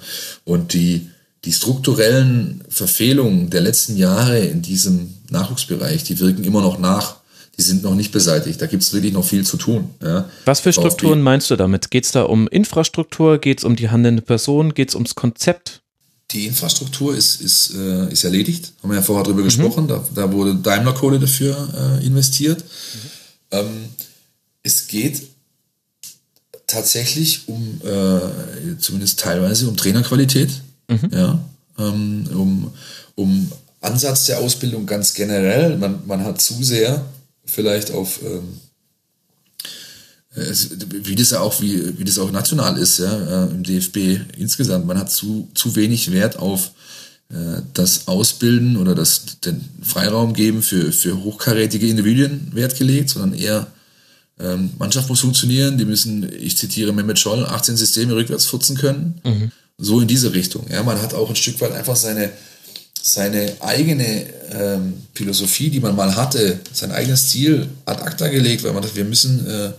Und die, die strukturellen Verfehlungen der letzten Jahre in diesem Nachwuchsbereich, die wirken immer noch nach. Die sind noch nicht beseitigt. Da gibt es wirklich noch viel zu tun. Ja. Was für Strukturen meinst du damit? Geht es da um Infrastruktur? Geht es um die handelnde Person? Geht es ums Konzept? Die Infrastruktur ist, ist, äh, ist erledigt. Haben wir ja vorher drüber mhm. gesprochen. Da, da wurde Daimler Kohle dafür äh, investiert. Mhm. Ähm, es geht tatsächlich um, äh, zumindest teilweise, um Trainerqualität mhm. ja, ähm, um, um Ansatz der Ausbildung ganz generell. Man, man hat zu sehr vielleicht auf, ähm, wie das ja auch, wie, wie das auch national ist, ja, äh, im DFB insgesamt, man hat zu, zu wenig Wert auf äh, das Ausbilden oder das, den Freiraum geben für, für hochkarätige Individuen Wert gelegt, sondern eher ähm, Mannschaft muss funktionieren, die müssen, ich zitiere Mehmet Scholl, 18 Systeme rückwärts furzen können. Mhm so in diese Richtung. Ja, man hat auch ein Stück weit einfach seine, seine eigene ähm, Philosophie, die man mal hatte, sein eigenes Ziel ad acta gelegt, weil man dachte, wir müssen, äh,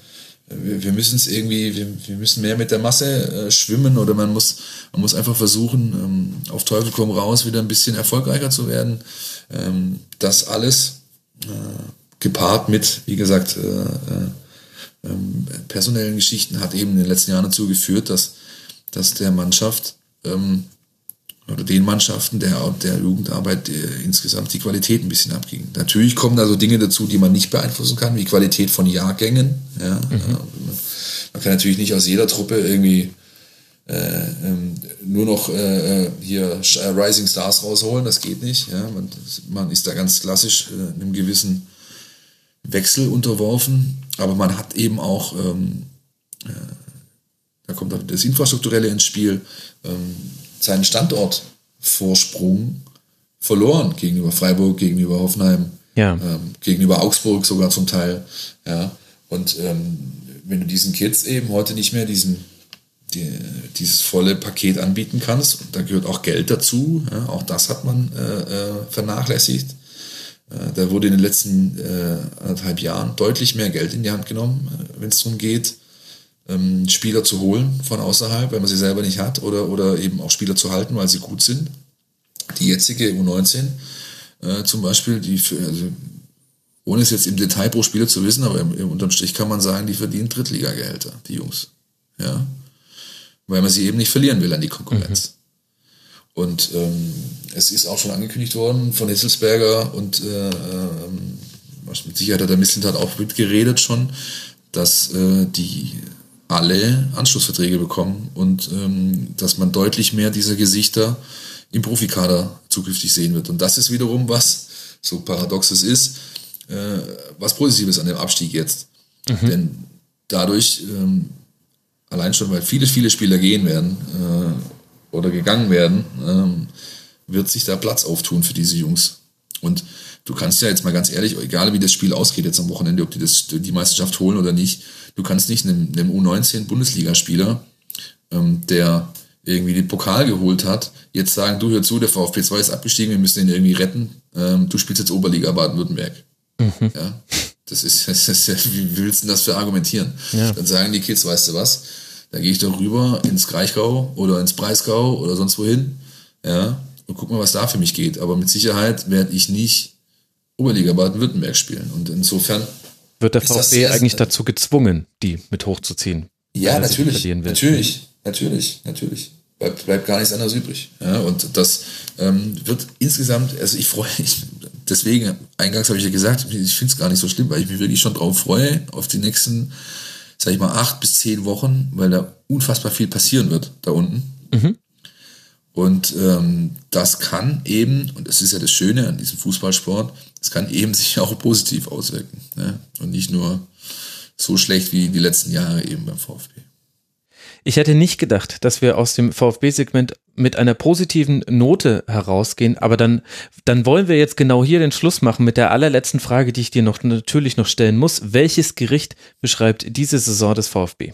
wir, wir müssen es irgendwie, wir, wir müssen mehr mit der Masse äh, schwimmen oder man muss, man muss einfach versuchen, ähm, auf Teufel komm raus, wieder ein bisschen erfolgreicher zu werden. Ähm, das alles äh, gepaart mit, wie gesagt, äh, äh ähm, personellen Geschichten hat eben in den letzten Jahren dazu geführt, dass dass der Mannschaft ähm, oder den Mannschaften der, der Jugendarbeit äh, insgesamt die Qualität ein bisschen abging. Natürlich kommen da so Dinge dazu, die man nicht beeinflussen kann, wie Qualität von Jahrgängen. Ja, mhm. man kann natürlich nicht aus jeder Truppe irgendwie äh, ähm, nur noch äh, äh hier äh, Rising Stars rausholen, das geht nicht. Ja, man, man ist da ganz klassisch äh, einem gewissen Wechsel unterworfen, aber man hat eben auch ähm, da kommt das Infrastrukturelle ins Spiel, ähm, seinen Standortvorsprung verloren gegenüber Freiburg, gegenüber Hoffenheim, ja. ähm, gegenüber Augsburg sogar zum Teil. Ja. Und ähm, wenn du diesen Kids eben heute nicht mehr diesen, die, dieses volle Paket anbieten kannst, da gehört auch Geld dazu, ja, auch das hat man äh, äh, vernachlässigt. Äh, da wurde in den letzten äh, anderthalb Jahren deutlich mehr Geld in die Hand genommen, äh, wenn es darum geht, ähm, Spieler zu holen von außerhalb, wenn man sie selber nicht hat, oder, oder eben auch Spieler zu halten, weil sie gut sind. Die jetzige U19 äh, zum Beispiel, die für, also, ohne es jetzt im Detail pro Spieler zu wissen, aber im, im unterm Strich kann man sagen, die verdienen Drittliga-Gehälter, die Jungs. Ja. Weil man sie eben nicht verlieren will an die Konkurrenz. Mhm. Und ähm, es ist auch schon angekündigt worden von Hitzelsberger und äh, ähm, mit Sicherheit hat der Mislintat auch mitgeredet schon, dass äh, die alle Anschlussverträge bekommen und ähm, dass man deutlich mehr dieser Gesichter im Profikader zukünftig sehen wird. Und das ist wiederum was, so paradox es ist, äh, was Positives an dem Abstieg jetzt. Mhm. Denn dadurch, ähm, allein schon, weil viele, viele Spieler gehen werden äh, oder gegangen werden, ähm, wird sich da Platz auftun für diese Jungs. Und du kannst ja jetzt mal ganz ehrlich, egal wie das Spiel ausgeht jetzt am Wochenende, ob die das, die Meisterschaft holen oder nicht, du kannst nicht einem, einem U19-Bundesligaspieler, ähm, der irgendwie den Pokal geholt hat, jetzt sagen, du hör zu, der VfB 2 ist abgestiegen, wir müssen ihn irgendwie retten, ähm, du spielst jetzt Oberliga Baden-Württemberg. Mhm. Ja, das ist, das ist, wie willst du das für argumentieren? Ja. Dann sagen die Kids, weißt du was, da gehe ich doch rüber ins Kraichgau oder ins Breisgau oder sonst wohin, ja, und guck mal, was da für mich geht. Aber mit Sicherheit werde ich nicht Oberliga Baden-Württemberg spielen. Und insofern wird der VfB eigentlich dazu gezwungen, die mit hochzuziehen? Ja, natürlich. Natürlich, natürlich, natürlich. Bleibt, bleibt gar nichts anderes übrig. Ja, und das ähm, wird insgesamt, also ich freue mich, deswegen, eingangs habe ich ja gesagt, ich finde es gar nicht so schlimm, weil ich mich wirklich schon drauf freue, auf die nächsten, sag ich mal, acht bis zehn Wochen, weil da unfassbar viel passieren wird da unten. Mhm. Und ähm, das kann eben, und das ist ja das Schöne an diesem Fußballsport, es kann eben sich auch positiv auswirken. Ne? Und nicht nur so schlecht wie die letzten Jahre eben beim VfB. Ich hätte nicht gedacht, dass wir aus dem VfB-Segment mit einer positiven Note herausgehen, aber dann, dann wollen wir jetzt genau hier den Schluss machen mit der allerletzten Frage, die ich dir noch natürlich noch stellen muss. Welches Gericht beschreibt diese Saison des VfB?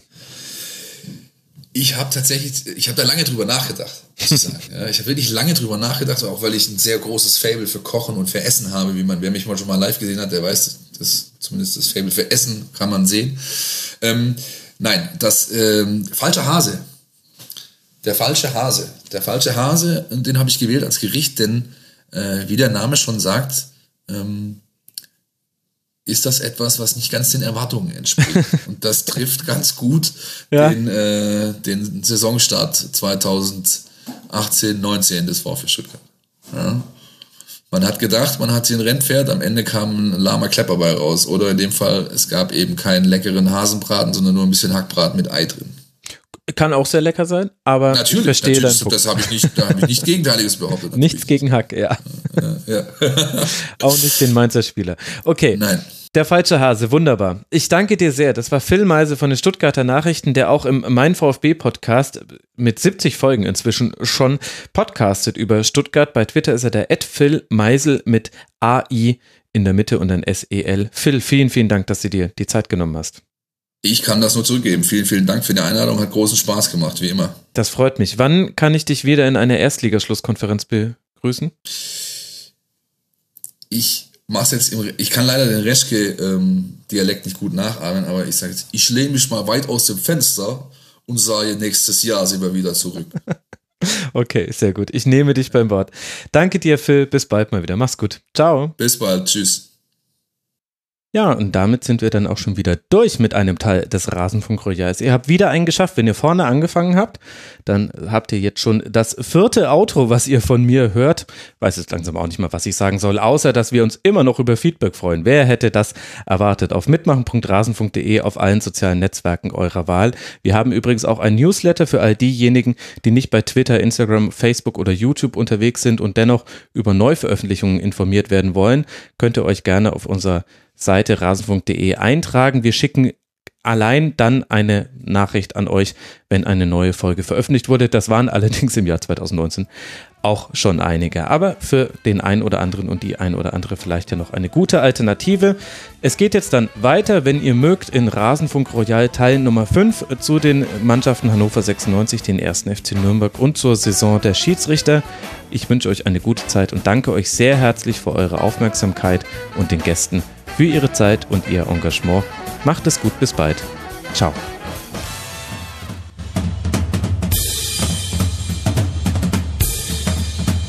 Ich habe tatsächlich, ich habe da lange drüber nachgedacht, muss ich sagen. Ja, ich habe wirklich lange drüber nachgedacht, auch weil ich ein sehr großes Fable für Kochen und für Essen habe, wie man, wer mich mal schon mal live gesehen hat, der weiß, dass zumindest das Fable für Essen kann man sehen. Ähm, nein, das ähm, falsche Hase. Der falsche Hase. Der falsche Hase, den habe ich gewählt als Gericht, denn äh, wie der Name schon sagt, ähm, ist das etwas, was nicht ganz den Erwartungen entspricht. Und das trifft ganz gut ja. den, äh, den Saisonstart 2018, 19 des VfB Stuttgart. Ja. Man hat gedacht, man hat hier ein Rennpferd, am Ende kam ein lahmer Klepper bei raus. Oder in dem Fall, es gab eben keinen leckeren Hasenbraten, sondern nur ein bisschen Hackbraten mit Ei drin. Kann auch sehr lecker sein, aber natürlich, ich verstehe natürlich, das habe ich nicht, da habe ich nicht Gegenteiliges behauptet. Nichts gegen Hack, ja. ja, auch nicht den Mainzer Spieler. Okay. Nein. Der falsche Hase, wunderbar. Ich danke dir sehr. Das war Phil Meise von den Stuttgarter Nachrichten, der auch im Mein VfB Podcast mit 70 Folgen inzwischen schon podcastet über Stuttgart. Bei Twitter ist er der Ed Phil Meisel mit AI in der Mitte und dann SEL. Phil, vielen, vielen Dank, dass du dir die Zeit genommen hast. Ich kann das nur zurückgeben. Vielen, vielen Dank für die Einladung. Hat großen Spaß gemacht, wie immer. Das freut mich. Wann kann ich dich wieder in einer Erstligaschlusskonferenz begrüßen? Ich mach's jetzt im, ich kann leider den Reschke-Dialekt ähm, nicht gut nachahmen, aber ich sage jetzt, ich lehne mich mal weit aus dem Fenster und sage, nächstes Jahr sind wir wieder zurück. okay, sehr gut. Ich nehme dich beim Wort. Danke dir, Phil. Bis bald mal wieder. Mach's gut. Ciao. Bis bald. Tschüss. Ja, und damit sind wir dann auch schon wieder durch mit einem Teil des Rasenfunk Royals. Ihr habt wieder einen geschafft. Wenn ihr vorne angefangen habt, dann habt ihr jetzt schon das vierte Outro, was ihr von mir hört. Weiß jetzt langsam auch nicht mal, was ich sagen soll, außer dass wir uns immer noch über Feedback freuen. Wer hätte das erwartet? Auf mitmachen.rasen.de auf allen sozialen Netzwerken eurer Wahl. Wir haben übrigens auch ein Newsletter für all diejenigen, die nicht bei Twitter, Instagram, Facebook oder YouTube unterwegs sind und dennoch über Neuveröffentlichungen informiert werden wollen. Könnt ihr euch gerne auf unser Seite rasenfunk.de eintragen. Wir schicken allein dann eine Nachricht an euch, wenn eine neue Folge veröffentlicht wurde. Das waren allerdings im Jahr 2019 auch schon einige. Aber für den einen oder anderen und die ein oder andere vielleicht ja noch eine gute Alternative. Es geht jetzt dann weiter, wenn ihr mögt, in Rasenfunk Royal Teil Nummer 5 zu den Mannschaften Hannover 96, den ersten FC Nürnberg und zur Saison der Schiedsrichter. Ich wünsche euch eine gute Zeit und danke euch sehr herzlich für eure Aufmerksamkeit und den Gästen für Ihre Zeit und Ihr Engagement. Macht es gut, bis bald. Ciao.